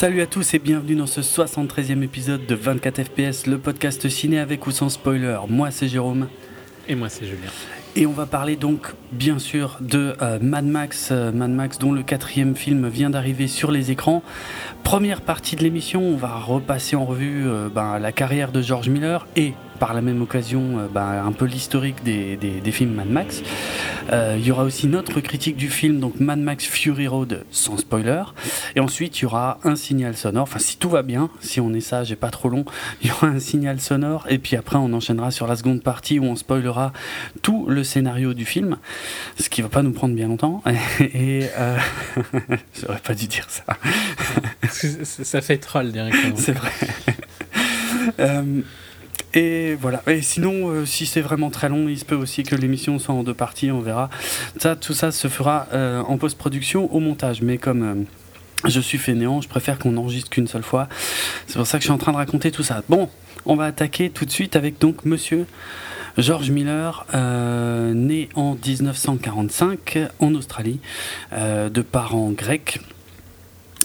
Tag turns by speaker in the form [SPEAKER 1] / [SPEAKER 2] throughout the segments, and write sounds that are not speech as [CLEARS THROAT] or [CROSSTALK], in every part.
[SPEAKER 1] Salut à tous et bienvenue dans ce 73e épisode de 24 FPS, le podcast ciné avec ou sans spoiler. Moi c'est Jérôme.
[SPEAKER 2] Et moi c'est Julien.
[SPEAKER 1] Et on va parler donc bien sûr de euh, Mad Max, euh, Mad Max dont le quatrième film vient d'arriver sur les écrans. Première partie de l'émission, on va repasser en revue euh, ben, la carrière de George Miller et par la même occasion bah, un peu l'historique des, films Mad Max. Euh, il y aura aussi notre critique du film, donc Mad Max Fury Road, sans spoiler. Et ensuite, il y aura un signal sonore. Enfin, si tout va bien, si on est sage et pas trop long, il y aura un signal sonore. Et puis après, on enchaînera sur la seconde partie où on spoilera tout le scénario du film, ce qui va pas nous prendre bien longtemps. [LAUGHS] Et euh... [LAUGHS] j'aurais pas dû dire ça.
[SPEAKER 2] ça fait troll directement.
[SPEAKER 1] C'est vrai. Euh, [LAUGHS] et voilà. Et sinon, euh, si c'est vraiment très long, il se peut aussi que l'émission soit en deux parties, on verra. Ça, tout ça se fera euh, en post-production, au montage. Mais comme euh, je suis fainéant, je préfère qu'on enregistre qu'une seule fois. C'est pour ça que je suis en train de raconter tout ça. Bon, on va attaquer tout de suite avec donc Monsieur George Miller, né en 1945 en Australie, de parents grecs.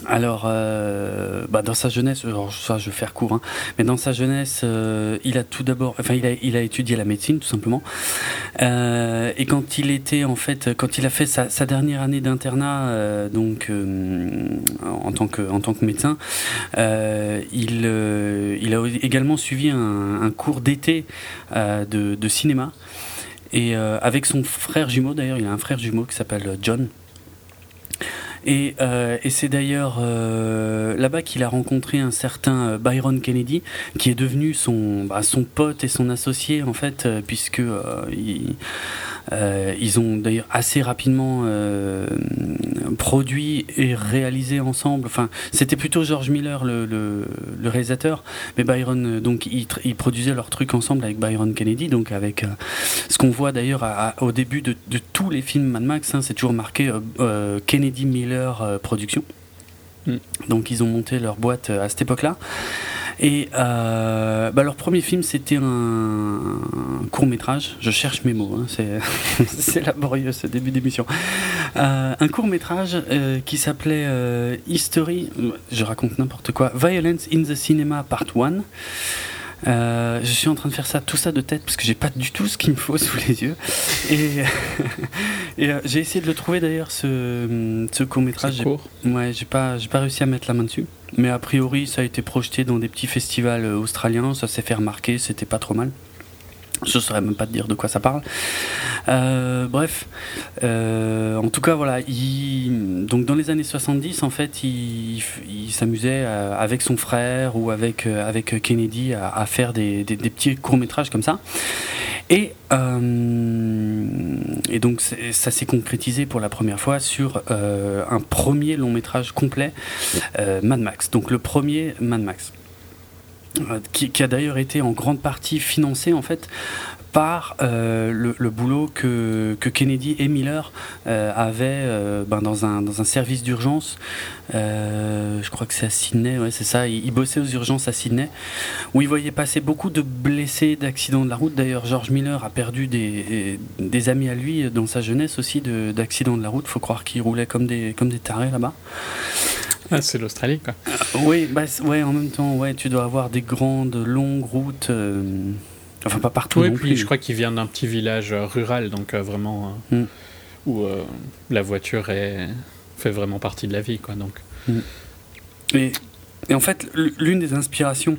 [SPEAKER 1] Alors, euh, bah dans sa jeunesse, alors je vais faire court, hein, mais dans sa jeunesse, euh, il a tout d'abord, enfin il a, étudié la médecine tout simplement. Euh, et quand il était en fait, quand il a fait sa, dernière année d'internat, donc en tant que médecin, il a également suivi un, un cours d'été de, de, cinéma. Et avec son frère jumeau d'ailleurs, il a un frère jumeau qui s'appelle John. Et, euh, et c'est d'ailleurs euh, là-bas qu'il a rencontré un certain euh, Byron Kennedy, qui est devenu son, bah, son pote et son associé en fait, puisque il, ils ont d'ailleurs assez rapidement produit et réalisé ensemble. Enfin, c'était plutôt George Miller le, le, réalisateur, mais Byron donc ils, produisaient leur truc ensemble avec Byron Kennedy, donc avec ce qu'on voit d'ailleurs au début de, tous les films Mad Max, hein, c'est toujours marqué Kennedy Miller Production. Mm. Donc ils ont monté leur boîte à cette époque-là. Et euh, bah leur premier film, c'était un, court métrage. Je cherche mes mots, hein, [LAUGHS] c'est laborieux ce début d'émission. Euh, un court métrage euh, qui s'appelait euh, History, je raconte n'importe quoi, Violence in the Cinema Part 1. Euh, je suis en train de faire ça, tout ça de tête, parce que j'ai pas du tout ce qu'il me faut [LAUGHS] sous les yeux. Et, [LAUGHS] et euh, j'ai essayé de le trouver d'ailleurs, ce, ce court métrage. Ouais, j'ai pas, j'ai pas réussi à mettre la main dessus. Mais a priori, ça a été projeté dans des petits festivals euh, australiens, ça s'est fait remarquer, c'était pas trop mal. Je ne saurais même pas te dire de quoi ça parle. Euh, bref, euh, en tout cas, voilà. Il, donc, dans les années 70, en fait, il, s'amusait euh, avec son frère ou avec, Kennedy à, faire des, petits courts-métrages comme ça. Et, et donc, ça s'est concrétisé pour la première fois sur un premier long-métrage complet, Mad Max. Donc, le premier Mad Max. Euh, qui, qui, a d'ailleurs été en grande partie financé en fait par euh, le, le, boulot que, que, Kennedy et Miller euh, avaient euh, ben dans, un, dans un service d'urgence. Euh, je crois que c'est à Sydney, ouais, c'est ça. Ils, ils, bossaient aux urgences à Sydney, où ils voyaient passer beaucoup de blessés d'accidents de la route. D'ailleurs, George Miller a perdu des, des amis à lui dans sa jeunesse aussi d'accidents de, de, la route. Faut croire qu'il roulait comme des, comme des tarés là-bas.
[SPEAKER 2] Ah, c'est l'Australie, quoi.
[SPEAKER 1] oui, bah, ouais, en même temps, ouais, tu dois avoir des grandes, longues routes. Euh, enfin, pas partout.
[SPEAKER 2] Oui,
[SPEAKER 1] non
[SPEAKER 2] puis
[SPEAKER 1] plus.
[SPEAKER 2] je crois qu'il vient d'un petit village euh, rural, donc euh, vraiment mm. où la voiture est, fait vraiment partie de la vie, quoi. Donc.
[SPEAKER 1] Mm. Et, et, en fait, l'une des inspirations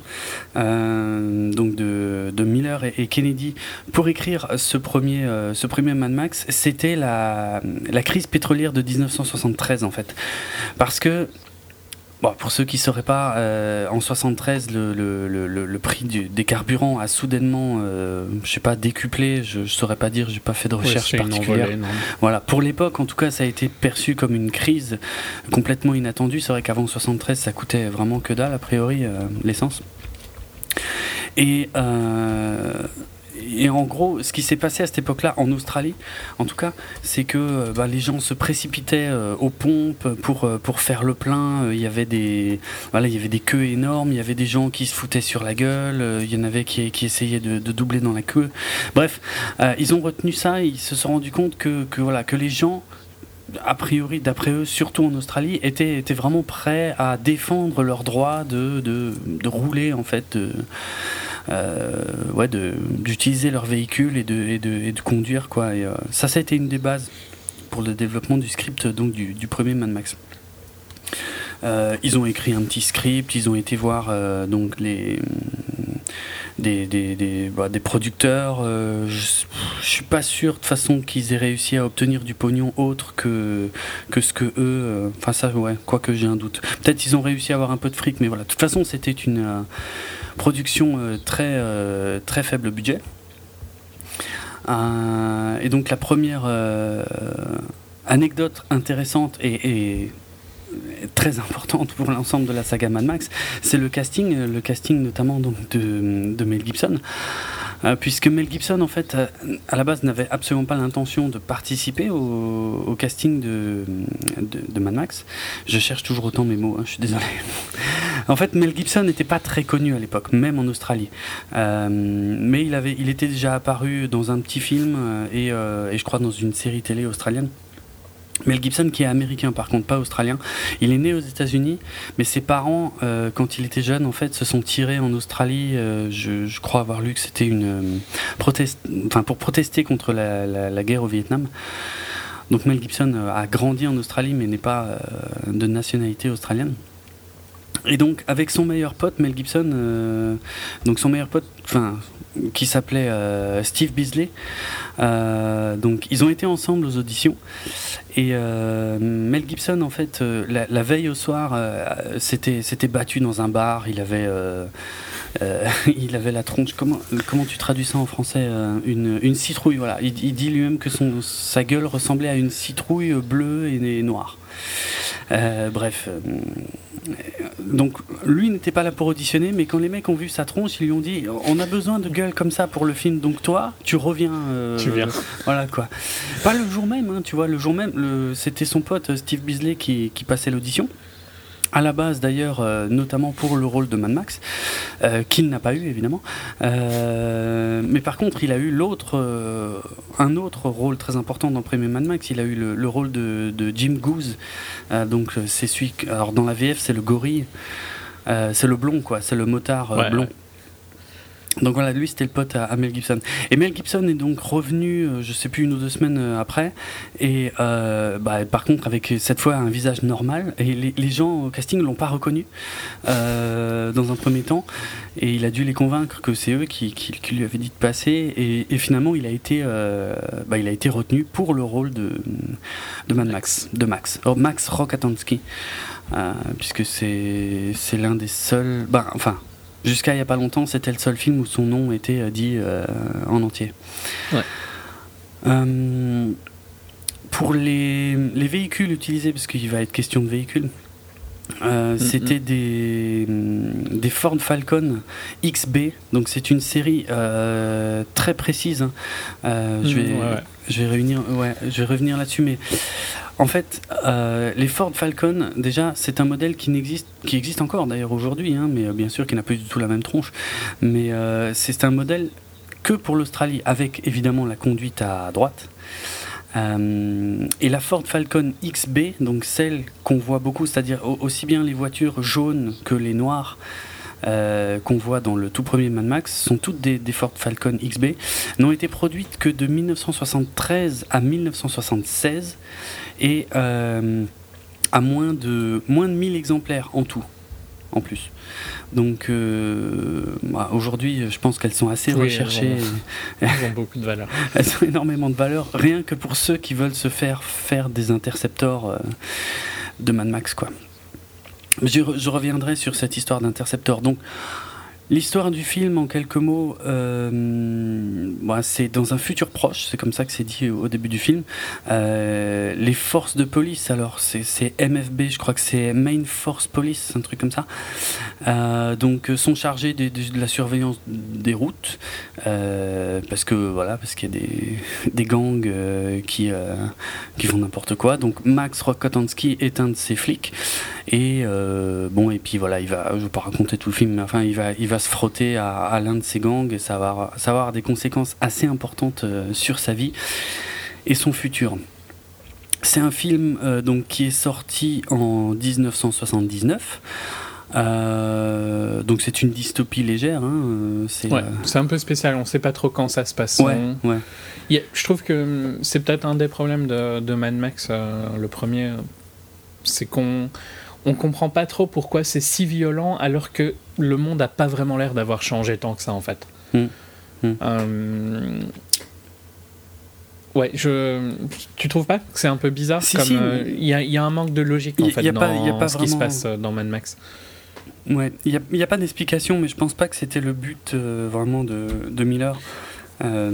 [SPEAKER 1] euh, donc de, de Miller et, et, Kennedy pour écrire ce premier, euh, ce premier Mad Max, c'était la, la crise pétrolière de 1973, en fait. Parce que Bon, pour ceux qui ne sauraient pas, euh, en 73, le, le, le, le prix du, des carburants a soudainement, euh, je sais pas, décuplé. Je, ne saurais pas dire, j'ai pas fait de recherche
[SPEAKER 2] oui,
[SPEAKER 1] particulière.
[SPEAKER 2] Envolée,
[SPEAKER 1] voilà, pour l'époque, en tout cas, ça a été perçu comme une crise complètement inattendue. C'est vrai qu'avant 73, ça coûtait vraiment que dalle a priori euh, l'essence. Et euh, et en gros, ce qui s'est passé à cette époque-là, en Australie, en tout cas, c'est que bah, les gens se précipitaient euh, aux pompes pour, euh, pour faire le plein. Euh, il y avait des, voilà, il y avait des queues énormes, il y avait des gens qui se foutaient sur la gueule, euh, il y en avait qui, essayaient de, doubler dans la queue. Bref, euh, ils ont retenu ça et ils se sont rendus compte que, voilà, que les gens a priori, d'après eux, surtout en Australie, étaient, étaient vraiment prêts à défendre leur droit de, de, rouler, en fait, euh, ouais, d'utiliser leur véhicule et de, et de, et de conduire. Quoi. Et, euh, ça, ça a été une des bases pour le développement du script donc, du, du premier Mad Max. Euh, ils ont écrit un petit script, ils ont été voir euh, donc les des, des, des, bah, des producteurs. Euh, je, je, suis pas sûr de toute façon qu'ils aient réussi à obtenir du pognon autre que, que ce que eux. Euh, enfin, ça, ouais, quoique j'ai un doute. Peut-être ils ont réussi à avoir un peu de fric, mais voilà. De toute façon, c'était une euh, production très, très faible budget. et donc, la première anecdote intéressante et, et très importante pour l'ensemble de la saga Mad Max, c'est le casting, le casting notamment donc de, Mel Gibson. Euh, puisque Mel Gibson, en fait, euh, à la base, n'avait absolument pas l'intention de participer au, casting de, Mad Max. Je cherche toujours autant mes mots, hein, je suis désolé. [LAUGHS] en fait, Mel Gibson n'était pas très connu à l'époque, même en Australie. Euh, mais il, avait, il était déjà apparu dans un petit film euh, et je crois dans une série télé australienne. Mel Gibson, qui est américain par contre, pas australien, il est né aux États-Unis, mais ses parents, euh, quand il était jeune, en fait, se sont tirés en Australie. Euh, je, crois avoir lu que c'était une euh, proteste, enfin pour protester contre la, la, guerre au Vietnam. Donc Mel Gibson a grandi en Australie, mais n'est pas de nationalité australienne. Et donc, avec son meilleur pote, Mel Gibson, donc son meilleur pote, enfin qui s'appelait euh, Steve Beasley. Euh, donc ils ont été ensemble aux auditions et euh, Mel Gibson en fait la, veille au soir s'était battu dans un bar. Il avait [LAUGHS] il avait la tronche. Comment comment tu traduis ça en français une, une citrouille voilà. Il, dit lui-même que son sa gueule ressemblait à une citrouille bleue et, noire. Euh, bref. Euh, donc, lui n'était pas là pour auditionner, mais quand les mecs ont vu sa tronche, ils lui ont dit On a besoin de gueule comme ça pour le film, donc toi, tu reviens. Euh,
[SPEAKER 2] tu viens.
[SPEAKER 1] Voilà quoi. Pas le jour même, hein, tu vois, le jour même, le, c'était son pote Steve Beasley qui, qui passait l'audition à la base d'ailleurs, euh, notamment pour le rôle de Mad Max, euh, qu'il n'a pas eu évidemment. Euh, mais par contre, il a eu l'autre, un autre rôle très important dans le premier Mad Max. Il a eu le, le rôle de, de, Jim Goose. Donc c'est celui, alors dans la VF c'est le gorille, c'est le blond quoi, c'est le motard
[SPEAKER 2] ouais,
[SPEAKER 1] blond.
[SPEAKER 2] Ouais.
[SPEAKER 1] Donc voilà, lui c'était le pote à, à, Mel Gibson. Et Mel Gibson est donc revenu, euh, je sais plus, une ou deux semaines euh, après. Et euh, bah, par contre, avec cette fois un visage normal. Et les, gens au casting l'ont pas reconnu euh, dans un premier temps. Et il a dû les convaincre que c'est eux qui, qui, qui, lui avaient dit de passer. Et, et finalement, il a été, bah, il a été retenu pour le rôle de, de Mad Max, de Max, oh, Max Rokatansky, puisque c'est c'est l'un des seuls, bah, enfin Jusqu'à il n'y a pas longtemps, c'était le seul film où son nom était euh, dit euh, en entier.
[SPEAKER 2] Ouais.
[SPEAKER 1] Euh, pour les, les, véhicules utilisés, parce qu'il va être question de véhicules, euh, mm -hmm. c'était des, des Ford Falcon XB. Donc c'est une série euh, très précise. Hein. Euh, mmh, je, vais,
[SPEAKER 2] ouais, ouais.
[SPEAKER 1] je vais réunir, ouais, je vais revenir là-dessus, mais en fait, euh, les Ford Falcon, déjà, c'est un modèle qui n'existe, qui existe encore d'ailleurs aujourd'hui, hein, mais bien sûr qui n'a pas du tout la même tronche. Mais euh, c'est un modèle que pour l'Australie, avec évidemment la conduite à droite. Euh, et la Ford Falcon XB, donc celle qu'on voit beaucoup, c'est-à-dire aussi bien les voitures jaunes que les noires, euh, qu'on voit dans le tout premier Mad Max sont toutes des Ford Falcon XB, n'ont été produites que de 1973 à 1976 et euh, à moins de, moins de 1000 exemplaires en tout, en plus. Donc euh, bah, aujourd'hui, je pense qu'elles sont assez
[SPEAKER 2] oui,
[SPEAKER 1] recherchées.
[SPEAKER 2] Elles ont, [LAUGHS] elles ont beaucoup de valeur.
[SPEAKER 1] elles ont énormément de valeur, rien que pour ceux qui veulent se faire faire des interceptors euh, de Mad Max, quoi. Je, je, reviendrai sur cette histoire d'intercepteur. Donc, l'histoire du film, en quelques mots, euh, bah, c'est dans un futur proche, c'est comme ça que c'est dit au début du film. Euh, les forces de police, alors c'est MFB, je crois que c'est Main Force Police, un truc comme ça, euh, donc sont chargés de, de, la surveillance des routes, euh, parce que voilà, parce qu'il y a des, [LAUGHS] des gangs euh, qui, qui font n'importe quoi. Donc Max Rokotansky est un de ces flics. Et euh, bon, et puis voilà, il va, je vais pas raconter tout le film, mais enfin, il va, il va se frotter à, à l'un de ces gangs et ça va, ça va avoir des conséquences assez importantes euh, sur sa vie et son futur. C'est un film donc, qui est sorti en 1979. donc c'est une dystopie légère. Hein,
[SPEAKER 2] c'est un peu spécial, on ne sait pas trop quand ça se passe.
[SPEAKER 1] Ouais, ouais
[SPEAKER 2] je trouve que hum, c'est peut-être un des problèmes de, de Mad Max, euh, le premier, c'est qu'on on comprend pas trop pourquoi c'est si violent alors que le monde a pas vraiment l'air d'avoir changé tant que ça en fait. Mm. Mm. Hum, ouais, je. Tu trouves pas que c'est un peu bizarre comme euh, il y, a, y, a un manque de logique en fait dans y a pas ce qui se passe euh, dans Mad Max.
[SPEAKER 1] Ouais, il n'y a, a, pas d'explication, mais je pense pas que c'était le but vraiment de, de Miller.
[SPEAKER 2] Euh,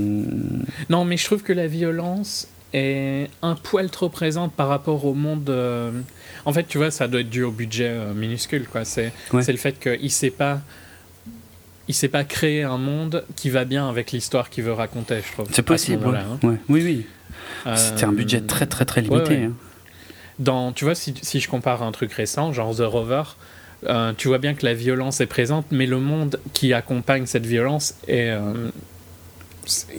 [SPEAKER 2] non, mais je trouve que la violence est un poil trop présente par rapport au monde. Euh, en fait, tu vois, ça doit être dû au budget euh, minuscule, quoi. C'est le fait qu'il sait pas. Il sait pas créer un monde qui va bien avec l'histoire qu'il veut raconter, je trouve.
[SPEAKER 1] C'est possible. Hein. Oui, oui. C'était un budget très, très, très limité. Hein.
[SPEAKER 2] Dans, tu vois, si, si, je compare un truc récent, genre The Rover, tu vois bien que la violence est présente, mais le monde qui accompagne cette violence est,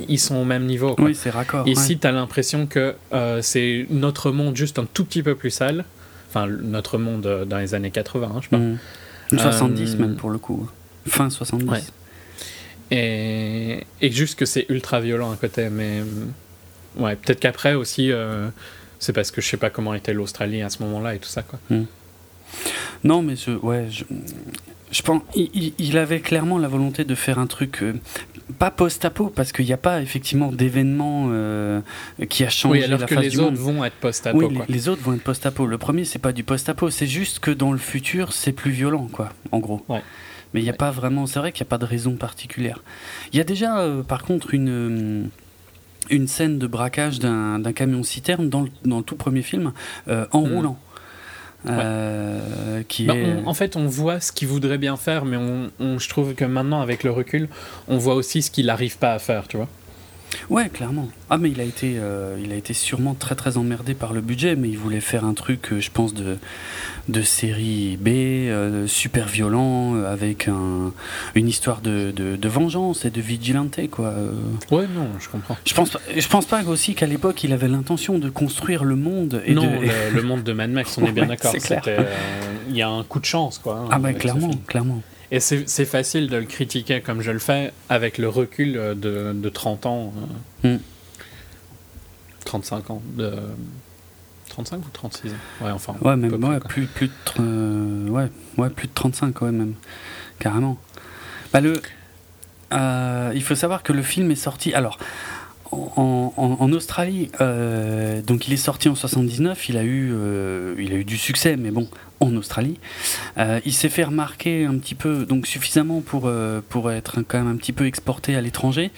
[SPEAKER 2] ils sont au même niveau.
[SPEAKER 1] Oui, c'est raccord.
[SPEAKER 2] Ici, tu as l'impression que euh, c'est notre monde juste un tout petit peu plus sale. Enfin, notre monde euh, dans les années 80, hein, je sais
[SPEAKER 1] pas. 70 euh, même pour le coup. Fin 70.
[SPEAKER 2] Et, et, juste que c'est ultra violent à côté. Mais ouais, peut-être qu'après aussi, c'est parce que je sais pas comment était l'Australie à ce moment-là et tout ça. Quoi. Mm.
[SPEAKER 1] Non, mais je, ouais, je, je pense il, avait clairement la volonté de faire un truc pas post-apo parce qu'il n'y a pas effectivement d'événement euh, qui a changé
[SPEAKER 2] oui, alors
[SPEAKER 1] la
[SPEAKER 2] que
[SPEAKER 1] les
[SPEAKER 2] autres vont être post-apo.
[SPEAKER 1] Oui, Les, autres vont être post-apo. Le premier, c'est pas du post-apo, c'est juste que dans le futur, c'est plus violent, quoi, en gros. Mais il n'y a pas vraiment, c'est vrai qu'il n'y a pas de raison particulière. Il y a déjà, euh, par contre, une euh, une scène de braquage d'un camion citerne dans le, dans le, tout premier film en hmm. roulant.
[SPEAKER 2] Euh, qui bah, en fait, on voit ce qu'il voudrait bien faire, mais on, je trouve que maintenant, avec le recul, on voit aussi ce qu'il n'arrive pas à faire, tu vois.
[SPEAKER 1] Ouais, clairement. Ah, mais il a été, euh, il a été sûrement très très emmerdé par le budget, mais il voulait faire un truc, euh, je pense, de, de série B, euh, super violent, avec un, une histoire de, de, vengeance et de vigilante, quoi.
[SPEAKER 2] Ouais, non, je comprends.
[SPEAKER 1] Je pense, je pense pas aussi qu'à l'époque il avait l'intention de construire le monde.
[SPEAKER 2] Et non, le, monde de Mad Max, on est bien [LAUGHS] d'accord. Il y a un coup de chance, quoi. Hein,
[SPEAKER 1] ah, bah clairement, clairement.
[SPEAKER 2] Et c'est facile de le critiquer comme je le fais avec le recul de, de 30 ans. 35 euh, hmm. ans. De, 35 ou 36 ans? Ouais, enfin.
[SPEAKER 1] Ouais, même, ouais, plus, plus, de, euh, ouais, ouais, plus de 35, ouais, même. Carrément. Bah, le, euh, il faut savoir que le film est sorti. Alors, en, Australie, euh, donc il est sorti en 79, il a eu, euh, il a eu du succès, mais bon, en Australie, euh, il s'est fait remarquer un petit peu, donc suffisamment pour pour être quand même un petit peu exporté à l'étranger.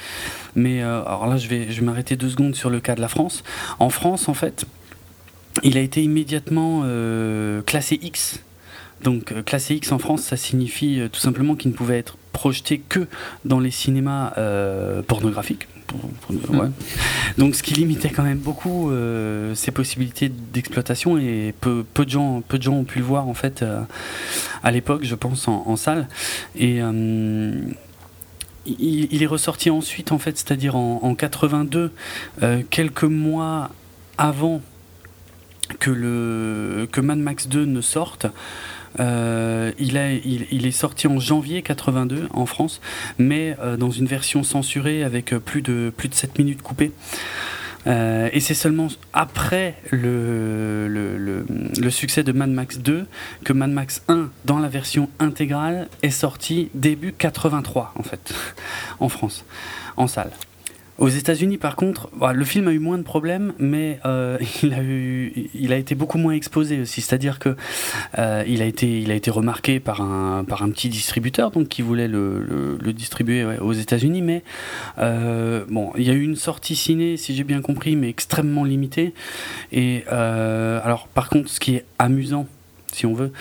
[SPEAKER 1] Mais alors là, je vais je vais m'arrêter deux secondes sur le cas de la France. En France, en fait, il a été immédiatement classé X. Donc classé X en France, ça signifie tout simplement qu'il ne pouvait être projeté que dans les cinémas pornographiques donc ce qui limitait quand même beaucoup euh, ses possibilités d'exploitation et peu, peu, de gens, peu de gens ont pu le voir en fait euh, à l'époque, je pense, en, salle. Et euh, il, est ressorti ensuite en fait, c'est-à-dire en, en 82, quelques mois avant que, le, que Mad Max 2 ne sorte. Euh, il, est sorti en janvier 82 en France, mais euh, dans une version censurée avec euh, plus de, plus de 7 minutes coupées. et c'est seulement après le, succès de Mad Max 2 que Mad Max 1, dans la version intégrale, est sorti début 83, en fait, [LAUGHS] en France, en salle. Aux États-Unis, par contre, bah, le film a eu moins de problèmes, mais euh, [LAUGHS] il, a été beaucoup moins exposé aussi. C'est-à-dire que euh, il, a été, remarqué par un, par un petit distributeur qui voulait le, distribuer aux États-Unis, mais euh, bon, il y a eu une sortie ciné, si j'ai bien compris, mais extrêmement limitée. Et alors, par contre, ce qui est amusant, si on veut,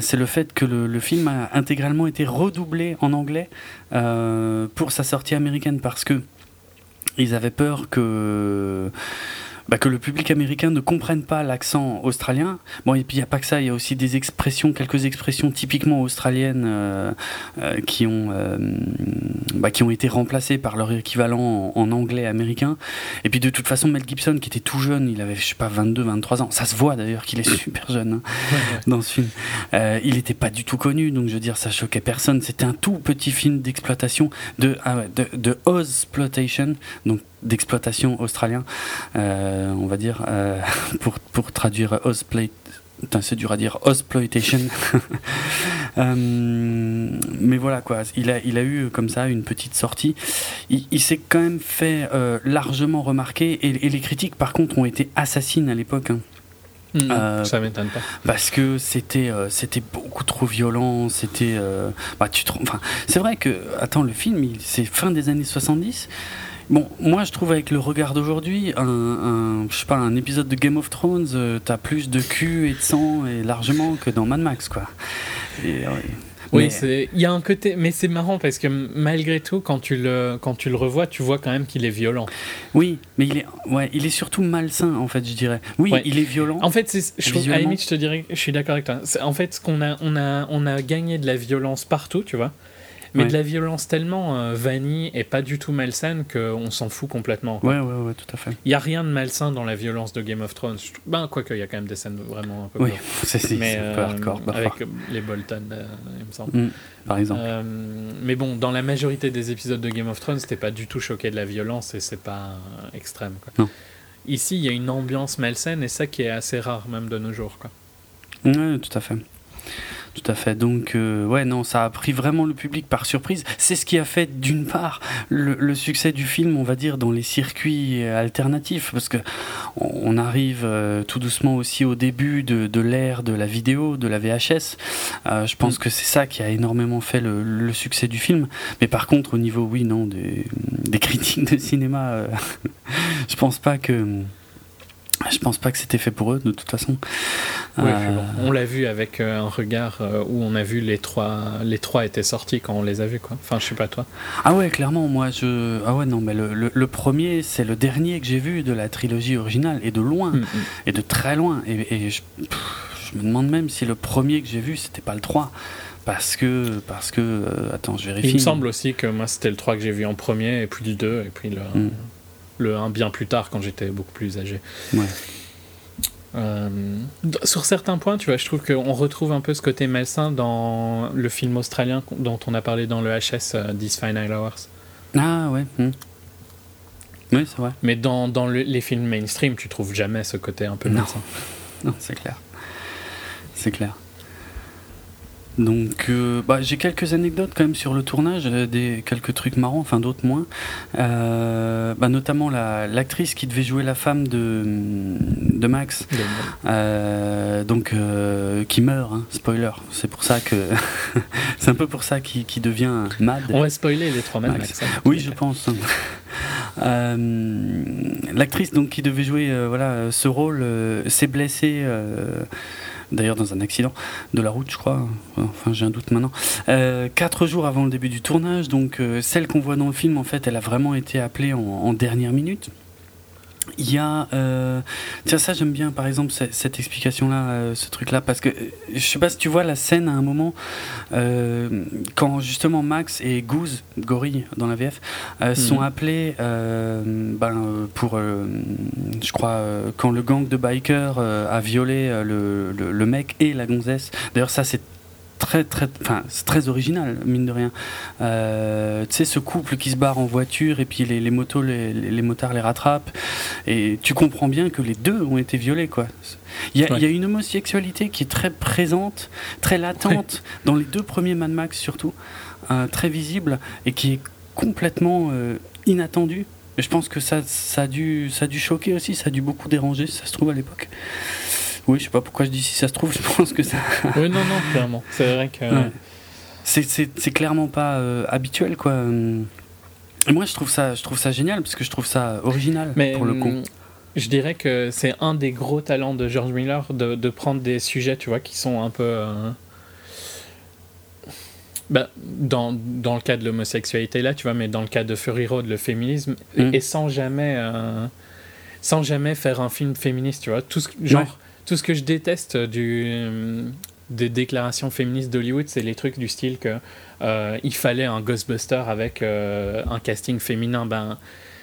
[SPEAKER 1] c'est le fait que le, le, film a intégralement été redoublé en anglais pour sa sortie américaine parce que ils avaient peur que bah, que le public américain ne comprenne pas l'accent australien. Bon, et puis il n'y a pas que ça, il y a aussi des expressions, quelques expressions typiquement australiennes euh, euh, qui, ont, euh, bah, qui ont été remplacées par leur équivalent en, anglais américain. Et puis de toute façon, Mel Gibson, qui était tout jeune, il avait, je sais pas, 22, 23 ans, ça se voit d'ailleurs qu'il est super jeune hein, [LAUGHS] dans ce film. il n'était pas du tout connu, donc je veux dire, ça choquait personne. C'était un tout petit film d'exploitation, de, ah de, de Ozploitation, donc d'exploitation australien, euh, on va dire, euh, [LAUGHS] pour, pour traduire Ozplate. C'est dur à dire, Ozploitation. [LAUGHS] euh, mais voilà quoi, il a, il a eu comme ça une petite sortie. Il, s'est quand même fait euh, largement remarquer et, et, les critiques par contre ont été assassines à l'époque. Hein.
[SPEAKER 2] Ça m'étonne pas.
[SPEAKER 1] Parce que c'était c'était beaucoup trop violent. C'était bah, tu enfin c'est vrai que attends le film c'est fin des années 70 Bon, moi je trouve avec le regard d'aujourd'hui, un, je sais pas, un épisode de Game of Thrones, euh, t'as plus de cul et de sang et largement que dans Mad Max, quoi.
[SPEAKER 2] Et, Oui, il y a un côté, mais c'est marrant parce que malgré tout, quand tu le, quand tu le revois, tu vois quand même qu'il est violent.
[SPEAKER 1] Oui, mais il est, ouais, il est surtout malsain en fait, je dirais. Oui, il est violent.
[SPEAKER 2] En fait, je, à la limite, je te dirais, je suis d'accord avec toi. En fait, ce qu'on a, on a, on a gagné de la violence partout, tu vois mais de la violence tellement euh, vanille et pas du tout malsaine qu'on s'en fout complètement.
[SPEAKER 1] Ouais, ouais, ouais, tout à fait.
[SPEAKER 2] Il n'y a rien de malsain dans la violence de Game of Thrones. Ben, quoique, il y a quand même des scènes vraiment un peu.
[SPEAKER 1] Oui, [LAUGHS] c'est peu hardcore.
[SPEAKER 2] Avec les Bolton, euh, il me semble.
[SPEAKER 1] Mm, par exemple.
[SPEAKER 2] Euh, mais bon, dans la majorité des épisodes de Game of Thrones, c'était pas du tout choqué de la violence et c'est pas extrême. Quoi.
[SPEAKER 1] Non.
[SPEAKER 2] Ici, il y a une ambiance malsaine et ça qui est assez rare, même de nos jours. Quoi.
[SPEAKER 1] Ouais, tout à fait. Tout à fait. Donc, euh, ouais, non, ça a pris vraiment le public par surprise. C'est ce qui a fait, d'une part, le, succès du film, on va dire, dans les circuits alternatifs, parce que on arrive euh, tout doucement aussi au début de, l'ère de la vidéo, de la VHS. Euh, je pense mm. que c'est ça qui a énormément fait le, succès du film. Mais par contre, au niveau, oui, non, des, des [LAUGHS] critiques de cinéma, [LAUGHS] je pense pas que je pense pas que c'était fait pour eux de toute façon.
[SPEAKER 2] Euh, on l'a vu avec euh, un regard euh, où on a vu les trois, les trois étaient sortis quand on les a vus quoi. Enfin je sais pas toi.
[SPEAKER 1] Ah ouais clairement moi je ah ouais non mais le, le, premier c'est le dernier que j'ai vu de la trilogie originale et de loin mm, mm. et de très loin et, je, je, me demande même si le premier que j'ai vu c'était pas le 3 parce que parce que attends je vérifie.
[SPEAKER 2] Il me semble aussi que moi c'était le 3 que j'ai vu en premier et puis le 2 et puis le mm le 1 bien plus tard quand j'étais beaucoup plus âgé. Euh, sur certains points, tu vois, je trouve qu'on retrouve un peu ce côté malsain dans le film australien dont on a parlé dans le HS uh, These Final Hours.
[SPEAKER 1] Ah ouais. Hmm. Oui, c'est vrai.
[SPEAKER 2] Mais dans, dans les films mainstream, tu trouves jamais ce côté un peu malsain.
[SPEAKER 1] Non, c'est clair. C'est clair. Donc, euh, bah, j'ai quelques anecdotes quand même sur le tournage, euh, des quelques trucs marrants, enfin d'autres moins. Euh, bah, notamment l'actrice qui devait jouer la femme de, de Max, donc qui meurt, hein, spoiler. C'est pour ça que [LAUGHS] c'est un peu pour ça qu'il devient Mad.
[SPEAKER 2] On va spoiler les trois Mad Max. Hein.
[SPEAKER 1] oui, je pense. [LAUGHS] L'actrice donc qui devait jouer voilà ce rôle s'est blessée d'ailleurs dans un accident de la route, je crois. Enfin, j'ai un doute maintenant. Euh, quatre jours avant le début du tournage, donc euh, celle qu'on voit dans le film, en fait, elle a vraiment été appelée en dernière minute. Il y a, euh, tiens ça j'aime bien par exemple cette, explication là, euh, ce truc là parce que euh, je sais pas si tu vois la scène à un moment quand justement Max et Goose, Gorille dans la VF, mhm. sont appelés ben, pour, je crois quand le gang de bikers a violé le, le, mec et la gonzesse. D'ailleurs ça c'est très très enfin c'est très original mine de rien. Euh, tu sais ce couple qui se barre en voiture et puis les, les motos les, les, motards les rattrapent. Et tu comprends bien que les deux ont été violés quoi. Il y, a, il y a une homosexualité qui est très présente très latente dans les deux premiers Mad Max surtout. Euh, très visible et qui est complètement euh, inattendue. Je pense que ça, ça, a dû, ça a dû choquer aussi, ça a dû beaucoup déranger, ça se trouve à l'époque. Oui, je sais pas pourquoi je dis si ça se trouve, je pense que ça.
[SPEAKER 2] oui, non, non, clairement. C'est vrai que.
[SPEAKER 1] C'est clairement pas euh, habituel, quoi. Et moi, je trouve, ça, je trouve ça génial, parce que je trouve ça original, Mais, pour le coup. Hum,
[SPEAKER 2] je dirais que c'est un des gros talents de George Miller de, de, prendre des sujets, tu vois, qui sont un peu. Euh, bah, dans, dans, le cas de l'homosexualité, là, tu vois, mais dans le cas de Fury Road, le féminisme, hum. et, sans jamais. Euh, sans jamais faire un film féministe, tu vois. Tout ce, genre, tout ce que je déteste du, des déclarations féministes d'Hollywood, c'est les trucs du style que euh, il fallait un Ghostbuster avec euh, un casting féminin. Ben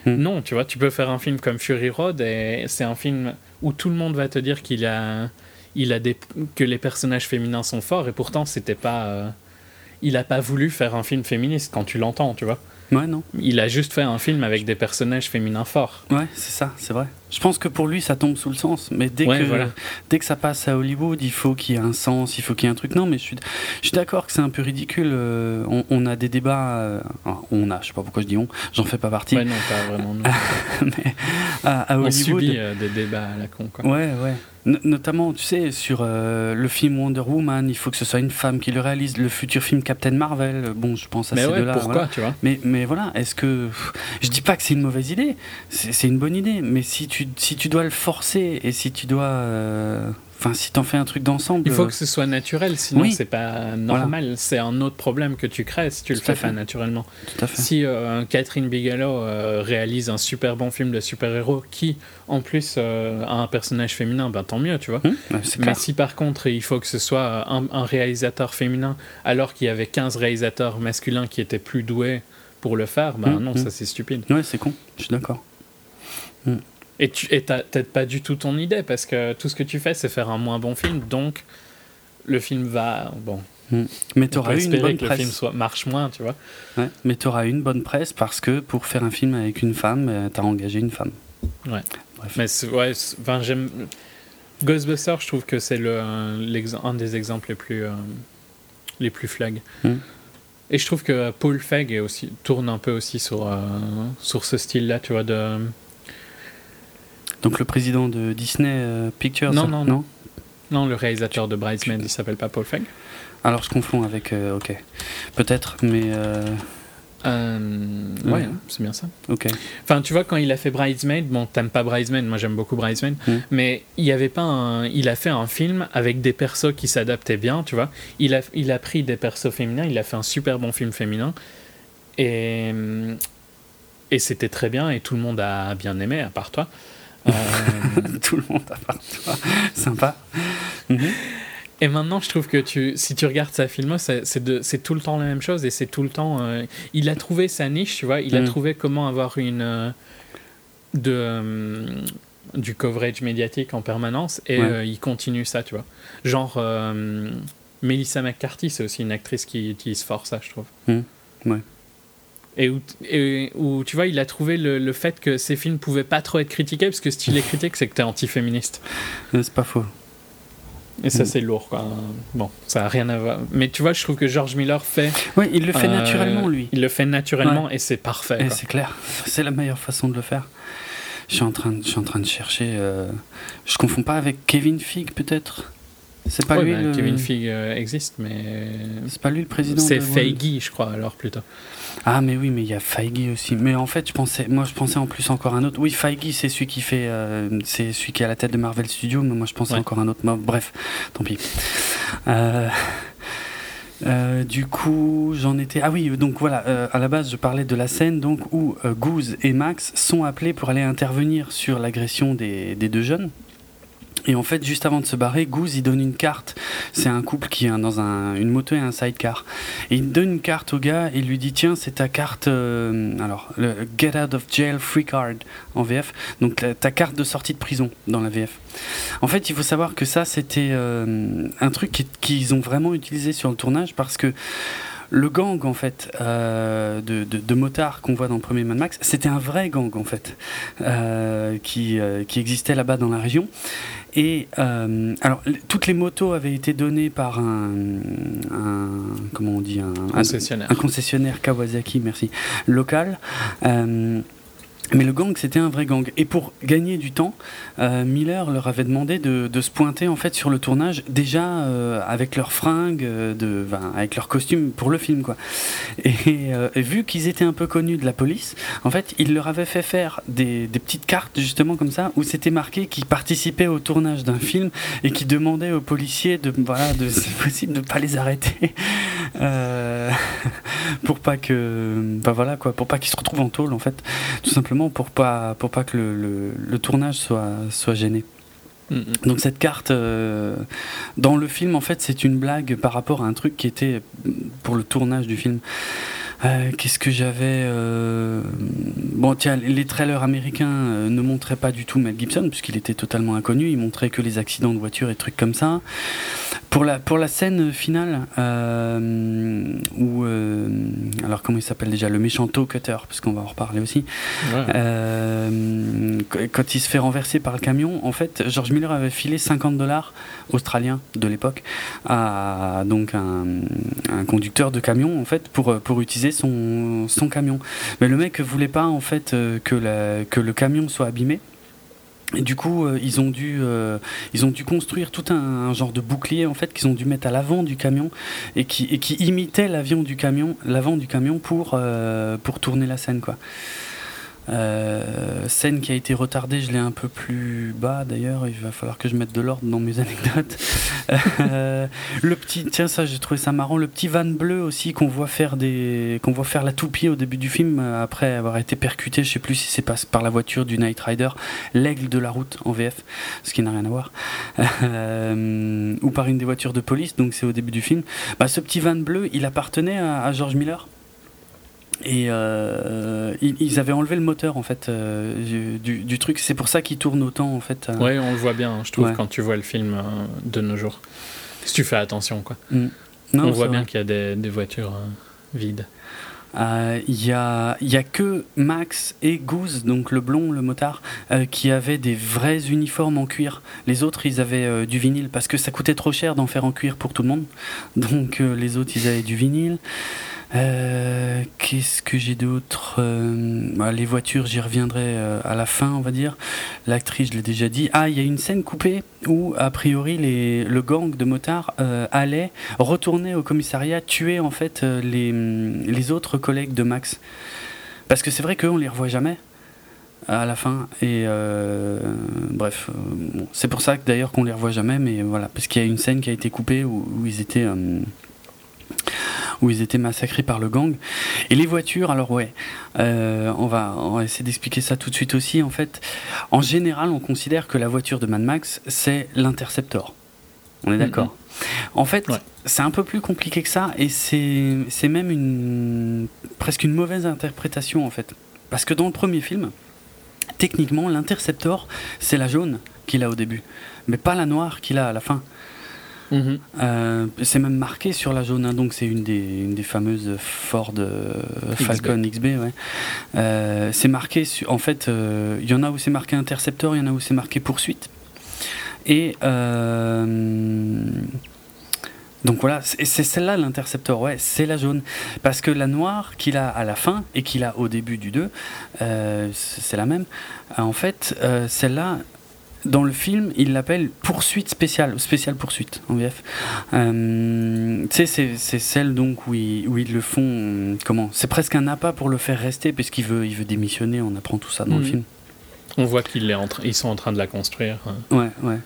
[SPEAKER 2] hmm. non, tu vois, tu peux faire un film comme Fury Road et c'est un film où tout le monde va te dire qu'il a, il a des, que les personnages féminins sont forts et pourtant c'était pas, euh, il a pas voulu faire un film féministe quand tu l'entends, tu vois.
[SPEAKER 1] Ouais, non.
[SPEAKER 2] Il a juste fait un film avec des personnages féminins forts.
[SPEAKER 1] Ouais, c'est ça, c'est vrai. Je pense que pour lui, ça tombe sous le sens. Mais dès, que, dès que ça passe à Hollywood, il faut qu'il y ait un sens, il faut qu'il y ait un truc. Non, mais je suis, je suis d'accord que c'est un peu ridicule. Euh, on, a des débats. Euh, on a, je sais pas pourquoi je dis on, j'en fais pas partie.
[SPEAKER 2] Ouais, non, pas vraiment. [LAUGHS]
[SPEAKER 1] mais à, Hollywood. On
[SPEAKER 2] subit euh, des débats à la con, quoi.
[SPEAKER 1] Ouais, ouais notamment, tu sais, sur euh, le film Wonder Woman, il faut que ce soit une femme qui le réalise. Le futur film Captain Marvel, bon, je pense à ces deux-là.
[SPEAKER 2] Pourquoi, tu vois?
[SPEAKER 1] Mais, mais voilà, est-ce que. Je dis pas que c'est une mauvaise idée, c'est une bonne idée, mais si tu, si tu dois le forcer et si tu dois. Euh, Enfin, si t'en fais un truc d'ensemble.
[SPEAKER 2] Il faut que ce soit naturel, sinon c'est pas normal. C'est un autre problème que tu crées si tu le fais pas naturellement.
[SPEAKER 1] Tout à fait.
[SPEAKER 2] Si euh, Catherine Bigelow euh, réalise un super bon film de super-héros qui, en plus, euh, a un personnage féminin, ben tant mieux, tu vois.
[SPEAKER 1] Hum,
[SPEAKER 2] Mais si par contre il faut que ce soit un, réalisateur féminin alors qu'il y avait 15 réalisateurs masculins qui étaient plus doués pour le faire, ben non, ça c'est stupide.
[SPEAKER 1] Ouais, c'est con, je suis d'accord.
[SPEAKER 2] Et tu n'as peut-être pas du tout ton idée, parce que tout ce que tu fais, c'est faire un moins bon film, donc le film va. Bon.
[SPEAKER 1] Hmm. Mais tu auras une bonne
[SPEAKER 2] que
[SPEAKER 1] presse.
[SPEAKER 2] le film soit, marche moins, tu vois.
[SPEAKER 1] Ouais, mais tu auras une bonne presse parce que pour faire un film avec une femme, euh, tu as engagé une femme.
[SPEAKER 2] Ouais. Bref. Mais ouais, enfin, j'aime. Ghostbusters, je trouve que c'est le, un des exemples les plus, euh, les plus flag. Hmm. Et je trouve que Paul Feig aussi, tourne un peu aussi sur, euh, sur ce style-là, tu vois, de
[SPEAKER 1] donc le président de Disney euh, Pictures
[SPEAKER 2] non, non, non, non. le réalisateur de Bridesmaid, il s'appelle pas Paul Feig.
[SPEAKER 1] Alors je confonds avec. Euh, ok. Peut-être, mais. Euh,
[SPEAKER 2] ouais, hein, c'est bien ça.
[SPEAKER 1] Ok.
[SPEAKER 2] Enfin, tu vois, quand il a fait Bridesmaid, bon, t'aimes pas Bridesmaid, moi j'aime beaucoup Bridesmaid, hmm. mais il y avait pas un... Il a fait un film avec des persos qui s'adaptaient bien, tu vois. Il a, il a pris des persos féminins, il a fait un super bon film féminin. Et. Et c'était très bien, et tout le monde a bien aimé, à part toi.
[SPEAKER 1] Euh, [LAUGHS] tout le monde à part toi. Sympa.
[SPEAKER 2] Mhm. Et maintenant, je trouve que tu, si tu regardes sa filmo, c'est tout le temps la même chose et c'est tout le temps. Euh, il a trouvé sa niche, tu vois. Il a mhm. trouvé comment avoir une euh, de du coverage médiatique en permanence et il continue ça, tu vois. Genre Melissa McCarthy, c'est aussi une actrice qui utilise fort ça, je trouve.
[SPEAKER 1] Mhm. Ouais.
[SPEAKER 2] Et où, tu vois, il a trouvé le, fait que ces films pouvaient pas trop être critiqués, parce que si tu les critiques, c'est que tu es anti-féministe.
[SPEAKER 1] C'est pas faux.
[SPEAKER 2] Et ça, mm. c'est lourd, quoi. Bon, ça a rien à voir. Mais tu vois, je trouve que George Miller fait.
[SPEAKER 1] Oui, il le fait euh, naturellement, lui.
[SPEAKER 2] Il le fait naturellement et c'est parfait.
[SPEAKER 1] C'est clair. [LAUGHS] C'est la meilleure façon de le faire. Je suis en train de, je suis en train de chercher. Euh... Je confonds pas avec Kevin Feige, peut-être? C'est pas lui.
[SPEAKER 2] Bah, Kevin Feige euh, existe, mais.
[SPEAKER 1] C'est pas lui le président.
[SPEAKER 2] C'est Feige, je crois, alors plutôt.
[SPEAKER 1] Ah mais oui, mais il y a Feige aussi. Mais en fait, je pensais, moi je pensais en plus encore un autre. Oui, Feige, c'est celui qui fait, euh, c'est celui qui est à la tête de Marvel Studios. Mais moi je pensais encore un autre. bref, tant pis. Euh, euh, du coup, j'en étais. Ah oui, donc voilà, à la base, je parlais de la scène donc où Goose et Max sont appelés pour aller intervenir sur l'agression des, des, deux jeunes. Et en fait, juste avant de se barrer, Goose, il donne une carte. C'est un couple qui est dans un, une moto et un sidecar. Et il donne une carte au gars et lui dit Tiens, c'est ta carte. Euh, alors, le Get Out of Jail Free Card en VF. Donc, ta carte de sortie de prison dans la VF. En fait, il faut savoir que ça, c'était euh, un truc qu'ils ont vraiment utilisé sur le tournage parce que le gang en fait euh, de, de, motards qu'on voit dans le premier Mad Max, c'était un vrai gang en fait qui, qui existait là-bas dans la région et euh, alors, toutes les motos avaient été données par un, comment on dit, un
[SPEAKER 2] concessionnaire,
[SPEAKER 1] un, concessionnaire Kawasaki, merci, local. Mais le gang, c'était un vrai gang. Et pour gagner du temps, euh, Miller leur avait demandé de, se pointer en fait sur le tournage déjà euh, avec leurs fringues, euh, de, avec leurs costumes pour le film quoi. Et, vu qu'ils étaient un peu connus de la police, en fait, il leur avait fait faire des, petites cartes justement comme ça où c'était marqué qu'ils participaient au tournage d'un film et qui demandaient aux policiers de voilà, de c'est possible de pas les arrêter. [LAUGHS] pour pas que, bah voilà quoi, pour pas qu'il se retrouve en tôle en fait, tout simplement pour pas, pour pas que le, le, tournage soit, soit gêné. Donc cette carte, dans le film, en fait, c'est une blague par rapport à un truc qui était pour le tournage du film. Euh, qu'est-ce que j'avais euh, Bon, tiens, les trailers américains euh, ne montraient pas du tout Mel Gibson, puisqu'il était totalement inconnu. Ils montraient que les accidents de voiture et trucs comme ça. Pour la, pour la scène finale, où. alors, comment il s'appelle déjà? Le méchant toe cutter, parce qu'on va en reparler aussi. quand il se fait renverser par le camion, en fait, George Miller avait filé 50 dollars australiens de l'époque à donc un, un, conducteur de camion, en fait, pour, pour utiliser son, camion. Mais le mec voulait pas en fait euh, que, le camion soit abîmé. Du coup, euh, ils, ont dû, euh, ils ont dû construire tout un, genre de bouclier en fait qu'ils ont dû mettre à l'avant du camion et qui, et imitait l'avant du camion pour, tourner la scène. Euh, scène qui a été retardée, je l'ai un peu plus bas d'ailleurs, il va falloir que je mette de l'ordre dans mes [LAUGHS] anecdotes. Euh, le petit, tiens ça j'ai trouvé ça marrant, le petit van bleu aussi qu'on voit faire voit faire la toupie au début du film euh, après avoir été percuté, je sais plus si c'est par la voiture du Night Rider, l'aigle de la route en VF, ce qui n'a rien à voir, ou par une des voitures de police, donc c'est au début du film. Bah, ce petit van bleu, il appartenait à George Miller. Et euh, ils, avaient enlevé le moteur en fait euh, du, truc. C'est pour ça qu'il tourne autant en fait.
[SPEAKER 2] Euh. Ouais, on le voit bien. Je trouve quand tu vois le film de nos jours. Si tu fais attention quoi. Mm. on voit bien qu'il y a des, des voitures vides.
[SPEAKER 1] Il y, a, y a que Max et Goose, donc le blond, le motard, qui avaient des vrais uniformes en cuir. Les autres, ils avaient du vinyle parce que ça coûtait trop cher d'en faire en cuir pour tout le monde. Donc les autres, ils avaient du vinyle. Euh, qu'est-ce que j'ai d'autre euh, bah, Les voitures, j'y reviendrai euh, à la fin, on va dire. L'actrice, je l'ai déjà dit. Ah, il y a une scène coupée où, a priori, le gang de motards allait retourner au commissariat, tuer en fait les, autres collègues de Max. Parce que c'est vrai qu'on les revoit jamais à la fin et bref c'est pour ça que d'ailleurs qu'on les revoit jamais mais voilà parce qu'il y a une scène qui a été coupée où ils étaient où ils étaient massacrés par le gang. Et les voitures, alors ouais, euh, on, va, on va essayer d'expliquer ça tout de suite aussi. En fait, en général, on considère que la voiture de Mad Max, c'est l'Interceptor. On est d'accord mm-hmm. En fait, c'est un peu plus compliqué que ça, et c'est même une, presque une mauvaise interprétation, en fait. Parce que dans le premier film, techniquement, l'Interceptor, c'est la jaune qu'il a au début, mais pas la noire qu'il a à la fin. Mhm. Euh, c'est même marqué sur la jaune, hein, donc c'est une des, des, fameuses Ford euh, Falcon XB. Euh, c'est marqué, en fait, il y en a où c'est marqué Interceptor, il y en a où c'est marqué poursuite. Et donc voilà, c'est celle-là l'interceptor, ouais, c'est la jaune. Parce que la noire qu'il a à la fin et qu'il a au début du 2, c'est la même. En fait, celle-là, dans le film, il l'appelle poursuite spéciale, spéciale poursuite en VF. Euh, tu sais, c'est celle donc où ils, où ils le font. Comment C'est presque un appât pour le faire rester, puisqu'il veut, il veut démissionner. On apprend tout ça dans le mhm. film.
[SPEAKER 2] On voit qu'ils sont en train de la construire. Hein.
[SPEAKER 1] Ouais, ouais.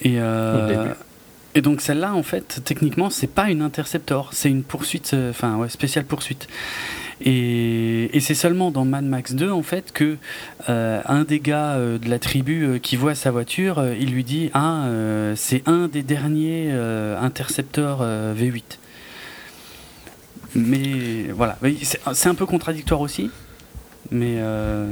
[SPEAKER 1] Et, euh, et donc celle-là, en fait, techniquement, c'est pas une interceptor, c'est une poursuite, euh, enfin ouais, spéciale poursuite. Et, c'est seulement dans Mad Max 2 en fait que euh, un des gars euh, de la tribu euh, qui voit sa voiture, il lui dit ah c'est un des derniers intercepteurs V8. Mais voilà, c'est un peu contradictoire aussi. Mais euh,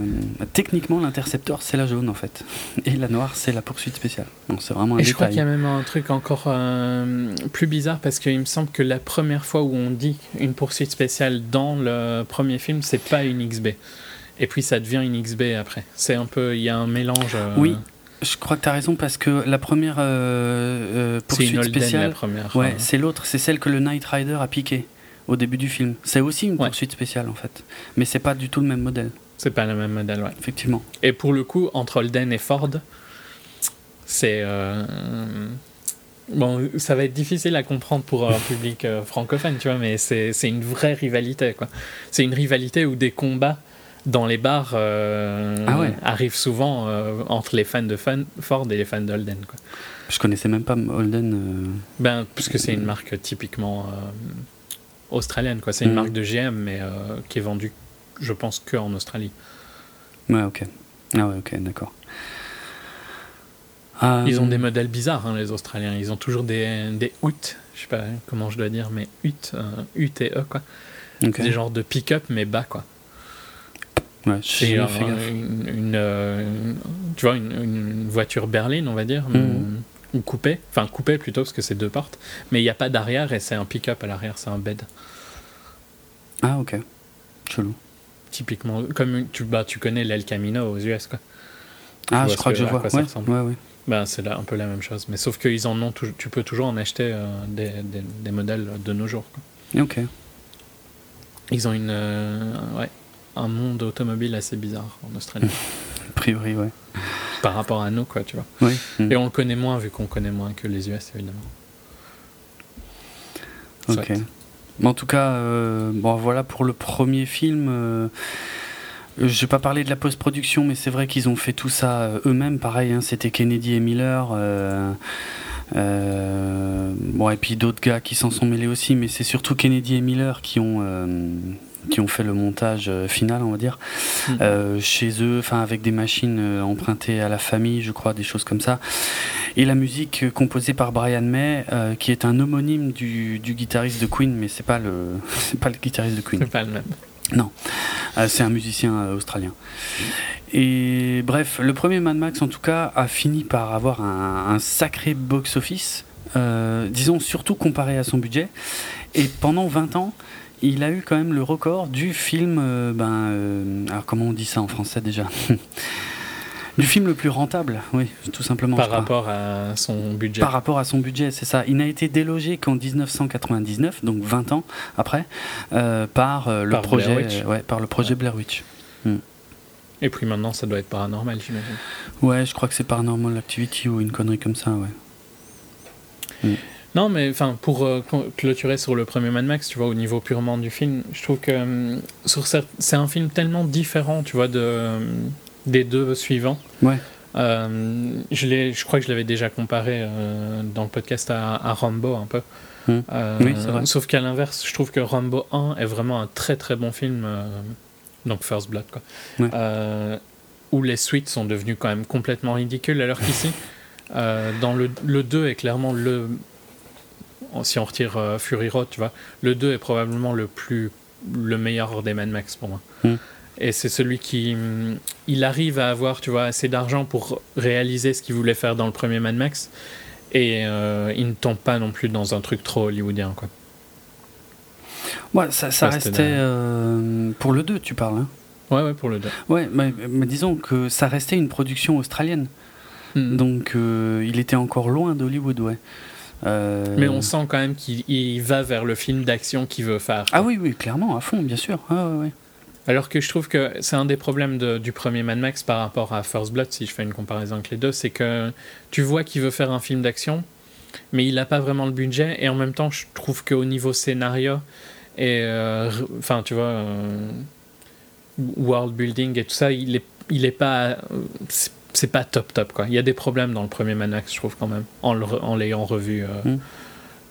[SPEAKER 1] techniquement, l'intercepteur, c'est la jaune en fait. Et la noire, c'est la poursuite spéciale. Donc c'est vraiment un
[SPEAKER 2] Et
[SPEAKER 1] je
[SPEAKER 2] crois qu'il y a même un truc encore euh, plus bizarre parce qu'il me semble que la première fois où on dit une poursuite spéciale dans le premier film, c'est pas une XB. Et puis ça devient une XB après. C'est un peu. Il y a un mélange. Euh,
[SPEAKER 1] oui. Je crois que tu as raison parce que la première poursuite spéciale, ouais, c'est l'autre, c'est celle que le Knight Rider a piqué au début du film. C'est aussi une poursuite spéciale en fait, mais c'est pas du tout le même modèle.
[SPEAKER 2] C'est pas le même modèle, ouais.
[SPEAKER 1] Effectivement.
[SPEAKER 2] Et pour le coup, entre Holden et Ford, c'est euh, bon, ça va être difficile à comprendre pour un public euh, francophone, tu vois, mais c'est une vraie rivalité, quoi. C'est une rivalité où des combats dans les bars euh, ah arrivent souvent entre les fans de Ford et les fans de Holden, quoi.
[SPEAKER 1] Je connaissais même pas Holden.
[SPEAKER 2] Ben, puisque c'est une marque typiquement australienne. quoi. C'est une
[SPEAKER 1] Mhm.
[SPEAKER 2] marque de GM, mais euh, qui est vendue, je pense, que en Australie.
[SPEAKER 1] Ouais, ok. Ah ouais, ok, d'accord.
[SPEAKER 2] Ils ont
[SPEAKER 1] Euh,
[SPEAKER 2] des modèles bizarres, hein, les Australiens. Ils ont toujours des, des UT, je sais pas comment je dois dire, mais UT, euh, UTE, quoi.
[SPEAKER 1] ok.
[SPEAKER 2] Des genres de pick-up, mais bas, quoi.
[SPEAKER 1] Ouais,
[SPEAKER 2] C'est euh, une, une, euh, une- tu vois, une, une voiture berline, on va dire, ou, ou coupée. Enfin, coupée plutôt, parce que c'est deux portes. Mais il n'y a pas d'arrière et c'est un pick-up à l'arrière, c'est un bed.
[SPEAKER 1] Ah, ok. Chelou.
[SPEAKER 2] Typiquement, comme tu, bah, tu connais l'El Camino aux US, quoi.
[SPEAKER 1] Ah, je crois que,
[SPEAKER 2] que-
[SPEAKER 1] je vois. Ouais, ouais, ouais.
[SPEAKER 2] Bah, c'est là, un peu la même chose. Mais sauf qu'ils en ont, tu peux toujours en acheter euh, des, des, des modèles de nos jours. quoi.
[SPEAKER 1] Ok.
[SPEAKER 2] Ils ont une, euh, ouais, un monde automobile assez bizarre en Australie [LAUGHS]
[SPEAKER 1] A priori, ouais.
[SPEAKER 2] Par rapport à nous, quoi, tu vois.
[SPEAKER 1] Oui. Mm.
[SPEAKER 2] Et on le connaît moins vu qu'on connaît moins que les US, évidemment.
[SPEAKER 1] Ok. En tout cas, euh, bon, voilà pour le premier film. Euh, je vais pas parler de la post-production, mais c'est vrai qu'ils ont fait tout ça euh, eux-mêmes. Pareil, hein, c'était Kennedy et Miller. euh, euh, bon, et puis d'autres gars qui s'en sont mêlés aussi, mais c'est surtout Kennedy et Miller qui ont. Qui ont fait le montage euh, final, on va dire,
[SPEAKER 2] Mhm.
[SPEAKER 1] euh, chez eux, enfin avec des machines euh, empruntées à la famille, je crois, des choses comme ça. Et la musique composée par Brian May, qui est un homonyme du, du guitariste de Queen, mais c'est pas le [LAUGHS] c'est pas le guitariste de Queen.
[SPEAKER 2] C'est pas le même.
[SPEAKER 1] Euh, c'est un musicien euh, australien. Et bref, le premier Mad Max, en tout cas, a fini par avoir un, un sacré box-office, euh, disons surtout comparé à son budget. Et pendant 20 ans, il a eu quand même le record du film. euh, ben, euh, alors, comment on dit ça en français déjà? Du film le plus rentable, oui, tout simplement.
[SPEAKER 2] Par
[SPEAKER 1] crois.
[SPEAKER 2] rapport à son budget.
[SPEAKER 1] Par rapport à son budget, c'est ça. Il n'a été délogé qu'en 1999, donc 20 ans après, euh, par euh, le
[SPEAKER 2] Par
[SPEAKER 1] projet,
[SPEAKER 2] Blair Witch.
[SPEAKER 1] euh, ouais, par le projet Blair Witch.
[SPEAKER 2] Et puis maintenant, ça doit être paranormal, j'imagine.
[SPEAKER 1] Ouais, je crois que c'est Paranormal Activity ou une connerie comme ça, ouais.
[SPEAKER 2] Non, mais enfin, pour euh, cl- clôturer sur le premier Mad Max, tu vois, au niveau purement du film, je trouve que euh, sur c'est un film tellement différent, tu vois, de, euh, des deux suivants.
[SPEAKER 1] Ouais.
[SPEAKER 2] Je, l'ai- je crois que je l'avais déjà comparé dans le podcast à, à Rambo un peu. Euh,
[SPEAKER 1] Oui, vrai.
[SPEAKER 2] Sauf qu'à l'inverse, je trouve que Rambo 1 est vraiment un très très bon film, donc First Blood, quoi.
[SPEAKER 1] Ouais.
[SPEAKER 2] Où les suites sont devenues quand même complètement ridicules, alors qu'ici, [LAUGHS] dans le, le 2 est clairement le. Si on retire euh, Fury Road, tu vois, le 2 est probablement le plus. le meilleur des Mad Max pour moi.
[SPEAKER 1] Hmm.
[SPEAKER 2] Et c'est celui qui. hum, Il arrive à avoir, tu vois, assez d'argent pour réaliser ce qu'il voulait faire dans le premier Mad Max. Et euh, il ne tombe pas non plus dans un truc trop hollywoodien, quoi.
[SPEAKER 1] Ouais, ça, restait. euh, pour le 2, tu parles, hein
[SPEAKER 2] Ouais, ouais, pour le 2.
[SPEAKER 1] Ouais, mais, mais disons que ça restait une production australienne.
[SPEAKER 2] Hmm.
[SPEAKER 1] Donc il était encore loin d'Hollywood, ouais. Euh,
[SPEAKER 2] Mais on sent quand même qu'il il va vers le film d'action qu'il veut faire.
[SPEAKER 1] Ah oui, oui, clairement, à fond, bien sûr. Ah, ouais, ouais.
[SPEAKER 2] Alors que je trouve que c'est un des problèmes de- du premier Mad Max par rapport à First Blood, si je fais une comparaison avec les deux, c'est que tu vois qu'il veut faire un film d'action, mais il n'a pas vraiment le budget, et en même temps, je trouve qu'au niveau scénario, et euh, enfin, tu vois, euh, world building et tout ça, il est, il est pas. C'est- pas top top quoi. Il y a des problèmes dans le premier Mad Max, je trouve quand même, en le re- en l'ayant revu euh,
[SPEAKER 1] Mm.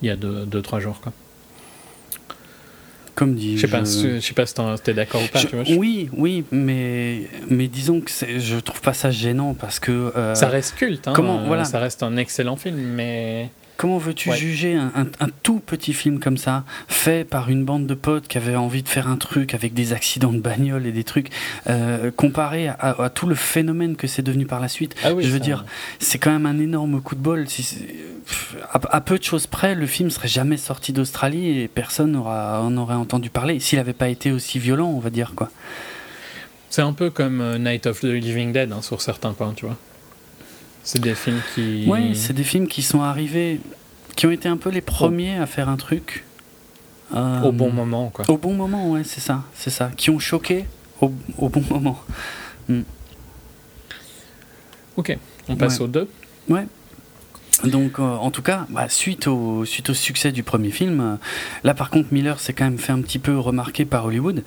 [SPEAKER 2] il y a 2-3 deux, trois jours quoi.
[SPEAKER 1] Comme dit.
[SPEAKER 2] Je sais pas,
[SPEAKER 1] je-
[SPEAKER 2] sais pas si t'es d'accord ou pas.
[SPEAKER 1] je-
[SPEAKER 2] tu vois, je-
[SPEAKER 1] Oui, oui, mais, mais disons que c'est- je trouve pas ça gênant parce que. euh,
[SPEAKER 2] Ça reste culte, hein,
[SPEAKER 1] comment-
[SPEAKER 2] euh,
[SPEAKER 1] voilà.
[SPEAKER 2] ça reste un excellent film, mais
[SPEAKER 1] Comment veux-tu
[SPEAKER 2] Ouais.
[SPEAKER 1] juger un, un- un tout petit film comme ça, fait par une bande de potes qui avaient envie de faire un truc avec des accidents de bagnole et des trucs, euh, comparé à, à tout le phénomène que c'est devenu par la suite?
[SPEAKER 2] Ah oui,
[SPEAKER 1] Je veux
[SPEAKER 2] ça-
[SPEAKER 1] dire, c'est quand même un énorme coup de bol. Si à, à peu de choses près, le film serait jamais sorti d'Australie et personne n'aura- en aurait entendu parler s'il n'avait pas été aussi violent, on va dire quoi.
[SPEAKER 2] c'est un peu comme euh, Night of the Living Dead hein, sur certains points, tu vois. C'est des films qui.
[SPEAKER 1] Oui, c'est des films qui sont arrivés, qui ont été un peu les premiers à faire un truc. euh,
[SPEAKER 2] au bon moment, quoi.
[SPEAKER 1] Au bon moment, ouais, c'est ça, c'est ça. Qui ont choqué au, au bon moment. [LAUGHS]
[SPEAKER 2] Ok, on passe
[SPEAKER 1] Ouais.
[SPEAKER 2] au 2.
[SPEAKER 1] Donc, euh, en tout cas, bah, suite, au, suite au succès du premier film, euh, là par contre, Miller s'est quand même fait un petit peu remarquer par Hollywood.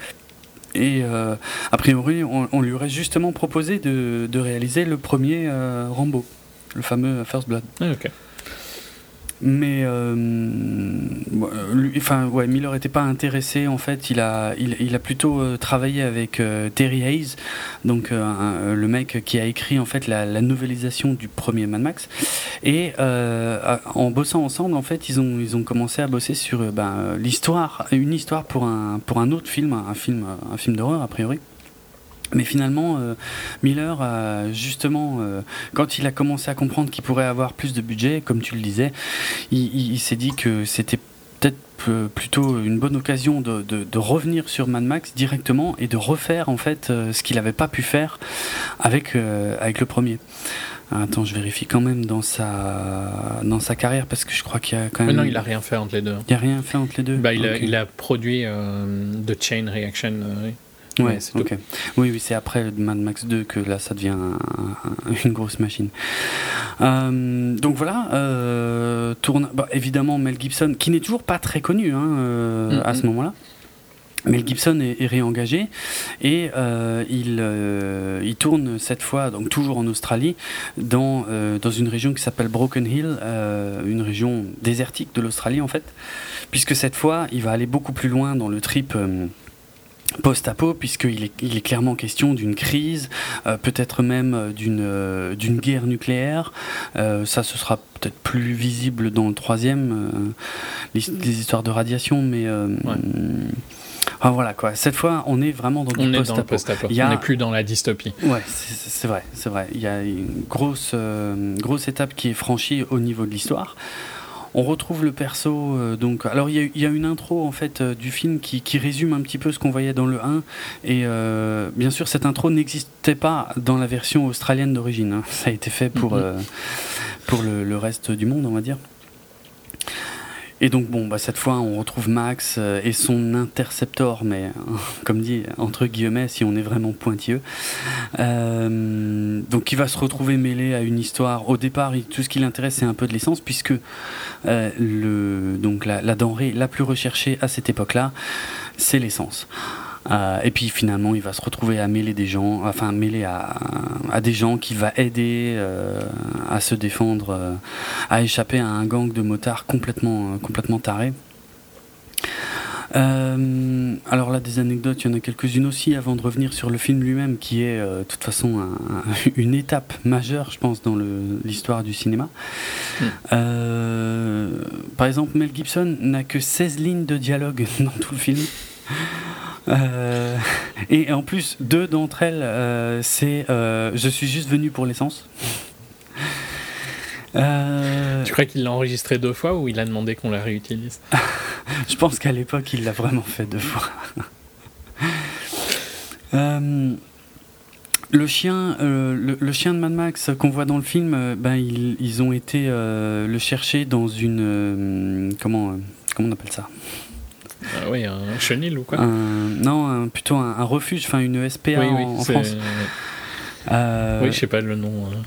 [SPEAKER 1] Et euh, a priori, on, lui aurait justement proposé de, réaliser le premier euh, Rambo, le fameux First Blood.
[SPEAKER 2] Ah.
[SPEAKER 1] Mais euh, enfin ouais, Miller n'était pas intéressé en fait. Il a, il, a plutôt euh, travaillé avec euh, Terry Hayes, donc le mec qui a écrit en fait la, la novélisation du premier Mad Max. Et en bossant ensemble, en fait, ils ont, ils ont commencé à bosser sur ben, l'histoire, une histoire pour un, pour un autre film, un film, un film d'horreur a priori. Mais finalement, euh, Miller, a justement, euh, quand il a commencé à comprendre qu'il pourrait avoir plus de budget, comme tu le disais, il, s'est dit que c'était peut-être plutôt une bonne occasion de, de, revenir sur Mad Max directement et de refaire en fait euh, ce qu'il n'avait pas pu faire avec, avec le premier. Attends, je vérifie quand même dans sa, dans sa carrière parce que je crois qu'il y a quand même.
[SPEAKER 2] Mais non, il a rien fait entre les deux.
[SPEAKER 1] Il a rien fait entre les deux.
[SPEAKER 2] Bah, il, a, il, a, produit The Chain Reaction.
[SPEAKER 1] Ouais, c'est ok. Oui, oui, c'est après Mad Max 2 que là ça devient une grosse machine. Euh, donc voilà, euh, tourne, bah, évidemment Mel Gibson, qui n'est toujours pas très connu hein, euh, à ce moment-là. Mel Gibson est, réengagé et il, il, tourne cette fois, donc toujours en Australie, dans, dans une région qui s'appelle Broken Hill, une région désertique de l'Australie en fait, puisque cette fois il va aller beaucoup plus loin dans le trip post-apo, puisqu'il est, il est clairement question d'une crise, euh, peut-être même euh, d'une euh, d'une guerre nucléaire. ça, ce sera peut-être plus visible dans le troisième, les, histoires de radiation, mais... Voilà quoi. Cette fois, on est vraiment dans
[SPEAKER 2] le post-apo. On n'est plus dans la dystopie.
[SPEAKER 1] Ouais, c'est vrai, c'est vrai. Il y a une grosse, grosse étape qui est franchie au niveau de l'histoire. On retrouve le perso. Euh, donc, alors il y, a une intro en fait euh, du film qui, résume un petit peu ce qu'on voyait dans le 1. Et euh, bien sûr, cette intro n'existait pas dans la version australienne d'origine. Hein. Ça a été fait pour, mhm. pour le, reste du monde, on va dire. Et donc, bon, bah, cette fois, on retrouve Max euh, et son interceptor, mais euh, [LAUGHS] comme dit, entre guillemets, si on est vraiment pointilleux. Euh, donc, il va se retrouver mêlé à une histoire. Au départ, tout ce qui l'intéresse, c'est un peu de l'essence, puisque le, donc, la, la denrée la plus recherchée à cette époque-là, c'est l'essence. Euh, et puis finalement, il va se retrouver à mêler des gens, enfin mêler à, à des gens qui va aider euh, à se défendre, euh, à échapper à un gang de motards complètement, complètement tarés. alors là, des anecdotes, il y en a quelques-unes aussi avant de revenir sur le film lui-même, qui est de toute façon une étape majeure, je pense, dans l'histoire du cinéma. Hmm. par exemple, Mel Gibson n'a que 16 lignes de dialogue [LAUGHS] dans tout le film. Euh, et en plus, deux d'entre elles, euh, c'est euh, Je suis juste venu pour l'essence.
[SPEAKER 2] Tu crois qu'il l'a enregistré deux fois ou il a demandé qu'on la réutilise? [LAUGHS]
[SPEAKER 1] Je pense qu'à l'époque, il l'a vraiment fait deux fois. [LAUGHS] le chien, le, chien de Mad Max qu'on voit dans le film, ben, ils, ont été le chercher dans une. comment, comment on appelle ça?
[SPEAKER 2] Ah oui, un chenil ou quoi
[SPEAKER 1] Non, plutôt un, refuge, enfin une SPA en, France.
[SPEAKER 2] Euh, oui, je sais pas le nom. Hein.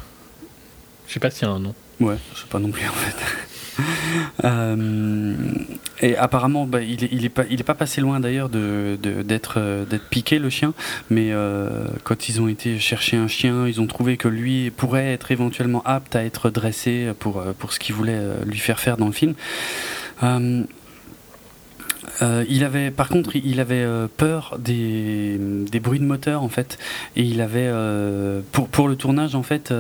[SPEAKER 2] Je sais pas s'il y a un nom.
[SPEAKER 1] Ouais, je sais pas non plus en fait. [LAUGHS] Euh, et apparemment, bah, il, est, il, est pas, il est pas passé loin d'ailleurs de, d'être, euh, d'être piqué le chien, mais quand ils ont été chercher un chien, ils ont trouvé que lui pourrait être éventuellement apte à être dressé pour, pour ce qu'ils voulaient lui faire faire dans le film. Euh, il avait, par contre, il avait euh, peur des, des, bruits de moteur en fait, et il avait euh, pour, pour le tournage en fait,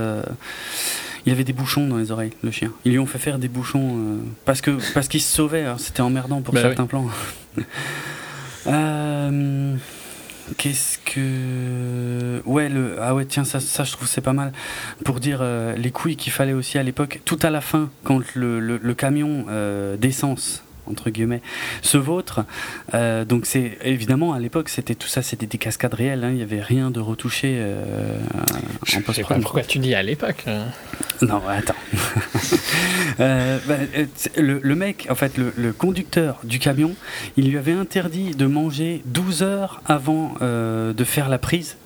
[SPEAKER 1] il avait des bouchons dans les oreilles, le chien. Ils lui ont fait faire des bouchons parce que parce qu'il se sauvait. Hein. C'était emmerdant pour bah certains plans. [LAUGHS] Qu'est-ce que. Ouais, le. Ah ouais, tiens, ça, ça je trouve c'est pas mal. Pour dire les couilles qu'il fallait aussi à l'époque, tout à la fin, quand le, le, le camion d'essence entre guillemets, ce vôtre. Euh, donc c'est évidemment à l'époque c'était tout ça, c'était des cascades réelles. Hein. il n'y avait rien de retouché euh,
[SPEAKER 2] en Pourquoi tu dis à l'époque hein
[SPEAKER 1] Non, attends. [LAUGHS] Euh, bah, le, le, mec, en fait, le, le, conducteur du camion, il lui avait interdit de manger 12 heures avant de faire la prise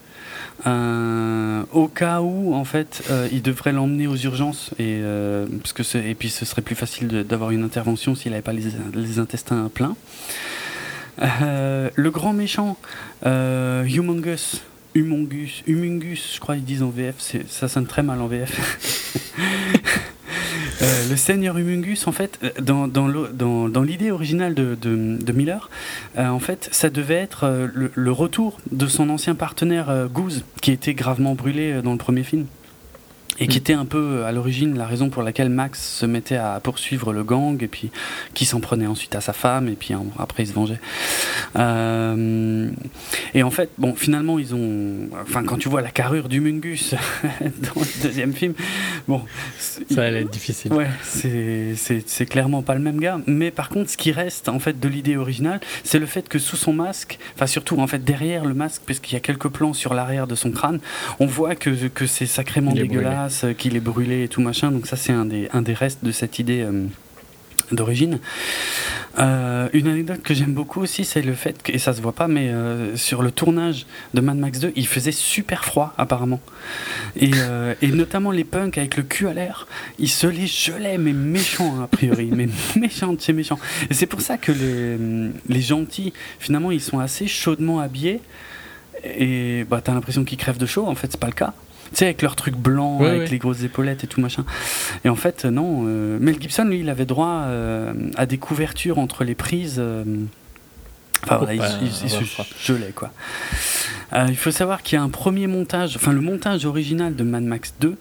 [SPEAKER 1] euh, au cas où, en fait, euh, il devrait l'emmener aux urgences et, euh, parce que et puis ce serait plus facile d'avoir une intervention s'il n'avait pas les, intestins pleins. le grand méchant, Humungus, Humungus, Humungus, je crois qu'ils disent en VF, ça sonne très mal en VF. [LAUGHS] le Seigneur Humungus, en fait, dans, dans, l'idée originale de, de, Miller, en fait, ça devait être le, le, retour de son ancien partenaire Goose, qui était gravement brûlé dans le premier film et qui mm. était un peu à l'origine la raison pour laquelle Max se mettait à poursuivre le gang et puis qui s'en prenait ensuite à sa femme et puis après il se vengeait. Euh, et en fait, bon, finalement ils ont, enfin quand tu vois la carrure du Mungus [LAUGHS] dans le deuxième film, bon,
[SPEAKER 2] ça allait être difficile.
[SPEAKER 1] Ouais, c'est clairement pas le même gars. Mais par contre, ce qui reste en fait de l'idée originale, c'est le fait que sous son masque, enfin surtout en fait derrière le masque, puisqu'il y a quelques plans sur l'arrière de son crâne, on voit que que c'est sacrément dégueulasse qu'il est brûlé et tout machin. Donc ça, c'est un des, un des restes de cette idée euh, d'origine. Euh, une anecdote que j'aime beaucoup aussi, c'est le fait que, et ça se voit pas, mais euh, sur le tournage de Mad Max 2, il faisait super froid apparemment. Et, et notamment les punks avec le cul à l'air, ils se les gelaient, mais méchants a priori, mais méchants de chez méchants. Et c'est pour ça que les, les gentils, finalement, ils sont assez chaudement habillés. Et bah, t'as l'impression qu'ils crèvent de chaud, en fait, c'est pas le cas. Tu sais, avec leur truc blanc, avec les grosses épaulettes et tout machin. Et en fait, non. Euh, Mel Gibson, lui, il avait droit euh, à des couvertures entre les prises. Euh, enfin voilà, il, se gelait quoi. il faut savoir qu'il y a un premier montage, enfin le montage original de Mad Max 2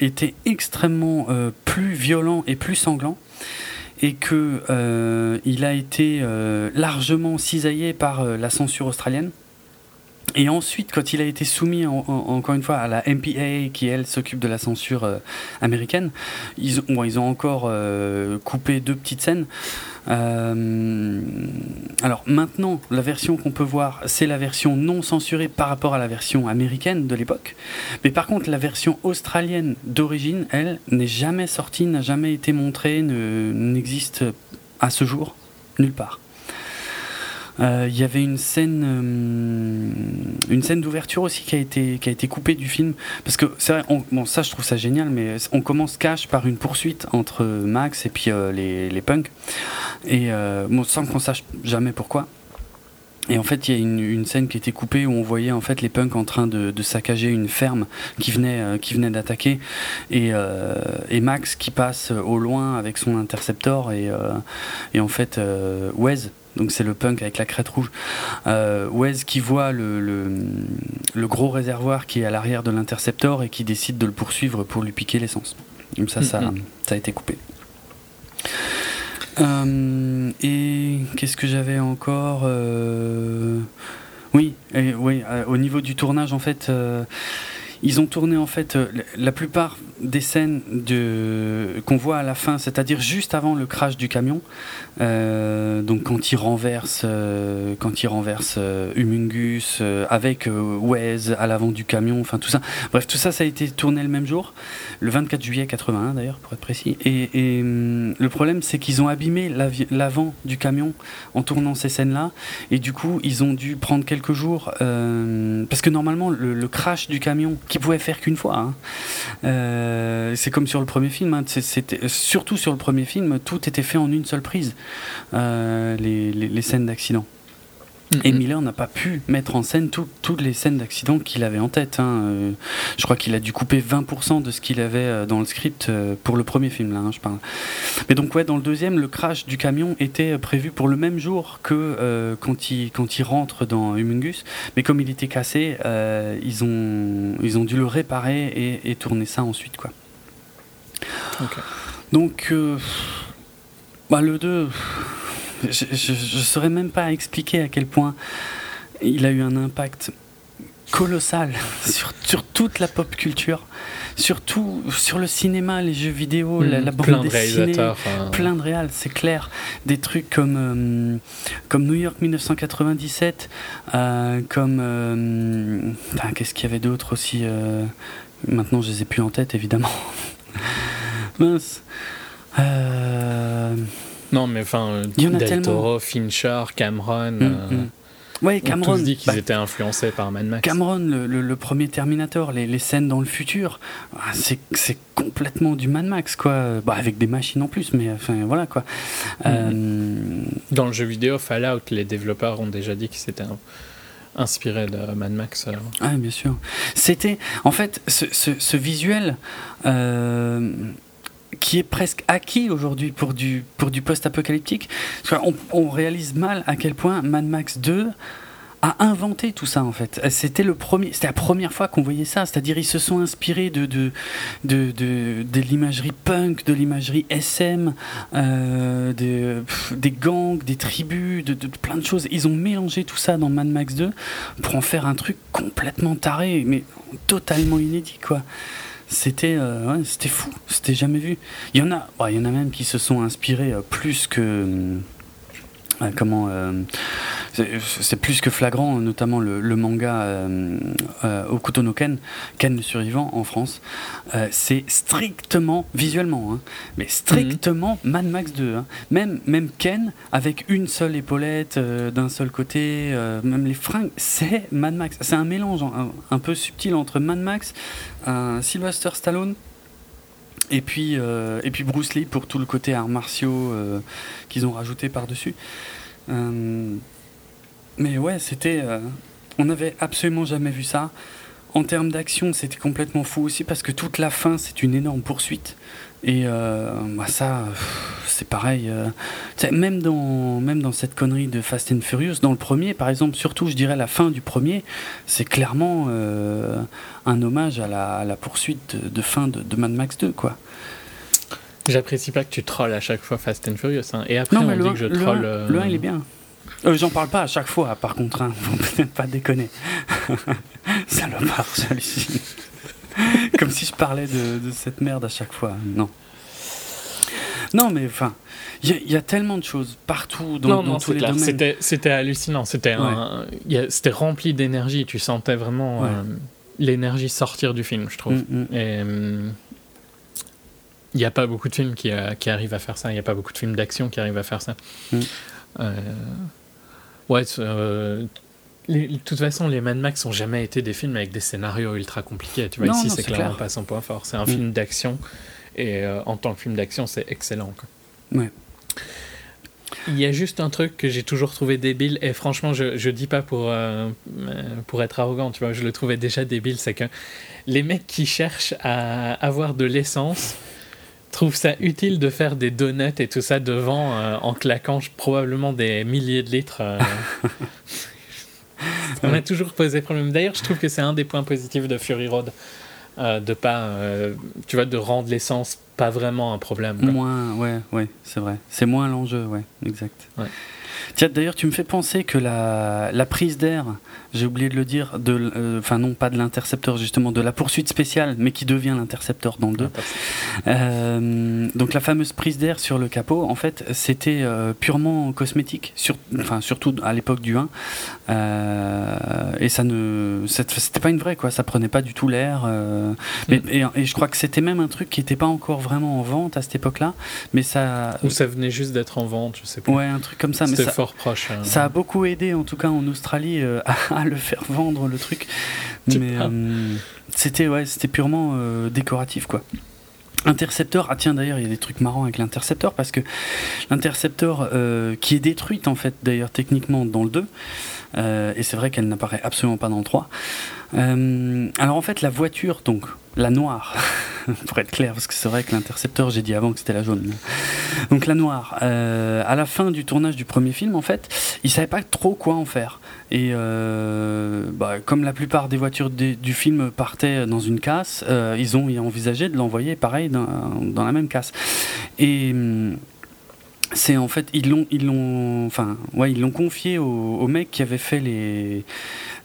[SPEAKER 1] était extrêmement plus violent et plus sanglant et que il a été largement cisaillé par la censure australienne. Et ensuite, quand il a été soumis encore une fois à la MPA, qui elle s'occupe de la censure euh, américaine, ils, ont encore euh, coupé deux petites scènes. Euh, alors maintenant, la version qu'on peut voir, c'est la version non censurée par rapport à la version américaine de l'époque. Mais par contre, la version australienne d'origine, elle, n'est jamais sortie, n'a jamais été montrée, n'existe à ce jour nulle part. Euh, il y avait une scène, euh, une scène d'ouverture aussi qui a été qui a été coupée du film. Parce que c'est vrai, bon ça je trouve ça génial, mais on commence cash par une poursuite entre Max et puis euh, les, les punks. Et sans qu'on sache jamais pourquoi. Et en fait, il y a une, une, scène qui était coupée où on voyait en fait les punks en train de, de saccager une ferme qui venait, qui venait d'attaquer, et, et, Max qui passe au loin avec son interceptor et, et en fait Wes donc c'est le punk avec la crête rouge. Euh, Wes qui voit le, le, gros réservoir qui est à l'arrière de l'interceptor et qui décide de le poursuivre pour lui piquer l'essence. Comme ça, ça, mm-hmm. ça, a été coupé. Euh, et qu'est-ce que j'avais encore euh, Oui, et, oui au niveau du tournage, en fait ils ont tourné en fait euh, la plupart des scènes de, qu'on voit à la fin, c'est-à-dire juste avant le crash du camion. Euh, donc quand il renverse, euh, quand il renverse Humungus avec Wes à l'avant du camion, enfin tout ça. Bref, tout ça, ça a été tourné le même jour, le 24 juillet 81 d'ailleurs, pour être précis. Et, le problème, c'est qu'ils ont abîmé l'avant du camion en tournant ces scènes-là, et du coup, ils ont dû prendre quelques jours parce que normalement, le crash du camion qui pouvait faire qu'une fois. Hein. Euh, c'est comme sur le premier film. Hein. Surtout sur le premier film, tout était fait en une seule prise. Euh, les, scènes d'accident. Et Miller n'a pas pu mettre en scène toutes les scènes d'accident qu'il avait en tête. Hein. Euh, je crois qu'il a dû couper 20% de ce qu'il avait euh, dans le script euh, pour le premier film, là, hein, je parle. Mais donc, ouais, dans le deuxième, le crash du camion était prévu pour le même jour que quand, il, quand il rentre dans Humungus. Mais comme il était cassé, ils, ont, ils ont dû le réparer et, et tourner ça ensuite, quoi. Donc, bah, le 2 je ne saurais même pas expliquer à quel point il a eu un impact colossal [LAUGHS] sur, sur toute la pop culture, surtout sur le cinéma, les jeux vidéo, la, hmm, bande plein dessinée, de plein de réals, c'est clair. Des trucs comme, euh, comme New York 1997, euh, comme... Euh, qu'est-ce qu'il y avait d'autre aussi Maintenant, je les ai plus en tête, évidemment. [LAUGHS] Mince.
[SPEAKER 2] Non, mais enfin, Del Toro, Fincher, Cameron. Mm, euh,
[SPEAKER 1] mm. Ouais, Cameron.
[SPEAKER 2] On tous dit qu'ils bah, étaient influencés par Mad Max.
[SPEAKER 1] Cameron, le, premier Terminator, les, les, scènes dans le futur, ah, c'est complètement du Mad Max, quoi. Bah, avec des machines en plus, mais enfin, voilà, quoi. Mm.
[SPEAKER 2] Euh, dans le jeu vidéo Fallout, les développeurs ont déjà dit qu'ils s'étaient inspirés de Mad Max.
[SPEAKER 1] Ah, bien sûr. C'était, en fait, ce, ce, ce visuel qui est presque acquis aujourd'hui pour du, pour du post-apocalyptique. On, réalise mal à quel point Mad Max 2 a inventé tout ça en fait. C'était la première fois qu'on voyait ça. C'est-à-dire ils se sont inspirés de de, de, de, l'imagerie punk, de l'imagerie SM, euh, des gangs, des tribus, de, plein de choses. Ils ont mélangé tout ça dans Mad Max 2 pour en faire un truc complètement taré, mais totalement inédit quoi. C'était euh, c'était fou, c'était jamais vu. Il y en a, il y en a même qui se sont inspirés euh, plus que euh, comment c'est plus que flagrant, notamment le, manga euh, euh, Okuto no Ken, Ken le survivant en France. Euh, c'est strictement, visuellement, hein, mais strictement mhm. Mad Max 2. Hein. Même, même Ken, avec une seule épaulette d'un seul côté, même les fringues, c'est Mad Max. C'est un mélange un, un, peu subtil entre Mad Max, Sylvester Stallone et puis, et puis Bruce Lee pour tout le côté arts martiaux qu'ils ont rajouté par-dessus. Mais ouais, c'était. Euh, on n'avait absolument jamais vu ça. En termes d'action, c'était complètement fou aussi parce que toute la fin, c'est une énorme poursuite. Et euh, bah ça, c'est pareil. Euh, même, dans, même dans cette connerie de Fast and Furious, dans le premier, par exemple, surtout, je dirais la fin du premier, c'est clairement un hommage à la, poursuite de, fin de, Mad Max 2, quoi.
[SPEAKER 2] J'apprécie pas que tu trolles à chaque fois Fast and Furious. Hein. Et après, on dit que je troll.
[SPEAKER 1] Le 1, il est bien. Euh, j'en parle pas à chaque fois, par contre, hein. [LAUGHS] faut peut-être pas déconner. [LAUGHS] Salopard, celui-ci. [LAUGHS] Comme si je parlais de, cette merde à chaque fois. Non. Non, mais enfin, il y, a tellement de choses partout dans, tous les domaines.
[SPEAKER 2] C'était hallucinant. C'était rempli d'énergie. Tu sentais vraiment euh, l'énergie sortir du film, je trouve. Mm, mm. Et. Hum, il n'y a pas beaucoup de films qui, euh, qui arrivent à faire ça. Il n'y a pas beaucoup de films d'action qui arrivent à faire ça. Mm. Ouais, euh, de toute façon, les Mad Max ont jamais été des films avec des scénarios ultra compliqués. Tu vois, ici, c'est clairement pas son point fort. C'est un mm. film d'action. Et euh, en tant que film d'action, c'est excellent. Ouais. Il y a juste un truc que j'ai toujours trouvé débile, et franchement, je, je dis pas pour, euh, pour être arrogant, tu vois, je le trouvais déjà débile, c'est que les mecs qui cherchent à avoir de l'essence trouve ça utile de faire des donuts et tout ça devant euh, en claquant probablement des milliers de litres. [LAUGHS] Euh. [LAUGHS] On a toujours posé problème. D'ailleurs, je trouve que c'est un des points positifs de Fury Road. Euh, de pas, tu vois, de rendre l'essence pas vraiment un problème.
[SPEAKER 1] Moins, ouais, ouais, c'est vrai. C'est moins l'enjeu, ouais, exact. Ouais. Tiens, d'ailleurs, tu me fais penser que la, la prise d'air, j'ai oublié de le dire, de, euh, enfin non, pas de l'intercepteur justement, de la poursuite spéciale, mais qui devient l'intercepteur dans le 2. Euh, donc la fameuse prise d'air sur le capot, en fait, c'était euh, purement cosmétique, sur, enfin surtout à l'époque du 1. et ça ne, c'était pas une vraie quoi, ça prenait pas du tout l'air. Mm. et, et, je crois que c'était même un truc qui n'était pas encore vraiment en vente à cette époque-là, mais ça.
[SPEAKER 2] Ou ça venait juste d'être en vente, je sais pas.
[SPEAKER 1] Ouais, un truc comme ça. Mais ça,
[SPEAKER 2] fort proche. Hein.
[SPEAKER 1] Ça a beaucoup aidé, en tout cas en Australie, euh, [LAUGHS] le faire vendre le truc. Mais euh, c'était ouais, c'était purement euh, décoratif quoi. Intercepteur, ah tiens d'ailleurs il y a des trucs marrants avec l'intercepteur parce que l'intercepteur qui est détruite en fait d'ailleurs techniquement dans le 2 et c'est vrai qu'elle n'apparaît absolument pas dans le 3 alors en fait la voiture donc la noire, [LAUGHS] pour être clair, parce que c'est vrai que l'intercepteur, j'ai dit avant que c'était la jaune. Donc la noire, euh, à la fin du tournage du premier film, en fait, ils savaient pas trop quoi en faire. Et euh, bah, comme la plupart des voitures du film partaient dans une casse, euh, ils ont envisagé de l'envoyer pareil dans, la même casse. Et hum, c'est en fait ils l'ont enfin confié au, mec qui avait fait les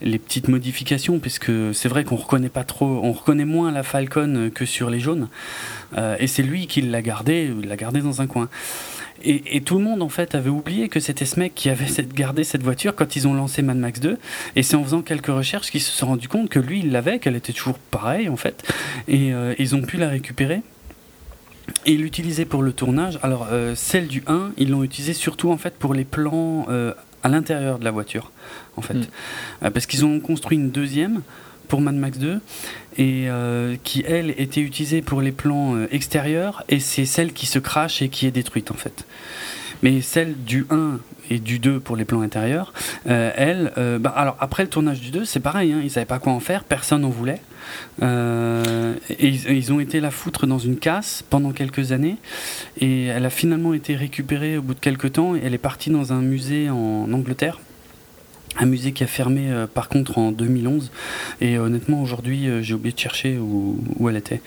[SPEAKER 1] les petites modifications puisque c'est vrai qu'on reconnaît pas trop on reconnaît moins la Falcon que sur les jaunes. Euh, et c'est lui qui l'a gardé l'a gardé dans un coin. Et, tout le monde en fait avait oublié que c'était ce mec qui avait cette, gardé cette voiture quand ils ont lancé Mad Max 2 et c'est en faisant quelques recherches qu'ils se sont rendu compte que lui il l'avait qu'elle était toujours pareille en fait. Et euh, ils ont pu la récupérer. Et l'utiliser pour le tournage. Alors, euh, celle du 1, ils l'ont utilisé surtout en fait pour les plans à l'intérieur de la voiture, en fait. Mm. Euh, parce qu'ils ont construit une deuxième pour Mad Max 2 et qui elle était utilisée pour les plans extérieurs et c'est celle qui se crache et qui est détruite en fait. Mais celle du 1 et du 2 pour les plans intérieurs, euh, elle, euh, bah, alors après le tournage du 2, c'est pareil, hein, ils savaient pas quoi en faire, personne n'en voulait. Euh, ils, ont été la foutre dans une casse pendant quelques années. Et elle a finalement été récupérée au bout de quelques temps et elle est partie dans un musée en Angleterre. Un musée qui a fermé par contre en 2011 et honnêtement aujourd'hui j'ai oublié de chercher où, où elle était.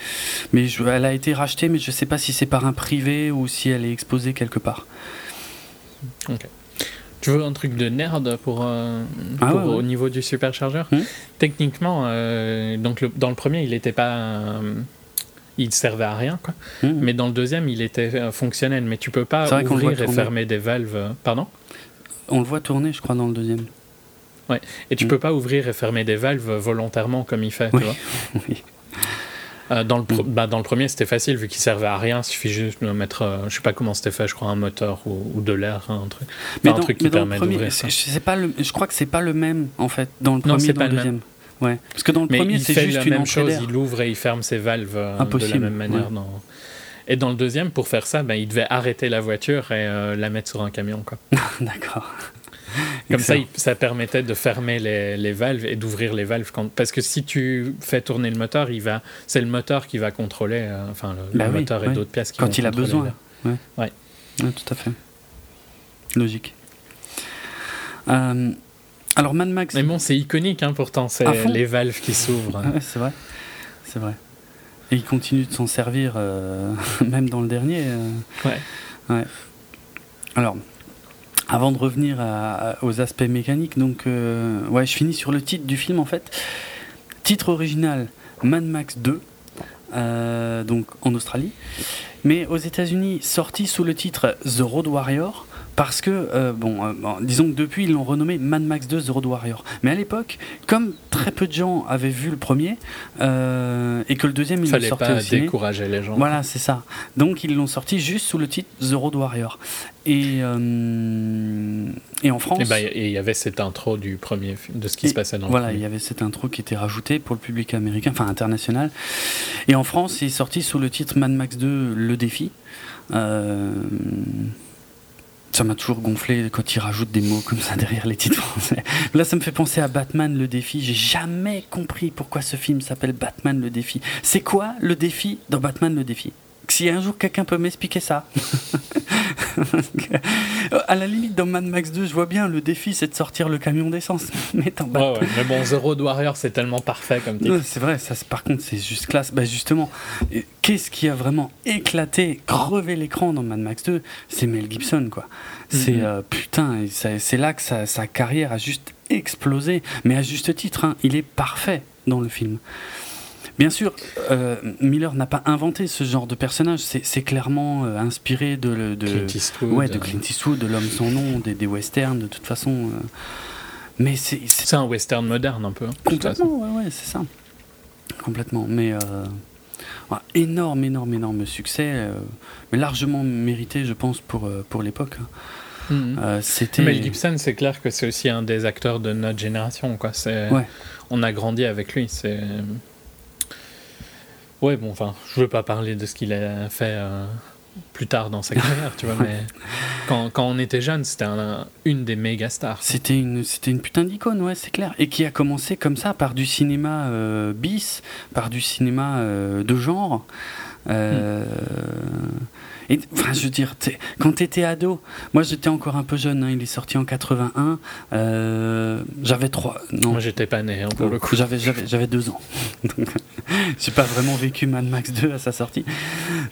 [SPEAKER 1] Mais je, elle a été rachetée mais je sais pas si c'est par un privé ou si elle est exposée quelque part.
[SPEAKER 2] Ok. Tu veux un truc de nerd pour, euh, ah au niveau du superchargeur hmm. Techniquement, euh, donc dans le premier, il n'était pas. Euh, il servait à rien, quoi. Hmm. Mais dans le deuxième, il était fonctionnel. Mais tu peux pas ouvrir et fermer des valves. Pardon?
[SPEAKER 1] On le voit tourner, je crois, dans le deuxième.
[SPEAKER 2] Ouais. Et tu hmm. peux pas ouvrir et fermer des valves volontairement comme il fait, tu vois [LAUGHS] oui. Euh, dans, le mm. bah, dans le premier, c'était facile vu qu'il servait à rien. Il suffit juste de mettre, euh, je sais pas comment c'était fait, je crois un moteur ou, de l'air, hein, un truc.
[SPEAKER 1] Mais un truc qui permet d'ouvrir. Je, pas le, je crois que c'est pas le même en fait dans le premier et dans le deuxième. Ouais. Parce que dans le premier, c'est juste la même chose.
[SPEAKER 2] Il ouvre et il ferme ses valves euh, de la même manière. Dans... Et dans le deuxième, pour faire ça, ben, il devait arrêter la voiture et la mettre sur un camion. [LAUGHS]
[SPEAKER 1] D'accord.
[SPEAKER 2] Comme ça, ça permettait de fermer les, les valves et d'ouvrir les valves. Quand... Parce que si tu fais tourner le moteur, il va... c'est le moteur qui va contrôler, euh, enfin le, bah moteur et d'autres pièces qui
[SPEAKER 1] Quand il a besoin.
[SPEAKER 2] Ouais. Ouais.
[SPEAKER 1] tout à fait. Logique. Euh, alors Mad Max.
[SPEAKER 2] Mais bon, c'est iconique hein, pourtant, c'est les valves qui s'ouvrent.
[SPEAKER 1] c'est vrai. C'est vrai. Et il continue de s'en servir, euh, [LAUGHS] même dans le dernier.
[SPEAKER 2] Ouais.
[SPEAKER 1] Ouais. Alors, avant de revenir aux aspects mécaniques, donc euh, ouais, je finis sur le titre du film en fait. Titre original Mad Max 2, euh, donc en Australie, mais aux États-Unis sorti sous le titre The Road Warrior parce que, euh, bon, euh, disons que depuis, ils l'ont renommé Mad Max 2 The Road Warrior. Mais à l'époque, comme très peu de gens avaient vu le premier, euh, et que le deuxième,
[SPEAKER 2] ils
[SPEAKER 1] l'ont sorti
[SPEAKER 2] pas décourager les gens.
[SPEAKER 1] Voilà, c'est ça. Donc, ils l'ont sorti juste sous le titre The Road Warrior. Et, et en France...
[SPEAKER 2] Eh ben, et il y avait cette intro du premier de ce qui se passait dans
[SPEAKER 1] le
[SPEAKER 2] Voilà,
[SPEAKER 1] il y avait cette intro qui était rajoutée pour le public américain, enfin international. Et en France, il est sorti sous le titre Mad Max 2 Le Défi. Euh, ça m'a toujours gonflé quand ils rajoutent des mots comme ça derrière les titres français. Là, ça me fait penser à Batman le défi. J'ai jamais compris pourquoi ce film s'appelle Batman le défi. C'est quoi le défi dans Batman le défi? Si un jour quelqu'un peut m'expliquer ça. [LAUGHS] à la limite, dans Mad Max 2, je vois bien le défi, c'est de sortir le camion d'essence. [LAUGHS]
[SPEAKER 2] mais, mais bon, Zero Warrior, c'est tellement parfait comme titre.
[SPEAKER 1] C'est vrai, ça, par contre, c'est juste classe. Bah, justement, qu'est-ce qui a vraiment éclaté, crevé l'écran dans Mad Max 2 C'est Mel Gibson, quoi. C'est mm-hmm. euh, putain, c'est là que sa, sa, carrière a juste explosé. Mais à juste titre, hein, il est parfait dans le film. Bien sûr, euh, Miller n'a pas inventé ce genre de personnage. C'est clairement euh, inspiré de, de,
[SPEAKER 2] Clint Eastwood,
[SPEAKER 1] ouais, de Clint Eastwood, de l'homme sans nom, des, des, westerns, de toute façon. Euh. mais c'est
[SPEAKER 2] c'est un western moderne un peu. Hein,
[SPEAKER 1] complètement, ouais, ouais, c'est ça. Complètement. Mais énorme, énorme, énorme succès, mais largement mérité, je pense, pour pour l'époque.
[SPEAKER 2] C'était Mel Gibson, c'est clair que c'est aussi un des acteurs de notre génération. Quoi. Ouais. On a grandi avec lui. C'est Ouais, bon, enfin, je veux pas parler de ce qu'il a fait euh, plus tard dans sa [LAUGHS] carrière, tu vois, mais quand, quand, on était jeune, c'était une des méga stars.
[SPEAKER 1] C'était une, c'était une putain d'icône, ouais, c'est clair. Et qui a commencé comme ça, par du cinéma euh, bis, par du cinéma euh, de genre. Euh, et, enfin, je veux dire, quand tu étais ado, moi j'étais encore un peu jeune, hein, il est sorti en 81, euh, j'avais 3. Non,
[SPEAKER 2] moi j'étais pas né, hein, pour le coup.
[SPEAKER 1] J'avais, j'avais, j'avais 2 ans. [LAUGHS] J'ai pas vraiment vécu Mad Max 2 à sa sortie.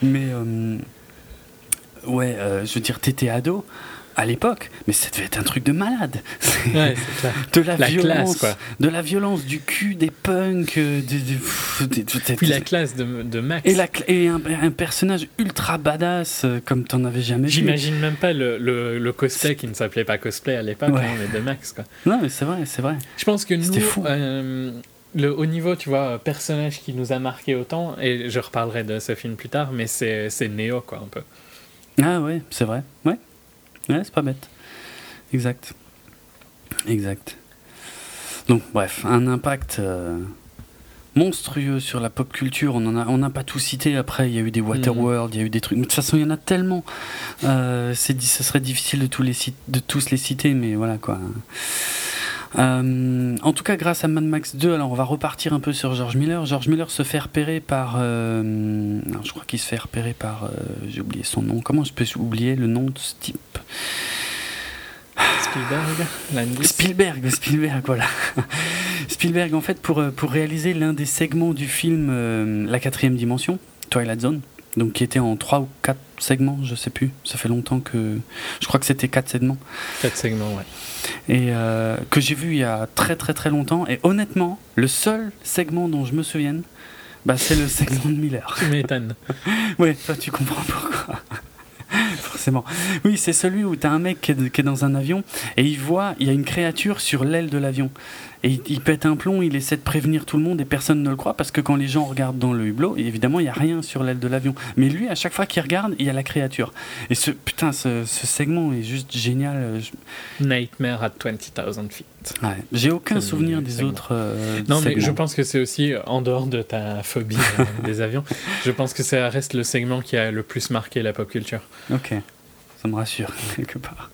[SPEAKER 1] Mais, euh, ouais, euh, je veux dire, t'étais ado à l'époque, mais ça devait être un truc de malade.
[SPEAKER 2] Ouais, [LAUGHS]
[SPEAKER 1] de la, violence, quoi. de la violence, du cul, des punks, euh, de,
[SPEAKER 2] puis la classe de, de Max.
[SPEAKER 1] Et, la, et un, personnage ultra badass euh, comme t'en avais jamais vu.
[SPEAKER 2] J'imagine même pas le, le, cosplay qui ne s'appelait pas cosplay à l'époque, hein, mais de Max. Quoi.
[SPEAKER 1] Non, mais c'est vrai, c'est vrai.
[SPEAKER 2] Je pense que nous, fou. Euh, le haut niveau, tu vois, personnage qui nous a marqué autant, et je reparlerai de ce film plus tard, mais c'est Neo, quoi, un peu.
[SPEAKER 1] Ah ouais, c'est vrai, ouais. Ouais, c'est pas bête. Exact. Exact. Donc, bref, un impact euh, monstrueux sur la pop culture. On en a, on n'a pas tout cité. Après, il y a eu des Waterworld, il y a eu des trucs. De toute façon, il y en a tellement. Euh, c'est, ce serait difficile de tous les de tous les citer, mais voilà quoi. Euh, en tout cas, grâce à Mad Max 2, alors on va repartir un peu sur George Miller. George Miller se fait repérer par. Euh, je crois qu'il se fait repérer par. Euh, j'ai oublié son nom. Comment je peux oublier le nom de ce type?
[SPEAKER 2] Spielberg
[SPEAKER 1] Spielberg, Spielberg, voilà. [LAUGHS] Spielberg, en fait, pour, pour réaliser l'un des segments du film La quatrième dimension, Twilight Zone, donc qui était en 3 ou 4 segments, je sais plus. Ça fait longtemps que. Je crois que c'était 4 segments.
[SPEAKER 2] 4 segments, ouais.
[SPEAKER 1] Et euh, que j'ai vu il y a très très très longtemps. Et honnêtement, le seul segment dont je me souvienne, bah, c'est le [LAUGHS] segment de Miller.
[SPEAKER 2] Tu m'étonnes. [LAUGHS]
[SPEAKER 1] oui, toi tu comprends pourquoi. [LAUGHS] Forcément. Oui, c'est celui où tu as un mec qui est, qui est, dans un avion et il voit, il y a une créature sur l'aile de l'avion. Et il, pète un plomb, il essaie de prévenir tout le monde et personne ne le croit parce que quand les gens regardent dans le hublot, évidemment, il n'y a rien sur l'aile de l'avion. Mais lui, à chaque fois qu'il regarde, il y a la créature. Et ce, putain, ce, segment est juste génial.
[SPEAKER 2] Nightmare at 20,000 feet.
[SPEAKER 1] Ouais. J'ai aucun souvenir des autres. Euh,
[SPEAKER 2] non, mais je pense que c'est aussi, en dehors de ta phobie euh, [LAUGHS] des avions, je pense que ça reste le segment qui a le plus marqué la pop culture.
[SPEAKER 1] Ok, ça me rassure [LAUGHS] quelque part.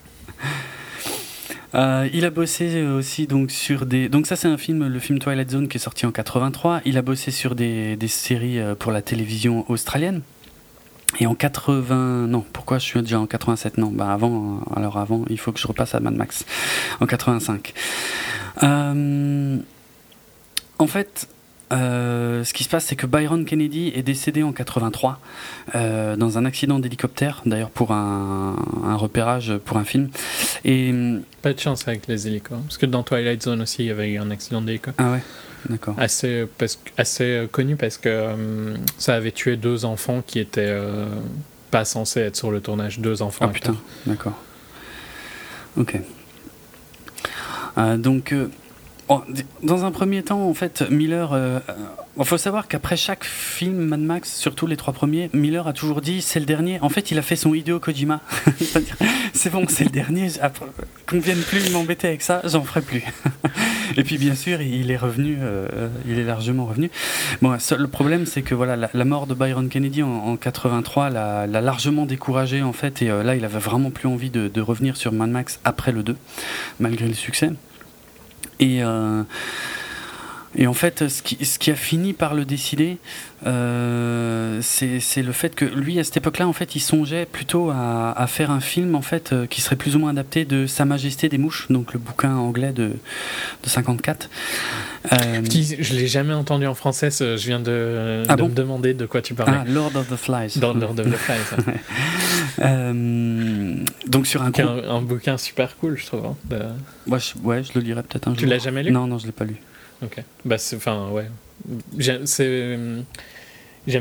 [SPEAKER 1] Euh, il a bossé aussi donc sur des. Donc ça c'est un film, le film Twilight Zone qui est sorti en 83. Il a bossé sur des, des séries euh, pour la télévision australienne. Et en 80, non, pourquoi je suis déjà en 87 Non, bah avant, euh, alors avant, il faut que je repasse à Mad Max en 85. Euh, en fait, euh, ce qui se passe, c'est que Byron Kennedy est décédé en 83 euh, dans un accident d'hélicoptère, d'ailleurs pour un, repérage pour un film. Et
[SPEAKER 2] pas de chance avec les hélicos, parce que dans Twilight Zone aussi, il y avait eu un accident d'hélicoptère.
[SPEAKER 1] Ah ouais. D'accord.
[SPEAKER 2] Assez, parce, assez connu parce que euh, ça avait tué deux enfants qui étaient pas censés être sur le tournage. Deux enfants.
[SPEAKER 1] Ah putain, d'accord. Ok. donc, dans un premier temps, en fait, Miller. Il euh, euh, faut savoir qu'après chaque film Mad Max, surtout les trois premiers, Miller a toujours dit c'est le dernier. En fait, il a fait son Hideo Kojima. [LAUGHS] c'est bon, c'est le dernier. Qu'on vienne plus m'embêter avec ça, j'en ferai plus. [LAUGHS] Et puis, bien sûr, il est revenu. Euh, il est largement revenu. Le problème, c'est que voilà, la, mort de Byron Kennedy en, 83 l'a largement découragé, en fait. Et là, il avait vraiment plus envie de revenir sur Mad Max après le 2, malgré le succès. Et, euh, et en fait, ce qui, a fini par le décider, euh, c'est le fait que lui, à cette époque-là, en fait, il songeait plutôt à, à, faire un film en fait euh, qui serait plus ou moins adapté de Sa Majesté des mouches, donc le bouquin anglais de, de 54.
[SPEAKER 2] Euh, je l'ai jamais entendu en français. Je viens de, ah de me demander de quoi tu parlais.
[SPEAKER 1] Ah, Lord of the Flies.
[SPEAKER 2] Lord of the Flies. [LAUGHS]
[SPEAKER 1] euh, donc sur un,
[SPEAKER 2] un, un, bouquin super cool, je trouve. Hein, de...
[SPEAKER 1] ouais, je, ouais, je le lirai peut-être un
[SPEAKER 2] jour.
[SPEAKER 1] Tu
[SPEAKER 2] l'as jamais lu?
[SPEAKER 1] Non, non, je l'ai pas lu.
[SPEAKER 2] Ok. Bah, enfin, ouais. J'aime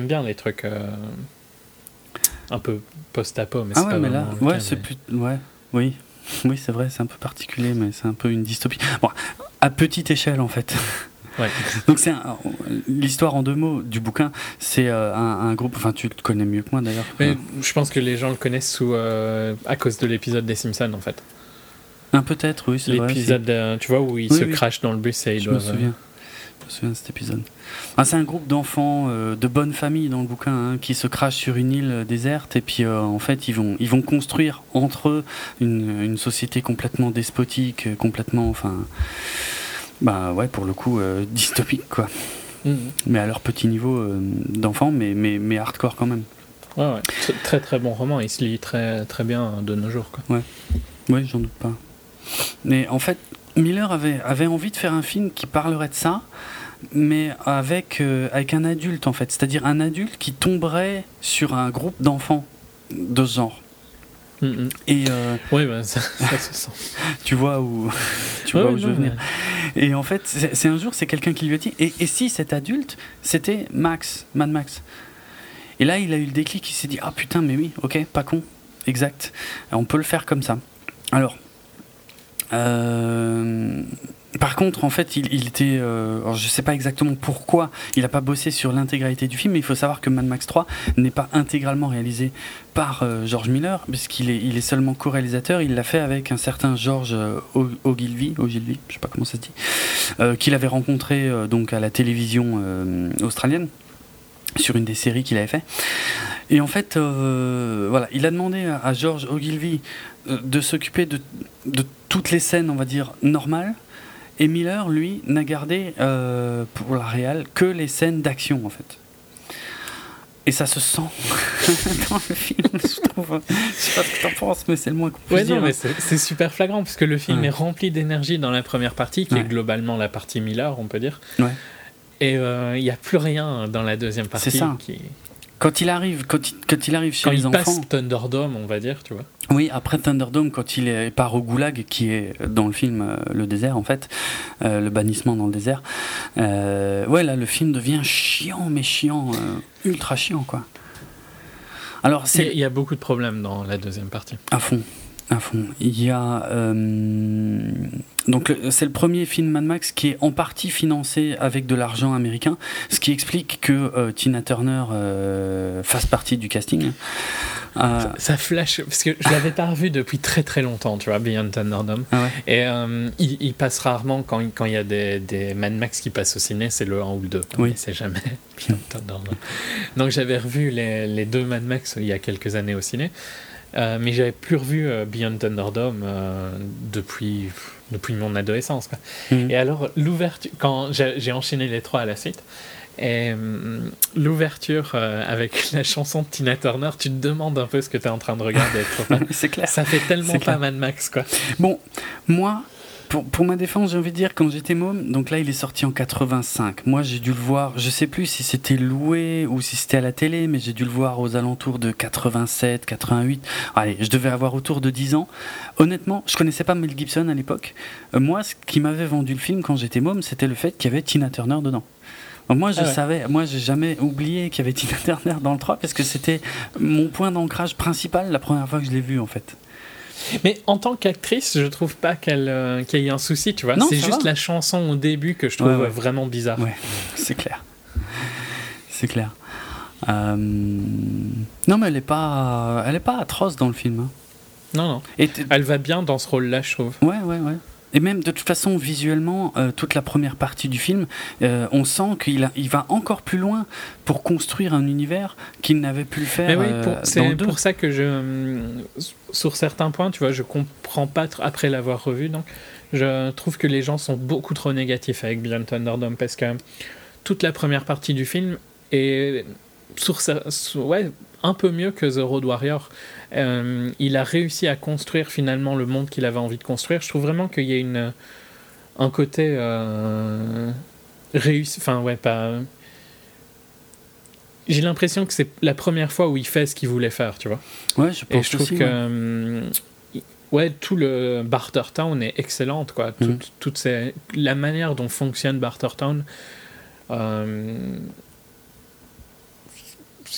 [SPEAKER 2] bien les trucs euh, un peu post-apo, mais
[SPEAKER 1] ah
[SPEAKER 2] c'est
[SPEAKER 1] ouais,
[SPEAKER 2] pas
[SPEAKER 1] mais
[SPEAKER 2] là,
[SPEAKER 1] ouais, c'est plus, ouais, oui, oui, c'est vrai, c'est un peu particulier, mais c'est un peu une dystopie. Bon, à petite échelle en fait.
[SPEAKER 2] Ouais. [LAUGHS]
[SPEAKER 1] Donc c'est l'histoire en deux mots du bouquin. C'est euh, un, un, groupe. Enfin, tu le connais mieux que moi d'ailleurs.
[SPEAKER 2] Mais je pense que les gens le connaissent sous euh, à cause de l'épisode des Simpsons en fait.
[SPEAKER 1] Un peut-être, oui, c'est
[SPEAKER 2] L'épisode, tu vois, où ils se crachent dans le bus et ils
[SPEAKER 1] Je
[SPEAKER 2] doivent...
[SPEAKER 1] me souviens. Je me souviens de cet épisode. Ah, c'est un groupe d'enfants euh, de bonne famille dans le bouquin hein, qui se crachent sur une île déserte et puis euh, en fait ils vont, ils vont construire entre eux une, une société complètement despotique, complètement, enfin, bah ouais, pour le coup, euh, dystopique quoi.
[SPEAKER 2] Mhm.
[SPEAKER 1] Mais à leur petit niveau d'enfants, mais, mais, mais hardcore quand même.
[SPEAKER 2] Ouais, ouais. Très très bon roman, il se lit très, très bien de nos jours. Quoi.
[SPEAKER 1] Ouais, ouais j'en doute pas. Mais en fait, Miller avait, avait envie de faire un film qui parlerait de ça, mais avec, euh, avec un adulte en fait. C'est-à-dire un adulte qui tomberait sur un groupe d'enfants de ce genre. Et euh,
[SPEAKER 2] oui, bah, ça, ça, se sent. [LAUGHS]
[SPEAKER 1] tu vois où, [LAUGHS] tu
[SPEAKER 2] ouais,
[SPEAKER 1] vois où
[SPEAKER 2] non,
[SPEAKER 1] je veux venir. Et en fait, c'est c'est un jour, c'est quelqu'un qui lui a dit et, et si cet adulte, c'était Max, Mad Max? Et là, il a eu le déclic, il s'est dit Ah putain, mais oui, ok, pas con, exact. On peut le faire comme ça. Alors, euh, par contre, en fait, il, était. Euh, je ne sais pas exactement pourquoi il n'a pas bossé sur l'intégralité du film, mais il faut savoir que Mad Max 3 n'est pas intégralement réalisé par euh, George Miller, puisqu'il est, seulement co-réalisateur. Il l'a fait avec un certain George Ogilvy, Ogilvy, je sais pas comment ça se dit, qu'il avait rencontré donc à la télévision australienne sur une des séries qu'il avait fait. Et en fait, voilà, il a demandé à, George Ogilvy de s'occuper de, de toutes les scènes, on va dire, normales et Miller, lui, n'a gardé euh, pour la réal que les scènes d'action, en fait. Et ça se sent [LAUGHS] dans le film, je trouve. Je sais pas ce que t'en penses, mais c'est le moins qu'on puisse dire.
[SPEAKER 2] mais c'est super flagrant, parce que le film est rempli d'énergie dans la première partie, qui est globalement la partie Miller, on peut dire. Et euh, il n'y a plus rien dans la deuxième partie. C'est ça. Qui...
[SPEAKER 1] Quand il arrive, quand il, quand il arrive chez les enfants. Quand il passe
[SPEAKER 2] Thunderdome, on va dire, tu vois.
[SPEAKER 1] Oui, après Thunderdome, quand il est, part au Goulag, qui est dans le film euh, le désert en fait, euh, le bannissement dans le désert. Euh, ouais, là, le film devient chiant, mais chiant, ultra chiant, quoi.
[SPEAKER 2] Alors, c'est. Il y a beaucoup de problèmes dans la deuxième partie.
[SPEAKER 1] À fond, à fond. Il y a donc c'est le premier film Mad Max qui est en partie financé avec de l'argent américain, ce qui explique que euh, Tina Turner euh, fasse partie du casting.
[SPEAKER 2] Euh, ça, flash, parce que je l'avais pas revu depuis très très longtemps, tu vois, Beyond Thunderdome. Ah Et il, passe rarement quand, quand il y a des, des, Mad Max qui passent au ciné, c'est le 1 ou le 2. Oui. C'est jamais Beyond Thunderdome. Donc j'avais revu les, les, deux Mad Max il y a quelques années au ciné. Mais j'avais plus revu Beyond Thunderdome depuis depuis mon adolescence. Mhm. Et alors, l'ouverture, quand j'ai enchaîné les trois à la suite, et hum, l'ouverture euh, avec [LAUGHS] la chanson de Tina Turner, tu te demandes un peu ce que tu es en train de regarder. [LAUGHS]
[SPEAKER 1] C'est clair.
[SPEAKER 2] Ça fait tellement pas Mad Max, quoi.
[SPEAKER 1] Bon, moi, pour, ma défense, j'ai envie de dire, quand j'étais môme, donc là il est sorti en 85. Moi j'ai dû le voir, je sais plus si c'était loué ou si c'était à la télé, mais j'ai dû le voir aux alentours de 87, 88. Allez, je devais avoir autour de 10 ans. Honnêtement, je connaissais pas Mel Gibson à l'époque. Euh, moi, ce qui m'avait vendu le film quand j'étais môme, c'était le fait qu'il y avait Tina Turner dedans. moi, je ah savais, moi, j'ai jamais oublié qu'il y avait Tina Turner dans le 3 parce que c'était mon point d'ancrage principal la première fois que je l'ai vu en fait.
[SPEAKER 2] Mais en tant qu'actrice, je trouve pas qu'elle euh, qu'il y ait un souci, tu vois. C'est juste la chanson au début que je trouve vraiment bizarre.
[SPEAKER 1] Ouais, c'est clair. C'est clair. Euh, non, mais elle est pas, elle est pas atroce dans le film. Hein.
[SPEAKER 2] Non, non. Et elle va bien dans ce rôle-là, je trouve.
[SPEAKER 1] Ouais, ouais, ouais. Et même de toute façon, visuellement, euh, toute la première partie du film, euh, on sent qu'il il va encore plus loin pour construire un univers qu'il n'avait pu le faire. Oui,
[SPEAKER 2] euh, c'est pour ça que je, sur certains points, tu vois, je comprends pas après l'avoir revu. Donc, je trouve que les gens sont beaucoup trop négatifs avec Beyond Thunderdome parce que toute la première partie du film est sur, ouais, un peu mieux que The Road Warrior. Euh, il a réussi à construire finalement le monde qu'il avait envie de construire. Je trouve vraiment qu'il y a une, un côté euh, réussi. Enfin, ouais, pas. J'ai l'impression que c'est la première fois où il fait ce qu'il voulait faire, tu vois.
[SPEAKER 1] Ouais, je pense
[SPEAKER 2] Et je trouve que. Euh, ouais. tout le Bartertown est excellente, quoi. Mhm. Toute, ces, la manière dont fonctionne Bartertown. Euh,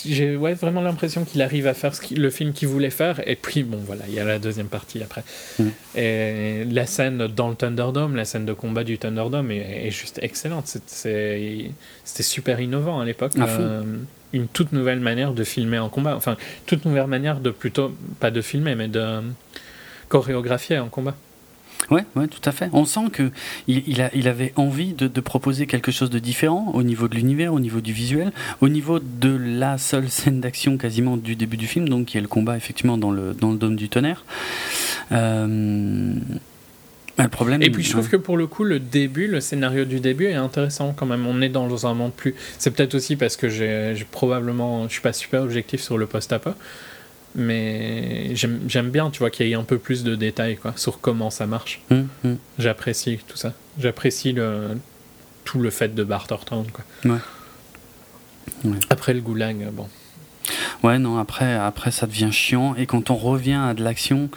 [SPEAKER 2] j'ai ouais, vraiment l'impression qu'il arrive à faire le film qu'il voulait faire. Et puis, bon, voilà, il y a la deuxième partie après. Mm. Et la scène dans le Thunderdome, la scène de combat du Thunderdome est, est juste excellente. C'était super innovant à l'époque. Euh, une toute nouvelle manière de filmer en combat. Enfin, toute nouvelle manière de plutôt, pas de filmer, mais de chorégraphier en combat.
[SPEAKER 1] Oui, ouais, tout à fait. On sent il, a, il avait envie de, proposer quelque chose de différent au niveau de l'univers, au niveau du visuel, au niveau de la seule scène d'action quasiment du début du film, donc qui est le combat effectivement dans le, dans le dôme du tonnerre. Euh, le problème,
[SPEAKER 2] et puis je trouve que pour le coup, le début, le scénario du début est intéressant quand même. On est dans un monde plus. C'est peut-être aussi parce que j'ai probablement. Je suis pas super objectif sur le post-apo mais j'aime bien, tu vois, qu'il y ait un peu plus de détails quoi, sur comment ça marche. Hum, hum. J'apprécie tout ça. J'apprécie le, tout le fait de Bartertown. Quoi. Ouais. Après le goulag, bon.
[SPEAKER 1] Ouais, non, après, après ça devient chiant. Et quand on revient à de l'action,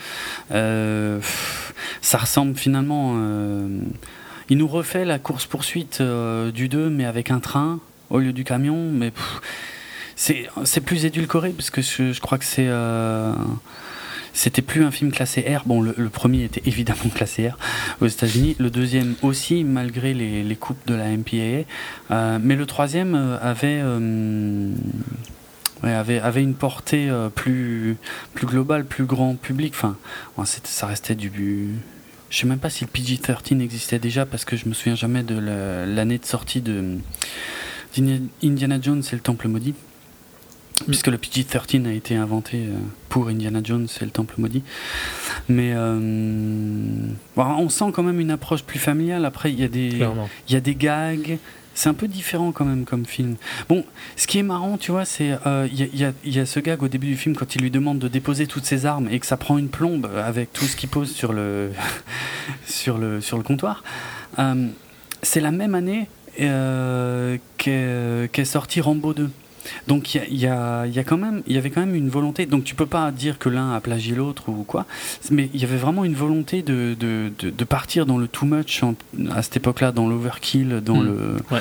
[SPEAKER 1] euh, ça ressemble finalement. Euh, il nous refait la course-poursuite euh, du 2, mais avec un train au lieu du camion. Mais c'est plus édulcoré parce que je, crois que c'est euh, c'était plus un film classé R. Bon, le, premier était évidemment [LAUGHS] classé R aux États-Unis, le deuxième aussi, malgré les, les coupes de la MPAA, euh, mais le troisième avait avait, avait une portée plus, plus globale, plus grand public. Enfin, ça restait du. Je sais même pas si le PG-13 existait déjà parce que je me souviens jamais de l'année de sortie de Indiana Jones et le Temple maudit. Puisque le PG-13 a été inventé euh, pour Indiana Jones et le Temple maudit. Mais euh, on sent quand même une approche plus familiale. Après, il y, a des, il y a des gags, c'est un peu différent quand même comme film. Bon, ce qui est marrant, tu vois, c'est euh, il y, y, a ce gag au début du film quand il lui demande de déposer toutes ses armes et que ça prend une plombe avec tout ce qu'il pose sur le [LAUGHS] sur le sur le comptoir. Euh, c'est la même année qu'est sorti Rambo 2. Donc il y, a, y, a quand même, il y avait quand même une volonté. Donc tu peux pas dire que l'un a plagié l'autre ou quoi, mais il y avait vraiment une volonté de, de, de, partir dans le too much à cette époque-là, dans l'overkill, dans hmm. le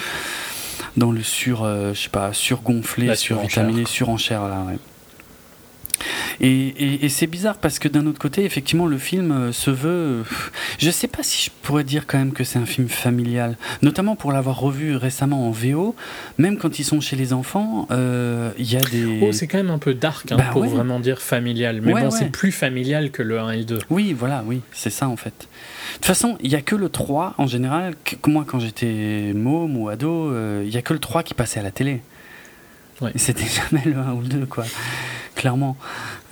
[SPEAKER 1] dans le sur, euh, je sais pas, surgonflé, survitaminé, surenchère là. Ouais. Et, c'est bizarre parce que d'un autre côté, effectivement, le film euh, se veut. Euh, je sais pas si je pourrais dire quand même que c'est un film familial, notamment pour l'avoir revu récemment en VO. Même quand ils sont chez les enfants, euh, il y a des.
[SPEAKER 2] Oh, c'est quand même un peu dark hein, bah pour vraiment dire familial. Mais bon, c'est plus familial que le 1 et le 2.
[SPEAKER 1] Oui, voilà, oui, c'est ça en fait. De toute façon, il n'y a que le 3 en général. Que, moi, quand j'étais môme ou ado, il n'y a que le 3 qui passait à la télé. C'était jamais le 1 ou le 2, quoi clairement.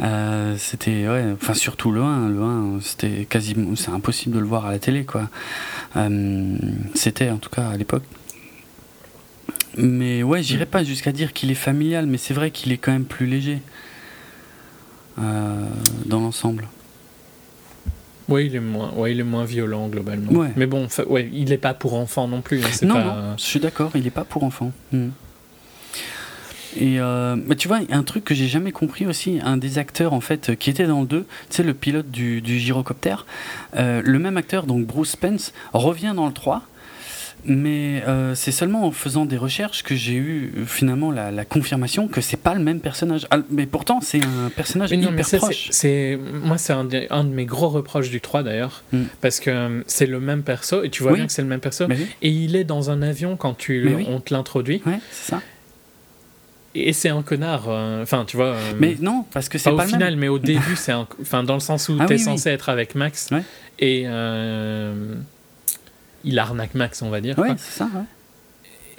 [SPEAKER 1] Euh, c'était, ouais, enfin surtout le 1, le 1, c'était quasiment, c'est impossible de le voir à la télé, quoi. Euh, c'était en tout cas à l'époque. Mais ouais, j'irais pas jusqu'à dire qu'il est familial, mais c'est vrai qu'il est quand même plus léger euh, dans l'ensemble.
[SPEAKER 2] Oui, il est moins, ouais, il est moins violent globalement. Mais bon, ouais, il n'est pas pour enfants non plus. Hein,
[SPEAKER 1] non, non, je suis d'accord, il n'est pas pour enfants. Hmm. Et euh, tu vois, un truc que j'ai jamais compris aussi, un des acteurs en fait qui était dans le 2, tu sais, le pilote du, du gyrocoptère, euh, le même acteur, donc Bruce Spence, revient dans le 3. Mais euh, c'est seulement en faisant des recherches que j'ai eu finalement la, confirmation que c'est pas le même personnage. Ah, mais pourtant, c'est un personnage hyper proche.
[SPEAKER 2] C'est, moi, c'est un, un, de mes gros reproches du 3 d'ailleurs, mm. parce que c'est le même perso, et tu vois bien que c'est le même perso, et il est dans un avion quand tu, on te l'introduit.
[SPEAKER 1] Ouais, c'est ça
[SPEAKER 2] et c'est un connard. Euh, enfin, tu vois. Euh,
[SPEAKER 1] mais non, parce que c'est pas,
[SPEAKER 2] pas, au final, mais au [LAUGHS] début, c'est un. Enfin, dans le sens où ah tu es censé être avec Max. Et euh, il arnaque Max, on va dire.
[SPEAKER 1] Ouais, c'est ça, ouais.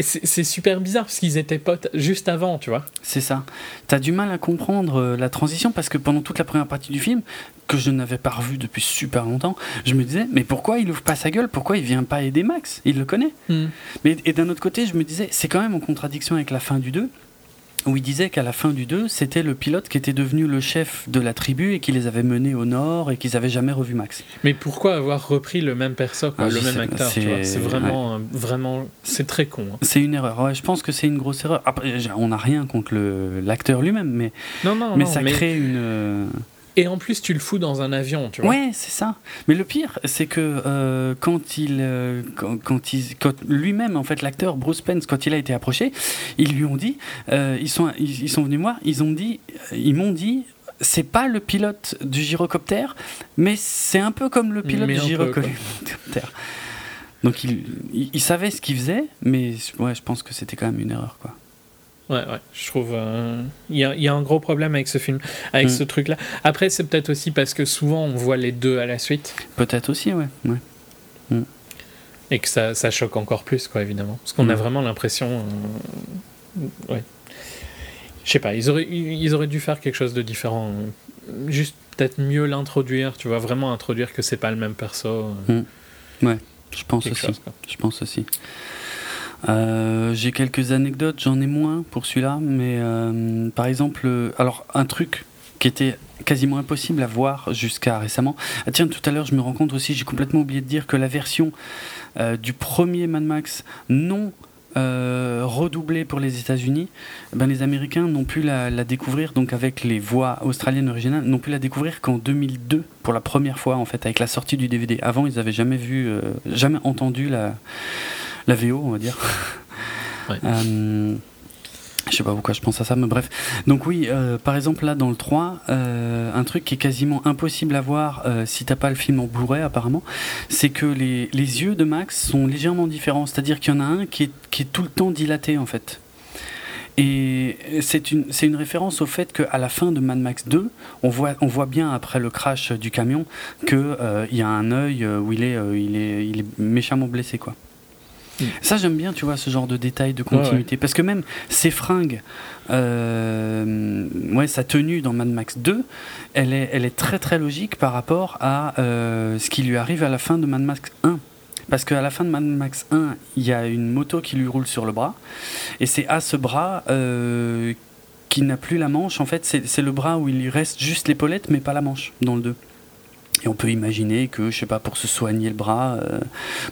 [SPEAKER 2] C'est super bizarre parce qu'ils étaient potes juste avant, tu vois.
[SPEAKER 1] C'est ça. T'as du mal à comprendre la transition parce que pendant toute la première partie du film, que je n'avais pas revu depuis super longtemps, je me disais, mais pourquoi il ouvre pas sa gueule? Pourquoi il vient pas aider Max? Il le connaît. Hmm. Mais, et d'un autre côté, je me disais, c'est quand même en contradiction avec la fin du 2 où il disait qu'à la fin du 2, c'était le pilote qui était devenu le chef de la tribu et qui les avait menés au nord et qu'ils n'avaient jamais revu Max.
[SPEAKER 2] Mais pourquoi avoir repris le même perso, ah, le même acteur C'est vraiment, vraiment, c'est très con. Hein.
[SPEAKER 1] C'est une erreur. Ouais, je pense que c'est une grosse erreur. Après, on n'a rien contre l'acteur lui-même, mais,
[SPEAKER 2] non, non,
[SPEAKER 1] mais ça crée une.
[SPEAKER 2] Et en plus, tu le fous dans un avion, tu vois.
[SPEAKER 1] Ouais, c'est ça. Mais le pire, c'est que euh, quand il, euh, quand, il, quand lui-même, en fait, l'acteur Bruce Spence, quand il a été approché, ils lui ont dit, euh, ils sont, ils, sont venus moi, ils ont dit, ils m'ont dit, c'est pas le pilote du gyrocoptère, mais c'est un peu comme le pilote du gyrocoptère. Donc il, il, savait ce qu'il faisait, mais ouais, je pense que c'était quand même une erreur, quoi.
[SPEAKER 2] Ouais, ouais, je trouve. Euh, il y, a, y, a, un gros problème avec ce film, avec mm. ce truc-là. Après, c'est peut-être aussi parce que souvent on voit les deux à la suite.
[SPEAKER 1] Peut-être aussi, ouais. ouais. Mm.
[SPEAKER 2] Et que ça, ça, choque encore plus, quoi, évidemment. Parce qu'on a mm. vraiment l'impression. Euh, ouais. Je sais pas, ils auraient, ils auraient dû faire quelque chose de différent. Juste peut-être mieux l'introduire, tu vois, vraiment introduire que c'est pas le même perso.
[SPEAKER 1] Ouais, je pense aussi. je pense aussi. Euh, j'ai quelques anecdotes, j'en ai moins pour celui-là, mais euh, par exemple, euh, alors un truc qui était quasiment impossible à voir jusqu'à récemment. Ah tiens, tout à l'heure, je me rends compte aussi, j'ai complètement oublié de dire que la version du premier Mad Max non redoublée pour les États-Unis, eh ben, les Américains n'ont pu la, la, découvrir, donc avec les voix australiennes originales, n'ont pu la découvrir qu'en 2002 pour la première fois en fait, avec la sortie du DVD. Avant, ils n'avaient jamais vu, jamais entendu la la VO, on va dire. [LAUGHS] Euh, Je sais pas pourquoi je pense à ça, mais bref. Donc oui, euh, par exemple là dans le 3, euh, un truc qui est quasiment impossible à voir euh, si t'as pas le film en Blu-ray apparemment, c'est que les, les, yeux de Max sont légèrement différents. C'est-à-dire qu'il y en a un qui est, qui est tout le temps dilaté en fait. Et c'est une, c'est une référence au fait qu'à la fin de Mad Max 2, on voit, on voit bien après le crash du camion qu'il il y a un œil où il est, il est, il est méchamment blessé quoi. Mm. Ça, j'aime bien, tu vois, ce genre de détails de continuité. Parce que même ses fringues, euh, ouais, sa tenue dans Mad Max 2, elle est, elle est très très logique par rapport à euh, ce qui lui arrive à la fin de Mad Max 1. Parce qu'à la fin de Mad Max 1, il y a une moto qui lui roule sur le bras. Et c'est à ce bras euh, qui n'a plus la manche. En fait, c'est le bras où il lui reste juste l'épaulette, mais pas la manche dans le 2. Et on peut imaginer que, je sais pas, pour se soigner le bras, euh,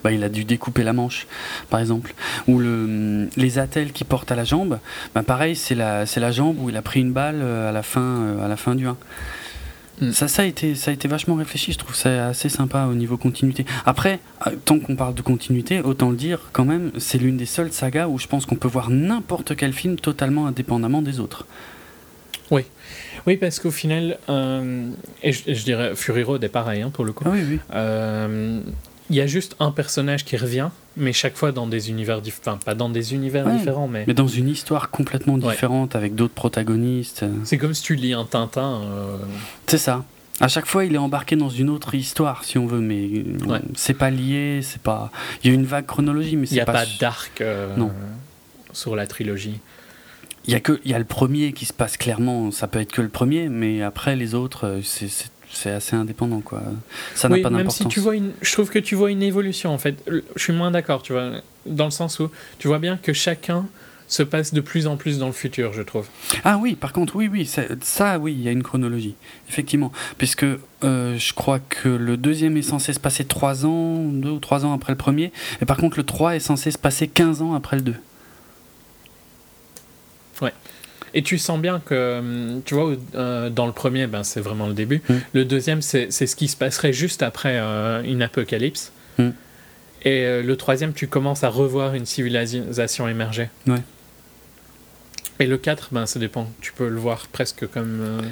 [SPEAKER 1] bah, il a dû découper la manche, par exemple. Ou le, les attelles qu'il porte à la jambe, bah, pareil, c'est la, c'est la jambe où il a pris une balle euh, à la fin, euh, à la fin du 1. Mm. Ça, ça, a été, ça a été vachement réfléchi, je trouve ça assez sympa au niveau continuité. Après, tant qu'on parle de continuité, autant le dire quand même, c'est l'une des seules sagas où je pense qu'on peut voir n'importe quel film totalement indépendamment des autres.
[SPEAKER 2] Oui. Oui, parce qu'au final, euh, et je, dirais Fury Road est pareil hein, pour le coup.
[SPEAKER 1] Ah oui, oui.
[SPEAKER 2] Euh, il y a juste un personnage qui revient, mais chaque fois dans des univers différents. Enfin, pas dans des univers différents, mais.
[SPEAKER 1] Mais dans une histoire complètement différente avec d'autres protagonistes.
[SPEAKER 2] C'est comme si tu lis un Tintin. Euh,
[SPEAKER 1] c'est ça. À chaque fois, il est embarqué dans une autre histoire, si on veut, mais c'est pas lié, c'est pas. Il y a une vague chronologie, mais c'est
[SPEAKER 2] pas. Il n'y a pas, d'arc sur la trilogie.
[SPEAKER 1] Il y a que il y a le premier qui se passe clairement, ça peut être que le premier, mais après les autres, euh, c'est assez indépendant quoi. Ça n'a pas d'importance.
[SPEAKER 2] Même si tu vois une, je trouve que tu vois une évolution en fait. Je suis moins d'accord, tu vois, dans le sens où tu vois bien que chacun se passe de plus en plus dans le futur, je trouve.
[SPEAKER 1] Ah oui, par contre, oui, oui, ça, ça oui, il y a une chronologie, effectivement, puisque euh, je crois que le deuxième est censé se passer 3 ans, 2 ou 3 ans après le premier, et par contre le 3 est censé se passer 15 ans après le 2.
[SPEAKER 2] Ouais. Et tu sens bien que, hum, tu vois, euh, dans le premier, ben, c'est vraiment le début. Mm. Le deuxième, c'est ce qui se passerait juste après euh, une apocalypse. Mm. Et euh, le troisième, tu commences à revoir une civilisation émerger.
[SPEAKER 1] Ouais.
[SPEAKER 2] Et le 4, ben, ça dépend. Tu peux le voir presque comme.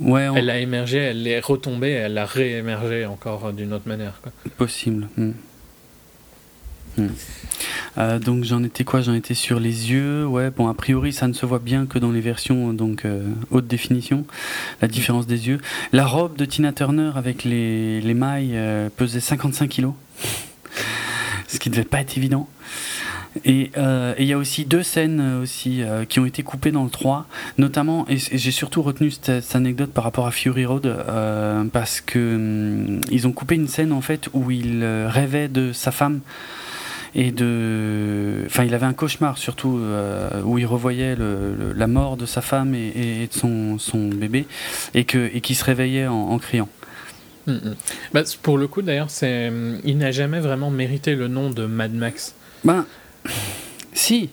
[SPEAKER 1] ouais,
[SPEAKER 2] Elle a émergé, elle est retombée, elle a réémergé encore d'une autre manière. Quoi.
[SPEAKER 1] Possible. Mm. Euh, donc j'en étais quoi? J'en étais sur les yeux. Ouais, bon, a priori, ça ne se voit bien que dans les versions donc euh, haute définition, la différence des yeux. La robe de Tina Turner avec les, les mailles euh, pesait 55 kilos, [LAUGHS] ce qui devait pas être évident. Et il y a aussi deux scènes aussi qui ont été coupées dans le 3, notamment, et, j'ai surtout retenu cette, anecdote par rapport à Fury Road, parce que hum, ils ont coupé une scène en fait où il rêvait de sa femme et de. Enfin, il avait un cauchemar surtout euh, où il revoyait le, la mort de sa femme et, de son, son, bébé et que et qui se réveillait en, criant.
[SPEAKER 2] Mm, mm. Bah, pour le coup, d'ailleurs, c'est il n'a jamais vraiment mérité le nom de Mad Max.
[SPEAKER 1] Ben, si,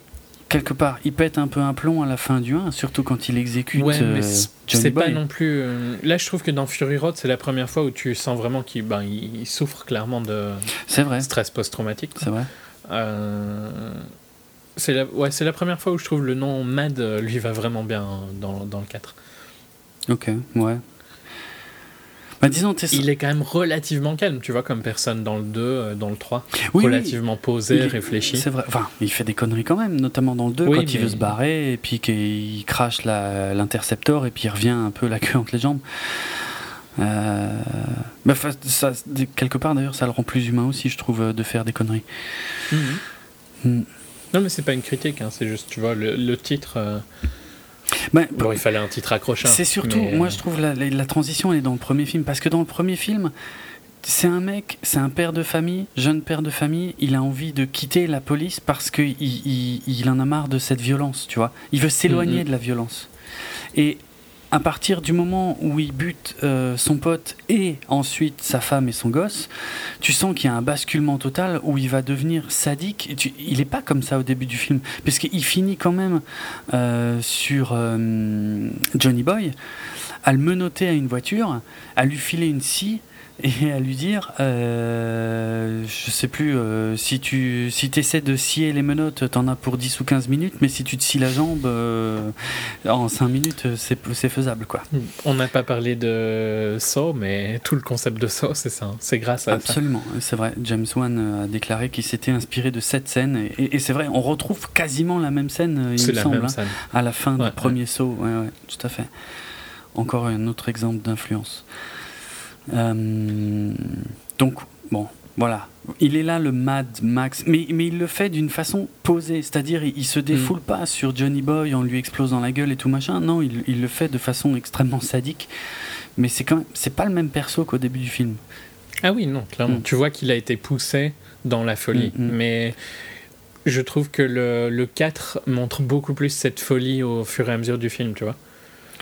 [SPEAKER 1] quelque part, il pète un peu un plomb à la fin du 1, surtout quand il exécute. Ouais, mais euh, c'est
[SPEAKER 2] pas non plus. Euh, là, je trouve que dans Fury Road, c'est la première fois où tu sens vraiment qu'il ben, il souffre clairement de
[SPEAKER 1] vrai.
[SPEAKER 2] stress post-traumatique.
[SPEAKER 1] C'est vrai.
[SPEAKER 2] Euh, c'est la, ouais, la première fois où je trouve le nom Mad euh, lui va vraiment bien dans, dans le 4.
[SPEAKER 1] Ok, ouais. Bah, disons,
[SPEAKER 2] il est quand même relativement calme, tu vois, comme personne dans le 2, euh, dans le 3. relativement posé, réfléchi.
[SPEAKER 1] C'est vrai. Enfin, il fait des conneries quand même, notamment dans le 2, quand il veut se barrer, et puis qu'il crache l'interceptor, et puis il revient un peu la queue entre les jambes. Euh, bah, ça, quelque part d'ailleurs, ça le rend plus humain aussi, je trouve, euh, de faire des conneries.
[SPEAKER 2] Mhm. Mm. Non, mais c'est pas une critique, hein, c'est juste, tu vois, le, titre. Euh, bon, il fallait un titre accrocheur.
[SPEAKER 1] C'est surtout, moi je trouve la, la, transition elle est dans le premier film, parce que dans le premier film, c'est un mec, c'est un père de famille, jeune père de famille, il a envie de quitter la police parce qu'il il, il, en a marre de cette violence, tu vois. Il veut s'éloigner mhm. de la violence. Et à partir du moment où il bute euh, son pote et ensuite sa femme et son gosse, tu sens qu'il y a un basculement total où il va devenir sadique. il n'est pas comme ça au début du film, parce qu'il finit quand même euh, sur euh, Johnny Boy à le menotter à une voiture, à lui filer une scie et à lui dire euh, je sais plus euh, si tu si essaies de scier les menottes t'en as pour 10 ou 15 minutes mais si tu te scies la jambe euh, en 5 minutes c'est faisable quoi.
[SPEAKER 2] On n'a pas parlé de Saw mais tout le concept de Saw c'est ça. C'est grâce à
[SPEAKER 1] absolument c'est vrai. James Wan a déclaré qu'il s'était inspiré de cette scène. Et, c'est vrai on retrouve quasiment la même scène il me semble hein, à la fin du premier ouais, ouais, tout à fait. Encore un autre exemple d'influence euh, donc, bon, voilà. Il est là le Mad Max, mais, mais il le fait d'une façon posée, c'est-à-dire il, se défoule mm. pas sur Johnny Boy en lui explosant la gueule et tout machin. Non, il, il le fait de façon extrêmement sadique, mais c'est quand c'est pas le même perso qu'au début du film.
[SPEAKER 2] Ah oui, non, clairement. Mm. Tu vois qu'il a été poussé dans la folie, mm, mais je trouve que le, le 4 montre beaucoup plus cette folie au fur et à mesure du film, tu vois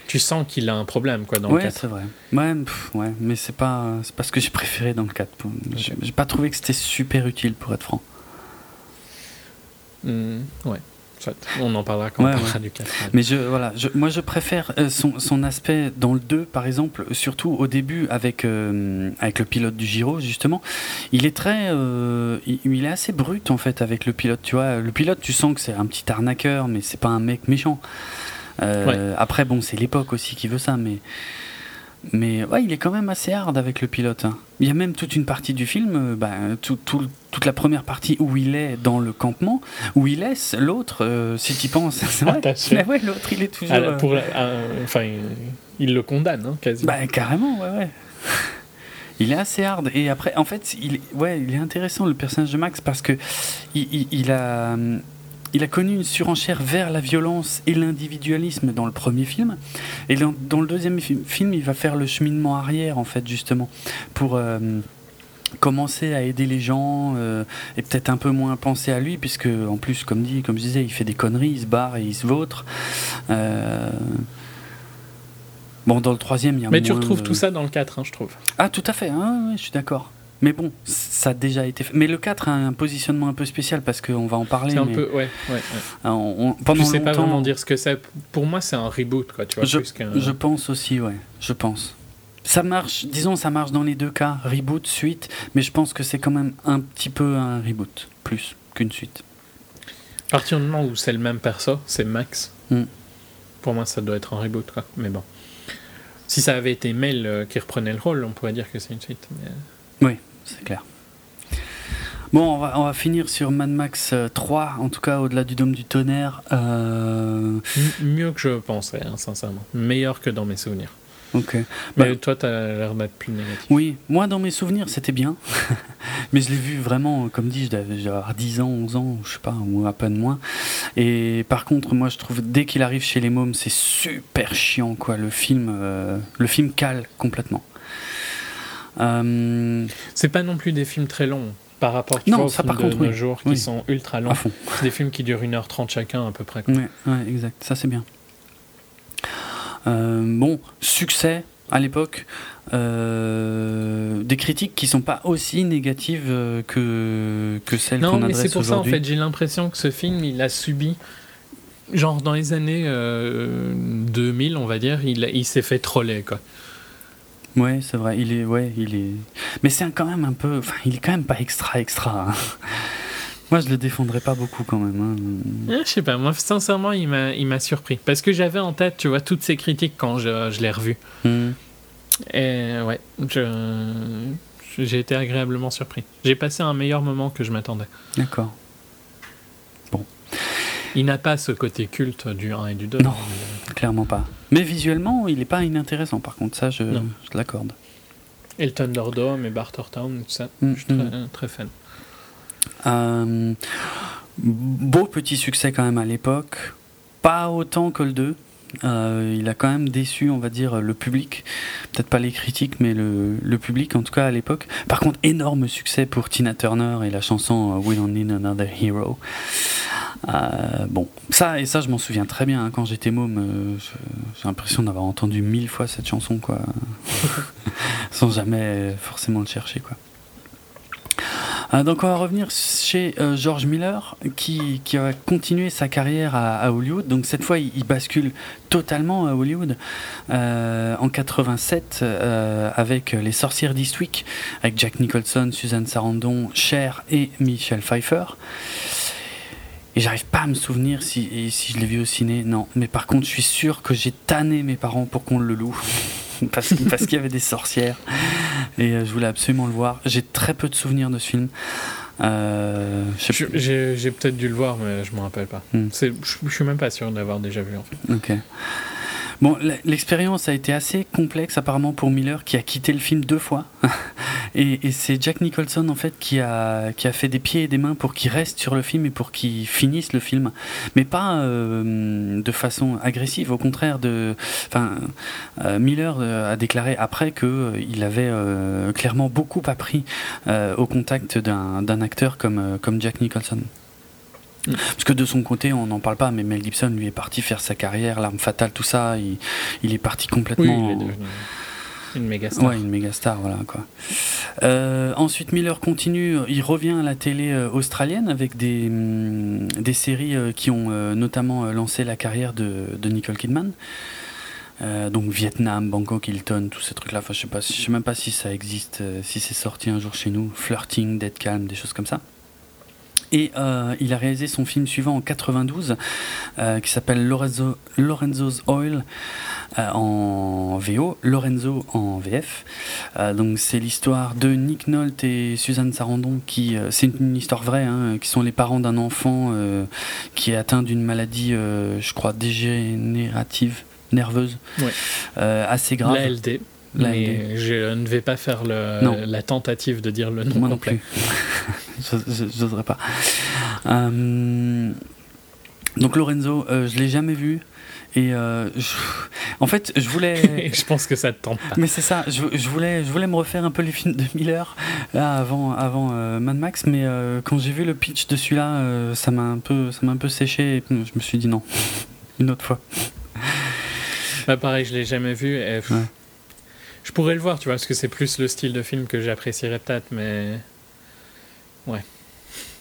[SPEAKER 2] tu sens qu'il a un problème quoi dans
[SPEAKER 1] le
[SPEAKER 2] 4.
[SPEAKER 1] c'est vrai. Ouais, ouais, mais c'est pas c'est pas ce que j'ai préféré dans le 4. J'ai pas trouvé que c'était super utile pour être franc.
[SPEAKER 2] Mmh, ouais. On en parlera quand on parlera du 4.
[SPEAKER 1] Mais je, voilà, je, moi je préfère euh, son, son, aspect dans le 2, par exemple, surtout au début avec, euh, avec le pilote du Giro, justement. Il est très. Euh, il, il, est assez brut en fait avec le pilote, tu vois. Le pilote, tu sens que c'est un petit arnaqueur, mais c'est pas un mec méchant. Euh, après, bon, c'est l'époque aussi qui veut ça, mais. Mais ouais, il est quand même assez hard avec le pilote. Hein. Il y a même toute une partie du film, euh, bah, toute la première partie où il est dans le campement, où il laisse l'autre, euh, si tu penses. [LAUGHS] C'est vrai. Mais ouais, l'autre, il est toujours.
[SPEAKER 2] enfin, il, le condamne, hein, quasiment.
[SPEAKER 1] Bah, carrément, ouais, ouais. [LAUGHS] Il est assez hard. Et après, en fait, il, ouais, il est intéressant le personnage de Max parce que il, il a il a connu une surenchère vers la violence et l'individualisme dans le premier film. Et dans, le deuxième film, il va faire le cheminement arrière, en fait, justement, pour euh, commencer à aider les gens euh, et peut-être un peu moins penser à lui, puisque, en plus, comme, dit, comme je disais, il fait des conneries, il se barre et il se vautre. Euh, bon, dans le troisième, il y a
[SPEAKER 2] Mais tu retrouves tout ça dans le 4, hein, je trouve.
[SPEAKER 1] Ah, tout à fait, hein, je suis d'accord. Mais bon, ça a déjà été fait. Mais le 4 a un positionnement un peu spécial parce qu'on va en parler.
[SPEAKER 2] C'est un peu, ouais, ouais.
[SPEAKER 1] On, pendant
[SPEAKER 2] sais pas vraiment dire ce que c'est. Pour moi, c'est un reboot, quoi, tu vois.
[SPEAKER 1] Je, je pense aussi, ouais, je pense. Ça marche, disons, ça marche dans les deux cas, reboot, suite, mais je pense que c'est quand même un petit peu un reboot, plus qu'une suite.
[SPEAKER 2] À partir du moment où c'est le même perso, c'est Max. Hmm. Pour moi, ça doit être un reboot, quoi. Mais bon. Si ça avait été Mel euh, qui reprenait le rôle, on pourrait dire que c'est une suite.
[SPEAKER 1] Oui c'est clair. Bon, on va, on va, finir sur Mad Max 3, euh, en tout cas au-delà du Dôme du Tonnerre. Euh,
[SPEAKER 2] mieux que je pensais, hein, sincèrement. Meilleur que dans mes souvenirs.
[SPEAKER 1] Ok.
[SPEAKER 2] Mais bah, toi, tu as l'air d'être plus négatif.
[SPEAKER 1] Oui, moi, dans mes souvenirs, c'était bien. [LAUGHS] Mais je l'ai vu vraiment, comme dit, j'avais 10 ans, 11 ans, je sais pas, ou à peine moins. Et par contre, moi, je trouve, dès qu'il arrive chez les mômes, c'est super chiant, quoi. Le film, euh, le film cale complètement.
[SPEAKER 2] Euh, c'est pas non plus des films très longs par rapport
[SPEAKER 1] non, ça, par contre,
[SPEAKER 2] nos jours qui sont ultra longs. C'est des films qui durent 1h30 chacun à peu près.
[SPEAKER 1] Ouais, ouais, exact. Ça c'est bien. Euh, bon, succès à l'époque. Euh, des critiques qui sont pas aussi négatives que, que celles qu'on adresse aujourd'hui. Non, mais c'est pour ça en fait,
[SPEAKER 2] j'ai l'impression que ce film, il a subi genre dans les années 2000, on va dire, il, il s'est fait troller quoi.
[SPEAKER 1] Ouais, c'est vrai. Il est, ouais, il est. Mais c'est quand même un peu. Enfin, il est quand même pas extra extra. Hein. Moi, je le défendrais pas beaucoup quand même. Hein.
[SPEAKER 2] je sais pas. Moi, sincèrement, il m'a, il m'a surpris parce que j'avais en tête, tu vois, toutes ces critiques quand je, je l'ai revu. Hmm. Et ouais, je, j'ai été agréablement surpris. J'ai passé un meilleur moment que je m'attendais.
[SPEAKER 1] D'accord. Bon.
[SPEAKER 2] Il n'a pas ce côté culte du 1 et du 2.
[SPEAKER 1] Non, clairement pas. Mais visuellement, il n'est pas inintéressant, par contre, ça, je, je l'accorde.
[SPEAKER 2] Et le Thunderdome et Bartertown, tout ça, mm, je suis mm. très, fan.
[SPEAKER 1] Euh, beau petit succès quand même à l'époque. Pas autant que le 2. Euh, il a quand même déçu, on va dire, le public. Peut-être pas les critiques, mais le, le, public, en tout cas à l'époque. Par contre, énorme succès pour Tina Turner et la chanson We Don't Need Another Hero. Euh, bon, ça et ça, je m'en souviens très bien. Hein. quand j'étais môme, euh, j'ai l'impression d'avoir entendu mille fois cette chanson, quoi, [LAUGHS] sans jamais forcément le chercher, quoi. Euh, donc on va revenir chez euh, George Miller qui, qui, a continué sa carrière à, Hollywood. Donc cette fois il, bascule totalement à Hollywood en 87 avec Les Sorcières d'Eastwick avec Jack Nicholson, Suzanne Sarandon, Cher et Michelle Pfeiffer. Et j'arrive pas à me souvenir si, si je l'ai vu au ciné. Non, mais par contre je suis sûr que j'ai tanné mes parents pour qu'on le loue. [LAUGHS] parce, parce qu'il y avait des sorcières. Et euh, je voulais absolument le voir. J'ai très peu de souvenirs de ce film.
[SPEAKER 2] Euh, j'ai peut-être dû le voir, mais je m'en rappelle pas. Hmm. Je, je suis même pas sûr d'avoir déjà vu en fait.
[SPEAKER 1] Ok. Bon, l'expérience a été assez complexe apparemment pour Miller qui a quitté le film deux fois. [LAUGHS] et, c'est Jack Nicholson en fait qui a, qui a fait des pieds et des mains pour qu'il reste sur le film et pour qu'il finisse le film. Mais pas euh, de façon agressive, au contraire. De, euh, Miller euh, a déclaré après qu'il avait clairement beaucoup appris au contact d'un acteur comme, comme Jack Nicholson. Parce que de son côté, on n'en parle pas, mais Mel Gibson, lui, est parti faire sa carrière, l'arme fatale, tout ça. Il, il est parti complètement.
[SPEAKER 2] Oui, une méga star.
[SPEAKER 1] Ouais, une méga star, voilà quoi. Euh, ensuite, Miller continue, il revient à la télé euh, australienne avec des, hum, des séries euh, qui ont notamment lancé la carrière de, de Nicole Kidman. donc Vietnam, Bangkok, Hilton, tous ces trucs-là. Enfin, je sais pas, je sais même pas si ça existe, si c'est sorti un jour chez nous. Flirting, Dead Calm, des choses comme ça. Et euh, il a réalisé son film suivant en 92 euh, qui s'appelle Lorenzo, Lorenzo's Oil euh, en VO, Lorenzo en VF. donc c'est l'histoire de Nick Nolte et Suzanne Sarandon qui c'est une, histoire vraie hein, qui sont les parents d'un enfant qui est atteint d'une maladie je crois dégénérative nerveuse assez grave.
[SPEAKER 2] L'ALD. Mais je ne vais pas faire le, la tentative de dire le nom
[SPEAKER 1] Moi
[SPEAKER 2] complet.
[SPEAKER 1] Non plus. [LAUGHS] J'oserais pas. Euh, donc Lorenzo, euh, je l'ai jamais vu. Et euh, en fait, je voulais. [LAUGHS]
[SPEAKER 2] je pense que ça te tente pas.
[SPEAKER 1] Mais c'est ça. Je, je, voulais, je voulais me refaire un peu les films de Miller là avant, avant Mad Max, mais quand j'ai vu le pitch de celui-là, ça m'a un peu, ça un peu séché. Et je me suis dit non, [LAUGHS] une autre fois.
[SPEAKER 2] Bah pareil, je l'ai jamais vu. Et je pourrais le voir, tu vois, parce que c'est plus le style de film que j'apprécierais peut-être, mais. Ouais.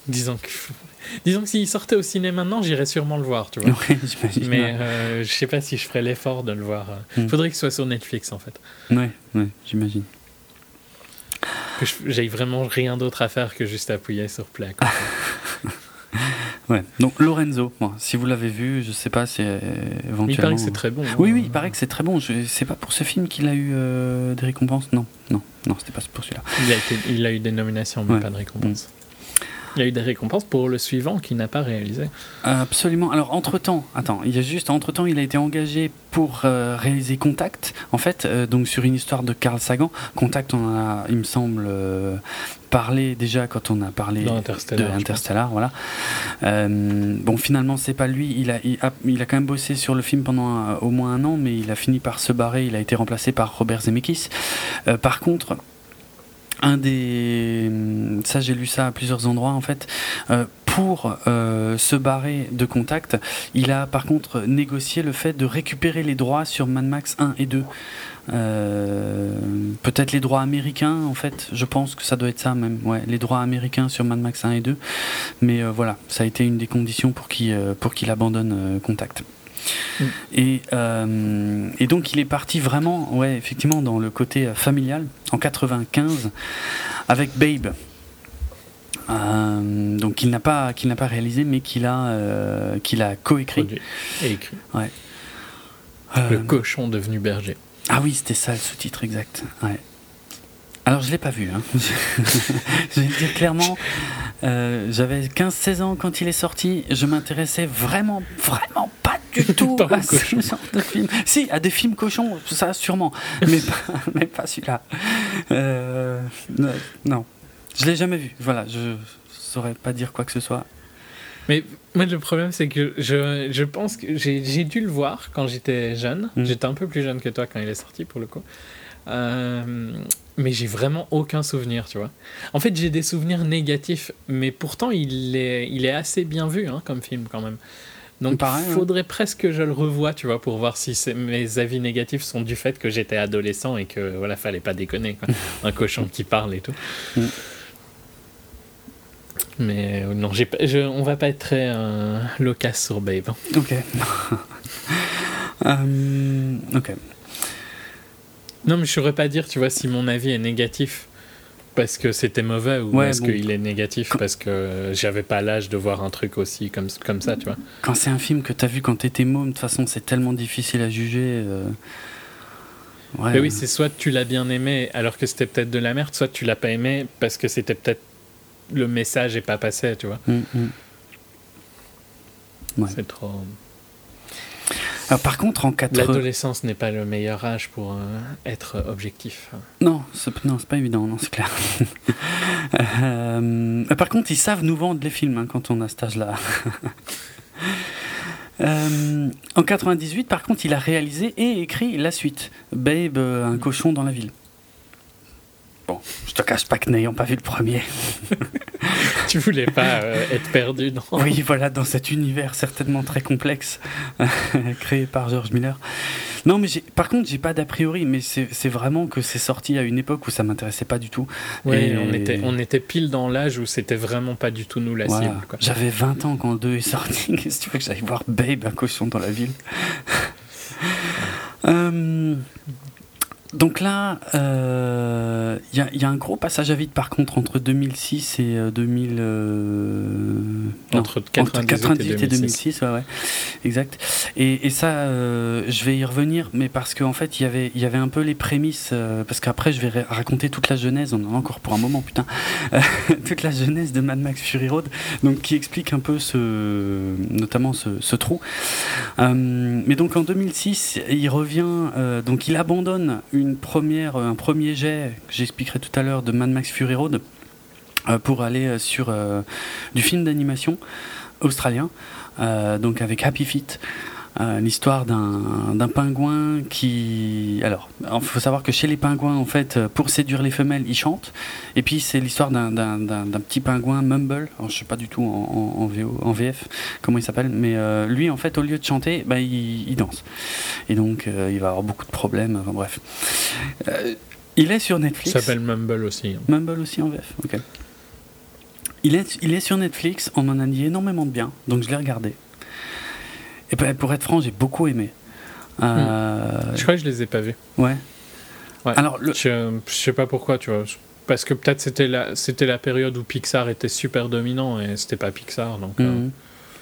[SPEAKER 2] Disons que. [LAUGHS] Disons que s'il sortait au cinéma maintenant, j'irais sûrement le voir, tu vois. [LAUGHS] mais euh, je sais pas si je ferais l'effort de le voir. Il hmm. faudrait qu'il soit sur Netflix, en fait.
[SPEAKER 1] Ouais, ouais, j'imagine.
[SPEAKER 2] Que j'ai vraiment rien d'autre à faire que juste appuyer sur play. [LAUGHS]
[SPEAKER 1] Ouais. Donc Lorenzo, si vous l'avez vu, je sais pas, c'est éventuellement. Il
[SPEAKER 2] paraît que c'est très bon. Hein.
[SPEAKER 1] Oui, oui, il paraît que c'est très bon. Je... C'est pas pour ce film qu'il a eu euh, des récompenses Non, non, non, c'était pas pour celui-là.
[SPEAKER 2] Il a, il a eu des nominations, mais pas de récompenses. Il y a eu des récompenses pour le suivant qui n'a pas réalisé.
[SPEAKER 1] Absolument. Alors, entre-temps, attends, il y a juste, entre-temps, il a été engagé pour euh, réaliser Contact, en fait, euh, donc sur une histoire de Carl Sagan. Contact, on a, il me semble, euh, parlé déjà quand on a parlé de Interstellar, voilà. bon, finalement, c'est pas lui. Il a, il a, il, a, quand même bossé sur le film pendant au moins un an, mais il a fini par se barrer. Il a été remplacé par Robert Zemeckis. par contre, un des ça j'ai lu ça à plusieurs endroits en fait. Euh, pour euh, se barrer de contact il a par contre négocié le fait de récupérer les droits sur Mad Max 1 et 2 euh, peut-être les droits américains en fait. Je pense que ça doit être ça même. Ouais les droits américains sur Mad Max 1 et 2 mais voilà ça a été une des conditions pour qu'il pour qu'il abandonne contact Mm. Et, euh, et, donc il est parti vraiment, ouais, effectivement, dans le côté euh, familial en 95 avec Babe. Euh, donc qu'il n'a pas qu'il n'a pas réalisé, mais qu'il a qu'il a coécrit
[SPEAKER 2] et écrit.
[SPEAKER 1] Ouais.
[SPEAKER 2] Le cochon devenu berger.
[SPEAKER 1] Ah oui, c'était ça le sous-titre exact. Ouais. Alors je l'ai pas vu. Hein. [LAUGHS] je vais dire clairement. J'avais 15-16 ans quand il est sorti. Je m'intéressais vraiment, vraiment du [LAUGHS] tout à ce genre de film. Si, à des films cochons, ça sûrement, mais pas, [LAUGHS] mais pas celui-là. Euh, non, je l'ai jamais vu. Voilà, je saurais pas dire quoi que ce soit.
[SPEAKER 2] Mais moi, le problème, c'est que je, je, pense que j'ai dû le voir quand j'étais jeune. Mm. J'étais un peu plus jeune que toi quand il est sorti, pour le coup. Euh, mais j'ai vraiment aucun souvenir, tu vois. En fait, j'ai des souvenirs négatifs, mais pourtant, il est, il est assez bien vu hein, comme film quand même. Donc il hein. faudrait presque que je le revoie, tu vois, pour voir si mes avis négatifs sont du fait que j'étais adolescent et que voilà, fallait pas déconner, quoi. [LAUGHS] un cochon qui parle et tout. Mm. Mais euh, non, j'ai, je, on va pas être très euh, loquace sur Babe.
[SPEAKER 1] Ok. [LAUGHS] Euh, ok.
[SPEAKER 2] Non, mais je saurais pas dire, tu vois, si mon avis est négatif parce que c'était mauvais ou
[SPEAKER 1] Ouais,
[SPEAKER 2] est-ce
[SPEAKER 1] bon.
[SPEAKER 2] qu'il est négatif parce que j'avais pas l'âge de voir un truc aussi comme, comme ça, tu vois.
[SPEAKER 1] Quand c'est un film que t'as vu quand t'étais môme, de toute façon, c'est tellement difficile à juger. euh, Ouais.
[SPEAKER 2] Mais oui, c'est soit tu l'as bien aimé alors que c'était peut-être de la merde, soit tu l'as pas aimé parce que c'était peut-être le message est pas passé, tu vois.
[SPEAKER 1] Mm, mm. Ouais.
[SPEAKER 2] C'est trop.
[SPEAKER 1] Alors, par contre, en 80.
[SPEAKER 2] L'adolescence n'est pas le meilleur âge pour euh, être objectif.
[SPEAKER 1] Non, c'est non, c'est pas évident, non, c'est clair. Euh, par contre, ils savent nous vendre les films hein, quand on a cet âge-là. [LAUGHS] Euh, en 98, par contre, il a réalisé et écrit la suite. Babe, un cochon dans la ville. Bon, je te cache pas que n'ayant pas vu le premier. [LAUGHS]
[SPEAKER 2] tu voulais pas euh, être perdu dans.
[SPEAKER 1] Oui, voilà, dans cet univers certainement très complexe [LAUGHS] créé par George Miller. Non, mais par contre, j'ai pas d'a priori, mais c'est vraiment que c'est sorti à une époque où ça m'intéressait pas du tout.
[SPEAKER 2] Ouais,
[SPEAKER 1] Et-
[SPEAKER 2] on, était, on était pile dans l'âge où c'était vraiment pas du tout nous la
[SPEAKER 1] Voilà.
[SPEAKER 2] cible.
[SPEAKER 1] J'avais 20 ans quand le 2 est sorti. [LAUGHS] Qu'est-ce que tu veux que j'aille voir Babe, un cochon dans la ville? Euh, Donc là, euh, il y, a- il y a un gros passage à vide par contre entre 2006 et euh, 2000. euh, non,
[SPEAKER 2] Entre 98 et
[SPEAKER 1] 2006, ouais, ouais, exact. Et, et ça, euh, je vais y revenir, mais parce qu'en fait, il y avait, il y avait un peu les prémices, euh, parce qu'après, je vais ra- raconter toute la genèse, on en a encore pour un moment, putain, [LAUGHS] toute la genèse de Mad Max Fury Road, donc qui explique un peu ce, notamment ce, ce trou. Euh, mais donc en 2006, il revient, euh, donc il abandonne une première, un premier jet, que j'expliquerai tout à l'heure, de Mad Max Fury Road, euh, pour aller euh, sur euh, du film d'animation australien, euh, donc avec Happy Feet. L'histoire d'un pingouin qui alors il faut savoir que chez les pingouins en fait euh, pour séduire les femelles ils chantent et puis c'est l'histoire d'un- petit pingouin mumble alors, je sais pas du tout en, en, en VO, en VF comment il s'appelle mais euh, lui en fait au lieu de chanter bah, il, il danse et donc euh, il va avoir beaucoup de problèmes enfin bref Euh, il est sur Netflix
[SPEAKER 2] Ça s'appelle Mumble aussi. hein.
[SPEAKER 1] Mumble aussi en VF, ok. Il est, il est sur Netflix, on m'en a dit énormément de bien, donc je l'ai regardé. Et ben, pour être franc, j'ai beaucoup aimé. Euh,
[SPEAKER 2] Je crois que je les ai pas vus.
[SPEAKER 1] Ouais.
[SPEAKER 2] Ouais.
[SPEAKER 1] Alors, le,
[SPEAKER 2] Je, je sais pas pourquoi, tu vois. Parce que peut-être c'était la, c'était la période où Pixar était super dominant et c'était pas Pixar. Donc, euh,
[SPEAKER 1] Mhm.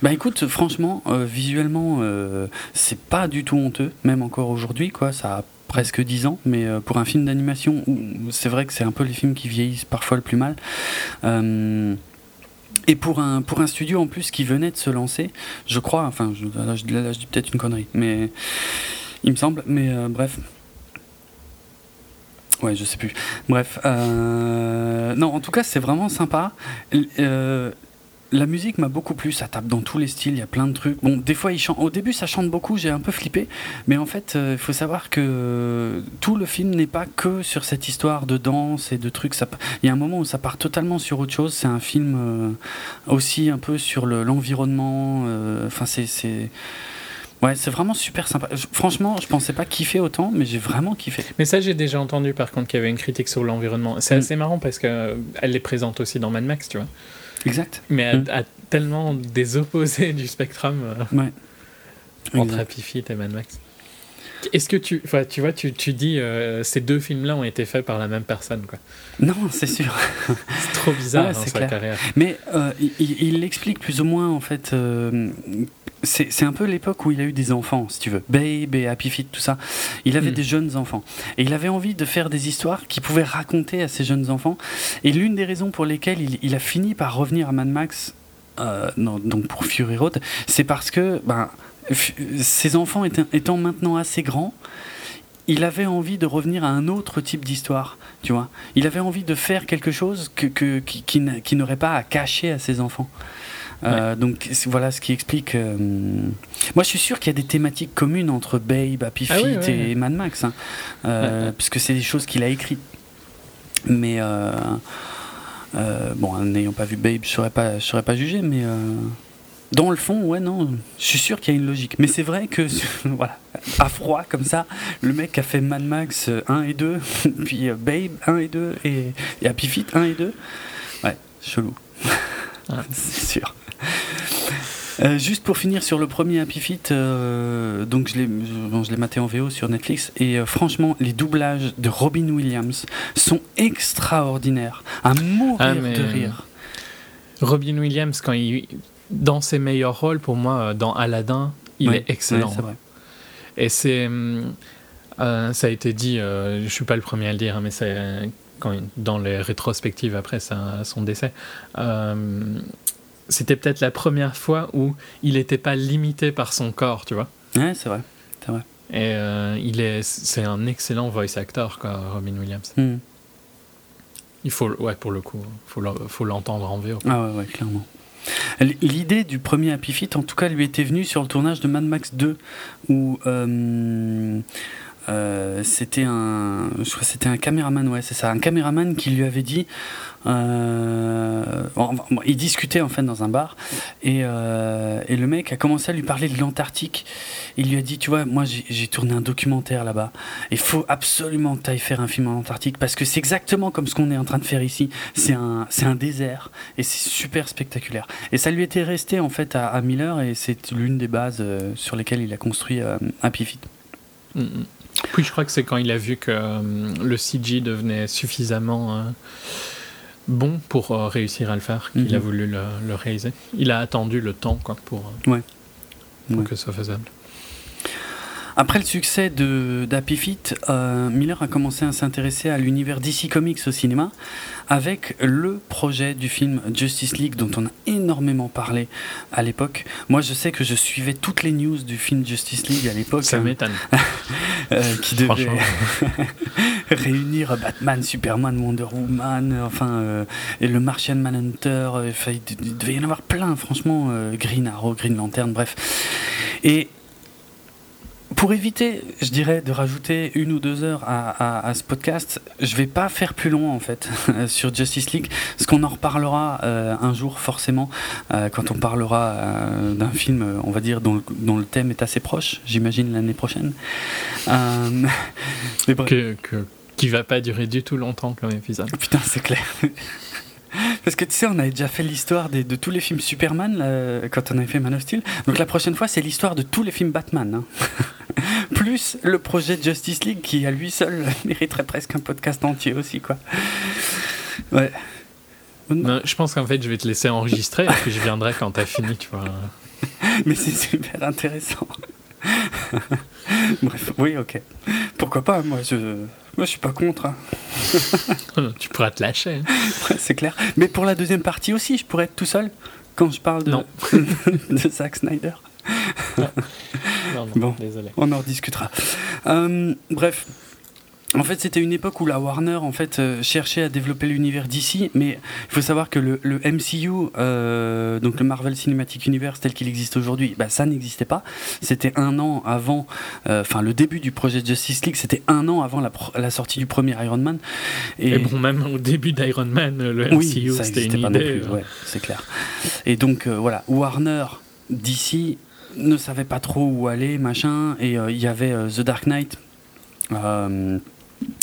[SPEAKER 1] Bah écoute, franchement, euh, visuellement, euh, c'est pas du tout honteux, même encore aujourd'hui, quoi. Ça a presque 10 ans, mais euh, pour un film d'animation, c'est vrai que c'est un peu les films qui vieillissent parfois le plus mal. Euh, et pour un, pour un studio en plus qui venait de se lancer, je crois, enfin, je, là, je, dis peut-être une connerie, mais il me semble, mais euh, bref. Ouais, je sais plus. Bref, euh, non, en tout cas, c'est vraiment sympa. Euh, la musique m'a beaucoup plu, ça tape dans tous les styles, il y a plein de trucs. Bon, des fois, il chante. Au début, ça chante beaucoup, j'ai un peu flippé, mais en fait, euh, il faut savoir que tout le film n'est pas que sur cette histoire de danse et de trucs. Ça... Il y a un moment où ça part totalement sur autre chose. C'est un film euh, aussi un peu sur le- l'environnement. euh, Enfin, c'est. c'est- Ouais, c'est vraiment super sympa. Je- franchement, je pensais pas kiffer autant, mais j'ai vraiment kiffé.
[SPEAKER 2] Mais ça, j'ai déjà entendu par contre qu'il y avait une critique sur l'environnement. C'est
[SPEAKER 1] Mm.
[SPEAKER 2] assez marrant parce qu'elle est présente aussi dans Mad Max, tu vois.
[SPEAKER 1] Exact.
[SPEAKER 2] Mais à,
[SPEAKER 1] Mm.
[SPEAKER 2] à tellement des opposés du spectrum euh,
[SPEAKER 1] Ouais.
[SPEAKER 2] entre. Happy Feet et Mad Max. Est-ce que tu, tu vois, tu, tu dis euh, ces deux films-là ont été faits par la même personne, quoi.
[SPEAKER 1] Non, c'est sûr. [LAUGHS]
[SPEAKER 2] C'est trop bizarre
[SPEAKER 1] Ouais,
[SPEAKER 2] dans
[SPEAKER 1] c'est
[SPEAKER 2] sa
[SPEAKER 1] clair.
[SPEAKER 2] carrière.
[SPEAKER 1] Mais euh, il- l'explique plus ou moins en fait. euh, c'est un peu l'époque où il a eu des enfants, si tu veux. Babe et Happy Feet, tout ça. Il avait
[SPEAKER 2] Mm.
[SPEAKER 1] des jeunes enfants. Et il avait envie de faire des histoires qu'il pouvait raconter à ses jeunes enfants. Et l'une des raisons pour lesquelles il, il a fini par revenir à Mad Max, euh, non, donc pour Fury Road, c'est parce que ben, ses enfants étant, étant maintenant assez grands, il avait envie de revenir à un autre type d'histoire, tu vois. Il avait envie de faire quelque chose que, que- qui, qui n'aurait pas à cacher à ses enfants. Euh, donc voilà ce qui explique. euh, Moi, je suis sûr qu'il y a des thématiques communes entre Babe, Happy
[SPEAKER 2] Ah
[SPEAKER 1] Feet
[SPEAKER 2] oui,
[SPEAKER 1] et Mad Max, hein. Euh, puisque c'est des choses qu'il a écrites. Mais bon, n'ayant pas vu Babe, je saurais pas, je saurais pas juger, mais dans le fond, ouais, non, je suis sûr qu'il y a une logique. Mais c'est vrai que, [LAUGHS] voilà, à froid comme ça, le mec a fait Mad Max euh, 1 et 2, [LAUGHS] puis Babe 1 et 2, et, et Happy Feet 1 et 2. Ouais, chelou. [LAUGHS] c'est sûr. [LAUGHS] Euh, juste pour finir sur le premier Happy Feet, euh, donc je l'ai, je l'ai maté en VO sur Netflix et euh, franchement les doublages de Robin Williams sont extraordinaires, à mourir ah, de rire.
[SPEAKER 2] Robin Williams quand il dans ses meilleurs rôles pour moi dans Aladdin, il est excellent. vrai. Et c'est ça a été dit, je suis pas le premier à le dire, hein, mais c'est quand, dans les rétrospectives après son décès c'était peut-être la première fois où il n'était pas limité par son corps, tu vois.
[SPEAKER 1] Ouais, c'est vrai, c'est vrai.
[SPEAKER 2] Et euh, il est, c'est un excellent voice actor, quoi, Robin Williams.
[SPEAKER 1] Hmm.
[SPEAKER 2] Il faut, ouais, pour le coup, faut faut l'entendre en VO.
[SPEAKER 1] Ah ouais, ouais, clairement. L'idée du premier Happy Feet, en tout cas, lui était venue sur le tournage de Mad Max 2, où euh, euh, c'était un, c'était un caméraman, ouais, c'est ça, un caméraman qui lui avait dit, euh, il discutait en fait dans un bar et, euh, et, le mec a commencé à lui parler de l'Antarctique. Il lui a dit, tu vois, moi j'ai tourné un documentaire là-bas. Il faut absolument que tu ailles faire un film en Antarctique parce que c'est exactement comme ce qu'on est en train de faire ici. C'est un, c'est un désert et c'est super spectaculaire. Et ça lui était resté en fait à, Miller et c'est l'une des bases sur lesquelles il a construit Happy Feet.
[SPEAKER 2] Mm, mm. Oui, je crois que c'est quand il a vu que euh, le CG devenait suffisamment euh, bon pour euh, réussir à le faire qu'il a mhm. voulu le, réaliser. Il a attendu le temps quoi, pour,
[SPEAKER 1] ouais.
[SPEAKER 2] pour que ce soit faisable.
[SPEAKER 1] Après le succès de d'Happy Feet, euh, Miller a commencé à s'intéresser à l'univers DC Comics au cinéma avec le projet du film Justice League dont on a énormément parlé à l'époque. Moi, je sais que je suivais toutes les news du film Justice League à l'époque.
[SPEAKER 2] Ça m'étonne. [LAUGHS]
[SPEAKER 1] Euh, qui devait [LAUGHS] réunir Batman, Superman, Wonder Woman, enfin, euh, et le Martian Manhunter. il devait y en avoir plein, franchement. Green Arrow, Green Lantern, bref. Et pour éviter, je dirais, de rajouter une ou deux heures à, ce podcast, je vais pas faire plus long en fait [LAUGHS] sur Justice League, parce qu'on en reparlera euh, un jour forcément euh, quand on parlera euh, d'un film, on va dire, dont, le thème est assez proche, j'imagine l'année prochaine. [LAUGHS]
[SPEAKER 2] mais que, que, qui va pas durer du tout longtemps comme épisode.
[SPEAKER 1] Putain, c'est clair. Parce que tu sais, on avait déjà fait l'histoire de, tous les films Superman quand on avait fait Man of Steel. Donc la prochaine fois, c'est l'histoire de tous les films Batman. Hein. [LAUGHS] plus le projet Justice League qui à lui seul [LAUGHS] mériterait presque un podcast entier aussi quoi. Ouais.
[SPEAKER 2] je pense qu'en fait je vais te laisser enregistrer et puis je viendrai quand t'as fini, tu vois. [LAUGHS]
[SPEAKER 1] Mais c'est super intéressant. Bref, oui, ok. Pourquoi pas Moi, je, moi, je suis pas contre. Hein. [LAUGHS]
[SPEAKER 2] tu pourras te lâcher.
[SPEAKER 1] Hein. [LAUGHS] c'est clair. Mais pour la deuxième partie aussi, je pourrais être tout seul quand je parle de, [LAUGHS] de Zack Snyder. bon, désolé. On en rediscutera. Euh, bref. En fait, c'était une époque où la Warner en fait euh, cherchait à développer l'univers d'ici, mais il faut savoir que le, MCU, euh, donc le Marvel Cinematic Universe tel qu'il existe aujourd'hui, bah, ça n'existait pas. C'était un an avant, enfin le début du projet Justice League, c'était un an avant la, sortie du premier Iron Man.
[SPEAKER 2] Et, bon, même au début d'Iron Man, le MCU, c'était une idée.
[SPEAKER 1] Ouais, c'est clair. Et donc voilà, Warner d'ici ne savait pas trop où aller, machin, et euh, il y avait euh, The Dark Knight. Euh,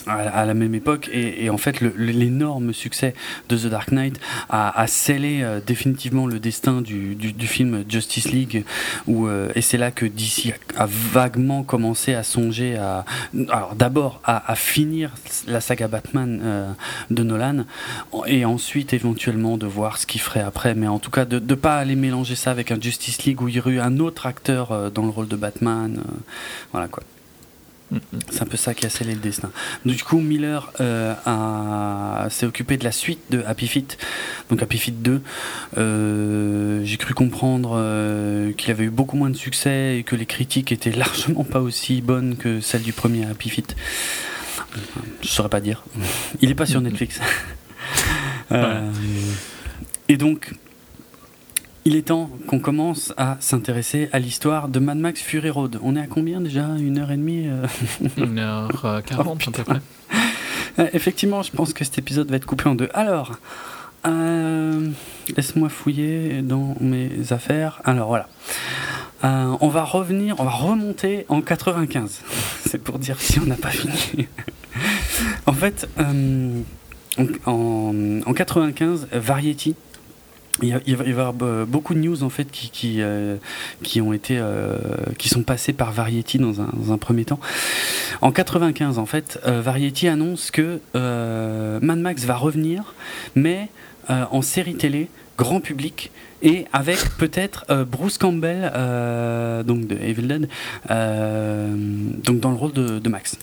[SPEAKER 1] à, la même époque. Et, en fait l'énorme succès de The Dark Knight a, scellé définitivement le destin du, film Justice League où, et c'est là que DC a, vaguement commencé à songer à alors d'abord à, finir la saga Batman de Nolan et ensuite éventuellement de voir ce qu'il ferait après. Mais en tout cas de ne pas aller mélanger ça avec un Justice League où il y aurait eu un autre acteur dans le rôle de Batman voilà quoi c'est un peu ça qui a scellé le destin. Du coup, Miller euh, s'est occupé de la suite de Happy Feet, donc Happy Feet 2. Euh, j'ai cru comprendre euh, qu'il avait eu beaucoup moins de succès et que les critiques étaient [LAUGHS] largement pas aussi bonnes que celles du premier Happy Feet. Je saurais pas dire. Il est pas sur Netflix. [LAUGHS] et donc, il est temps qu'on commence à s'intéresser à l'histoire de Mad Max Fury Road. On est à combien déjà? Une heure et demie euh [LAUGHS]
[SPEAKER 2] Une heure euh, quarante, à peu près.
[SPEAKER 1] Euh, effectivement, je pense que cet épisode va être coupé en deux. Alors, laisse-moi fouiller dans mes affaires. Alors voilà. on va revenir, on va remonter en 95. [LAUGHS] C'est pour dire si on n'a pas fini. [LAUGHS] en fait, en, en, en 95, Variety il, va y avoir beaucoup de news en fait qui, qui, euh, qui ont été euh, qui sont passées par Variety dans un, dans un, premier temps. En 95 en fait, euh, Variety annonce que Mad Max va revenir, mais en série télé grand public et avec peut-être Bruce Campbell donc de Evil Dead donc dans le rôle de, de Max.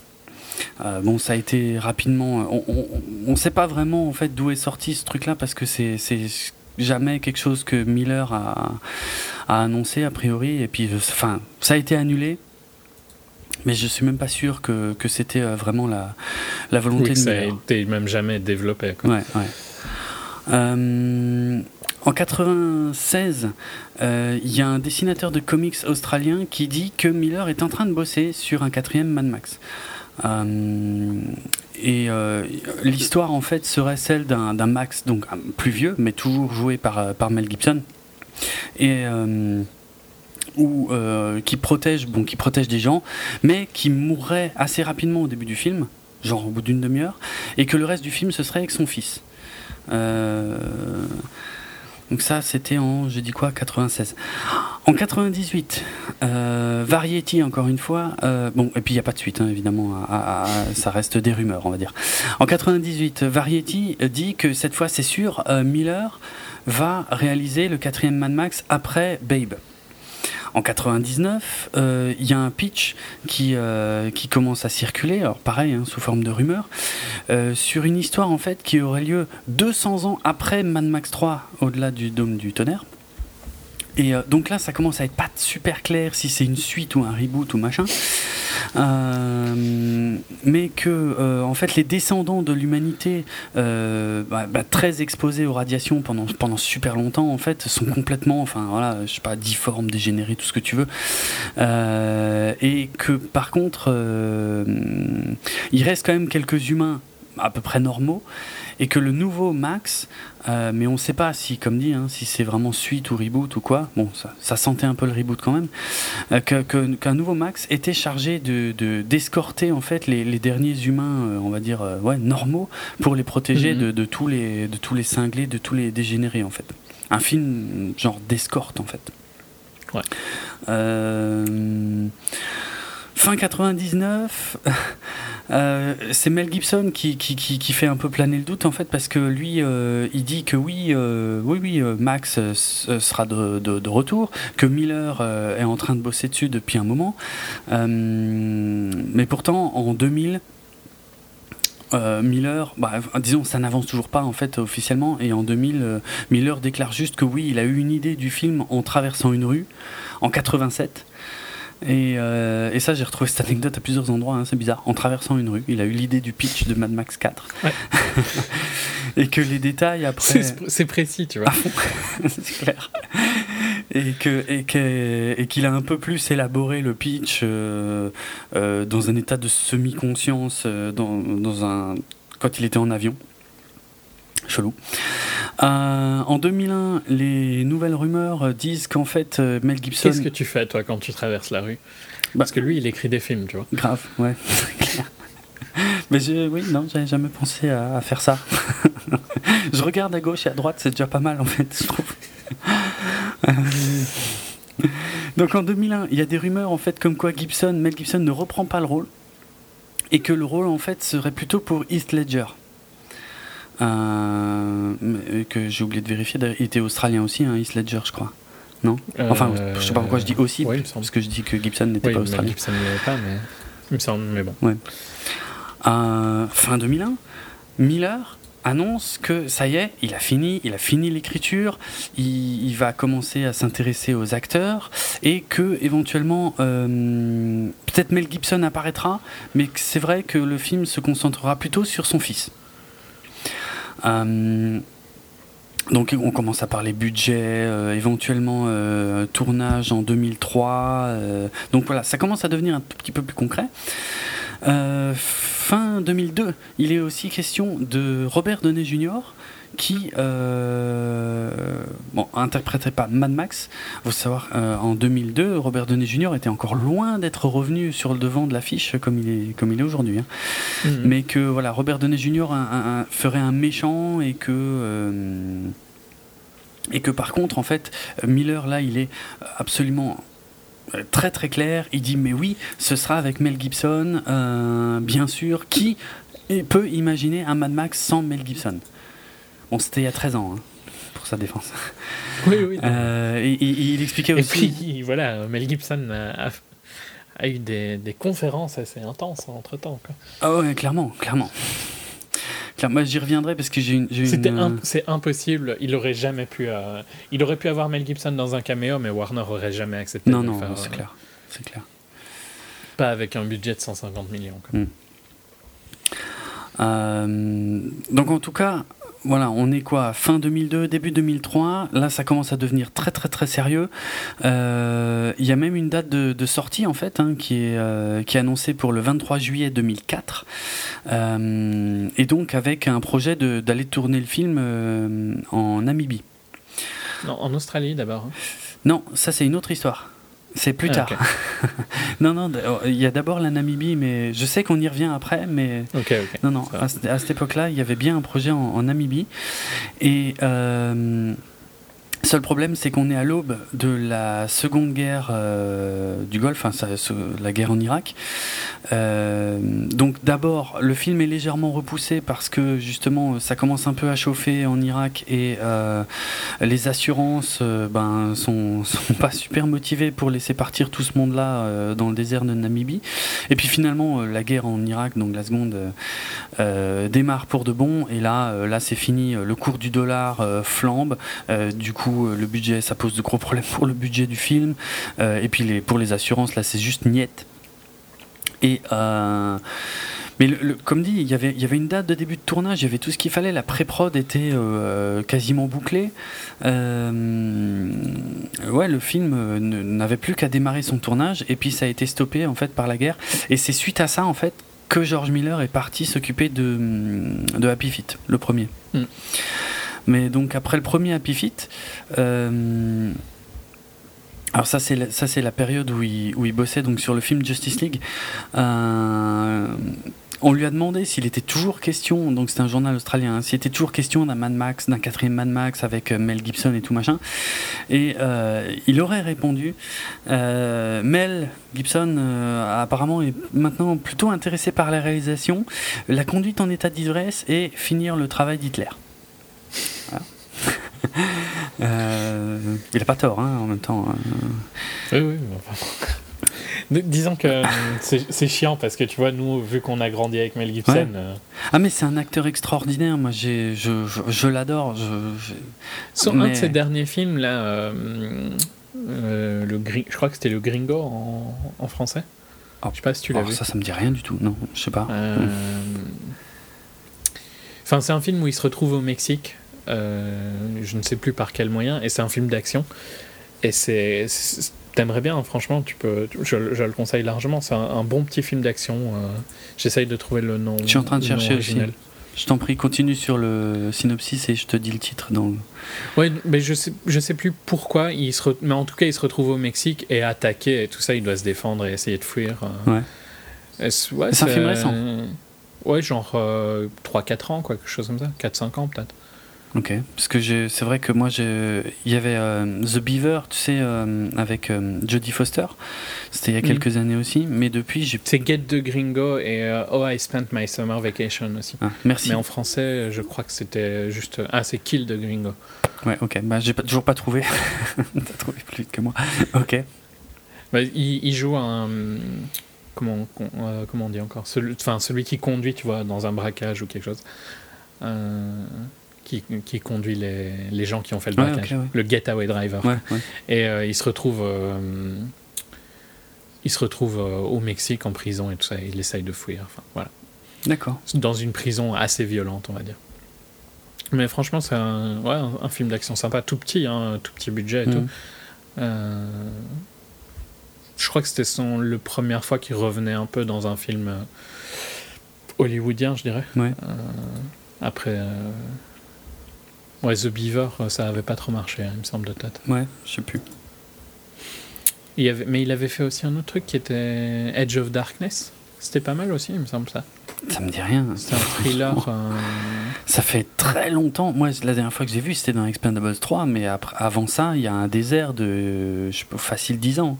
[SPEAKER 1] bon, ça a été rapidement. On ne sait pas vraiment en fait d'où est sorti ce truc-là parce que c'est jamais quelque chose que Miller a, annoncé a priori. Et puis, enfin, ça a été annulé. Mais je suis même pas sûr que, que c'était euh, vraiment la, la volonté
[SPEAKER 2] oui,
[SPEAKER 1] de
[SPEAKER 2] ça a été même jamais développé.
[SPEAKER 1] Ouais, ouais. Euh, en 96, euh, il y a un dessinateur de comics australien qui dit que Miller est en train de bosser sur un quatrième Mad Max. Et euh, l'histoire, en fait, serait celle d'un Max, donc plus vieux, mais toujours joué par, euh, par Mel Gibson. Et. Euh, ou qui protège bon qui protège des gens mais qui mourrait assez rapidement au début du film genre au bout d'une demi-heure et que le reste du film ce serait avec son fils donc ça, c'était en, je dis quoi, 96. En 98, euh, Variety, encore une fois, euh, bon, et puis il n'y a pas de suite, hein, évidemment, ça reste des rumeurs, on va dire. En 98, Variety dit que cette fois, c'est sûr, euh, Miller va réaliser le quatrième Mad Max après Babe. En 99, euh, il y a un pitch qui, euh, qui commence à circuler, alors pareil, hein, sous forme de rumeur, euh, sur une histoire en fait qui aurait lieu 200 ans après Mad Max 3, au-delà du dôme du tonnerre. Et donc là, ça commence à être pas super clair si c'est une suite ou un reboot ou machin. Euh, mais que euh, en fait les descendants de l'humanité euh, bah, bah, très exposés aux radiations pendant, pendant super longtemps en fait sont complètement enfin voilà je sais pas difformes dégénérés tout ce que tu veux et que par contre il reste quand même quelques humains à peu près normaux et que le nouveau Max, euh, mais on ne sait pas si, comme dit, hein, si c'est vraiment suite ou reboot ou quoi, bon, ça, sentait un peu le reboot quand même, euh, qu'un nouveau Max était chargé de, d'escorter en fait les, derniers humains, euh, on va dire, ouais, normaux, pour les protéger mhm. de, tous les, de tous les cinglés, de tous les dégénérés en fait. Un film genre d'escorte en fait.
[SPEAKER 2] Ouais.
[SPEAKER 1] Fin 99. Euh, c'est Mel Gibson qui, fait un peu planer le doute en fait parce que lui euh, il dit que oui euh, oui oui Max sera de, de, retour que Miller est en train de bosser dessus depuis un moment mais pourtant en 2000 Miller, bah, disons, ça n'avance toujours pas en fait officiellement. Et en 2000, Miller déclare juste que oui, il a eu une idée du film en traversant une rue en 87. Euh, et, ça, j'ai retrouvé cette anecdote à plusieurs endroits, hein, c'est bizarre. En traversant une rue, il a eu l'idée du pitch de Mad Max 4. [LAUGHS] et que les détails après.
[SPEAKER 2] C'est précis, tu vois. [LAUGHS]
[SPEAKER 1] c'est clair. Et qu'il et a un peu plus élaboré le pitch euh, euh, dans un état de semi-conscience dans, dans un, quand il était en avion. Chelou. Euh, en 2001, les nouvelles rumeurs disent qu'en fait, euh, Mel Gibson.
[SPEAKER 2] Qu'est-ce que tu fais, toi, quand tu traverses la rue Parce que lui, il écrit des films, tu vois.
[SPEAKER 1] Grave, ouais, [LAUGHS] Mais oui, non, j'avais jamais pensé à, faire ça. [LAUGHS] je regarde à gauche et à droite, c'est déjà pas mal, en fait, je trouve. Euh, donc en 2001, il y a des rumeurs, en fait, comme quoi Gibson, Mel Gibson ne reprend pas le rôle. Et que le rôle, en fait, serait plutôt pour East Ledger. Euh, que j'ai oublié de vérifier. Il était australien aussi, hein, Heath Ledger, je crois. Non Enfin, je sais pas pourquoi je dis aussi, parce que je dis que Gibson n'était pas australien.
[SPEAKER 2] Gibson pas, mais il me semble, mais bon.
[SPEAKER 1] Ouais. Euh, fin 2001, Miller annonce que ça y est, il a fini, il a fini l'écriture, il, va commencer à s'intéresser aux acteurs et que éventuellement euh, peut-être Mel Gibson apparaîtra, mais c'est vrai que le film se concentrera plutôt sur son fils. Euh, donc on commence à parler budget, euh, éventuellement euh, tournage en 2003. donc voilà, ça commence à devenir un petit peu plus concret. fin 2002, il est aussi question de Robert Downey Jr qui euh, bon, interpréterait pas Mad Max. Il faut savoir, euh, en 2002, Robert Downey Jr. était encore loin d'être revenu sur le devant de l'affiche comme il est, comme il est aujourd'hui. Hein. Mhm. Mais que voilà, Robert Downey Jr. ferait un méchant et que. Euh, Et que par contre, en fait, Miller, là, il est absolument très très clair. Il dit mais oui, ce sera avec Mel Gibson, bien sûr. Qui peut imaginer un Mad Max sans Mel Gibson? Bon, c'était il y a 13 ans. Hein, pour sa défense. [LAUGHS]
[SPEAKER 2] Oui, oui.
[SPEAKER 1] et, il expliquait aussi.
[SPEAKER 2] Et puis, voilà, Mel Gibson a, a eu des, des, conférences assez intenses entre temps.
[SPEAKER 1] Ah ouais, clairement, clairement. Moi, j'y reviendrai parce que j'ai une.
[SPEAKER 2] une... C'est impossible. Il aurait jamais pu. Euh, il aurait pu avoir Mel Gibson dans un caméo, mais Warner aurait jamais accepté.
[SPEAKER 1] Non, de non, c'est euh, clair. C'est clair.
[SPEAKER 2] Pas avec un budget de 150 millions. Hmm.
[SPEAKER 1] Euh, donc, en tout cas, voilà, on est quoi Fin 2002, début 2003. Là, ça commence à devenir très très très sérieux. Euh, il y a même une date de, sortie en fait hein, qui, est, euh, qui est annoncée pour le 23 juillet 2004. Euh, et donc avec un projet d'aller tourner le film en Namibie.
[SPEAKER 2] Non, en Australie d'abord. Hein.
[SPEAKER 1] Non, ça c'est une autre histoire. C'est plus ah, tard. [LAUGHS] non, non, oh, il y a d'abord la Namibie, mais je sais qu'on y revient après, mais. non, non, à, cette époque-là, il y avait bien un projet en, Namibie. Et. Euh, Seul problème, c'est qu'on est à l'aube de la seconde guerre euh, du Golfe, la guerre en Irak. Euh, donc d'abord, le film est légèrement repoussé parce que justement, ça commence un peu à chauffer en Irak et euh, les assurances ben, sont, sont pas super motivées pour laisser partir tout ce monde-là dans le désert de Namibie. Et puis finalement, la guerre en Irak, donc la seconde, démarre pour de bon. Et là, là c'est fini. Le cours du dollar flambe. du coup, euh, le budget, ça pose de gros problèmes pour le budget du film. Euh, et puis les, pour les assurances, là, c'est juste niette. Et. Euh, mais comme dit, il y, avait, il y avait une date de début de tournage, il y avait tout ce qu'il fallait, la pré-prod était quasiment bouclée. ouais, le film n'avait plus qu'à démarrer son tournage, et puis ça a été stoppé en fait par la guerre. Et c'est suite à ça en fait que George Miller est parti s'occuper de, de Happy Feet, le premier. Mm. Mais donc après le premier Happy Feet, euh, alors ça c'est la, ça c'est la période où il, où il bossait donc sur le film Justice League. Euh, on lui a demandé s'il était toujours question, donc c'est un journal australien, hein, s'il était toujours question d'un Mad Max, d'un quatrième Mad Max avec euh, Mel Gibson et tout machin. Et il aurait répondu Mel Gibson apparemment est maintenant plutôt intéressé par la réalisation, la conduite en état d'ivresse et finir le travail d'Hitler. [LAUGHS] Euh, il n'a pas tort, hein, en même temps.
[SPEAKER 2] Euh. Oui, oui. [LAUGHS] Disons que [LAUGHS] c'est chiant parce que tu vois, nous, vu qu'on a grandi avec Mel Gibson. Euh,
[SPEAKER 1] ah, mais c'est un acteur extraordinaire. Moi, je, je, je l'adore.
[SPEAKER 2] Sur un de ses derniers films, là, le je crois que c'était le Gringo en, en français.
[SPEAKER 1] Oh, je sais pas si tu l'as oh, vu. Ça, ça me dit rien du tout. Non, je sais pas.
[SPEAKER 2] Enfin, c'est un film où il se retrouve au Mexique euh, je ne sais plus par quel moyen, et c'est un film d'action. Et c'est. T'aimerais bien, franchement, tu peux, je, le conseille largement. C'est un, bon petit film d'action. Euh, j'essaye de trouver le nom.
[SPEAKER 1] Je suis en train de chercher aussi. Je t'en prie, continue sur le synopsis et je te dis le titre dans
[SPEAKER 2] Oui, mais je sais, je sais plus pourquoi. Il se Mais en tout cas, il se retrouve au Mexique et attaqué et tout ça. Il doit se défendre et essayer de fuir.
[SPEAKER 1] Euh. Ouais. c'est un film récent.
[SPEAKER 2] Ouais, genre 3-4 ans, quoi, quelque chose comme ça. 4-5 ans peut-être.
[SPEAKER 1] Ok, parce que c'est vrai que moi, il y avait euh, The Beaver, tu sais, euh, avec euh, Jodie Foster. C'était il y a mm. quelques années aussi, mais depuis j'ai.
[SPEAKER 2] C'est Get the Gringo et Oh I Spent My Summer Vacation aussi.
[SPEAKER 1] Ah, merci.
[SPEAKER 2] Mais en français, je crois que c'était juste. Ah, c'est Kill the Gringo.
[SPEAKER 1] Ouais, ok. Bah, j'ai toujours pas trouvé. [LAUGHS] T'as trouvé plus vite que moi. Ok.
[SPEAKER 2] Bah, il, joue un. Comment, comment on dit encore? Celui, enfin, celui qui conduit, tu vois, dans un braquage ou quelque chose. Euh qui, conduit les, les, gens qui ont fait le braquage, le getaway driver. et euh, il se retrouve, euh, il se retrouve euh, au Mexique en prison et tout ça. il essaye de fuir. Enfin, voilà.
[SPEAKER 1] D'accord.
[SPEAKER 2] Dans une prison assez violente, on va dire. Mais franchement, c'est un, ouais, un, film d'action sympa, tout petit, hein, tout petit budget et tout. Mm. je crois que c'était son le première fois qu'il revenait un peu dans un film hollywoodien, je dirais. après Ouais, The Beaver, euh, ça avait pas trop marché, hein, il me semble de tête.
[SPEAKER 1] Ouais, je sais plus.
[SPEAKER 2] Il avait, mais il avait fait aussi un autre truc qui était Edge of Darkness. C'était pas mal aussi, il me semble ça.
[SPEAKER 1] Ça me dit rien.
[SPEAKER 2] C'est un thriller. [LAUGHS] Euh,
[SPEAKER 1] Ça fait très longtemps. Moi, la dernière fois que j'ai vu, c'était dans Expendables 3, mais après, avant ça, il y a un désert de je sais pas, facile 10 ans.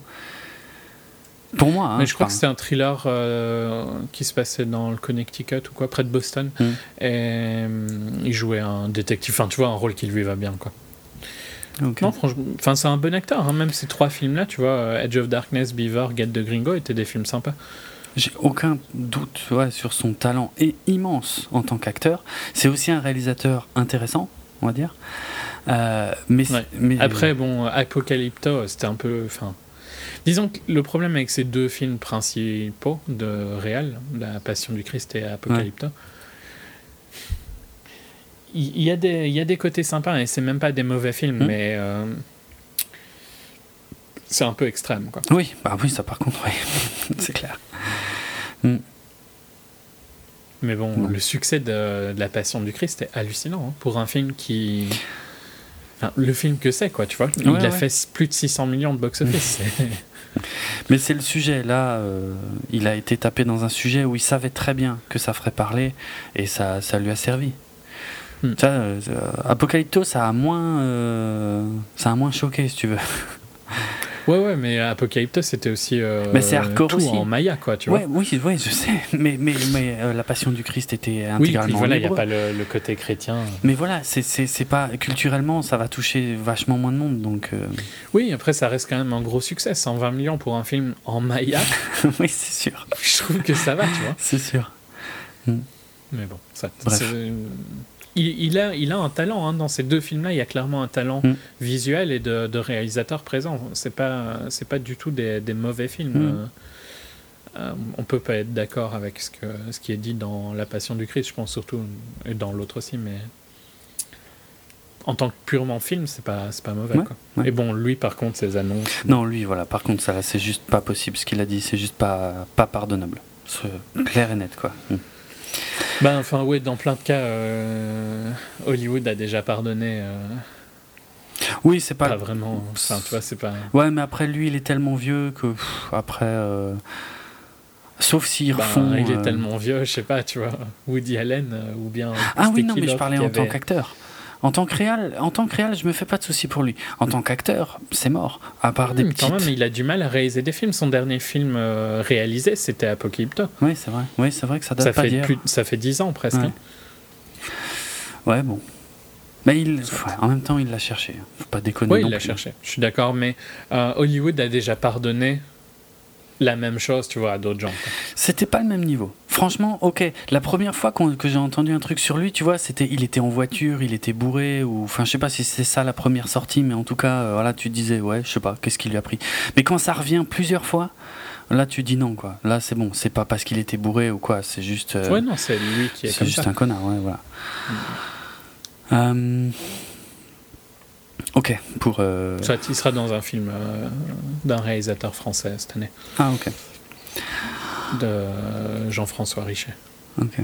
[SPEAKER 1] Pour moi. Hein,
[SPEAKER 2] mais je crois que c'était un thriller euh, qui se passait dans le Connecticut ou quoi, près de Boston. Hmm. Et euh, il jouait un détective. Enfin, tu vois, un rôle qui lui va bien, quoi. Non, franchement, enfin, c'est un bon acteur. Hein. Même ces trois films-là, tu vois, euh, Edge of Darkness, Beaver, Get the Gringo, étaient des films sympas.
[SPEAKER 1] J'ai aucun doute ouais, sur son talent et immense en tant qu'acteur. C'est aussi un réalisateur intéressant, on va dire. mais, mais,
[SPEAKER 2] Après, bon, Apocalypto, c'était un peu. Enfin, Disons que le problème avec ces deux films principaux de Réal, La Passion du Christ et Apocalypto, il y, a des, il y a des côtés sympas et c'est même pas des mauvais films, hmm. mais euh, c'est un peu extrême. Quoi.
[SPEAKER 1] Oui, bah oui, ça par contre, oui, [LAUGHS] c'est clair. Hmm.
[SPEAKER 2] Mais bon, le succès de, La Passion du Christ est hallucinant hein, pour un film qui le film que c'est, quoi, tu vois. Il a fait plus de 600 millions de box-office. [LAUGHS]
[SPEAKER 1] Mais c'est le sujet. Là, euh, il a été tapé dans un sujet où il savait très bien que ça ferait parler et ça, ça lui a servi. Hmm. Ça, euh, Apocalypto, ça a moins, euh, ça a moins choqué, si tu veux. [LAUGHS]
[SPEAKER 2] Ouais, ouais, mais Apocalypto, c'était aussi euh,
[SPEAKER 1] mais c'est hardcore aussi.
[SPEAKER 2] en Maya, quoi, tu
[SPEAKER 1] vois. Oui, oui, je sais. Mais, mais, mais euh, la Passion du Christ était intégralement. Oui,
[SPEAKER 2] voilà, il n'y a pas le, côté chrétien.
[SPEAKER 1] Mais voilà, c'est pas culturellement, ça va toucher vachement moins de monde, donc. Euh.
[SPEAKER 2] Oui, après, ça reste quand même un gros succès, 120 millions pour un film en Maya. [LAUGHS]
[SPEAKER 1] oui, c'est sûr.
[SPEAKER 2] Je trouve que ça va, tu vois.
[SPEAKER 1] C'est sûr. Hmm.
[SPEAKER 2] Mais bon, ça. Bref il, a, il a un talent hein. dans ces deux films-là. Il y a clairement un talent mm. visuel et de, réalisateur présent. C'est pas c'est pas du tout des, mauvais films. Mm. Euh, euh, on peut pas être d'accord avec ce que ce qui est dit dans La Passion du Christ, je pense surtout et dans l'autre aussi, mais en tant que purement film, c'est pas c'est pas mauvais. Et bon, lui par contre, ses annonces.
[SPEAKER 1] Non, lui voilà. Par contre, ça c'est juste pas possible. Ce qu'il a dit, c'est juste pas pas pardonnable. Clair et net quoi. Mm.
[SPEAKER 2] Ben, enfin, oui, dans plein de cas, euh, Hollywood a déjà pardonné. Euh,
[SPEAKER 1] oui, c'est pas.
[SPEAKER 2] vraiment. Enfin, tu vois, c'est pas.
[SPEAKER 1] Ouais, mais après, lui, il est tellement vieux que. après. Euh, sauf s'ils ben, refont.
[SPEAKER 2] Il est tellement vieux, je sais pas, tu vois. Woody Allen ou bien.
[SPEAKER 1] Ah oui, non, mais je parlais en tant qu'acteur. En tant que réal, en tant que réal, je me fais pas de soucis pour lui. En tant qu'acteur, c'est mort. À part des petites...
[SPEAKER 2] Quand même, il a du mal à réaliser des films. Son dernier film euh, réalisé, c'était Apocalypto.
[SPEAKER 1] Oui, c'est vrai. Oui, c'est vrai que ça date
[SPEAKER 2] ça
[SPEAKER 1] pas
[SPEAKER 2] fait ça fait dix ans presque.
[SPEAKER 1] Ouais, hein. bon. Mais il, en même temps, il l'a cherché. Faut pas déconner.
[SPEAKER 2] Oui, il l'a cherché. Je suis d'accord, mais euh, Hollywood a déjà pardonné la même chose, tu vois, à d'autres gens.
[SPEAKER 1] C'était pas le même niveau. Franchement, ok. La première fois que j'ai entendu un truc sur lui, tu vois, c'était il était en voiture, il était bourré, ou enfin, je sais pas si c'est ça la première sortie, mais en tout cas, euh, voilà, tu disais, ouais, je sais pas, qu'est-ce qu'il lui a pris. Mais quand ça revient plusieurs fois, là, tu dis non, quoi. Là, c'est bon, c'est pas parce qu'il était bourré ou quoi, c'est juste.
[SPEAKER 2] Euh, ouais, non, c'est lui qui est.
[SPEAKER 1] C'est juste un connard, ouais, voilà. Euh, Ok, pour. Euh...
[SPEAKER 2] il sera dans un film euh, d'un réalisateur français cette année.
[SPEAKER 1] Ah, ok.
[SPEAKER 2] De Jean-François Richet.
[SPEAKER 1] Ok.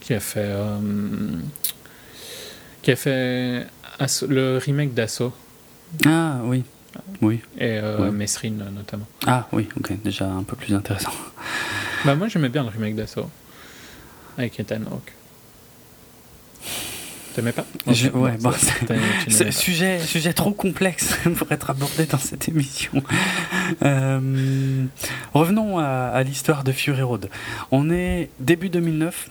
[SPEAKER 2] Qui a fait. Euh, qui a fait le remake d'Assaut.
[SPEAKER 1] Ah, oui. Oui.
[SPEAKER 2] Et euh, Mesrine notamment.
[SPEAKER 1] Ah, oui, ok, déjà un peu plus intéressant.
[SPEAKER 2] Bah, moi j'aimais bien le remake d'Assaut. Avec Ethan Hawke. T'aimais pas
[SPEAKER 1] Ouais, bon, c'est [LAUGHS] sujet, sujet trop complexe [LAUGHS] pour être abordé dans cette émission. [LAUGHS] Euh, revenons à, l'histoire de Fury Road. On est début 2009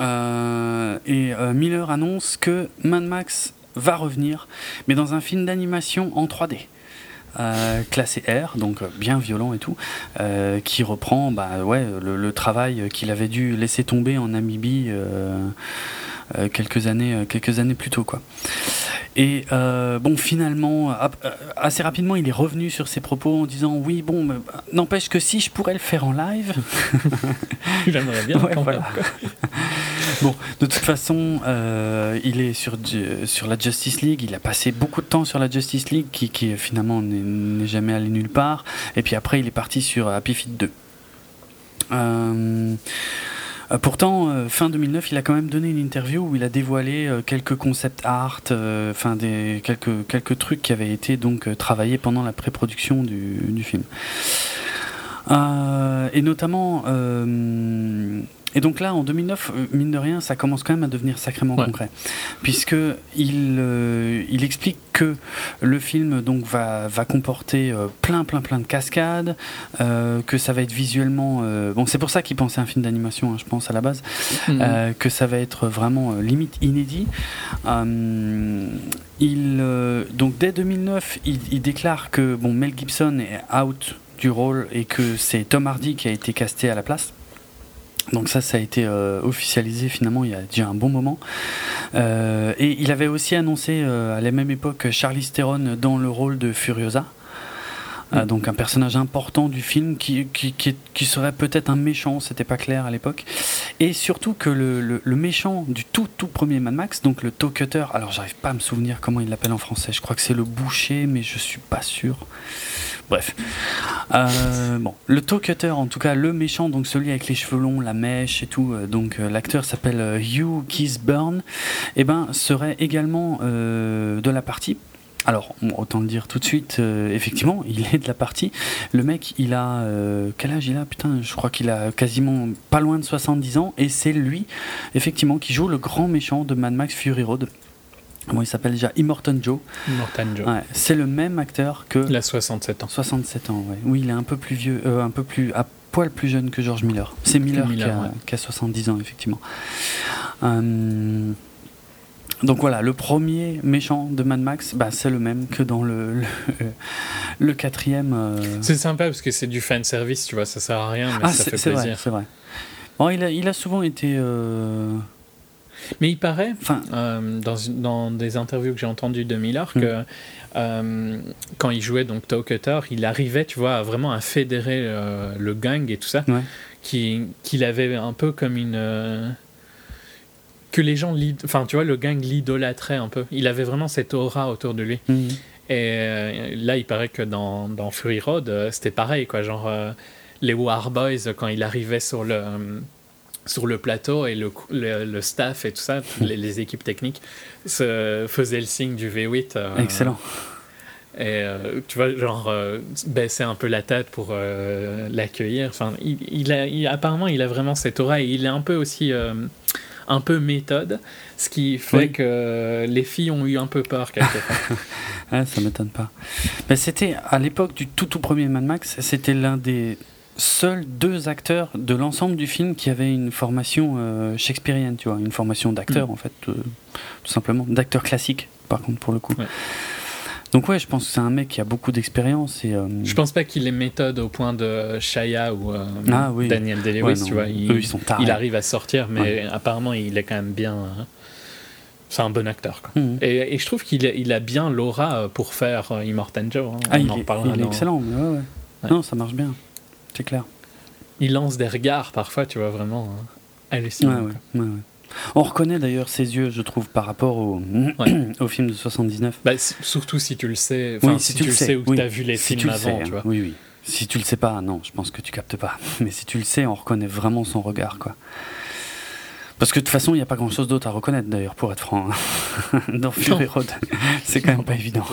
[SPEAKER 1] euh, et euh, Miller annonce que Mad Max va revenir, mais dans un film d'animation en 3D. classé R, donc bien violent et tout, qui reprend bah, ouais, le, le travail qu'il avait dû laisser tomber en Namibie euh, quelques années euh, quelques années plus tôt quoi. Et euh, bon, finalement, assez rapidement, il est revenu sur ses propos en disant oui, bon, n'empêche que si je pourrais le faire en live. [LAUGHS]
[SPEAKER 2] J'aimerais bien. [LAUGHS]
[SPEAKER 1] bon, de toute façon, il est sur, sur la Justice League. Il a passé beaucoup de temps sur la Justice League, qui, qui finalement n'est jamais allé nulle part. Et puis après, il est parti sur Happy Feet 2. Euh, euh, pourtant, euh, fin 2009, il a quand même donné une interview où il a dévoilé euh, quelques concept art, enfin des quelques quelques trucs qui avaient été donc travaillés pendant la pré-production du, film. et notamment, Et donc là, en 2009, mine de rien, ça commence quand même à devenir sacrément concret, puisque il, il explique que le film donc va, va comporter plein plein plein de cascades, que ça va être visuellement bon, c'est pour ça qu'il pensait à un film d'animation, hein, je pense à la base, mhm. que ça va être vraiment limite inédit. il donc dès 2009, il, il déclare que bon Mel Gibson est out du rôle et que c'est Tom Hardy qui a été casté à la place. Donc ça, ça a été euh, officialisé finalement il y a déjà un bon moment. Euh, et il avait aussi annoncé euh, à la même époque Charlie Theron dans le rôle de Furiosa. Mm. donc un personnage important du film qui, qui, qui, serait peut-être un méchant, c'était pas clair à l'époque. Et surtout que le, le, méchant du tout tout premier Mad Max, donc le toe cutter, alors j'arrive pas à me souvenir comment il l'appelle en français, je crois que c'est le boucher, mais je suis pas sûr. Bref. Euh, bon, le toe cutter, en tout cas, le méchant, donc celui avec les cheveux longs, la mèche et tout, euh, donc euh, l'acteur s'appelle Hugh Keysburn, et eh ben, serait également de la partie. Alors, autant le dire tout de suite, effectivement, il est de la partie. Le mec, il a. quel âge il a? Putain, je crois qu'il a quasiment pas loin de 70 ans, et c'est lui, effectivement, qui joue le grand méchant de Mad Max Fury Road. Comment il s'appelle déjà Immortan Joe.
[SPEAKER 2] Immortan Joe.
[SPEAKER 1] c'est le même acteur que.
[SPEAKER 2] Il a 67 ans.
[SPEAKER 1] 67 ans, ouais. Oui, il est un peu plus vieux, euh, un peu plus. à poil plus jeune que George Miller. C'est Miller, qui, a, 70 ans, effectivement. Euh, donc voilà, le premier méchant de Mad Max, bah, c'est le même que dans le, [LAUGHS] le, quatrième. Euh.
[SPEAKER 2] C'est sympa parce que c'est du fan service, tu vois, ça sert à rien, mais ah, ça fait plaisir.
[SPEAKER 1] C'est vrai, Bon, il, a, il a souvent été.
[SPEAKER 2] Mais il paraît, euh, dans, dans, des interviews que j'ai entendues de Miller, mm. que euh, quand il jouait donc Toe Cutter, il arrivait, tu vois, vraiment à fédérer euh, le gang et tout ça, qu'il avait un peu comme une que les gens, enfin, tu vois, le gang l'idolâtrait un peu. Il avait vraiment cette aura autour de lui. Mm. Et là, il paraît que dans, dans Fury Road, c'était pareil, quoi. Genre, les War Boys, quand il arrivait sur le sur le plateau et le, le, staff et tout ça, [LAUGHS] les, équipes techniques, se faisaient le signe du V8.
[SPEAKER 1] Euh, Excellent.
[SPEAKER 2] Et euh, tu vois, genre, euh, baisser un peu la tête pour l'accueillir. Enfin, il, a, apparemment, il a vraiment cette aura et il est un peu aussi. Un peu méthode, ce qui fait que les filles ont eu un peu peur quelque part. [LAUGHS]
[SPEAKER 1] ah, ça m'étonne pas. Mais c'était à l'époque du tout tout premier Mad Max, c'était l'un des seuls deux acteurs de l'ensemble du film qui avaient une formation euh, shakespearienne, tu vois, une formation d'acteur mm. en fait, euh, tout simplement, d'acteur classique par contre pour le coup. Donc ouais, je pense que c'est un mec qui a beaucoup d'expérience et. Euh,
[SPEAKER 2] je pense pas qu'il ait méthode au point de Shaya ou ah Daniel day tu vois. Il, il, arrive à sortir, mais apparemment il est quand même bien. C'est un bon acteur. Quoi. Mm. Et, et, je trouve qu'il a, il a bien l'aura pour faire Immortan Joe. Hein.
[SPEAKER 1] Ah, il, est, il est excellent. Ouais, ouais. Non, ça marche bien c'est clair.
[SPEAKER 2] Il lance des regards parfois, tu vois, vraiment hein, hallucinant.
[SPEAKER 1] On reconnaît d'ailleurs ses yeux, je trouve, par rapport au, [CLEARS THROAT] au film de 79.
[SPEAKER 2] Bah, surtout si tu le sais, si, tu, le sais, ou que tu as vu les films avant, tu vois.
[SPEAKER 1] Oui, oui. Si tu le sais pas, non, je pense que tu captes pas. [LAUGHS] Mais si tu le sais, on reconnaît vraiment son regard, quoi. Parce que de toute façon, il n'y a pas grand chose d'autre à reconnaître, d'ailleurs, pour être franc. [LAUGHS] Dans Fury Road, [LAUGHS] c'est quand même pas évident.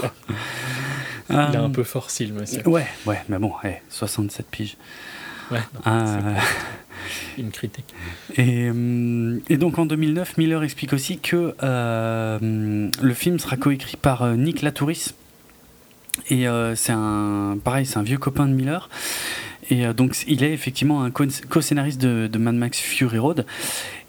[SPEAKER 2] Il est un peu forcile, monsieur.
[SPEAKER 1] Ouais, ouais, mais bon, 67 piges.
[SPEAKER 2] Ouais, euh, une critique.
[SPEAKER 1] Et, euh, et, donc en 2009, Miller explique aussi que euh, le film sera coécrit par Nick Latouris. Et c'est un, pareil, c'est un vieux copain de Miller. Et donc, il est effectivement un co-scénariste de, de, Mad Max Fury Road.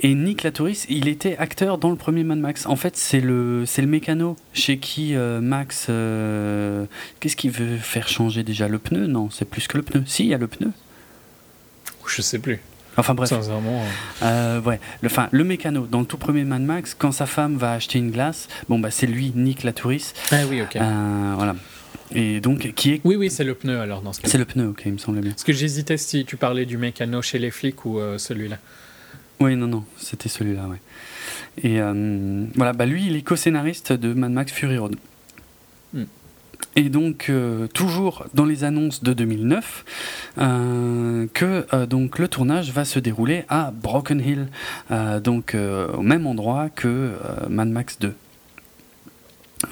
[SPEAKER 1] Et Nick Latoris, il était acteur dans le premier Mad Max. En fait, c'est le, c'est le mécano chez qui euh, Max. Euh, qu'est-ce qu'il veut faire changer déjà? Le pneu? Non, c'est plus que le pneu. Si, il y a le pneu.
[SPEAKER 2] Je sais plus.
[SPEAKER 1] Enfin bref.
[SPEAKER 2] Sincèrement.
[SPEAKER 1] Euh, ouais. Le, enfin, le mécano, dans le tout premier Mad Max, quand sa femme va acheter une glace, bon, bah, c'est lui, Nick Latouris.
[SPEAKER 2] Ah oui, ok.
[SPEAKER 1] voilà. Et donc, qui est.
[SPEAKER 2] Oui, oui, c'est le pneu alors dans ce cas.
[SPEAKER 1] C'est le pneu, ok, il me semblait bien.
[SPEAKER 2] Parce que j'hésitais si tu parlais du mécano chez les flics ou celui-là.
[SPEAKER 1] Oui, non, non, c'était celui-là, ouais. Et euh, voilà, bah lui, il est co-scénariste de Mad Max Fury Road. Et donc, euh, toujours dans les annonces de 2009, euh, que donc le tournage va se dérouler à Broken Hill, donc au même endroit que Mad Max 2.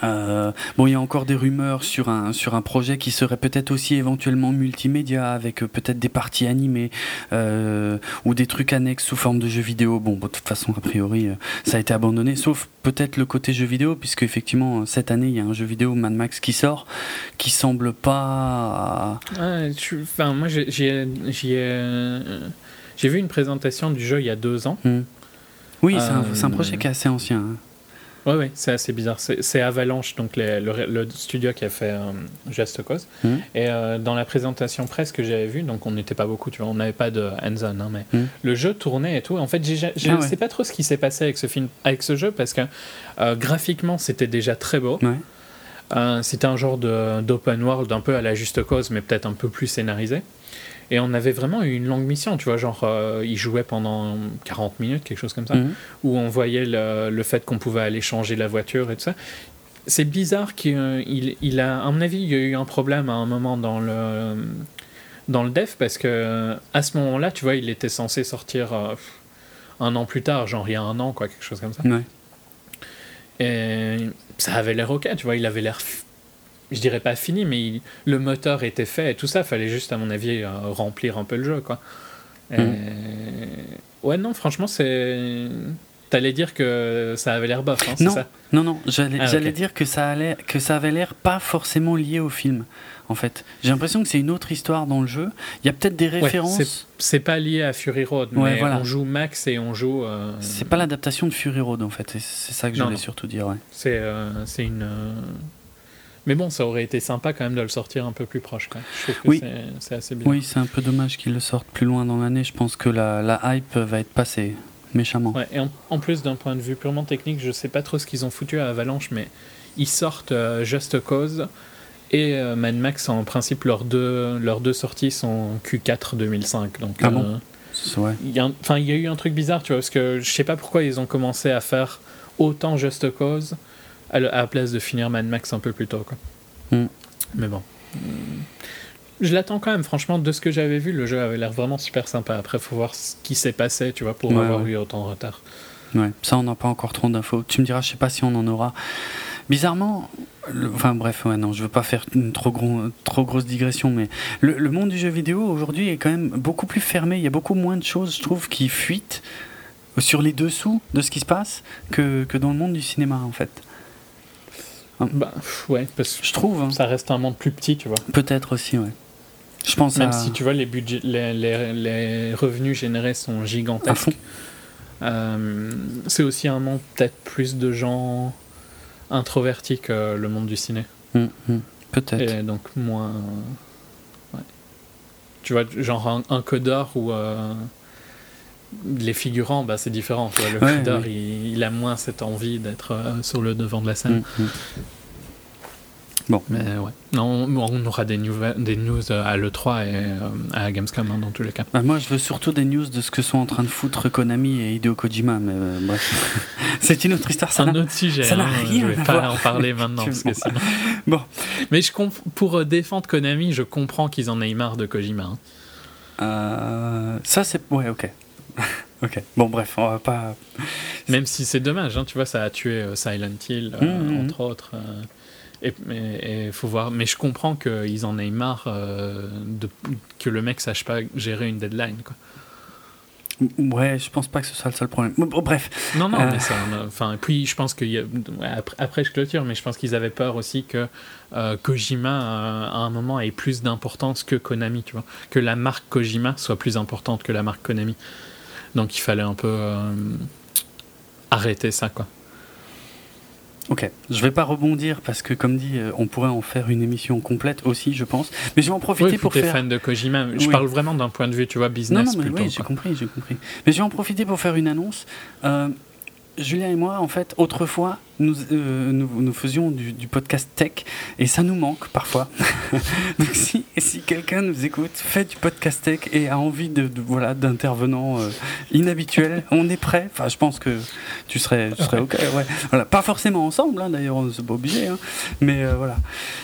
[SPEAKER 1] Euh, bon, il y a encore des rumeurs sur un, sur un projet qui serait peut-être aussi éventuellement multimédia, avec euh, peut-être des parties animées euh, ou des trucs annexes sous forme de jeux vidéo. Bon, de toute façon, a priori, ça a été abandonné, sauf peut-être le côté jeu vidéo, puisque effectivement, cette année, il y a un jeu vidéo Mad Max qui sort, qui semble pas.
[SPEAKER 2] enfin, moi, j'ai vu une présentation du jeu il y a deux ans.
[SPEAKER 1] Hmm. Oui, c'est un, projet qui est assez ancien. Hein.
[SPEAKER 2] Ouais, ouais, c'est assez bizarre. C'est Avalanche, donc le, studio qui a fait euh, Just Cause. Hmm. Et euh, dans la présentation presse que j'avais vue, donc on n'était pas beaucoup, tu vois, on n'avait pas de hands-on, hein, mais hmm. le jeu tournait et tout. En fait, je ne ah sais pas trop ce qui s'est passé avec ce film, avec ce jeu, parce que euh, graphiquement, c'était déjà très beau. c'était un genre d'open world un peu à la Just Cause, mais peut-être un peu plus scénarisé. Et on avait vraiment eu une longue mission, tu vois, genre, euh, il jouait pendant 40 minutes, quelque chose comme ça, mhm. où on voyait le, fait qu'on pouvait aller changer la voiture et tout ça. C'est bizarre qu'il il a, à mon avis, il y a eu un problème à un moment dans le, dans le def, parce que à ce moment-là, tu vois, il était censé sortir euh, un an plus tard, genre il y a un an, quoi, quelque chose comme ça. Et ça avait l'air ok, tu vois, il avait l'air je dirais pas fini, mais le moteur était fait et tout ça. Fallait juste, à mon avis, euh, remplir un peu le jeu, quoi. Mhm. Ouais, non, franchement, c'est. T'allais dire que ça avait l'air bof, hein,
[SPEAKER 1] non,
[SPEAKER 2] ça?
[SPEAKER 1] Non, non, j'allais ah, dire que ça, allait, que ça avait l'air pas forcément lié au film, en fait. J'ai l'impression que c'est une autre histoire dans le jeu. Il y a peut-être des références.
[SPEAKER 2] c'est pas lié à Fury Road, mais on joue Max et on joue. Euh,
[SPEAKER 1] c'est pas l'adaptation de Fury Road, en fait. C'est ça que je voulais surtout dire, ouais.
[SPEAKER 2] C'est euh, une. Mais bon, ça aurait été sympa quand même de le sortir un peu plus proche. Je trouve que oui. c'est assez bien.
[SPEAKER 1] Oui, c'est un peu dommage qu'ils le sortent plus loin dans l'année. Je pense que la, la, hype va être passée méchamment.
[SPEAKER 2] Ouais, et en, plus, d'un point de vue purement technique, je sais pas trop ce qu'ils ont foutu à Avalanche, mais ils sortent euh, Just Cause et euh, Mad Max. En principe, leurs deux, leurs deux sorties sont Q4 2005. Donc,
[SPEAKER 1] ah bon
[SPEAKER 2] euh, Il y, y a eu un truc bizarre, tu vois, parce que je sais pas pourquoi ils ont commencé à faire autant Just Cause à la place de finir Mad Max un peu plus tôt. Quoi. Hmm. Mais bon. Je l'attends quand même, franchement, de ce que j'avais vu, le jeu avait l'air vraiment super sympa. Après, faut voir ce qui s'est passé, tu vois, pour avoir eu autant de retard.
[SPEAKER 1] Ouais, ça, on n'a pas encore trop d'infos. Tu me diras, je sais pas si on en aura. Bizarrement, enfin bref, ouais, non, je veux pas faire une trop, gros, trop grosse digression, mais le, le monde du jeu vidéo aujourd'hui est quand même beaucoup plus fermé. Il y a beaucoup moins de choses, je trouve, qui fuitent sur les dessous de ce qui se passe que, que dans le monde du cinéma, en fait.
[SPEAKER 2] Hein. Bah, ouais, parce que je trouve. Hein. Ça reste un monde plus petit, tu vois.
[SPEAKER 1] Peut-être aussi, ouais. Je pense
[SPEAKER 2] Même si tu vois, les, budgets, les, les, les revenus générés sont gigantesques. Euh, c'est aussi un monde peut-être plus de gens introvertis que le monde du ciné.
[SPEAKER 1] Hum, hum. peut-être.
[SPEAKER 2] Et donc moins. Ouais. Tu vois, genre un, un codeur ou. Euh, les figurants, bah, c'est différent. Le ouais, il, a moins cette envie d'être euh, sur le devant de la scène. Mm, mm. Bon. Mais ouais. Non, on aura des, des news euh, à l'E3 et euh, à Gamescom hein, dans tous les cas.
[SPEAKER 1] Bah, moi, je veux surtout des news de ce que sont en train de foutre Konami et Hideo Kojima. Mais bref, [LAUGHS] c'est une autre histoire.
[SPEAKER 2] Ça un autre sujet. Ça n'a hein, rien Je vais pas en parler [LAUGHS] maintenant. parce que sinon... [LAUGHS]
[SPEAKER 1] bon.
[SPEAKER 2] Mais je pour défendre Konami, je comprends qu'ils en aient marre de Kojima.
[SPEAKER 1] Hein. ça, c'est. Ouais, ok. [LAUGHS] ok. Bon, bref, on va pas.
[SPEAKER 2] Même si c'est dommage, hein, tu vois, ça a tué euh, Silent Hill, euh, mmh, mmh. entre autres. Euh, et faut voir. Mais je comprends qu'ils en aient marre de, que le mec sache pas gérer une deadline. Quoi.
[SPEAKER 1] Ouais, je pense pas que ce soit le seul problème. bref.
[SPEAKER 2] Non, non, mais ça. Enfin, puis je pense que. après, après, je clôture, mais je pense qu'ils avaient peur aussi que Kojima, à un moment, ait plus d'importance que Konami, tu vois. Que la marque Kojima soit plus importante que la marque Konami. Donc il fallait un peu euh, arrêter ça, quoi.
[SPEAKER 1] Ok, je vais pas rebondir parce que comme dit, euh, on pourrait en faire une émission complète aussi, je pense. Mais je vais en profiter pour faire.
[SPEAKER 2] fan de Kojima. Je parle vraiment d'un point de vue, tu vois, business
[SPEAKER 1] non, non,
[SPEAKER 2] mais
[SPEAKER 1] Oui, j'ai compris, j'ai compris. Mais je vais en profiter pour faire une annonce. Euh, Julien et moi, en fait, autrefois, nous, euh, nous, faisions du, podcast tech et ça nous manque parfois. [LAUGHS] Donc si, si quelqu'un nous écoute, fait du podcast tech et a envie de, voilà d'intervenants euh, inhabituels, on est prêt. Enfin, je pense que tu serais, tu serais ok. Ouais. Voilà, pas forcément ensemble, hein, d'ailleurs, on n'est pas obligé. Hein. mais euh, voilà,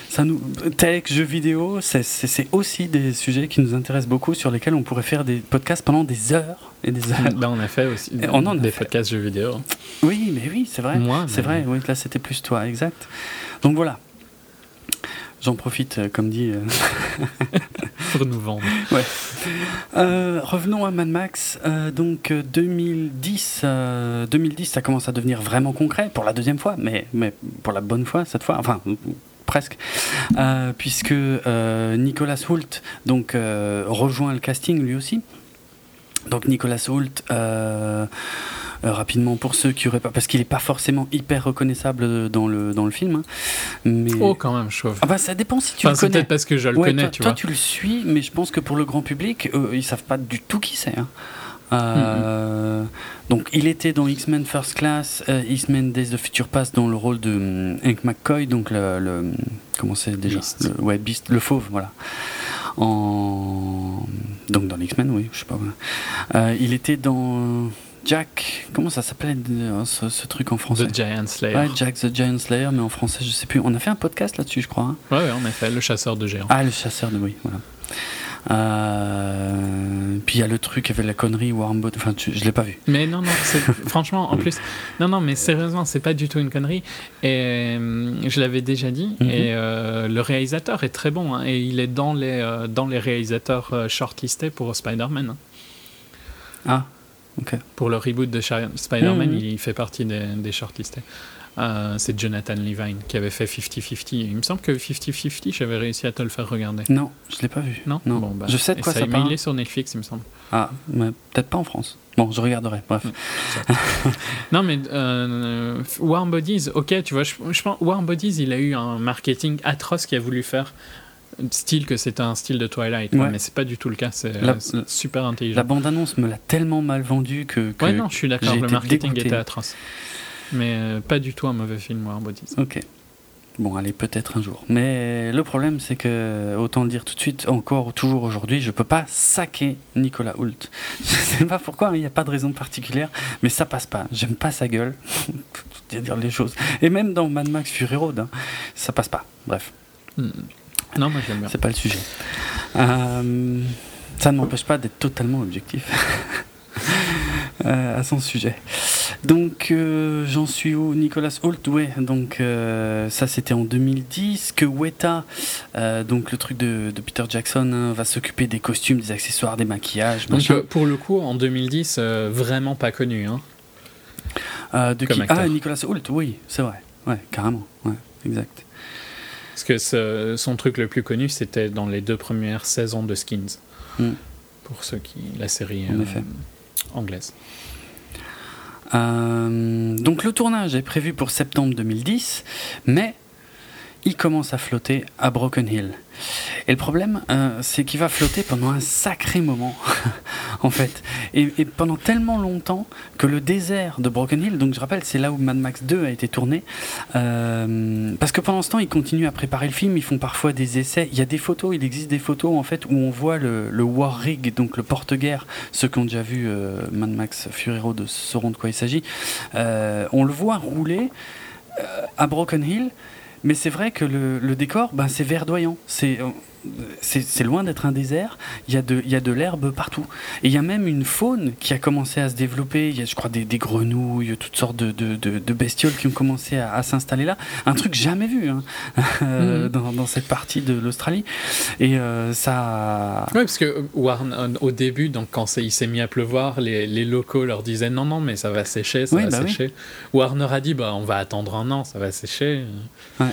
[SPEAKER 1] ça nous tech, jeux vidéo, c'est aussi des sujets qui nous intéressent beaucoup, sur lesquels on pourrait faire des podcasts pendant des heures et des heures.
[SPEAKER 2] Ben, on a fait aussi
[SPEAKER 1] on en
[SPEAKER 2] des podcasts jeux vidéo.
[SPEAKER 1] Oui, mais oui, c'est vrai.
[SPEAKER 2] Moi,
[SPEAKER 1] c'est vrai Ouais, oui, là c'était plus toi, exact. Donc voilà. J'en profite, euh, comme dit. Euh,
[SPEAKER 2] Pour nous vendre. [LAUGHS]
[SPEAKER 1] Ouais. Euh, revenons à Mad Max. donc 2010, 2010, ça commence à devenir vraiment concret pour la deuxième fois, mais, mais pour la bonne fois cette fois. Enfin, presque, puisque Nicolas Hoult donc rejoint le casting lui aussi. Donc Nicolas Hoult. Euh, rapidement pour ceux qui auraient pas parce qu'il est pas forcément hyper reconnaissable dans le dans le film hein. mais
[SPEAKER 2] oh quand même je trouve
[SPEAKER 1] ah bah ça dépend si tu le connais
[SPEAKER 2] peut-être parce que je le connais
[SPEAKER 1] toi,
[SPEAKER 2] tu
[SPEAKER 1] toi tu le suis mais je pense que pour le grand public euh, ils savent pas du tout qui c'est hein. euh, Donc, il était dans X-Men First Class, X-Men Days of Future Past dans le rôle de um, Hank McCoy, donc le, le comment c'est déjà? Le, ouais, Beast, le fauve, voilà. En donc dans X-Men, oui, je sais pas. il était dans Jack, comment ça s'appelait euh, ce, truc en français
[SPEAKER 2] The Giant Slayer.
[SPEAKER 1] Ouais, Jack the Giant Slayer, mais en français, je sais plus. On a fait un podcast là-dessus, je crois. Hein.
[SPEAKER 2] ouais, ouais, on a fait le chasseur de géants.
[SPEAKER 1] Ah, le chasseur de oui, voilà. Euh, puis il y a le truc avec la connerie Warmbot. Enfin, tu, je l'ai pas vu.
[SPEAKER 2] Mais non, non, [LAUGHS] franchement, en plus, non, non, mais sérieusement, c'est pas du tout une connerie. Et euh, je l'avais déjà dit. Mhm. Et le réalisateur est très bon. Hein, et il est dans les dans les réalisateurs shortlistés pour Spider-Man. Hein.
[SPEAKER 1] Ah.
[SPEAKER 2] Pour le reboot de Spider-Man, mmh. il fait partie des, des shortlistés. Euh, c'est Jonathan Levine qui avait fait 50-50. Il me semble que 50-50, j'avais réussi à te le faire regarder.
[SPEAKER 1] Non, je ne l'ai pas vu.
[SPEAKER 2] Non,
[SPEAKER 1] non.
[SPEAKER 2] bah,
[SPEAKER 1] je sais de quoi ça,
[SPEAKER 2] parle. il est sur Netflix, il me semble.
[SPEAKER 1] Ah, peut-être pas en France. Bon, je regarderai, bref.
[SPEAKER 2] Mmh, [LAUGHS] non, mais euh, Warm Bodies, ok, tu vois, je, je pense Warm Bodies, il a eu un marketing atroce qu'il a voulu faire style que c'est un style de Twilight, mais c'est pas du tout le cas. C'est super intelligent.
[SPEAKER 1] La bande-annonce me l'a tellement mal vendu que,
[SPEAKER 2] ouais, non, je suis d'accord. Le marketing était atroce, mais euh, pas du tout un mauvais film, War Bodies.
[SPEAKER 1] Ok. Bon, allez, peut-être un jour. Mais le problème, c'est que, autant le dire tout de suite, encore, toujours aujourd'hui, je peux pas saquer Nicolas Hoult. [LAUGHS] Je sais pas pourquoi, hein, il n'y a pas de raison particulière, mais ça passe pas. J'aime pas sa gueule, [LAUGHS] dire les choses. Et même dans Mad Max Fury Road, hein, ça passe pas. Bref.
[SPEAKER 2] Hmm. Non, moi j'aime bien.
[SPEAKER 1] C'est pas le sujet. Euh, ça ne m'empêche pas d'être totalement objectif [LAUGHS] euh, à son sujet. Donc euh, j'en suis où Nicolas Holt, ouais. Donc ça c'était en 2010 que Weta, donc le truc de, Peter Jackson, hein, va s'occuper des costumes, des accessoires, des maquillages.
[SPEAKER 2] Donc pour le coup en 2010 vraiment pas connu.
[SPEAKER 1] Hein, de qui? Ah Nicolas Holt, oui, c'est vrai. Ouais, carrément. Ouais, exact.
[SPEAKER 2] Parce que son truc le plus connu, c'était dans les deux premières saisons de Skins. Hmm. Pour ceux qui. La série euh, anglaise.
[SPEAKER 1] Euh, donc le tournage est prévu pour septembre 2010, mais il commence à flotter à Broken Hill. Et le problème, euh, c'est qu'il va flotter pendant un sacré moment, [LAUGHS] en fait. Et, pendant tellement longtemps que le désert de Broken Hill, donc je rappelle, c'est là où Mad Max 2 a été tourné, euh, parce que pendant ce temps, ils continuent à préparer le film, ils font parfois des essais. Il y a des photos, il existe des photos, en fait, où on voit le, War Rig, donc le porte-guerre, ceux qui ont déjà vu euh, Mad Max Fury Road sauront de quoi il s'agit. on le voit rouler à Broken Hill mais c'est vrai que le, décor, ben, c'est verdoyant. C'est c'est loin d'être un désert. Il y a de, il y a de l'herbe partout. Et il y a même une faune qui a commencé à se développer. Il y a, je crois, des, des grenouilles, toutes sortes de, de, de, bestioles qui ont commencé à, s'installer là. Un truc jamais vu hein, [LAUGHS] euh, mhm. dans, dans, cette partie de l'Australie. Et euh, ça.
[SPEAKER 2] Oui, parce que Warren, au début, donc quand il s'est mis à pleuvoir, les, les, locaux leur disaient non, non, mais ça va sécher, ça va bah sécher. Warner a dit bah, on va attendre un an, ça va sécher.
[SPEAKER 1] Ouais.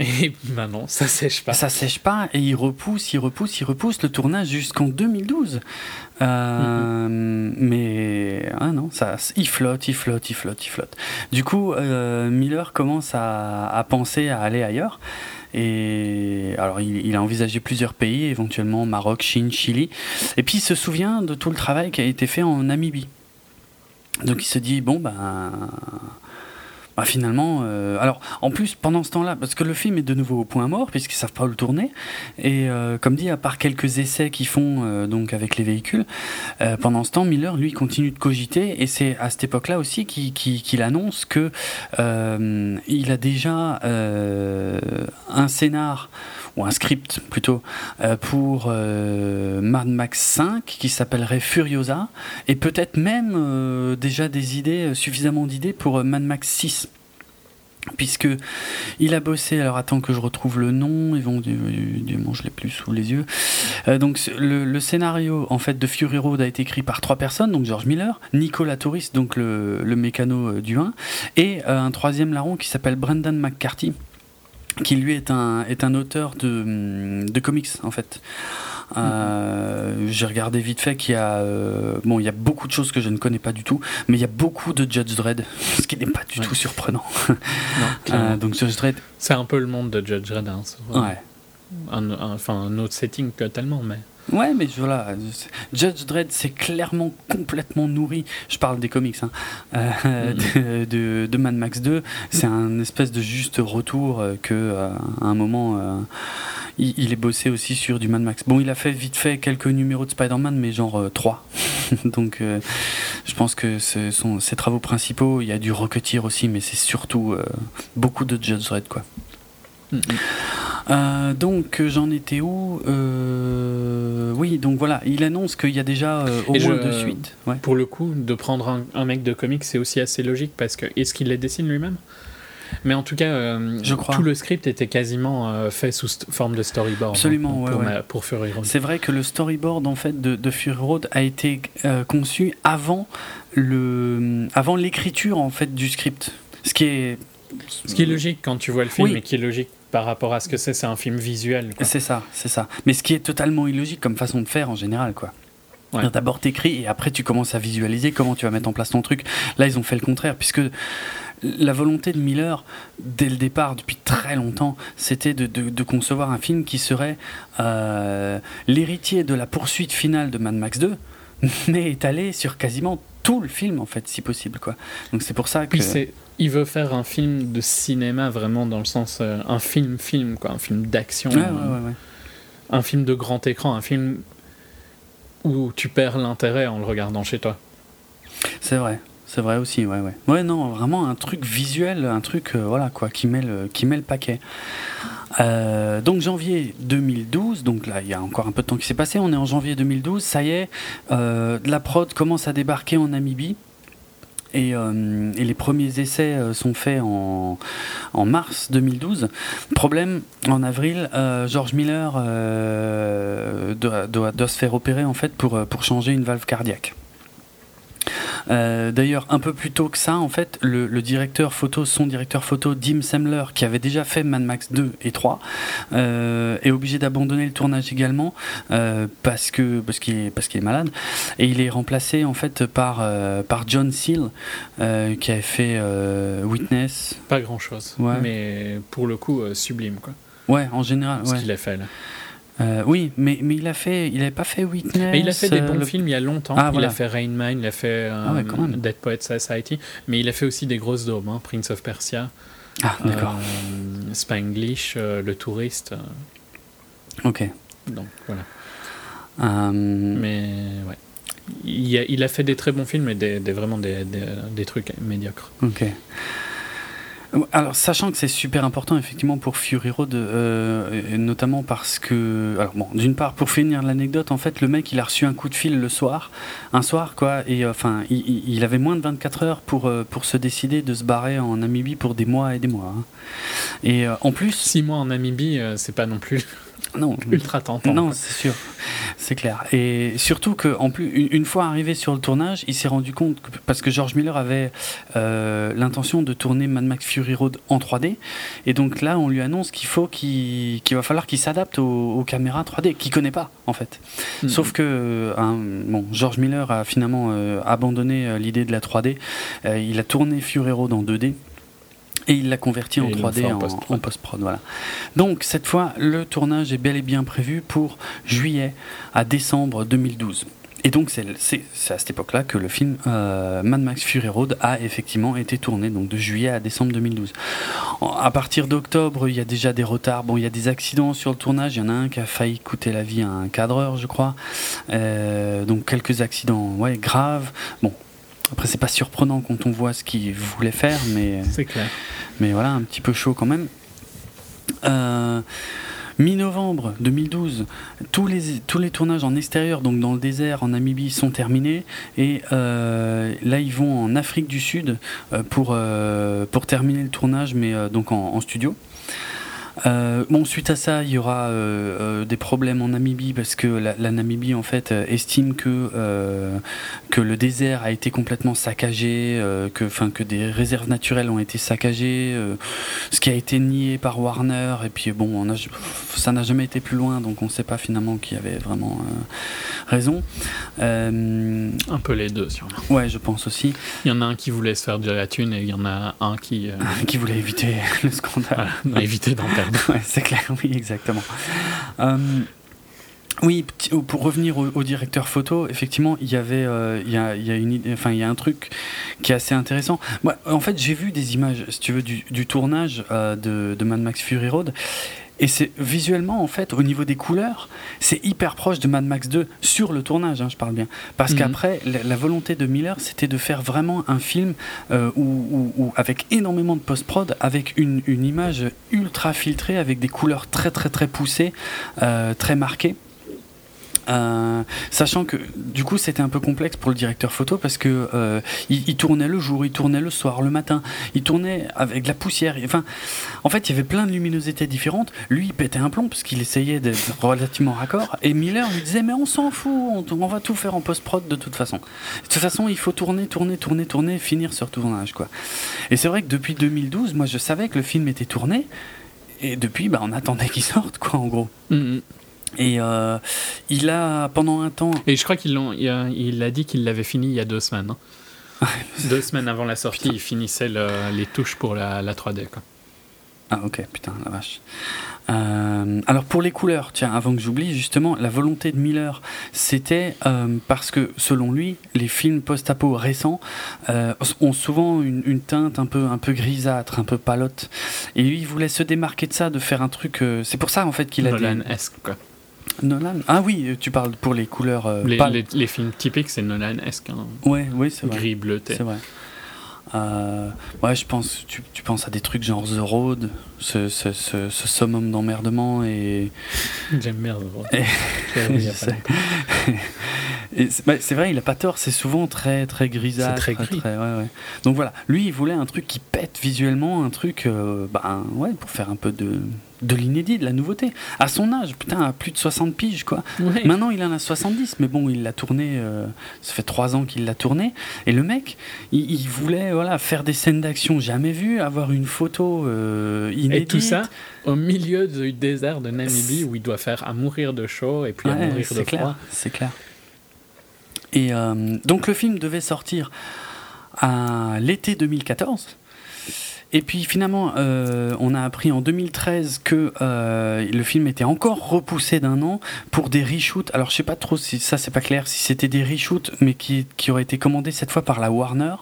[SPEAKER 2] Et [LAUGHS] maintenant, ça sèche pas.
[SPEAKER 1] Ça sèche pas et il repousse, il repousse, il repousse le tournage jusqu'en 2012. Euh, mm-hmm. Mais ah non, ça, il flotte, il flotte, il flotte, il flotte. Du coup, euh, Miller commence à, à, penser à aller ailleurs. Et alors, il, il, a envisagé plusieurs pays, éventuellement Maroc, Chine, Chili. Et puis, il se souvient de tout le travail qui a été fait en Namibie. Donc, il se dit bon ben bah, finalement, euh, alors en plus pendant ce temps-là, parce que le film est de nouveau au point mort puisqu'ils savent pas où le tourner, et euh, comme dit, à part quelques essais qu'ils font euh, donc avec les véhicules, pendant ce temps, Miller lui continue de cogiter, et c'est à cette époque-là aussi qu'il annonce que il a déjà un scénar ou un script plutôt pour Mad Max 5 qui s'appellerait Furiosa et peut-être même déjà des idées suffisamment d'idées pour Mad Max 6 puisque il a bossé. Alors attends que je retrouve le nom. Ils vont, je l'ai plus sous les yeux. Euh, donc le, scénario en fait de Fury Road a été écrit par trois personnes, donc George Miller, Nicolas Touris, donc le, mécano euh, du 1, et euh, un troisième larron qui s'appelle Brendan McCarthy, qui lui est un est un auteur de, de comics en fait. Euh, j'ai regardé vite fait qu'il y a euh, bon, il y a beaucoup de choses que je ne connais pas du tout, mais il y a beaucoup de Judge Dredd, [LAUGHS] ce qui n'est pas du tout surprenant. [LAUGHS]
[SPEAKER 2] Euh, donc Judge Dredd, c'est un peu le monde de Judge Dredd. Hein,
[SPEAKER 1] ouais.
[SPEAKER 2] Un, enfin un autre setting totalement, mais.
[SPEAKER 1] Ouais, mais voilà, Judge Dredd, c'est clairement complètement nourri. Je parle des comics, hein, mm-hmm. de, de, Mad Max 2. C'est un espèce de juste retour que, à un moment, il, est bossé aussi sur du Mad Max. Bon, il a fait vite fait quelques numéros de Spider-Man, mais genre 3. Euh, [LAUGHS] Donc, euh, je pense que ce sont ses travaux principaux. Il y a du Rocketeer aussi, mais c'est surtout euh, beaucoup de Judge Red, quoi. Mm-hmm. donc j'en étais où Oui, donc voilà, il annonce qu'il y a déjà au moins deux suites.
[SPEAKER 2] Pour le coup, de prendre un, un mec de comics, c'est aussi assez logique parce que est-ce qu'il les dessine lui-même? Mais en tout cas, euh, je crois. tout le script était quasiment euh, fait sous forme de storyboard.
[SPEAKER 1] Absolument,
[SPEAKER 2] pour,
[SPEAKER 1] ouais,
[SPEAKER 2] pour, Fury Road.
[SPEAKER 1] C'est vrai que le storyboard en fait de, de Fury Road a été euh, conçu avant le, avant l'écriture en fait du script. Ce qui est,
[SPEAKER 2] ce qui est logique quand tu vois le film, et qui est logique par rapport à ce que c'est. C'est un film visuel.
[SPEAKER 1] C'est ça, c'est ça. Mais ce qui est totalement illogique comme façon de faire en général, quoi. Ouais. D'abord t'écris et après tu commences à visualiser comment tu vas mettre en place ton truc. Là ils ont fait le contraire puisque la volonté de Miller, dès le départ, depuis très longtemps, c'était de, concevoir un film qui serait euh, l'héritier de la poursuite finale de Mad Max 2, [LAUGHS] mais étalé sur quasiment tout le film, en fait, si possible. Quoi. Donc c'est pour ça que...
[SPEAKER 2] il veut faire un film de cinéma, vraiment, dans le sens... Euh, un film-film, quoi, un film d'action. un film de grand écran, un film où tu perds l'intérêt en le regardant chez toi.
[SPEAKER 1] C'est vrai. C'est vrai aussi, ouais, ouais. Ouais, non, vraiment un truc visuel, un truc, euh, voilà, quoi, qui met le, qui met le paquet. Euh, donc janvier 2012, donc là il y a encore un peu de temps qui s'est passé, on est en janvier 2012, ça y est, euh, la prod commence à débarquer en Namibie. Et, les premiers essais sont faits en, en, mars 2012. Problème, en avril, George Miller doit, doit, doit, se faire opérer en fait pour, pour changer une valve cardiaque. Euh, d'ailleurs, un peu plus tôt que ça, en fait, le, directeur photo, son directeur photo, Dim Semler, qui avait déjà fait Mad Max 2 et 3, euh, est obligé d'abandonner le tournage également euh, parce que parce qu'il est parce qu'il est malade et il est remplacé en fait par par John Seal qui avait fait Witness.
[SPEAKER 2] Pas grand chose, mais pour le coup sublime quoi.
[SPEAKER 1] Ouais, en général.
[SPEAKER 2] Ce
[SPEAKER 1] ouais.
[SPEAKER 2] qu'il a fait là.
[SPEAKER 1] Euh, oui, mais, mais il a fait, il n'avait pas fait Witness.
[SPEAKER 2] Mais il a fait des bons euh, films il y a longtemps. Ah, il a fait Rain Man, il a fait euh, ah Dead Poets Society, mais il a fait aussi des grosses daubes, hein, Prince of Persia,
[SPEAKER 1] ah, d'accord.
[SPEAKER 2] Spanglish, Le Touriste.
[SPEAKER 1] Ok.
[SPEAKER 2] Donc voilà. Mais ouais. Il a, il a, fait des très bons films et des, vraiment des, des, des trucs médiocres.
[SPEAKER 1] Ok. Alors, sachant que c'est super important effectivement pour Fury Road, euh, notamment parce que, alors bon, d'une part pour finir l'anecdote, en fait, le mec il a reçu un coup de fil le soir, un soir quoi, et euh, enfin, il, avait moins de 24 heures pour euh, pour se décider de se barrer en Namibie pour des mois et des mois. Hein. Et en plus,
[SPEAKER 2] six mois en Namibie, c'est pas non plus
[SPEAKER 1] non,
[SPEAKER 2] ultra tentant.
[SPEAKER 1] Non, c'est sûr, c'est clair. Et surtout que, en plus, une, fois arrivé sur le tournage, il s'est rendu compte parce que George Miller avait euh, l'intention de tourner Mad Max Fury Road en 3D, et donc là, on lui annonce qu'il faut qu'il va falloir qu'il s'adapte aux, caméras 3D qu'il connaît pas en fait. Mm-hmm. Sauf que, bon, George Miller a finalement euh, abandonné euh, l'idée de la 3D. il a tourné Fury Road en 2D et il l'a converti en 3D en, post-prod. voilà. Donc cette fois, le tournage est bel et bien prévu pour juillet à décembre 2012. Et donc c'est à cette époque-là que le film euh, Mad Max Fury Road a effectivement été tourné, donc de juillet à décembre 2012. À partir d'octobre, il y a déjà des retards. Bon, il y a des accidents sur le tournage. Il y en a un qui a failli coûter la vie à un cadreur, je crois. Euh, donc quelques accidents, ouais, graves. Bon, après, c'est pas surprenant quand on voit ce qu'il voulait faire, mais.
[SPEAKER 2] C'est clair.
[SPEAKER 1] Mais voilà, un petit peu chaud quand même. Euh, Mi-novembre 2012, tous les, tous les tournages en extérieur, donc dans le désert, en Namibie, sont terminés. Et là, ils vont en Afrique du Sud pour, pour terminer le tournage, mais donc en studio. Euh, bon, suite à ça, il y aura euh, euh, des problèmes en Namibie parce que la, Namibie en fait estime que que le désert a été complètement saccagé, que enfin que des réserves naturelles ont été saccagées, ce qui a été nié par Warner et puis bon, on a, ça n'a jamais été plus loin, donc on ne sait pas finalement qui avait vraiment raison.
[SPEAKER 2] un peu les deux, sûrement.
[SPEAKER 1] Ouais, je pense aussi.
[SPEAKER 2] Il y en a un qui voulait se faire de la thune et il y en a un qui [LAUGHS]
[SPEAKER 1] qui voulait éviter le scandale,
[SPEAKER 2] voilà, [LAUGHS] éviter d'en perdre. [LAUGHS]
[SPEAKER 1] c'est clair, oui, exactement. Euh, oui, pour revenir au, directeur photo, effectivement, il y avait, euh, il, y a, il, y a une, enfin, il y a un truc qui est assez intéressant. Moi, en fait, j'ai vu des images, si tu veux, du, tournage euh, de, de, Mad Max Fury Road, et c'est visuellement, en fait, au niveau des couleurs, c'est hyper proche de Mad Max 2 sur le tournage, hein, je parle bien. Parce mhm. qu'après, la, volonté de Miller, c'était de faire vraiment un film euh, où, avec énormément de post-prod, avec une, une, image ultra filtrée, avec des couleurs très très très poussées, euh, très marquées. Euh, sachant que du coup c'était un peu complexe pour le directeur photo parce que euh, il, tournait le jour, il tournait le soir, le matin, il tournait avec de la poussière. Enfin, en fait, il y avait plein de luminosités différentes. Lui, il pétait un plomb parce qu'il essayait d'être relativement raccord. Et Miller lui disait mais on s'en fout, on, va tout faire en post prod de toute façon. De toute façon, il faut tourner, tourner, tourner, tourner, finir sur tournage quoi. Et c'est vrai que depuis 2012, moi je savais que le film était tourné. Et depuis, bah, on attendait qu'il sorte, quoi, en gros. Mm-hmm. Et euh, il a, pendant un temps.
[SPEAKER 2] Et je crois qu'il a, il a dit qu'il l'avait fini il y a deux semaines. Hein. deux semaines avant la sortie, il finissait les touches pour la, la 3D. Quoi.
[SPEAKER 1] Ah, ok, putain, la vache. Euh, alors pour les couleurs, tiens, avant que j'oublie, justement, la volonté de Miller, c'était euh, parce que selon lui, les films post-apo récents ont souvent une, une, teinte un peu, un peu grisâtre, un peu palote. Et lui, il voulait se démarquer de ça, de faire un truc. c'est pour ça en fait qu'il a.
[SPEAKER 2] Nolan-esque, quoi.
[SPEAKER 1] Nolan Ah oui, tu parles pour les couleurs. Euh,
[SPEAKER 2] les, les, films typiques, c'est Nolan-esque. Hein.
[SPEAKER 1] Ouais, oui, c'est vrai.
[SPEAKER 2] Gris bleuté.
[SPEAKER 1] C'est vrai. Euh, ouais, je pense, tu, tu, penses à des trucs genre The Road, ce, ce, ce, ce summum d'emmerdement et. [LAUGHS]
[SPEAKER 2] J'aime bien The Road. [LAUGHS] [LAUGHS]
[SPEAKER 1] Bah, c'est vrai, il a pas tort, c'est souvent très très grisâtre.
[SPEAKER 2] très gris.
[SPEAKER 1] ouais, ouais. Donc voilà, lui il voulait un truc qui pète visuellement, un truc euh, bah, ouais, pour faire un peu de, de l'inédit, de la nouveauté. À son âge, putain, à plus de 60 piges, quoi. Maintenant, il en a 70, mais bon, il l'a tourné, euh, ça fait 3 ans qu'il l'a tourné. Et le mec, il, voulait voilà, faire des scènes d'action jamais vues, avoir une photo euh, inédite.
[SPEAKER 2] Et tout ça au milieu du désert de Namibie où il doit faire à mourir de chaud et puis à mourir de
[SPEAKER 1] froid. C'est clair. Et euh, donc, le film devait sortir à l'été 2014. Et puis finalement, euh, on a appris en 2013 que euh, le film était encore repoussé d'un an pour des reshoots. Alors je sais pas trop si ça c'est pas clair, si c'était des reshoots, mais qui, qui auraient été commandés cette fois par la Warner.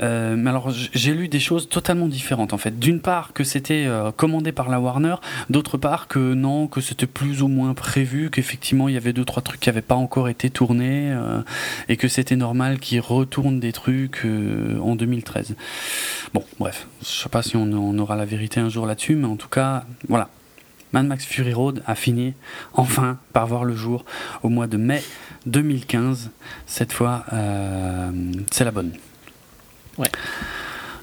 [SPEAKER 1] Euh, mais alors j'ai lu des choses totalement différentes en fait. D'une part que c'était euh, commandé par la Warner, d'autre part que non, que c'était plus ou moins prévu, qu'effectivement il y avait deux trois trucs qui n'avaient pas encore été tournés euh, et que c'était normal qu'ils retournent des trucs en 2013. Bon, bref, je sais pas si on, on aura la vérité un jour là-dessus, mais en tout cas, voilà. Mad Max Fury Road a fini enfin par voir le jour au mois de mai 2015. Cette fois, c'est la bonne.
[SPEAKER 2] Ouais.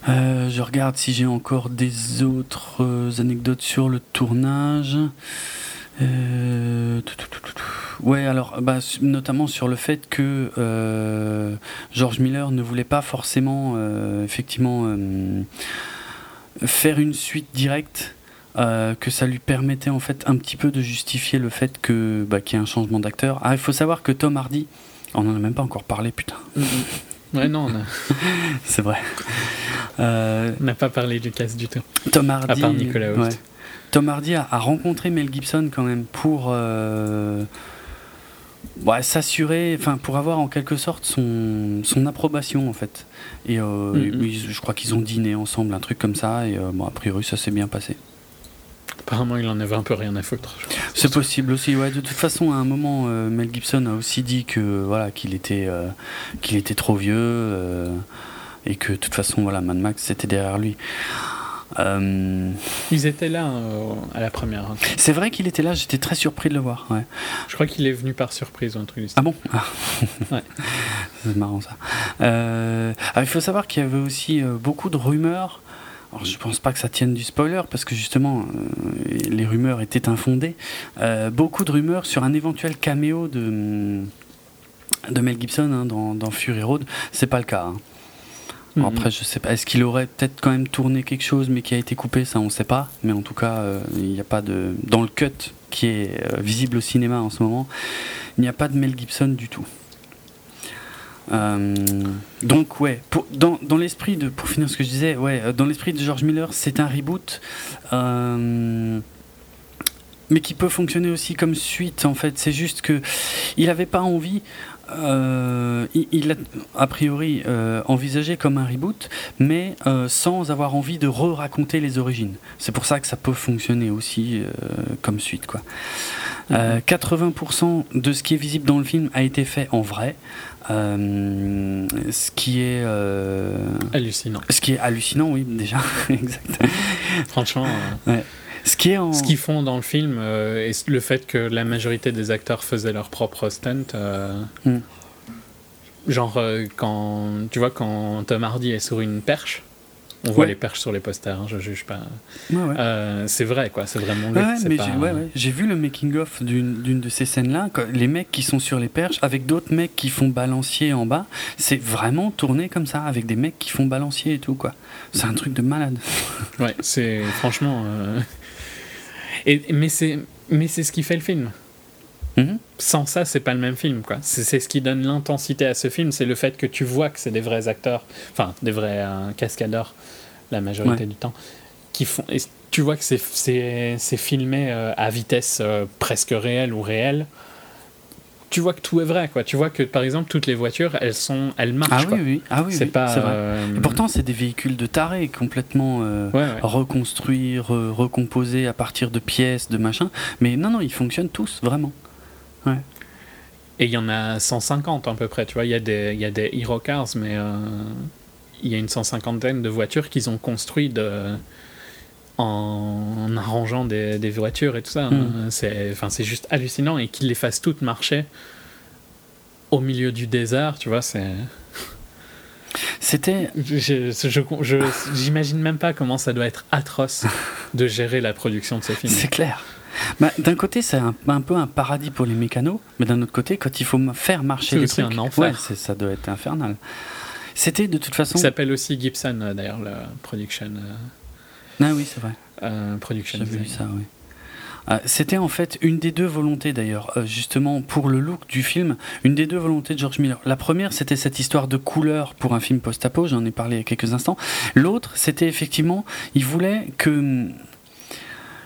[SPEAKER 1] Euh, je regarde si j'ai encore des autres euh, anecdotes sur le tournage. Euh, ouais, alors, bah, notamment sur le fait que George Miller ne voulait pas forcément, effectivement, faire une suite directe. que ça lui permettait en fait un petit peu de justifier le fait que bah, qu'il y ait un changement d'acteur. Ah, il faut savoir que Tom Hardy, on n'en a même pas encore parlé, putain.
[SPEAKER 2] Mm-hmm. Ouais, non, [LAUGHS]
[SPEAKER 1] c'est vrai.
[SPEAKER 2] Euh, on n'a pas parlé du casse du tout.
[SPEAKER 1] Tom Hardy.
[SPEAKER 2] À part Nicolas
[SPEAKER 1] Tom Hardy a, rencontré Mel Gibson quand même pour euh, s'assurer, enfin pour avoir en quelque sorte son, son approbation en fait. Et euh, mm-hmm. je crois qu'ils ont dîné ensemble, un truc comme ça, et bon, a priori ça s'est bien passé.
[SPEAKER 2] Apparemment, il en avait un peu rien à foutre.
[SPEAKER 1] C'est possible aussi. Ouais. De toute façon, à un moment, euh, Mel Gibson a aussi dit que voilà qu'il était euh, qu'il était trop vieux euh, et que de toute façon, voilà, Mad Max c'était derrière lui.
[SPEAKER 2] Euh, Ils étaient là euh, à la première. Hein.
[SPEAKER 1] C'est vrai qu'il était là, j'étais très surpris de le voir. Ouais.
[SPEAKER 2] Je crois qu'il est venu par surprise ou un truc
[SPEAKER 1] Ah bon ah. [LAUGHS] ouais. C'est marrant ça. Euh, il faut savoir qu'il y avait aussi beaucoup de rumeurs. Alors, je pense pas que ça tienne du spoiler parce que justement les rumeurs étaient infondées. beaucoup de rumeurs sur un éventuel caméo de, de Mel Gibson hein, dans, dans, Fury Road. C'est pas le cas. Hein. Mhm. Après, je sais pas. Est-ce qu'il aurait peut-être quand même tourné quelque chose, mais qui a été coupé Ça, on sait pas. Mais en tout cas, euh, il n'y a pas de dans le cut qui est euh, visible au cinéma en ce moment. Il n'y a pas de Mel Gibson du tout. Euh, donc ouais, dans, dans l'esprit de, pour finir ce que je disais, ouais, dans l'esprit de George Miller, c'est un reboot, mais qui peut fonctionner aussi comme suite en fait. C'est juste que il n'avait pas envie euh, il, a a priori euh, envisagé comme un reboot, mais euh, sans avoir envie de re-raconter les origines. C'est pour ça que ça peut fonctionner aussi comme suite. Quoi. 80% de ce qui est visible dans le film a été fait en vrai. ce qui est
[SPEAKER 2] hallucinant.
[SPEAKER 1] Ce qui est hallucinant, oui, déjà. [LAUGHS] exact.
[SPEAKER 2] Franchement.
[SPEAKER 1] Ouais. Ce qui en...
[SPEAKER 2] qu'ils font dans le film euh, et le fait que la majorité des acteurs faisaient leur propre stunt. Euh, hmm. Genre, euh, quand tu vois, quand Tom Hardy est sur une perche, on voit les perches sur les posters, hein, je juge pas. c'est vrai, quoi, c'est vraiment
[SPEAKER 1] J'ai vu le making-of d'une de ces scènes-là, les mecs qui sont sur les perches, avec d'autres mecs qui font balancier en bas, c'est vraiment tourné comme ça, avec des mecs qui font balancier et tout, quoi. C'est un truc de malade.
[SPEAKER 2] ouais, c'est franchement mais c'est mais c'est ce qui fait le film. Mhm. Sans ça, c'est pas le même film, quoi. C'est ce qui donne l'intensité à ce film, c'est le fait que tu vois que c'est des vrais acteurs, enfin des vrais euh, cascadeurs la majorité du temps, qui font. Et tu vois que c'est filmé euh, à vitesse euh, presque réelle ou réelle tu vois que tout est vrai, quoi. Tu vois que, par exemple, toutes les voitures, elles sont, elles marchent.
[SPEAKER 1] Ah oui, oui. Ah oui, c'est pas. Vrai. Euh, Et pourtant, c'est des véhicules de tarés, complètement euh, reconstruits, recomposés à partir de pièces, de machin. Mais non, non, ils fonctionnent tous, vraiment. Ouais.
[SPEAKER 2] Et il y en a 150 à peu près, tu vois. Il y a des, il y a des Hero Cars, mais euh, il y a une cent cinquantaine de voitures qu'ils ont construites de en arrangeant des, des, voitures et tout ça. C'est, enfin, c'est juste hallucinant et qu'ils les fassent toutes marcher au milieu du désert, tu vois, c'est. [LAUGHS]
[SPEAKER 1] C'était.
[SPEAKER 2] j'imagine même pas comment ça doit être atroce [LAUGHS] de gérer la production de ces films.
[SPEAKER 1] C'est clair. Bah, d'un côté, c'est un, peu un paradis pour les mécanos, mais d'un autre côté, quand il faut faire marcher les trucs, un enfer. ça doit être infernal. C'était de toute façon.
[SPEAKER 2] Ça s'appelle aussi Gibson, euh, d'ailleurs, la production. Euh,
[SPEAKER 1] ah oui, c'est vrai.
[SPEAKER 2] Euh, production
[SPEAKER 1] J'ai vu ça, oui. Euh, c'était en fait une des deux volontés d'ailleurs, euh, justement pour le look du film, une des deux volontés de George Miller. La première, c'était cette histoire de couleur pour un film post-apo, j'en ai parlé il y a quelques instants. L'autre, c'était effectivement, il voulait que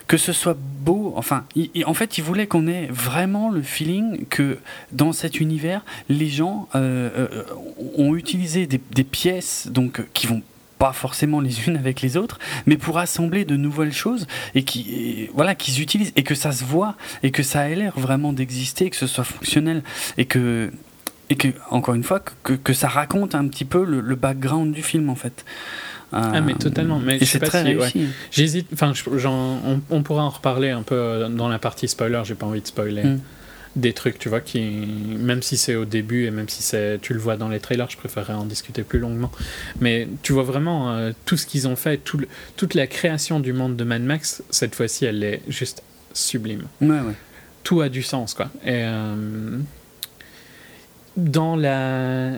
[SPEAKER 1] que ce soit beau, enfin, en fait, il voulait qu'on ait vraiment le feeling que dans cet univers, les gens ont utilisé des, des, pièces donc qui vont pas forcément les unes avec les autres, mais pour assembler de nouvelles choses et qui voilà qu'ils utilisent et que ça se voit et que ça ait l'air vraiment d'exister, que ce soit fonctionnel et que et que encore une fois que, que ça raconte un petit peu le, background du film en fait.
[SPEAKER 2] ah mais totalement. Mais sais pas si j'hésite. Enfin, on, on, pourra en reparler un peu dans la partie spoiler. J'ai pas envie de spoiler. Hmm des trucs, tu vois, qui, même si c'est au début et même si c'est, tu le vois dans les trailers, je préférerais en discuter plus longuement. Mais tu vois vraiment euh, tout ce qu'ils ont fait, tout toute la création du monde de Mad Max, cette fois-ci, elle est juste sublime.
[SPEAKER 1] Ouais, ouais.
[SPEAKER 2] Tout a du sens, quoi. Et euh, dans la,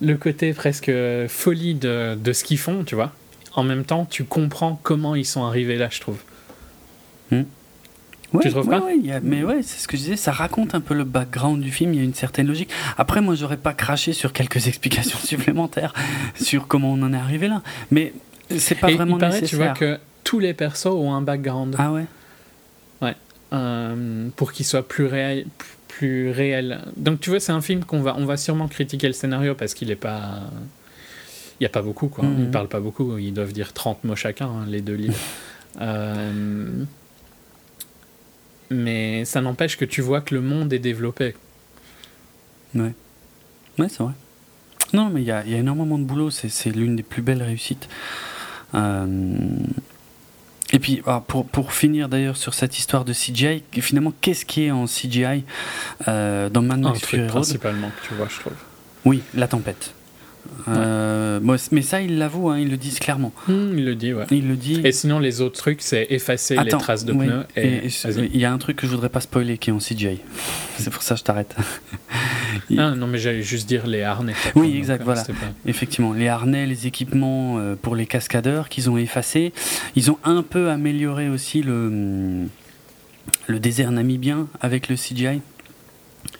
[SPEAKER 2] le côté presque folie de, de ce qu'ils font, tu vois, en même temps, tu comprends comment ils sont arrivés là, je trouve.
[SPEAKER 1] Tu trouves pas Mais ouais, c'est ce que je disais, ça raconte un peu le background du film, il y a une certaine logique. Après, moi, j'aurais pas craché sur quelques [LAUGHS] explications [LAUGHS] supplémentaires sur comment on en est arrivé là. Mais c'est pas vraiment il paraît, nécessaire.
[SPEAKER 2] Tu vois que tous les persos ont un background.
[SPEAKER 1] Ah ouais?
[SPEAKER 2] Ouais. Euh, pour qu'ils soient plus réels. Plus réel. Donc tu vois, c'est un film qu'on va, on va sûrement critiquer le scénario parce qu'il est pas. Il n'y a pas beaucoup, quoi. Mm-hmm. Ils parlent pas beaucoup. Ils doivent dire 30 mots chacun, hein, les deux livres. [LAUGHS] euh, mais ça n'empêche que tu vois que le monde est développé.
[SPEAKER 1] Ouais. Ouais, c'est vrai. Non, mais il y a, y a, énormément de boulot, c'est l'une des plus belles réussites. Euh, Et puis, ah, pour, pour finir d'ailleurs sur cette histoire de CGI, finalement, qu'est-ce qui est en CGI euh, dans Mad Max
[SPEAKER 2] Fury Road? Principalement, tu vois, je trouve.
[SPEAKER 1] Oui, la tempête. Euh, mais ça, ils l'avouent, hein, ils le disent clairement.
[SPEAKER 2] Hmm, il le dit, ouais.
[SPEAKER 1] Il le dit.
[SPEAKER 2] Et sinon, les autres trucs, c'est effacer les traces de pneus. Et,
[SPEAKER 1] il y a un truc que je voudrais pas spoiler qui est en CGI. [LAUGHS] c'est pour ça que je t'arrête.
[SPEAKER 2] ah, non, mais j'allais juste dire les harnais.
[SPEAKER 1] Oui, exact, euh, voilà. Effectivement, les harnais, les équipements euh, pour les cascadeurs qu'ils ont effacés. Ils ont un peu amélioré aussi le, le désert namibien avec le CGI.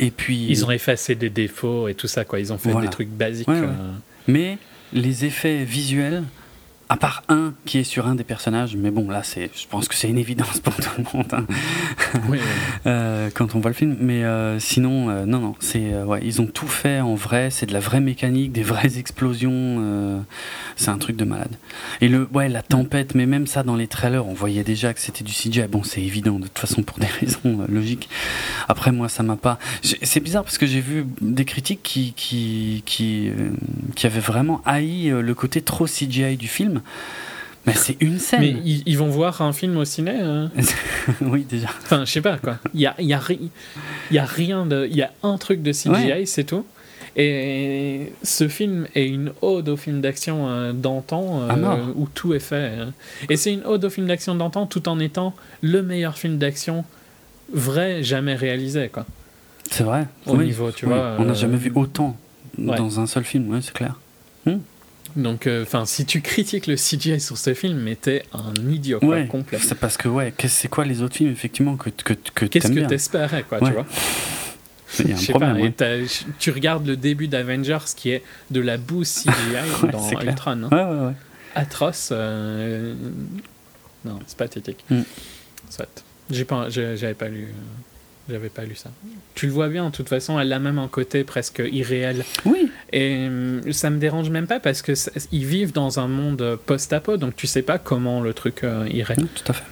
[SPEAKER 1] Et puis
[SPEAKER 2] ils ont effacé des défauts et tout ça quoi. Ils ont fait des trucs basiques. Euh.
[SPEAKER 1] Mais les effets visuels à part un qui est sur un des personnages, mais bon, là, c'est, je pense que c'est une évidence pour tout le monde hein. [LAUGHS] euh, quand on voit le film. Mais euh, sinon, euh, non, non, c'est, ouais, ils ont tout fait en vrai. C'est de la vraie mécanique, des vraies explosions. c'est un truc de malade. Et le, ouais, la tempête, mais même ça dans les trailers, on voyait déjà que c'était du CGI. Bon, c'est évident de toute façon pour des [LAUGHS] raisons logiques. Après, moi, ça m'a pas. C'est bizarre parce que j'ai vu des critiques qui qui qui, qui avaient vraiment haï le côté trop CGI du film. Mais c'est une scène.
[SPEAKER 2] Mais ils, vont voir un film au ciné hein [LAUGHS]
[SPEAKER 1] Oui, déjà.
[SPEAKER 2] Enfin, je sais pas quoi. Il y a, y, a y a rien de. Il y a un truc de CGI, c'est tout. Et ce film est une ode au film d'action euh, d'antan euh, ah où tout est fait. Hein. Et c'est une ode au film d'action d'antan tout en étant le meilleur film d'action vrai jamais réalisé. quoi.
[SPEAKER 1] C'est vrai.
[SPEAKER 2] Au niveau, tu vois.
[SPEAKER 1] On n'a jamais vu autant dans un seul film, c'est clair. Hmm.
[SPEAKER 2] Donc, euh, enfin, si tu critiques le CGI sur ce film, mais t'es un idiot complet.
[SPEAKER 1] C'est parce que, ouais, c'est quoi les autres films, effectivement, que, que, que
[SPEAKER 2] Qu'est-ce que t'espérais, quoi, tu vois [LAUGHS]
[SPEAKER 1] il y a un problème,
[SPEAKER 2] pas, tu regardes le début d'Avengers qui est de la boue CGI [LAUGHS] dans Ultron.
[SPEAKER 1] Hein.
[SPEAKER 2] Atroce. Euh, non, c'est pathétique. Mm. Soit. J'ai pas, j'avais pas lu. J'avais pas lu ça. Tu le vois bien, de toute façon, elle a même un côté presque irréel.
[SPEAKER 1] Oui.
[SPEAKER 2] Et hum, ça me dérange même pas parce que ils vivent dans un monde post-apo, donc tu sais pas comment le truc euh, irait.
[SPEAKER 1] tout à fait.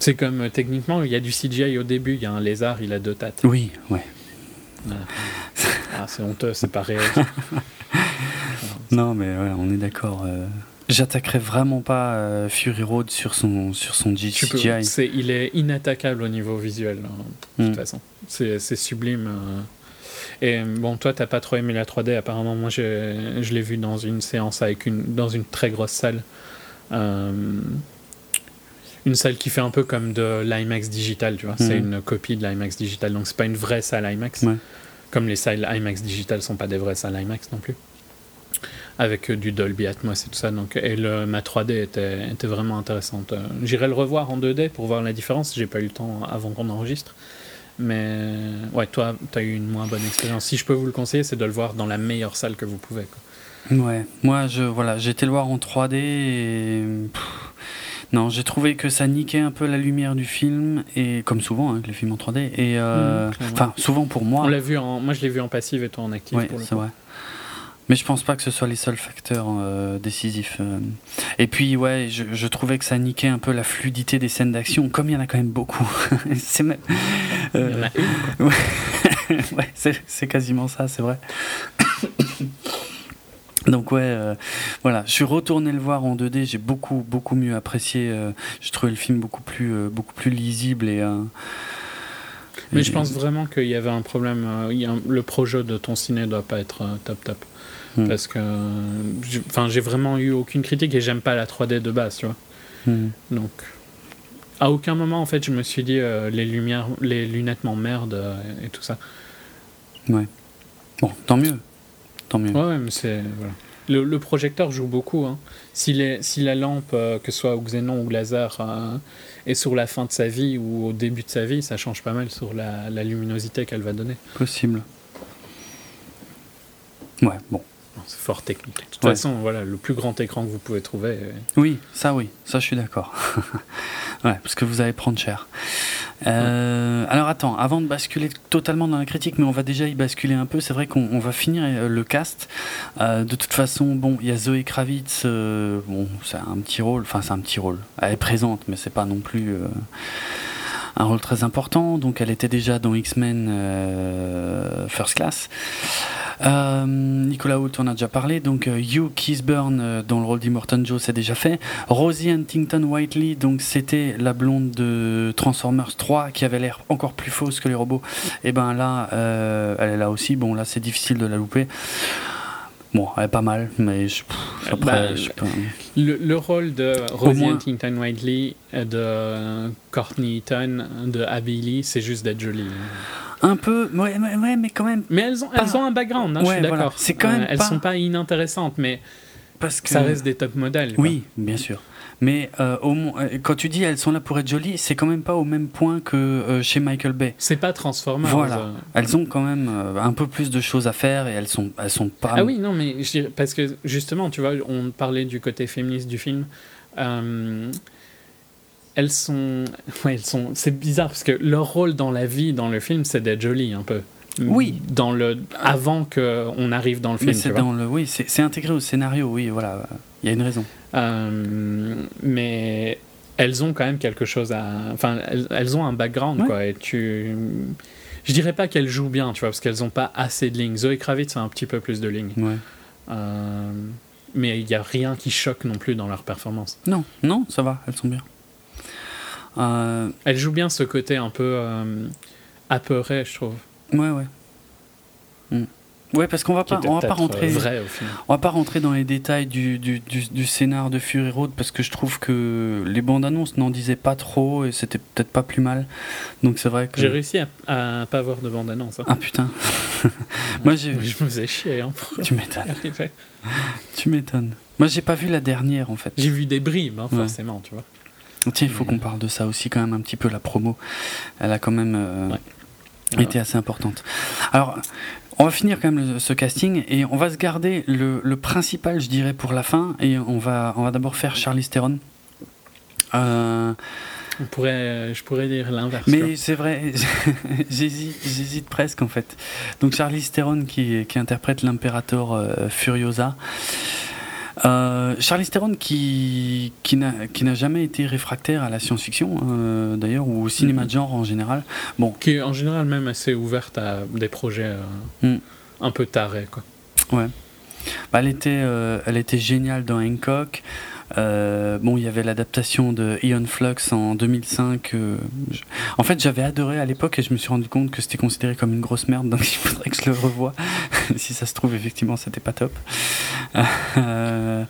[SPEAKER 2] C'est comme euh, techniquement, il y a du CGI au début, il y a un lézard, il a deux têtes.
[SPEAKER 1] Oui, ouais.
[SPEAKER 2] Ah, c'est honteux, c'est pas réel. [LAUGHS]
[SPEAKER 1] non, mais ouais, on est d'accord. Euh. J'attaquerai vraiment pas euh, Fury Road sur son, sur son CGI.
[SPEAKER 2] Il est inattaquable au niveau visuel, hein, de toute hmm. façon. C'est, sublime. Euh. Et bon, toi, t'as pas trop aimé la 3D. Apparemment, moi, je, je l'ai vu dans une séance avec une, dans une très grosse salle. Euh, une salle qui fait un peu comme de l'IMAX digital, tu vois. C'est hmm. une copie de l'IMAX digital. Donc, c'est pas une vraie salle IMAX. Comme les salles IMAX digital sont pas des vraies salles IMAX non plus avec euh, du Dolby Atmos et tout ça. Donc, et le, ma 3D était, était vraiment intéressante. Euh, j'irai le revoir en 2D pour voir la différence. J'ai pas eu le temps avant qu'on enregistre. Mais ouais, toi, tu as eu une moins bonne expérience. Si je peux vous le conseiller, c'est de le voir dans la meilleure salle que vous pouvez. Quoi.
[SPEAKER 1] Ouais, moi, je, voilà, j'ai été le voir en 3D et. non, j'ai trouvé que ça niquait un peu la lumière du film, et comme souvent, hein, les films en 3D. Et euh, mmh, enfin, souvent pour moi.
[SPEAKER 2] On l'a vu en, moi, je l'ai vu en passive et toi en actif.
[SPEAKER 1] Oui, c'est vrai. Mais je pense pas que ce soit les seuls facteurs euh, décisifs. Euh. Et puis, ouais, je, je, trouvais que ça niquait un peu la fluidité des scènes d'action, comme il y en a quand même beaucoup. [LAUGHS] c'est même.
[SPEAKER 2] Euh, il y en a une. [LAUGHS]
[SPEAKER 1] ouais, c'est quasiment ça, c'est vrai. [COUGHS] Donc ouais, voilà, je suis retourné le voir en 2D, j'ai beaucoup beaucoup mieux apprécié. j'ai trouvé le film beaucoup plus beaucoup plus lisible et.
[SPEAKER 2] Mais je pense vraiment qu'il y avait un problème. le projet de ton ciné doit pas être top top. Hmm. Parce que enfin, j'ai vraiment eu aucune critique et j'aime pas la 3D de base, tu vois. Hmm. Donc, à aucun moment, en fait, je me suis dit euh, les lumières, les lunettes m'emmerdent euh, et tout ça.
[SPEAKER 1] Ouais. Bon, tant mieux. Tant mieux.
[SPEAKER 2] Ouais, mais c'est. Voilà. Le, projecteur joue beaucoup. Hein. Si, les, si la lampe, euh, que ce soit au xénon ou laser, est sur la fin de sa vie ou au début de sa vie, ça change pas mal sur la, la luminosité qu'elle va donner.
[SPEAKER 1] Possible. Ouais, bon.
[SPEAKER 2] C'est fort technique. De toute façon, voilà, le plus grand écran que vous pouvez trouver. Euh,
[SPEAKER 1] oui, ça oui, ça je suis d'accord. [LAUGHS] ouais, parce que vous allez prendre cher. Euh, alors attends, avant de basculer totalement dans la critique, mais on va déjà y basculer un peu, c'est vrai qu'on va finir euh, le cast. de toute façon, bon, il y a Zoé Kravitz, bon, c'est un petit rôle, enfin c'est un petit rôle. Elle est présente, mais c'est pas non plus un rôle très important. Donc elle était déjà dans X-Men First Class. Euh, Nicolas Hoult, on a déjà parlé. Donc, euh, Hugh Keysburn, euh, dans le rôle d'Immortan Joe, c'est déjà fait. Rosie Huntington Whiteley, donc c'était la blonde de Transformers 3 qui avait l'air encore plus fausse que les robots. Et ben là, elle est là aussi. Bon, là, c'est difficile de la louper. Bon, elle est pas mal, mais je,
[SPEAKER 2] bah, le, rôle de Rosie Huntington Whiteley, de Courtney Eaton, de Abby Lee, c'est juste d'être jolie.
[SPEAKER 1] Un peu, ouais, ouais, mais quand même.
[SPEAKER 2] Mais elles ont, elles ont un background, hein, je suis d'accord. C'est quand même. Euh, elles sont pas inintéressantes, mais parce que ça reste des top modèles.
[SPEAKER 1] Oui, bien sûr. Mais euh, au, euh, quand tu dis elles sont là pour être jolies, c'est quand même pas au même point que chez Michael Bay.
[SPEAKER 2] C'est pas Transformers.
[SPEAKER 1] Voilà. Elles ont quand même un peu plus de choses à faire et elles sont, elles sont pas.
[SPEAKER 2] Ah oui, non, mais parce que justement, tu vois, on parlait du côté féministe du film elles sont, ouais, elles sont, c'est bizarre parce que leur rôle dans la vie, dans le film, c'est d'être jolies un peu.
[SPEAKER 1] Oui.
[SPEAKER 2] Dans le, avant qu'on arrive dans le film.
[SPEAKER 1] c'est dans le, oui, c'est intégré au scénario, oui, voilà. Il y a une raison.
[SPEAKER 2] Euh, mais elles ont quand même quelque chose à, enfin, elles, ont un background, quoi. Et tu, je dirais pas qu'elles jouent bien, tu vois, parce qu'elles ont pas assez de lignes. Zoé Kravitz a un petit peu plus de lignes.
[SPEAKER 1] Ouais.
[SPEAKER 2] Euh, mais il n'y a rien qui choque non plus dans leur performance.
[SPEAKER 1] Non, non, ça va, elles sont bien.
[SPEAKER 2] Euh, Elle joue bien ce côté un peu apeuré, je trouve.
[SPEAKER 1] Ouais, ouais. Mm. Ouais, parce qu'on va pas, on va pas rentrer.
[SPEAKER 2] Vrai, au
[SPEAKER 1] On va pas rentrer dans les détails du, du, du, scénar de Fury Road parce que je trouve que les bandes annonces n'en disaient pas trop et c'était peut-être pas plus mal. Donc c'est vrai que.
[SPEAKER 2] J'ai réussi à, à, pas voir de bande annonce. Hein.
[SPEAKER 1] Ah putain. [LAUGHS]
[SPEAKER 2] Moi j'ai. Je me faisais chier. Hein,
[SPEAKER 1] tu m'étonnes. [LAUGHS] tu m'étonnes. Moi j'ai pas vu la dernière en fait.
[SPEAKER 2] J'ai vu des bribes, hein, forcément, tu vois.
[SPEAKER 1] Tiens, il faut qu'on parle de ça aussi quand même un petit peu, la promo. Elle a quand même euh, été assez importante. Alors, on va finir quand même ce casting et on va se garder le, principal, je dirais, pour la fin. Et on va, on va d'abord faire Charlie Theron.
[SPEAKER 2] Euh, on pourrait, je pourrais dire l'inverse.
[SPEAKER 1] Mais c'est vrai, [LAUGHS] j'hésite presque en fait. Donc Charlie Theron qui, qui interprète l'impérator euh, Furiosa. Euh, Charlie Theron qui, qui n'a jamais été réfractaire à la science-fiction, euh, d'ailleurs, ou au cinéma de genre en général. Bon.
[SPEAKER 2] Qui est en général même assez ouverte à des projets euh, mm. un peu tarés. Quoi.
[SPEAKER 1] Ouais. Bah, elle, était, elle était géniale dans Hancock. Euh, bon, il y avait l'adaptation de Ion Flux en 2005. Euh, en fait, j'avais adoré à l'époque et je me suis rendu compte que c'était considéré comme une grosse merde, donc [LAUGHS] il faudrait que je le revoie. [LAUGHS] si ça se trouve, effectivement, c'était pas top. [LAUGHS]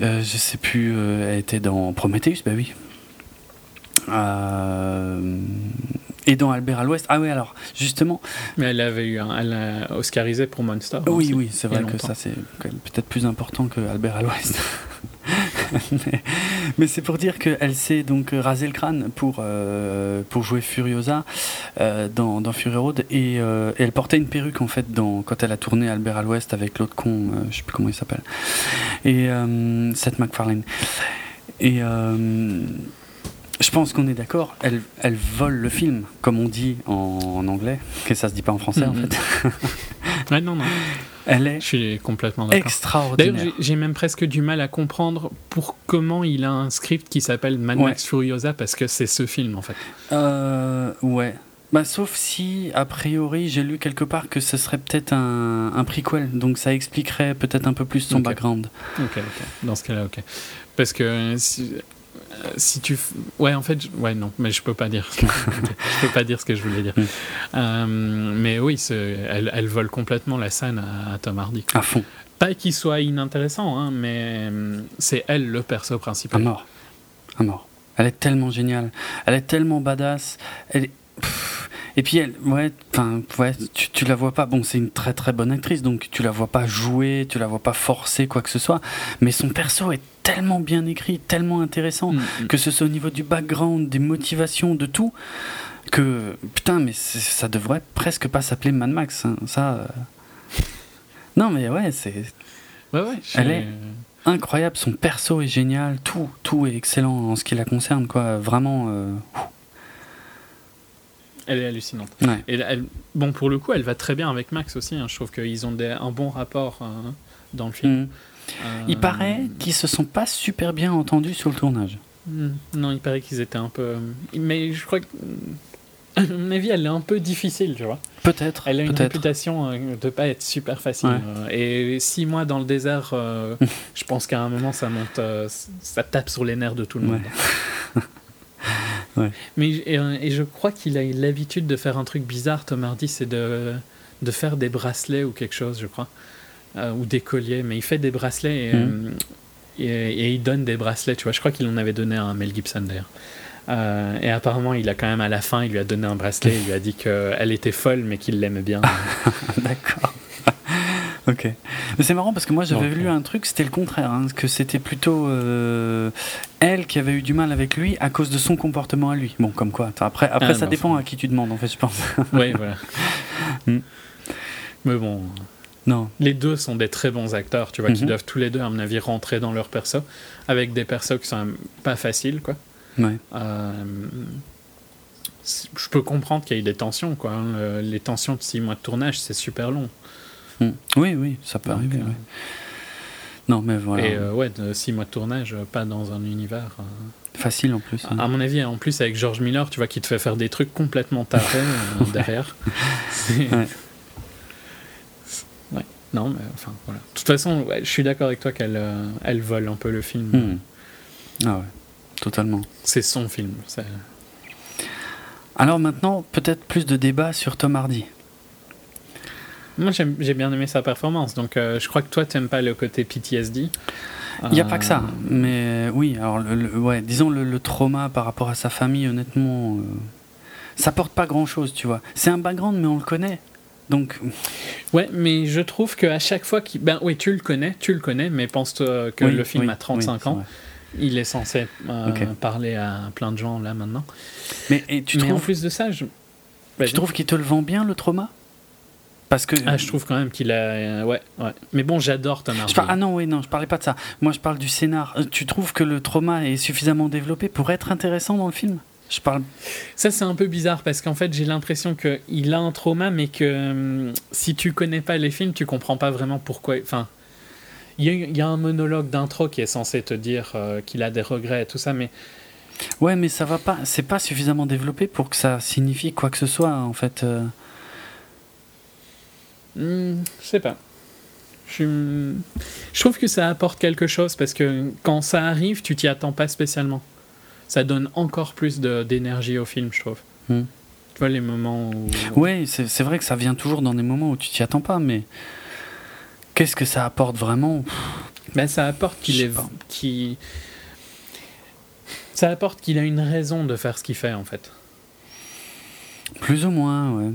[SPEAKER 1] Euh, je sais plus, elle était dans Prometheus, bah oui. Et dans Albert à l'Ouest. Ah oui, alors, justement.
[SPEAKER 2] Mais elle avait eu un, elle a oscarisé pour Monster.
[SPEAKER 1] Oui, oui, c'est vrai que ça, c'est peut-être plus important que Albert à l'Ouest. Mais, c'est pour dire qu'elle s'est donc rasé le crâne pour, euh, pour jouer Furiosa euh, dans, dans, Fury Road euh, et, elle portait une perruque en fait dans, quand elle a tourné Albert à l'Ouest avec l'autre con, je sais plus comment il s'appelle, et Seth MacFarlane. Et je pense qu'on est d'accord, elle, elle vole le film, comme on dit en, anglais, que ça se dit pas en français en mm-hmm.
[SPEAKER 2] fait. ouais, non, non. [LAUGHS]
[SPEAKER 1] Elle est
[SPEAKER 2] je suis complètement d'accord.
[SPEAKER 1] extraordinaire.
[SPEAKER 2] D'ailleurs, j'ai même presque du mal à comprendre pour comment il a un script qui s'appelle Mad Max Furiosa, parce que c'est ce film en fait.
[SPEAKER 1] Euh, ouais. Bah, sauf si, a priori, j'ai lu quelque part que ce serait peut-être un, un, prequel, donc ça expliquerait peut-être un peu plus son background.
[SPEAKER 2] Ok, ok. Dans ce cas-là, ok. Parce que euh, si tu ouais en fait ouais non mais je peux pas dire. [LAUGHS] Je peux pas dire ce que je voulais dire. Euh, mais oui elle, elle, vole complètement la scène à, Tom Hardy.
[SPEAKER 1] À fond.
[SPEAKER 2] Pas qu'il soit inintéressant hein, mais euh, c'est elle le perso principal.
[SPEAKER 1] À mort. À mort. Elle est tellement géniale. Elle est tellement badass. Elle et puis elle, ouais, enfin, ouais, tu, tu la vois pas. Bon, c'est une très très bonne actrice, donc tu la vois pas jouer, tu la vois pas forcer quoi que ce soit. Mais son perso est tellement bien écrit, tellement intéressant, mm, mm. que ce soit au niveau du background, des motivations, de tout, que putain, mais ça devrait presque pas s'appeler Mad Max. Hein. Ça. Euh. Non, mais ouais, c'est.
[SPEAKER 2] Ouais, ouais.
[SPEAKER 1] Elle est incroyable, son perso est génial, tout, tout est excellent en ce qui la concerne, quoi. Vraiment. Euh,
[SPEAKER 2] elle est hallucinante. Et elle, bon, pour le coup, elle va très bien avec Max aussi. Hein. Je trouve qu'ils ont un bon rapport hein, dans le film. Mm.
[SPEAKER 1] Euh, il paraît qu'ils se sont pas super bien entendus sur le tournage.
[SPEAKER 2] Hmm. Non, il paraît qu'ils étaient un peu. Mais je crois que. [LAUGHS] à mon avis, elle est un peu difficile, tu vois.
[SPEAKER 1] Peut-être.
[SPEAKER 2] Elle a une réputation de euh, pas être super facile. Euh, et six mois dans le désert, euh, [LAUGHS] je pense qu'à un moment, ça monte, ça tape sur les nerfs de tout le monde. [LAUGHS] [LAUGHS] Mais et, je crois qu'il a l'habitude de faire un truc bizarre. Tom Hardy, c'est de de faire des bracelets ou quelque chose, je crois, ou des colliers. Mais il fait des bracelets et, mm. et, et, il donne des bracelets. Tu vois, je crois qu'il en avait donné à Mel Gibson d'ailleurs. Euh, et apparemment, il a quand même à la fin, il lui a donné un bracelet, il lui a dit qu'elle était folle, mais qu'il l'aimait bien. [LAUGHS]
[SPEAKER 1] D'accord. Ok. Mais c'est marrant parce que moi j'avais lu un truc, c'était le contraire, hein, que c'était plutôt euh, elle qui avait eu du mal avec lui à cause de son comportement à lui. Bon, comme quoi. Après, après ah, ça dépend à qui tu demandes, en fait, je pense. [LAUGHS]
[SPEAKER 2] oui, voilà. [LAUGHS] Hmm. Mais bon. Non. Les deux sont des très bons acteurs, tu vois, qui mhm. doivent tous les deux, à mon avis, rentrer dans leur perso, avec des persos qui sont pas faciles, quoi. Euh, je peux comprendre qu'il y ait des tensions. Quoi. Hein. Les tensions de six mois de tournage, c'est super long.
[SPEAKER 1] Hmm. Oui, oui, ça peut arriver. Euh, non, mais voilà.
[SPEAKER 2] Et euh, ouais, de six mois de tournage, pas dans un univers.
[SPEAKER 1] Facile en plus.
[SPEAKER 2] À, mon avis, en plus avec George Miller, tu vois, qui te fait faire des trucs complètement tarés [LAUGHS] derrière. ouais. Non, mais enfin, voilà. De toute façon, je suis d'accord avec toi qu'elle elle vole un peu le film.
[SPEAKER 1] Hmm. Ah ouais totalement.
[SPEAKER 2] C'est son film.
[SPEAKER 1] Alors maintenant, peut-être plus de débat sur Tom Hardy.
[SPEAKER 2] Moi, j'ai bien aimé sa performance. Donc, euh, je crois que toi, tu n'aimes pas le côté PTSD.
[SPEAKER 1] Il n'y a pas que ça. Euh, mais oui, alors, le, ouais, disons le, trauma par rapport à sa famille, honnêtement, euh, ça porte pas grand-chose, tu vois. C'est un background, mais on le connaît. Donc. [LAUGHS]
[SPEAKER 2] Ouais, mais je trouve qu'à chaque fois qu'il. Ben oui, tu le connais, tu le connais, mais pense-toi que le film a 35 ans. Il est censé euh, parler à plein de gens là maintenant.
[SPEAKER 1] Mais et tu trouves
[SPEAKER 2] en plus de ça, je...
[SPEAKER 1] tu trouves qu'il te le vend bien le trauma?
[SPEAKER 2] Parce que ah, je trouve quand même qu'il a euh, ouais ouais. Mais bon, j'adore Tom Hardy.
[SPEAKER 1] Ah non, oui, non, je parlais pas de ça. Moi, je parle du scénar. Euh, tu trouves que le trauma est suffisamment développé pour être intéressant dans le film? Je parle.
[SPEAKER 2] Ça, c'est un peu bizarre parce qu'en fait, j'ai l'impression qu'il a un trauma, mais que hum, si tu connais pas les films, tu comprends pas vraiment pourquoi. Enfin, il y, a un monologue d'intro qui est censé te dire euh, qu'il a des regrets et tout ça, mais.
[SPEAKER 1] Ouais, mais ça va pas. C'est pas suffisamment développé pour que ça signifie quoi que ce soit, en fait. Euh.
[SPEAKER 2] Hmm, je sais pas. Je... je trouve que ça apporte quelque chose parce que quand ça arrive, tu t'y attends pas spécialement. Ça donne encore plus d'énergie au film, je trouve. Hmm. Tu vois, les moments où.
[SPEAKER 1] Ouais, c'est vrai que ça vient toujours dans des moments où tu t'y attends pas, mais. Qu'est-ce que ça apporte vraiment?
[SPEAKER 2] Ben, Ça apporte qu'il est. Qui... Ça apporte qu'il a une raison de faire ce qu'il fait, en fait.
[SPEAKER 1] Plus ou moins, ouais.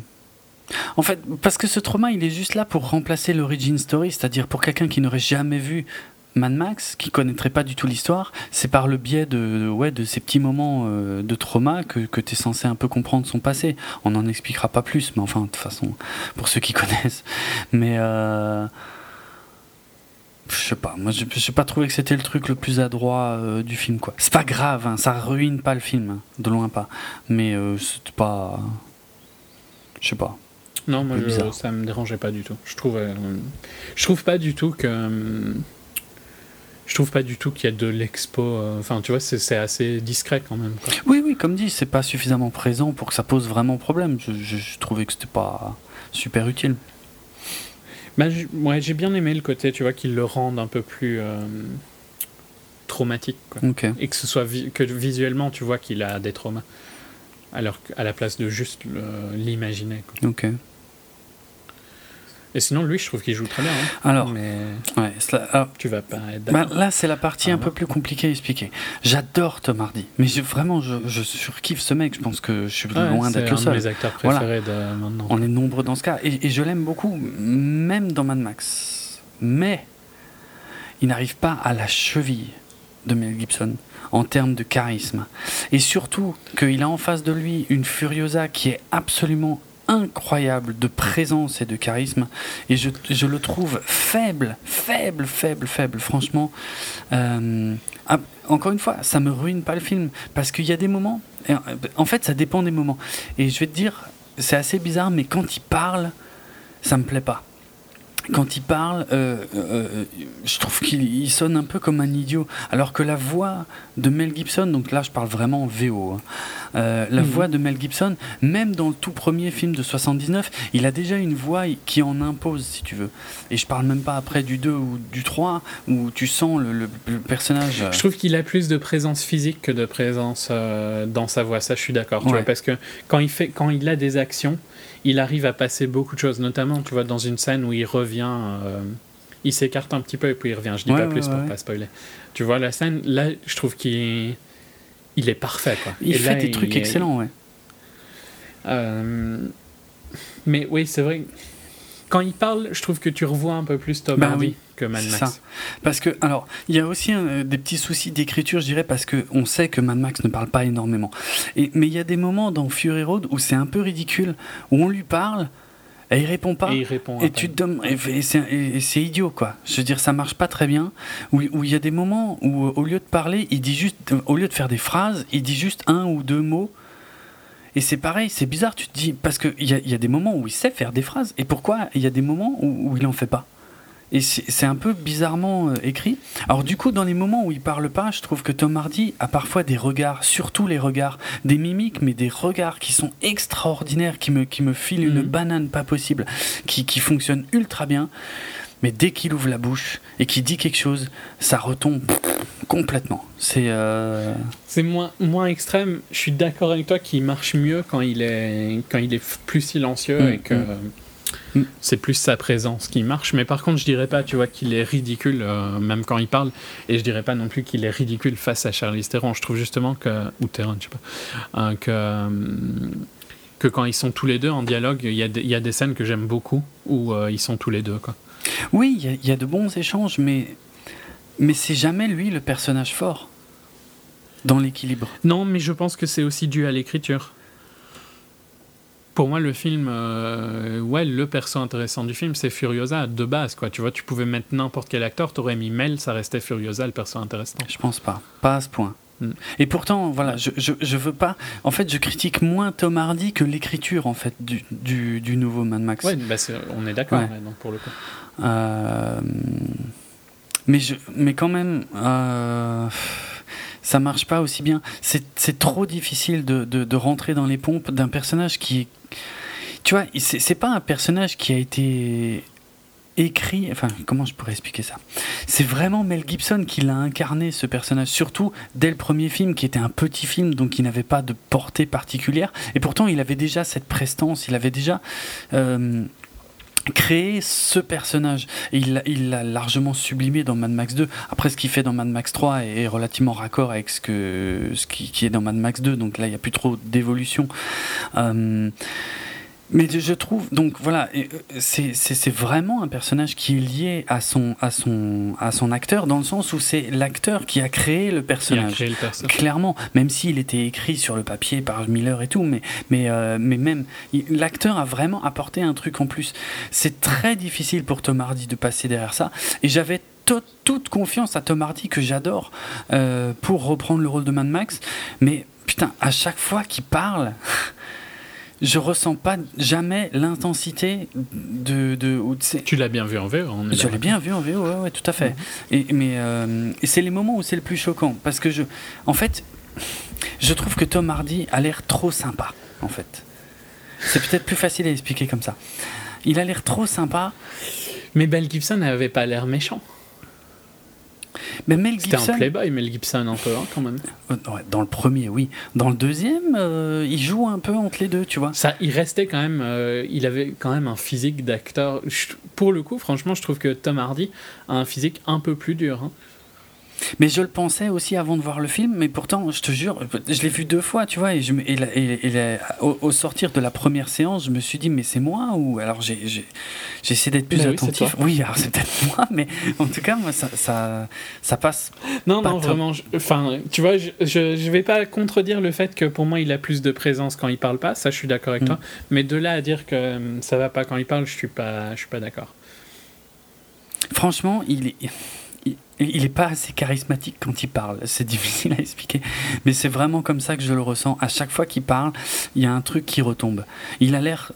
[SPEAKER 1] En fait, parce que ce trauma, il est juste là pour remplacer l'origin story, c'est-à-dire pour quelqu'un qui n'aurait jamais vu Mad Max, qui connaîtrait pas du tout l'histoire, c'est par le biais de, ouais, de ces petits moments euh, de trauma que, que tu es censé un peu comprendre son passé. On n'en expliquera pas plus, mais enfin, de toute façon, pour ceux qui connaissent. Mais. Euh, je sais pas, moi je pas trouvé que c'était le truc le plus adroit euh, du film quoi. C'est pas grave, hein, ça ruine pas le film, hein, de loin pas. Mais c'est pas. Je sais pas.
[SPEAKER 2] Non, moi ça me dérangeait pas du tout. Je trouve, euh, je trouve pas du tout que. je trouve pas du tout qu'il y a de l'expo. Enfin, tu vois, c'est assez discret quand même.
[SPEAKER 1] Oui, oui, comme dit, c'est pas suffisamment présent pour que ça pose vraiment problème. Je, je trouvais que c'était pas super utile.
[SPEAKER 2] Bah, ouais, j'ai bien aimé le côté, tu vois, qu'ils le rendent un peu plus euh, traumatique. Quoi. Et que ce soit que visuellement, tu vois qu'il a des traumas. Alors qu'à la place de juste l'imaginer.
[SPEAKER 1] Ok.
[SPEAKER 2] Et sinon, lui, je trouve qu'il joue très bien. Hein.
[SPEAKER 1] Alors,
[SPEAKER 2] mais
[SPEAKER 1] ouais,
[SPEAKER 2] tu vas pas être
[SPEAKER 1] bah, Là, c'est la partie un peu plus compliquée à expliquer. J'adore Tom Hardy, mais je, vraiment, je, je surkiffe ce mec. Je pense que je suis loin d'être le seul.
[SPEAKER 2] C'est un acteurs préférés de maintenant.
[SPEAKER 1] On est nombreux dans ce cas, et, je l'aime beaucoup, même dans Mad Max. Mais il n'arrive pas à la cheville de Mel Gibson en termes de charisme. Et surtout qu'il a en face de lui une Furiosa qui est absolument incroyable de présence et de charisme et je, le trouve faible, faible, faible, faible, franchement. Euh, ah, encore une fois, ça me ruine pas le film parce qu'il y a des moments, en fait ça dépend des moments. Et je vais te dire, c'est assez bizarre, mais quand il parle, ça me plaît pas. Quand il parle, euh, euh, je trouve qu'il sonne un peu comme un idiot. Alors que la voix de Mel Gibson, donc là je parle vraiment en VO, hein, euh, la mhm. voix de Mel Gibson, même dans le tout premier film de 79, il a déjà une voix qui en impose, si tu veux. Et je parle même pas après du 2 ou du 3, où tu sens le, personnage.
[SPEAKER 2] Je trouve qu'il a plus de présence physique que de présence dans sa voix, ça je suis d'accord. Parce que quand il, fait, quand il a des actions, il arrive à passer beaucoup de choses, notamment, tu vois, dans une scène où il revient, euh, il s'écarte un petit peu et puis il revient. Je dis pas plus pour pas spoiler. Tu vois, la scène, là, je trouve qu'il il est parfait, quoi.
[SPEAKER 1] Il fait des trucs excellents, ouais.
[SPEAKER 2] Euh, mais oui, c'est vrai quand il parle, je trouve que tu revois un peu plus Tom bah Hardy que Mad Max. Ça.
[SPEAKER 1] Parce que, alors, il y a aussi des petits soucis d'écriture, je dirais, parce qu'on sait que Mad Max ne parle pas énormément. Et, mais il y a des moments dans Fury Road où c'est un peu ridicule, où on lui parle. Et il répond pas.
[SPEAKER 2] Et, il répond
[SPEAKER 1] et tu te et, c'est idiot quoi. Je veux dire, ça marche pas très bien. Où il y a des moments où, au lieu de parler, il dit juste, au lieu de faire des phrases, il dit juste un ou deux mots et c'est pareil, c'est bizarre, tu te dis, parce qu'il y a, y a des moments où il sait faire des phrases, et pourquoi il y a des moments où, où il en fait pas? Et c'est un peu bizarrement euh, écrit. Alors du coup, dans les moments où il parle pas, je trouve que Tom Hardy a parfois des regards, surtout les regards, des mimiques, mais des regards qui sont extraordinaires, qui me, qui me filent une mhm. banane pas possible, qui, qui fonctionnent ultra bien. Mais dès qu'il ouvre la bouche et qu'il dit quelque chose, ça retombe complètement. C'est euh,
[SPEAKER 2] c'est moins moins extrême. Je suis d'accord avec toi qu'il marche mieux quand il est quand il est plus silencieux mm, et que mm. Mm. C'est plus sa présence qui marche. Mais par contre, je dirais pas, tu vois, qu'il est ridicule euh, même quand il parle, et je dirais pas non plus qu'il est ridicule face à Charlie Theron. Je trouve justement que ou Theron, je sais pas, euh, que que quand ils sont tous les deux en dialogue, il y, a y a des scènes que j'aime beaucoup où ils sont tous les deux quoi.
[SPEAKER 1] Oui, il y, a de bons échanges, mais, mais c'est jamais lui le personnage fort dans l'équilibre.
[SPEAKER 2] Non, mais je pense que c'est aussi dû à l'écriture. Pour moi, le film, euh, ouais, le perso intéressant du film, c'est Furiosa de base, quoi. Tu vois, tu pouvais mettre n'importe quel acteur, t'aurais mis Mel, ça restait Furiosa, le perso intéressant.
[SPEAKER 1] Je pense pas, pas à ce point. Mm. Et pourtant, voilà, je, je, veux pas. En fait, je critique moins Tom Hardy que l'écriture en fait du, du, du, nouveau Mad Max.
[SPEAKER 2] Ouais, bah on est d'accord pour le coup. Euh,
[SPEAKER 1] mais, je, mais quand même, euh, ça marche pas aussi bien. C'est trop difficile de, rentrer dans les pompes d'un personnage qui. Tu vois, c'est pas un personnage qui a été écrit, enfin comment je pourrais expliquer ça? C'est vraiment Mel Gibson qui l'a incarné ce personnage, surtout dès le premier film qui était un petit film donc qui n'avait pas de portée particulière et pourtant il avait déjà cette prestance, il avait déjà euh, créé ce personnage. Il l'a largement sublimé dans Mad Max 2. Après, ce qu'il fait dans Mad Max 3 est, relativement raccord avec ce, que, ce qui, qui, est dans Mad Max 2, donc là, il n'y a plus trop d'évolution. Euh, mais je trouve, donc voilà, euh, c'est vraiment un personnage qui est lié à son, à son, à son acteur, dans le sens où c'est l'acteur qui a créé le personnage. Clairement, même s'il était écrit sur le papier par Miller et tout, mais, mais, euh, mais même, l'acteur a vraiment apporté un truc en plus. C'est très difficile pour Tom Hardy de passer derrière ça, et j'avais toute confiance à Tom Hardy, que j'adore, euh, pour reprendre le rôle de Mad Max, mais putain, à chaque fois qu'il parle [LAUGHS] je ressens pas jamais l'intensité de, de,
[SPEAKER 2] Tu l'as bien vu en VO on
[SPEAKER 1] Je l'ai bien vu en VO, ouais, ouais tout à fait. Et, mais euh, c'est les moments où c'est le plus choquant. Parce que je. En fait, je trouve que Tom Hardy a l'air trop sympa, en fait. C'est peut-être plus facile à expliquer comme ça. Il a l'air trop sympa.
[SPEAKER 2] Mais Bell Gibson n'avait pas l'air méchant.
[SPEAKER 1] Mais Mel
[SPEAKER 2] C'était un playboy, Mel Gibson, un peu, hein, quand même.
[SPEAKER 1] Euh, dans le premier, oui. Dans le deuxième, euh, il joue un peu entre les deux, tu vois.
[SPEAKER 2] Ça, il restait quand même. Euh, il avait quand même un physique d'acteur. Pour le coup, franchement, je trouve que Tom Hardy a un physique un peu plus dur. Hein.
[SPEAKER 1] Mais je le pensais aussi avant de voir le film, mais pourtant, je te jure, je l'ai vu deux fois, tu vois, et, je, et, au, sortir de la première séance, je me suis dit, mais c'est moi ou alors j'ai essayé d'être plus attentif. Oui, alors c'est peut-être [LAUGHS] moi, mais en tout cas, moi, ça, ça, ça passe.
[SPEAKER 2] Non, non, vraiment. Enfin, tu vois, je, je, vais pas contredire le fait que pour moi, il a plus de présence quand il parle pas. Ça, je suis d'accord avec mm. toi. Mais de là à dire que hum, ça va pas quand il parle, je suis pas, je suis pas d'accord.
[SPEAKER 1] Franchement, il est il n'est pas assez charismatique quand il parle. C'est [LAUGHS] difficile à expliquer. Mais c'est vraiment comme ça que je le ressens. À chaque fois qu'il parle, il y a un truc qui retombe. Il a l'air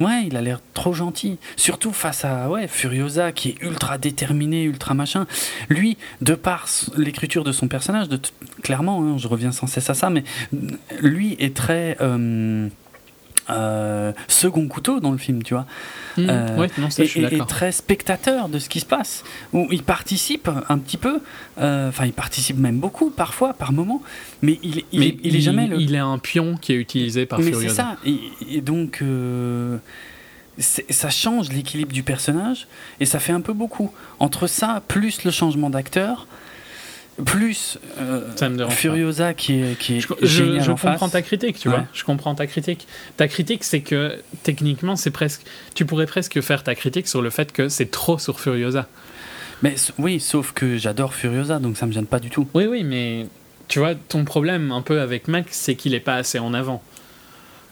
[SPEAKER 1] Ouais, il a l'air trop gentil. Surtout face à ouais, Furiosa qui est ultra déterminé, ultra machin. Lui, de par l'écriture de son personnage, de clairement, hein, je reviens sans cesse à ça, mais lui est très. Euh, euh, second couteau dans le film, tu vois.
[SPEAKER 2] Mmh, ouais, non, ça,
[SPEAKER 1] et, très spectateur de ce qui se passe. Où il participe un petit peu, enfin, il participe même beaucoup parfois, par moment, mais il, il, il, est jamais le.
[SPEAKER 2] Il est un pion qui est utilisé par
[SPEAKER 1] mais c'est ça. Et, donc. ça change l'équilibre du personnage et ça fait un peu beaucoup. Entre ça, plus le changement d'acteur, plus euh, Furiosa qui est, qui est
[SPEAKER 2] je, je, comprends ta critique tu vois. Je comprends ta critique. Ta critique c'est que techniquement c'est presque tu pourrais presque faire ta critique sur le fait que c'est trop sur Furiosa.
[SPEAKER 1] Mais oui sauf que j'adore Furiosa donc ça me gêne pas du tout.
[SPEAKER 2] Oui oui mais tu vois ton problème un peu avec Max c'est qu'il est pas assez en avant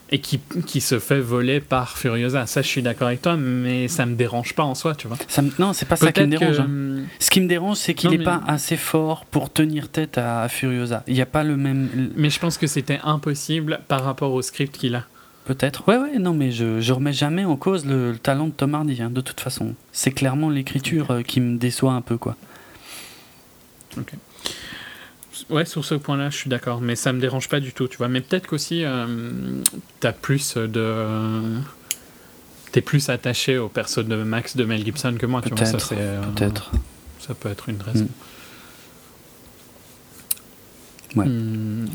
[SPEAKER 2] et qui, qui, se fait voler par Furiosa. Ça, je suis d'accord avec toi, mais ça me dérange pas en soi, tu vois.
[SPEAKER 1] Ça Non, c'est pas ça qui me dérange. Hein. Ce qui me dérange, c'est qu'il n'est pas assez fort pour tenir tête à, Furiosa. Il n'y a pas le même.
[SPEAKER 2] Mais je pense que c'était impossible par rapport au script qu'il a.
[SPEAKER 1] Peut-être. Ouais, ouais, non, mais je, je remets jamais en cause le, talent de Tom Hardy, hein, de toute façon. C'est clairement l'écriture euh, qui me déçoit un peu, quoi.
[SPEAKER 2] Ok. Ouais, sur ce point-là, je suis d'accord, mais ça me dérange pas du tout, tu vois. Mais peut-être qu'aussi, euh, t'as plus de. T'es plus attaché au perso de Max de Mel Gibson que moi, tu vois. Ça, c'est,
[SPEAKER 1] euh, peut-être.
[SPEAKER 2] Ça peut être une raison.
[SPEAKER 1] Mm. Ouais. Hmm.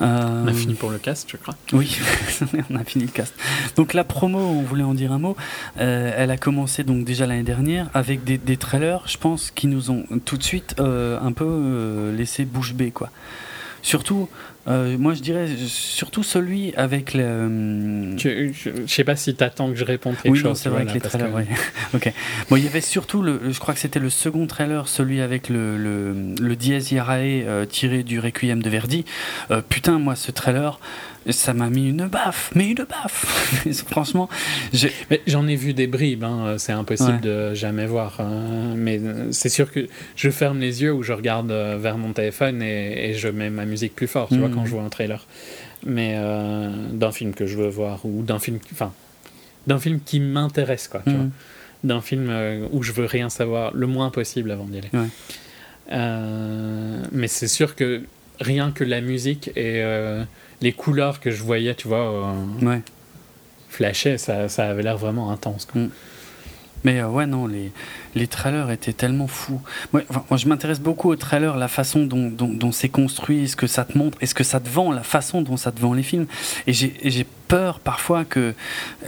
[SPEAKER 2] Euh, on a fini pour le cast, je crois.
[SPEAKER 1] Oui, [LAUGHS] on a fini le cast. Donc la promo, on voulait en dire un mot. Euh, elle a commencé donc déjà l'année dernière avec des, des, trailers, je pense, qui nous ont tout de suite euh, un peu laissé bouche bée, quoi. Surtout, euh, moi je dirais surtout celui avec le.
[SPEAKER 2] Euh, je, je, sais pas si tu attends que je réponde quelque
[SPEAKER 1] oui,
[SPEAKER 2] chose.
[SPEAKER 1] Oui, c'est vrai que les trailers. [LAUGHS] ok. Bon, il y avait surtout le. Je crois que c'était le second trailer, celui avec le le, le Irae euh, tiré du Requiem de Verdi. putain, moi ce trailer, ça m'a mis une baffe, mais une baffe. [LAUGHS] Franchement,
[SPEAKER 2] j'en ai... vu des bribes. Hein. C'est impossible de jamais voir. Hein. Mais c'est sûr que je ferme les yeux ou je regarde vers mon téléphone et, et je mets ma musique plus fort. Tu vois, quand je vois un trailer. Mais euh, d'un film que je veux voir ou d'un film, enfin, d'un film qui m'intéresse, quoi. Mm. D'un film euh, où je veux rien savoir le moins possible avant d'y aller. Euh, mais c'est sûr que rien que la musique et les couleurs que je voyais, tu vois, ouais. flasher, ça, ça avait l'air vraiment intense. Quoi. Mm.
[SPEAKER 1] Mais ouais, non, les, les trailers étaient tellement fous. Moi, moi je m'intéresse beaucoup aux trailers, la façon dont, dont, c'est construit, ce que ça te montre, est-ce que ça te vend, la façon dont ça te vend les films. Et j'ai peur parfois que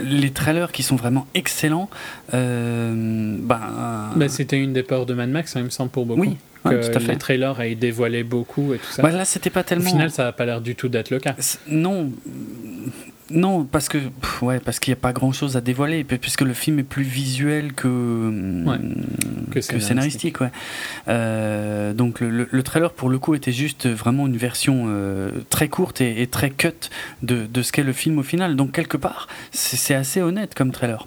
[SPEAKER 1] les trailers qui sont vraiment excellents. Euh, ben,
[SPEAKER 2] bah, C'était une des peurs de Mad Max, hein, il me semble, pour beaucoup.
[SPEAKER 1] Oui, que tout à fait.
[SPEAKER 2] les trailers aient dévoilé beaucoup et tout ça.
[SPEAKER 1] Bah, là, c'était pas tellement.
[SPEAKER 2] Au final, ça n'a pas l'air du tout d'être le cas.
[SPEAKER 1] Non, non, parce que ouais, parce qu'il n'y a pas grand chose à dévoiler, puisque le film est plus visuel que que, scénaristique. ouais. Euh, donc le, le, trailer pour le coup était juste vraiment une version euh, très courte et, et, très cut de, de ce qu'est le film au final. Donc quelque part, c'est assez honnête comme trailer.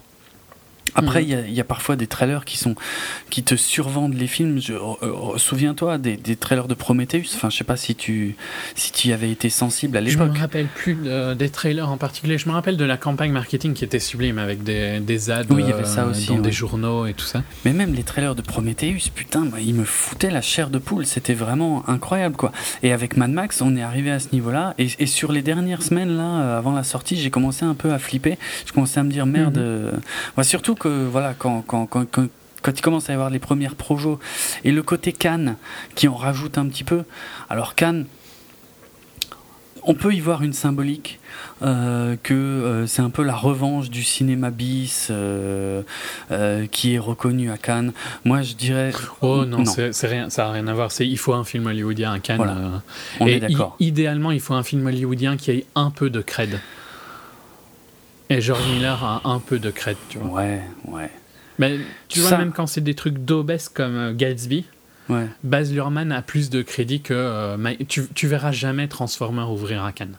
[SPEAKER 1] Après, mhm. il y, a parfois des trailers qui, sont, qui te survendent les films. Je, euh, euh, Souviens-toi des, des, trailers de Prometheus. Enfin, je sais pas si tu, si tu y avais été sensible à l'époque.
[SPEAKER 2] Je me rappelle plus des trailers en particulier. Je me rappelle de la campagne marketing qui était sublime avec des, des ads
[SPEAKER 1] oui, il y avait ça euh, aussi,
[SPEAKER 2] dans des journaux et tout ça.
[SPEAKER 1] Mais même les trailers de Prometheus, putain, bah, ils me foutaient la chair de poule. C'était vraiment incroyable, quoi. Et avec Mad Max, on est arrivé à ce niveau-là. Et, et sur les dernières semaines, là, avant la sortie, j'ai commencé un peu à flipper. Je commençais à me dire, merde. Mhm. surtout voilà, quand, quand, quand, quand il commence à y avoir les premières projos et le côté Cannes qui en rajoute un petit peu. Alors Cannes, on peut y voir une symbolique euh, que euh, c'est un peu la revanche du cinéma bis euh, qui est reconnu à Cannes. Moi, je dirais.
[SPEAKER 2] Oh non, C'est rien, ça n'a rien à voir. il faut un film hollywoodien à Cannes.
[SPEAKER 1] on est d'accord.
[SPEAKER 2] Idéalement, il faut un film hollywoodien qui ait un peu de cred. Et George Miller a un peu de crête, tu vois.
[SPEAKER 1] Ouais, ouais.
[SPEAKER 2] Mais tu vois, même quand c'est des trucs d'obèse comme euh, Gatsby, ouais. Baz Luhrmann a plus de crédit que. Euh, tu, tu, verras jamais Transformers ouvrir à Cannes.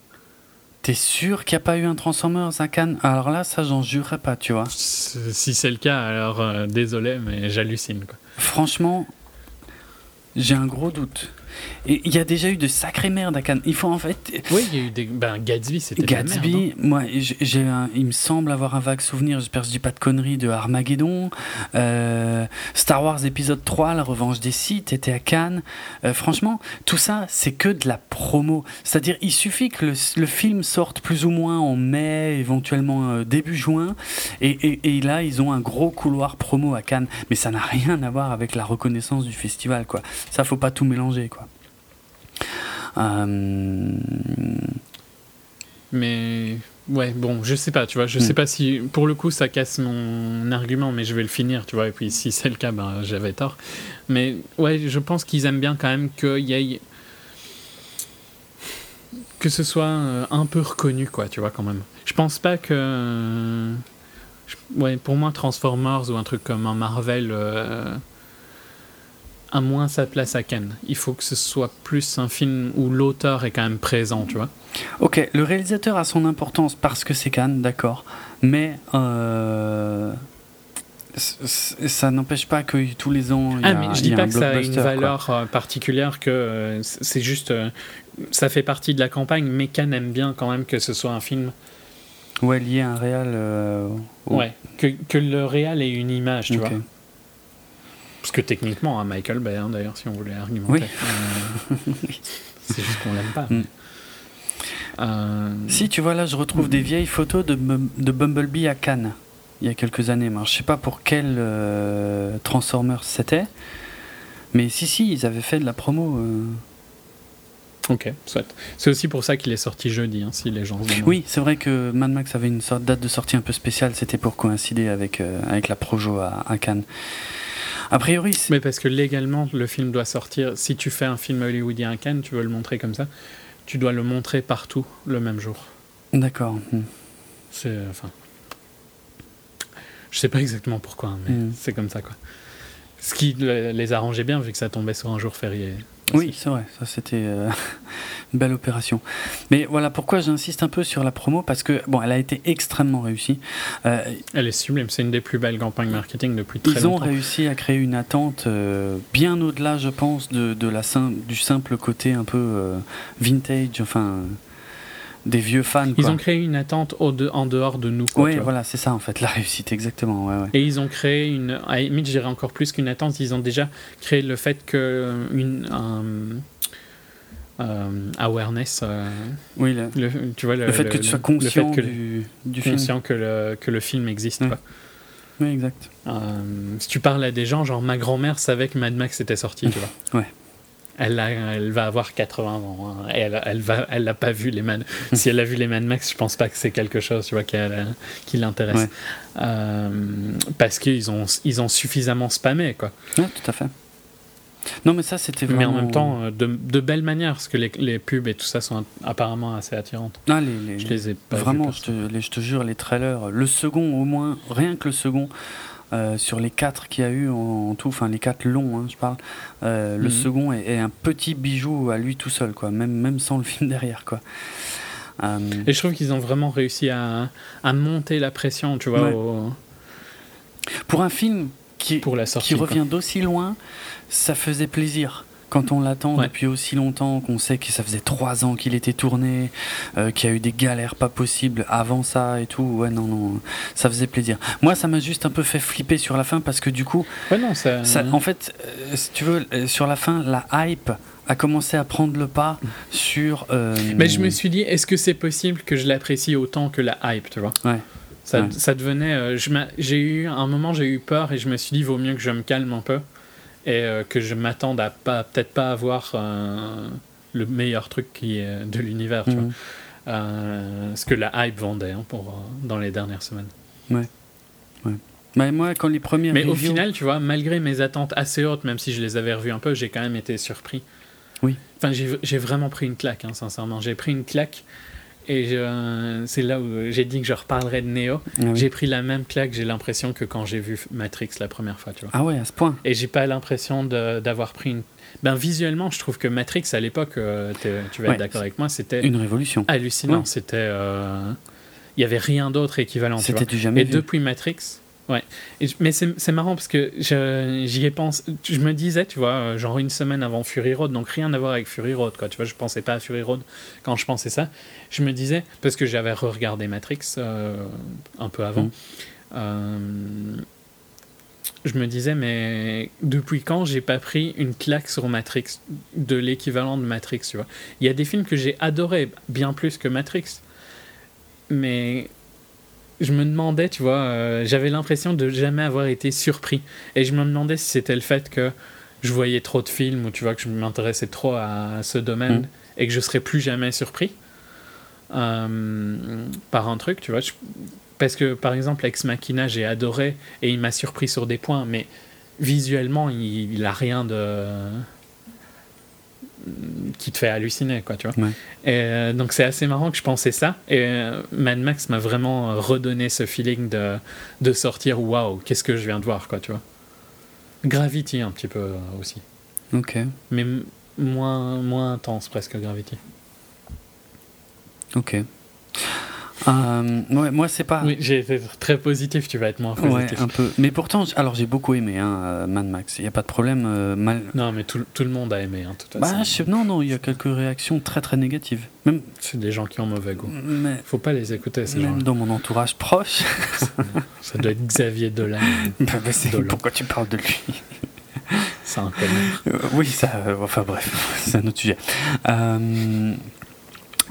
[SPEAKER 1] T'es sûr qu'il n'y a pas eu un Transformers à Cannes? Alors là, ça, j'en jurerais pas, tu vois.
[SPEAKER 2] Si c'est le cas, alors euh, désolé, mais j'hallucine.
[SPEAKER 1] Franchement, j'ai un gros doute. Et il y a déjà eu de sacrées merdes à Cannes. Il faut en fait.
[SPEAKER 2] Oui, il y a eu des. Ben, Gatsby, c'était.
[SPEAKER 1] Gatsby,
[SPEAKER 2] la merde, hein.
[SPEAKER 1] moi, j'ai il me semble avoir un vague souvenir, j'espère que je dis pas de conneries, de Armageddon. Euh, Star Wars épisode 3, La revanche des Sith, était à Cannes. Euh, franchement, tout ça, c'est que de la promo. C'est-à-dire, il suffit que le, film sorte plus ou moins en mai, éventuellement euh, début juin, et, et, là, ils ont un gros couloir promo à Cannes. Mais ça n'a rien à voir avec la reconnaissance du festival, quoi. Ça, faut pas tout mélanger, quoi.
[SPEAKER 2] Euh... Mais ouais, bon, je sais pas, tu vois, je sais hmm. pas si pour le coup ça casse mon argument, mais je vais le finir, tu vois. Et puis si c'est le cas, ben j'avais tort. Mais ouais, je pense qu'ils aiment bien quand même qu'il y ait que ce soit euh, un peu reconnu, quoi, tu vois, quand même. Je pense pas que. Ouais, pour moi, Transformers ou un truc comme un Marvel. Euh, a moins sa place à Cannes. Il faut que ce soit plus un film où l'auteur est quand même présent, tu vois.
[SPEAKER 1] Ok, le réalisateur a son importance parce que c'est Cannes, d'accord. Mais euh, ça n'empêche pas que tous les ans.
[SPEAKER 2] Il y a, ah, mais je dis pas que ça a une valeur euh, particulière, que euh, c'est juste. ça fait partie de la campagne, mais Cannes aime bien quand même que ce soit un film.
[SPEAKER 1] Ouais, lié à un réal.
[SPEAKER 2] Ouais, que, que, le réal ait une image, tu vois. Parce que techniquement, hein, Michael Bay, hein, d'ailleurs, si on voulait argumenter. Euh, [LAUGHS] c'est juste qu'on l'aime pas. Mm.
[SPEAKER 1] Euh, si, tu vois, là, je retrouve des vieilles photos de, de Bumblebee à Cannes, il y a quelques années. Je je sais pas pour quel euh, Transformers c'était, mais si, si, ils avaient fait de la promo.
[SPEAKER 2] Ok, soit. C'est aussi pour ça qu'il est sorti jeudi, hein, si les gens
[SPEAKER 1] Oui, c'est vrai que Mad Max avait une sorte date de sortie un peu spéciale, c'était pour coïncider avec, avec la Projo à, à Cannes. A priori.
[SPEAKER 2] Mais parce que légalement, le film doit sortir. Si tu fais un film hollywoodien à Cannes, tu veux le montrer comme ça, tu dois le montrer partout le même jour.
[SPEAKER 1] D'accord. Hmm.
[SPEAKER 2] C'est. Enfin. Je sais pas exactement pourquoi, mais hmm. c'est comme ça, quoi. Ce qui les arrangeait bien, vu que ça tombait sur un jour férié.
[SPEAKER 1] Oui, c'est vrai, ça c'était euh, une belle opération. Mais voilà pourquoi j'insiste un peu sur la promo, parce que bon, elle a été extrêmement réussie.
[SPEAKER 2] Euh, elle est sublime, c'est une des plus belles campagnes marketing depuis très
[SPEAKER 1] longtemps.
[SPEAKER 2] Ils ont
[SPEAKER 1] réussi à créer une attente euh, bien au-delà, je pense, de, de la du simple côté un peu vintage, enfin des vieux fans.
[SPEAKER 2] Ils ont créé une attente au de, en dehors de nous.
[SPEAKER 1] Oui, voilà, c'est ça en fait, la réussite, exactement. Ouais, ouais.
[SPEAKER 2] Et ils ont créé une. À limite, je encore plus qu'une attente, ils ont déjà créé le fait que. Une, euh, awareness. Euh,
[SPEAKER 1] oui, le, tu vois, le, fait que tu sois conscient que, du,
[SPEAKER 2] du conscient que le, que le film existe. Quoi.
[SPEAKER 1] Oui, exact.
[SPEAKER 2] Euh, si tu parles à des gens, genre ma grand-mère savait que Mad Max était sorti, tu vois.
[SPEAKER 1] Ouais.
[SPEAKER 2] Elle, elle va avoir 80 ans. Hein, et elle, elle va, elle n'a pas vu les Mad. si elle a vu les Mad Max, je pense pas que c'est quelque chose, tu vois, qui l'intéresse. Euh, parce qu'ils ont, ils ont suffisamment spammé, quoi.
[SPEAKER 1] Ouais, tout à fait. Non, mais ça, c'était vraiment.
[SPEAKER 2] Mais en même temps, euh, de, de belle manière, parce que les, les, pubs et tout ça sont apparemment assez attirantes.
[SPEAKER 1] Ah, les, je les ai pas Vraiment, je, te, je te jure, les trailers, le second au moins, rien que le second, euh, sur les quatre qu'il y a eu en, tout, enfin les quatre longs, hein, je parle, euh, le mhm. second est, un petit bijou à lui tout seul, quoi, même, même sans le film [LAUGHS] derrière. Quoi.
[SPEAKER 2] Euh, Et je trouve qu'ils ont vraiment réussi à, à, monter la pression, tu vois.
[SPEAKER 1] Pour un film qui, Pour la sortie, qui revient d'aussi loin, ça faisait plaisir quand on l'attend depuis aussi longtemps, qu'on sait que ça faisait trois ans qu'il était tourné, euh, qu'il y a eu des galères pas possibles avant ça et tout, ouais, non, non, ça faisait plaisir. Moi, ça m'a juste un peu fait flipper sur la fin parce que du coup,
[SPEAKER 2] ouais, non, ça...
[SPEAKER 1] en fait, euh, si tu veux, euh, sur la fin, la hype a commencé à prendre le pas sur.
[SPEAKER 2] Mais je me suis dit, est-ce que c'est possible que je l'apprécie autant que la hype, tu vois?
[SPEAKER 1] Ouais.
[SPEAKER 2] Ça, ça devenait. j'ai eu un moment, j'ai eu peur et je me suis dit, vaut mieux que je me calme un peu et euh, que je m'attende à pas peut-être pas avoir euh, le meilleur truc qui est de l'univers, mhm. euh, ce que la hype vendait hein, pour, dans les dernières semaines.
[SPEAKER 1] Ouais. ouais. Mais moi, quand les premiers.
[SPEAKER 2] Mais au final, tu vois, malgré mes attentes assez hautes, même si je les avais revues un peu, j'ai quand même été surpris.
[SPEAKER 1] Oui.
[SPEAKER 2] Enfin, j'ai vraiment pris une claque, hein, sincèrement. J'ai pris une claque et c'est là où j'ai dit que je reparlerai de Neo. Ah j'ai pris la même claque, j'ai l'impression que quand j'ai vu Matrix la première fois, tu vois.
[SPEAKER 1] Ah ouais, à ce point.
[SPEAKER 2] Et j'ai pas l'impression d'avoir pris une. Ben visuellement, je trouve que Matrix à l'époque, euh, tu vas être d'accord avec moi, c'était
[SPEAKER 1] une révolution.
[SPEAKER 2] Hallucinant. C'était, euh, il y avait rien d'autre équivalent.
[SPEAKER 1] C'était du jamais
[SPEAKER 2] Et depuis Matrix, Ouais, mais c'est marrant parce que j'y ai pensé. Je me disais, tu vois, euh, genre une semaine avant Fury Road, donc rien à voir avec Fury Road, quoi. Tu vois, je pensais pas à Fury Road quand je pensais ça. Je me disais, parce que j'avais re-regardé Matrix euh, un peu avant, mm. euh, je me disais, mais depuis quand j'ai pas pris une claque sur Matrix, de l'équivalent de Matrix, tu vois? Il y a des films que j'ai adorés, bien plus que Matrix. Mais je me demandais, tu vois, euh, j'avais l'impression de jamais avoir été surpris. Et je me demandais si c'était le fait que je voyais trop de films ou tu vois que je m'intéressais trop à ce domaine mm. et que je serais plus jamais surpris euh, par un truc, tu vois. parce que par exemple, Ex Machina, j'ai adoré et il m'a surpris sur des points, mais visuellement, il, il a rien de qui te fait halluciner, quoi, tu vois. Et euh, donc c'est assez marrant que je pensais ça. Et euh, Mad Max m'a vraiment redonné ce feeling de, de sortir, waouh, qu'est-ce que je viens de voir, quoi, tu vois. Gravity un petit peu euh, aussi.
[SPEAKER 1] Ok.
[SPEAKER 2] Mais moins, moins intense presque Gravity.
[SPEAKER 1] Ok. Euh, ouais, moi, c'est pas.
[SPEAKER 2] Oui, j'ai été très positif, tu vas être moins positif.
[SPEAKER 1] Ouais, un peu. Mais pourtant, alors j'ai beaucoup aimé hein, euh, Mad Max. Il n'y a pas de problème. Euh, mal...
[SPEAKER 2] Non, mais tout, tout, le monde a aimé, hein,
[SPEAKER 1] toute bah, Non, non, il y a quelques réactions très très négatives. Même...
[SPEAKER 2] C'est des gens qui ont mauvais goût. Mais... Faut pas les écouter, ces
[SPEAKER 1] Même dans mon entourage proche.
[SPEAKER 2] ça doit être Xavier Dolan. [LAUGHS]
[SPEAKER 1] bah, bah pourquoi tu parles de lui?
[SPEAKER 2] C'est un connard.
[SPEAKER 1] oui, ça. enfin bref, [LAUGHS] c'est un autre sujet. Euh.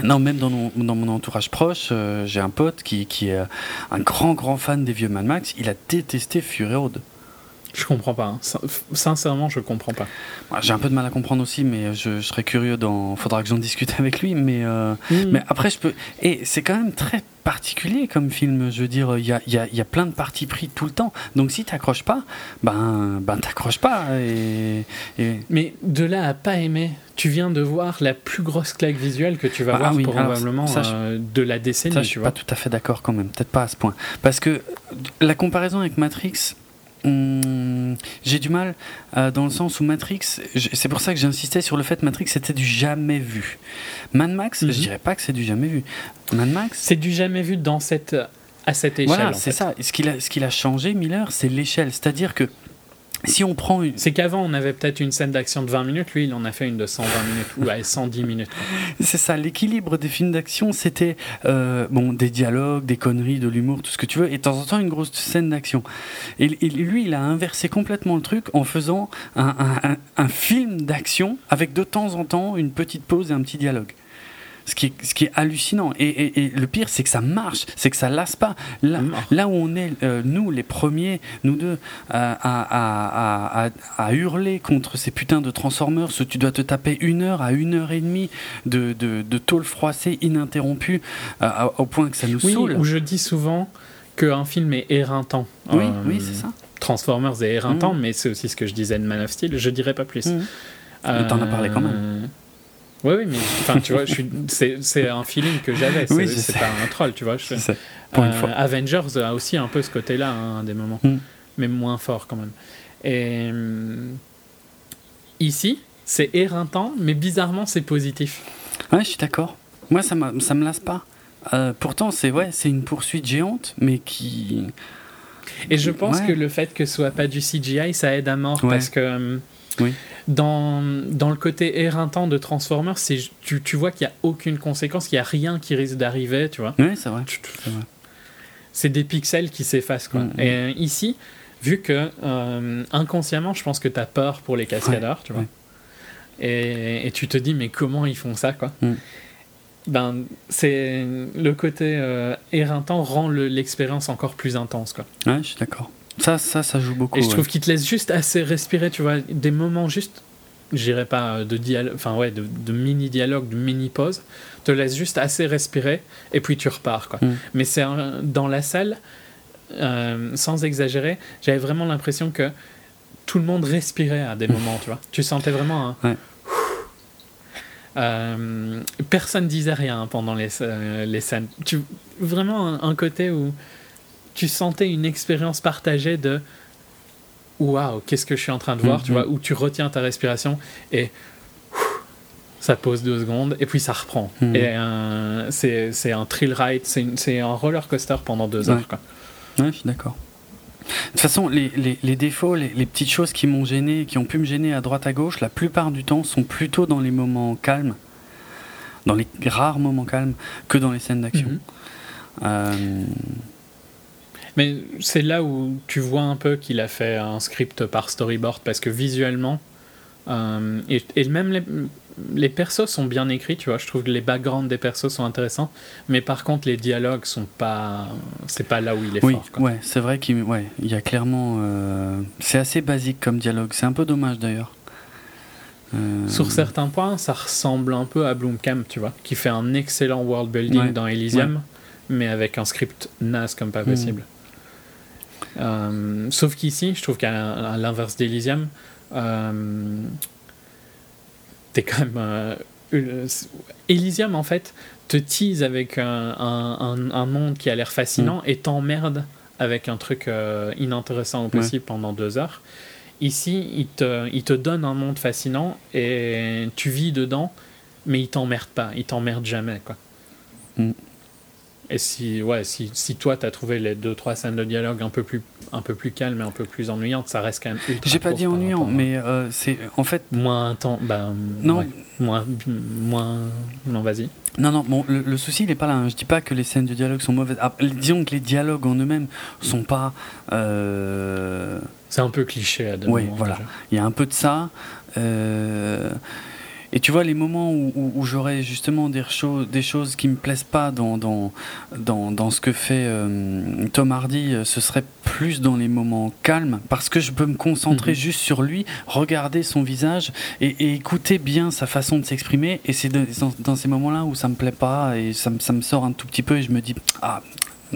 [SPEAKER 1] Non, même dans mon, entourage proche, euh, j'ai un pote qui, qui, est un grand, grand fan des vieux Mad Max. Il a détesté Fury Road.
[SPEAKER 2] Je comprends pas. Hein. Sincèrement, je comprends pas.
[SPEAKER 1] J'ai un peu de mal à comprendre aussi, mais je, serais curieux. Dans... Faudra que j'en discute [LAUGHS] avec lui. Mais, euh, mmh. mais après, je peux. Et c'est quand même très particulier comme film. Je veux dire, il y a, y, a, y a, plein de parties pris tout le temps. Donc si t'accroches pas, ben, ben t'accroches pas. Et,
[SPEAKER 2] Mais de là à pas aimer, tu viens de voir la plus grosse claque visuelle que tu vas bah, voir probablement euh, de la décennie.
[SPEAKER 1] Ça, je suis pas tout à fait d'accord quand même. Peut-être pas à ce point. Parce que la comparaison avec Matrix j'ai du mal euh, dans le sens où Matrix, c'est pour ça que j'insistais sur le fait que Matrix c'était du jamais vu. Mad Max, je mhm. dirais pas que c'est du jamais vu. Mad Max,
[SPEAKER 2] c'est du jamais vu dans cette à cette échelle.
[SPEAKER 1] Voilà, c'est ça. Ce qu'il a, ce qu'il a changé, Miller, c'est l'échelle. C'est-à-dire que si on prend
[SPEAKER 2] C'est qu'avant, on avait peut-être une scène d'action de 20 minutes, lui, il en a fait une de 120 minutes, ou 110 minutes. [LAUGHS]
[SPEAKER 1] C'est ça, l'équilibre des films d'action, c'était euh, bon, des dialogues, des conneries, de l'humour, tout ce que tu veux, et de temps en temps une grosse scène d'action. Et, lui, il a inversé complètement le truc en faisant un film d'action avec de temps en temps une petite pause et un petit dialogue ce qui est, ce qui est hallucinant. Et, le pire, c'est que ça marche, c'est que ça lasse pas. Là, là où on est, euh, nous, les premiers, nous deux, à, à, à, hurler contre ces putains de Transformers, tu dois te taper une heure à une heure et demie de, de, de tôle froissée ininterrompue, euh, au point que ça nous
[SPEAKER 2] oui,
[SPEAKER 1] saoule.
[SPEAKER 2] Où je dis souvent qu'un film est éreintant.
[SPEAKER 1] Oui, oui, c'est ça.
[SPEAKER 2] Transformers est éreintant, mmh. mais c'est aussi ce que je disais de Man of Steel. Je dirais pas plus.
[SPEAKER 1] Mmh. Euh, t'en as parlé quand même.
[SPEAKER 2] Oui, oui, mais enfin, tu vois, c'est un feeling que j'avais. Oui, c'est pas un troll, tu vois. Je, Pour une fois. Euh, Avengers a aussi un peu ce côté-là, hein, des moments, mm. mais moins fort quand même. Et euh, ici, c'est éreintant, mais bizarrement, c'est positif.
[SPEAKER 1] Ouais, je suis d'accord. Moi, ça, ça me lasse pas. Euh, pourtant, c'est ouais, c'est une poursuite géante, mais qui.
[SPEAKER 2] Et je pense que le fait que ce soit pas du CGI, ça aide à mort parce que oui. Dans, dans le côté éreintant de Transformers, tu, tu vois qu'il n'y a aucune conséquence, qu'il n'y a rien qui risque d'arriver, tu vois.
[SPEAKER 1] Oui, c'est vrai.
[SPEAKER 2] C'est des pixels qui s'effacent, quoi. Mm, mm. Et ici, vu que euh, inconsciemment, je pense que tu as peur pour les cascadeurs, tu vois. Et, et, tu te dis, mais comment ils font ça, quoi? Mm. Ben, c'est le côté euh, éreintant rend l'expérience encore plus intense, quoi.
[SPEAKER 1] Ouais, je suis d'accord. Ça, ça, ça joue beaucoup.
[SPEAKER 2] Et je trouve qu'il te laisse juste assez respirer, tu vois, des moments juste, j'irais pas euh, de dialogue, enfin ouais, de, mini dialogue, de mini pause, te laisse juste assez respirer et puis tu repars, quoi. Mm. Mais c'est dans la salle, euh, sans exagérer, j'avais vraiment l'impression que tout le monde respirait à des moments, tu vois. Tu sentais vraiment un. Euh, personne disait rien pendant les, les scènes. Tu, vraiment un côté où tu sentais une expérience partagée de waouh, qu'est-ce que je suis en train de voir, tu mhm. vois, où tu retiens ta respiration et ça pose deux secondes et puis ça reprend. Mhm. Et c'est un thrill ride, c'est un roller coaster pendant deux heures. Quoi.
[SPEAKER 1] Ouais, je suis d'accord. toute façon, les, les, les défauts, les, les, petites choses qui m'ont gêné, qui ont pu me gêner à droite à gauche, la plupart du temps sont plutôt dans les moments calmes, dans les rares moments calmes, que dans les scènes d'action.
[SPEAKER 2] Mhm. Euh... Mais c'est là où tu vois un peu qu'il a fait un script par storyboard, parce que visuellement, euh, et, et, même les, les persos sont bien écrits, tu vois. Je trouve que les backgrounds des persos sont intéressants, mais par contre les dialogues sont pas, c'est pas là où il est
[SPEAKER 1] oui,
[SPEAKER 2] fort. Quoi.
[SPEAKER 1] Ouais, c'est vrai qu'il ouais, y a clairement, euh, c'est assez basique comme dialogue. C'est un peu dommage d'ailleurs.
[SPEAKER 2] Euh... Sur certains points, ça ressemble un peu à Bloomcamp, tu vois, qui fait un excellent world building ouais. dans Elysium, ouais. mais avec un script naze comme pas possible. Mmh. Euh, sauf qu'ici, je trouve qu'à l'inverse d'Elysium, euh, t'es quand même. Euh. Elysium, en fait, te tease avec un, un, un monde qui a l'air fascinant mm. et t'emmerde avec un truc euh, inintéressant au possible ouais. pendant deux heures. Ici, il te, il te donne un monde fascinant et tu vis dedans, mais il t'emmerde pas, il t'emmerde jamais. Quoi.
[SPEAKER 1] Mm.
[SPEAKER 2] Et si, ouais, si, si toi, tu as trouvé les deux, trois scènes de dialogue un peu plus, un peu plus calmes et un peu plus ennuyantes, ça reste quand même ultra
[SPEAKER 1] J'ai pas dit ennuyant, mais euh, c'est en fait.
[SPEAKER 2] Moins temps. Bah,
[SPEAKER 1] non.
[SPEAKER 2] Ouais, moins, moins. Non, vas-y.
[SPEAKER 1] Non, non, bon, le, le, souci, il n'est pas là. Hein. Je dis pas que les scènes de dialogue sont mauvaises. Ah, disons que les dialogues en eux-mêmes sont pas. Euh...
[SPEAKER 2] C'est un peu cliché à
[SPEAKER 1] Oui, voilà. Il y a un peu de ça. Euh... Et tu vois, les moments où, où, où j'aurais justement des, choses, des choses qui me plaisent pas dans, dans, dans, dans ce que fait euh, Tom Hardy, ce serait plus dans les moments calmes, parce que je peux me concentrer mmh. juste sur lui, regarder son visage et, et écouter bien sa façon de s'exprimer. Et c'est dans, dans, ces moments-là où ça me plaît pas et ça, ça me sort un tout petit peu et je me dis, ah,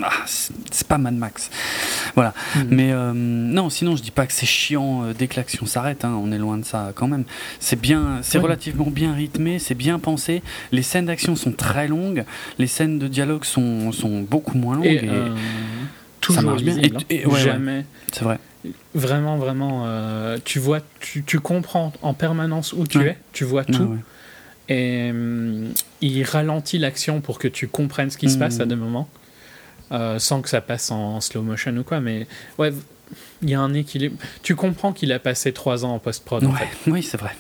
[SPEAKER 1] ah, c'est pas Mad Max. Voilà. Mmh. Mais euh, non, sinon je dis pas que c'est chiant euh, dès que l'action s'arrête. Hein, on est loin de ça quand même. C'est bien, c'est relativement bien rythmé, c'est bien pensé. Les scènes d'action sont très longues, les scènes de dialogue sont, sont beaucoup moins longues.
[SPEAKER 2] Et, et euh, toujours ça marche bien. Et, et ouais, jamais.
[SPEAKER 1] Ouais, c'est vrai.
[SPEAKER 2] Vraiment, vraiment, euh, tu vois, tu, tu, comprends en permanence où tu es, tu vois tout. Et hum, il ralentit l'action pour que tu comprennes ce qui mmh. se passe à des moments. Euh, sans que ça passe en slow motion ou quoi, mais ouais, il y a un équilibre. Tu comprends qu'il a passé trois ans en post-prod.
[SPEAKER 1] Ouais,
[SPEAKER 2] en fait.
[SPEAKER 1] Oui, c'est vrai.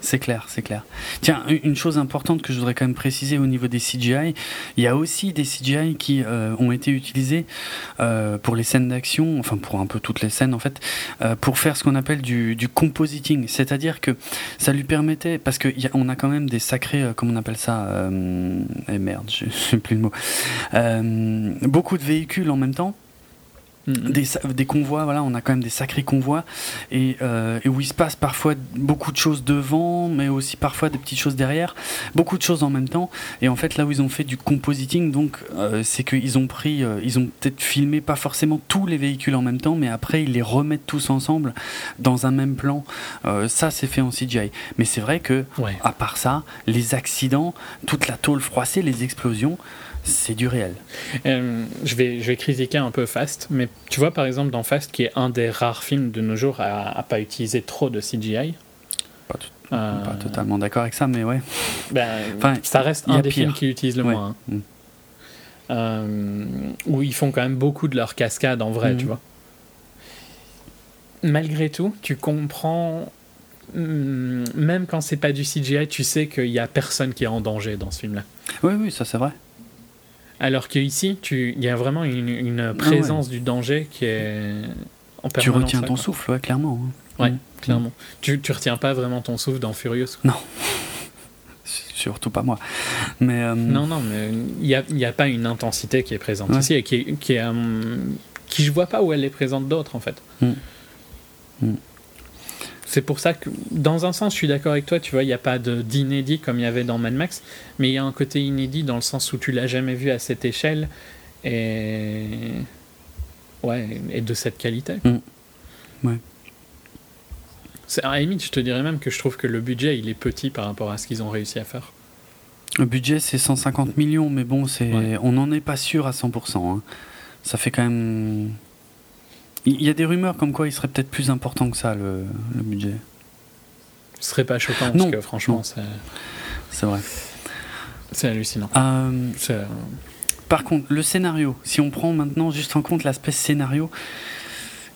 [SPEAKER 1] C'est clair, c'est clair. Tiens, une chose importante que je voudrais quand même préciser au niveau des CGI, il y a aussi des CGI qui euh, ont été utilisés euh, pour les scènes d'action, enfin pour un peu toutes les scènes en fait, euh, pour faire ce qu'on appelle du, du compositing. C'est-à-dire que ça lui permettait, parce qu'on a, a, quand même des sacrés, comment on appelle ça Eh merde, je [LAUGHS] sais plus le mot. Beaucoup de véhicules en même temps.
[SPEAKER 2] Mm-hmm.
[SPEAKER 1] Des, des, convois, voilà, on a quand même des sacrés convois et, euh, et, où il se passe parfois beaucoup de choses devant, mais aussi parfois des petites choses derrière, beaucoup de choses en même temps. Et en fait, là où ils ont fait du compositing, donc euh, c'est qu'ils ont pris, euh, ils ont peut-être filmé pas forcément tous les véhicules en même temps, mais après ils les remettent tous ensemble dans un même plan. Euh, ça, c'est fait en CGI. Mais c'est vrai que,
[SPEAKER 2] ouais.
[SPEAKER 1] à part ça, les accidents, toute la tôle froissée, les explosions c'est du réel.
[SPEAKER 2] Euh, je, vais, je vais critiquer un peu Fast, mais tu vois par exemple dans Fast, qui est un des rares films de nos jours à, à pas utiliser trop de CGI.
[SPEAKER 1] Pas, tout, euh... pas totalement d'accord avec ça, mais ouais.
[SPEAKER 2] Ben, enfin, ça reste un des
[SPEAKER 1] pire.
[SPEAKER 2] films qui utilise le
[SPEAKER 1] ouais.
[SPEAKER 2] moins. Hein. Mm. Euh, où ils font quand même beaucoup de leurs cascades en vrai, mm. tu vois. Malgré tout, tu comprends mm, même quand c'est pas du CGI, tu sais qu'il y a personne qui est en danger dans ce film-là.
[SPEAKER 1] Oui, oui, ça c'est vrai.
[SPEAKER 2] Alors qu'ici, il y a vraiment une, une présence ah ouais. du danger qui est en permanence.
[SPEAKER 1] Tu retiens ton
[SPEAKER 2] quoi.
[SPEAKER 1] souffle, ouais, clairement.
[SPEAKER 2] Ouais, mmh. clairement. Tu, tu retiens pas vraiment ton souffle dans Furious.
[SPEAKER 1] Non. [LAUGHS] Surtout pas moi. Mais euh...
[SPEAKER 2] Non, non, mais il n'y a, y a, pas une intensité qui est présente
[SPEAKER 1] ouais.
[SPEAKER 2] ici et qui, qui, est, um, qui je vois pas où elle est présente d'autres en fait.
[SPEAKER 1] Mmh.
[SPEAKER 2] C'est pour ça que, dans un sens, je suis d'accord avec toi, tu vois, il n'y a pas d'inédit comme il y avait dans Mad Max, mais il y a un côté inédit dans le sens où tu l'as jamais vu à cette échelle et. Ouais, et de cette qualité.
[SPEAKER 1] Mm. Ouais.
[SPEAKER 2] À la limite, je te dirais même que je trouve que le budget, il est petit par rapport à ce qu'ils ont réussi à faire.
[SPEAKER 1] Le budget, c'est 150 millions, mais bon, c'est ouais. on n'en est pas sûr à 100%. Hein. Ça fait quand même il y a des rumeurs comme quoi il serait peut-être plus important que ça, le, le budget.
[SPEAKER 2] Ce serait pas choquant, non. parce que franchement, c'est.
[SPEAKER 1] C'est vrai.
[SPEAKER 2] C'est hallucinant.
[SPEAKER 1] Euh, par contre, le scénario, si on prend maintenant juste en compte l'aspect scénario,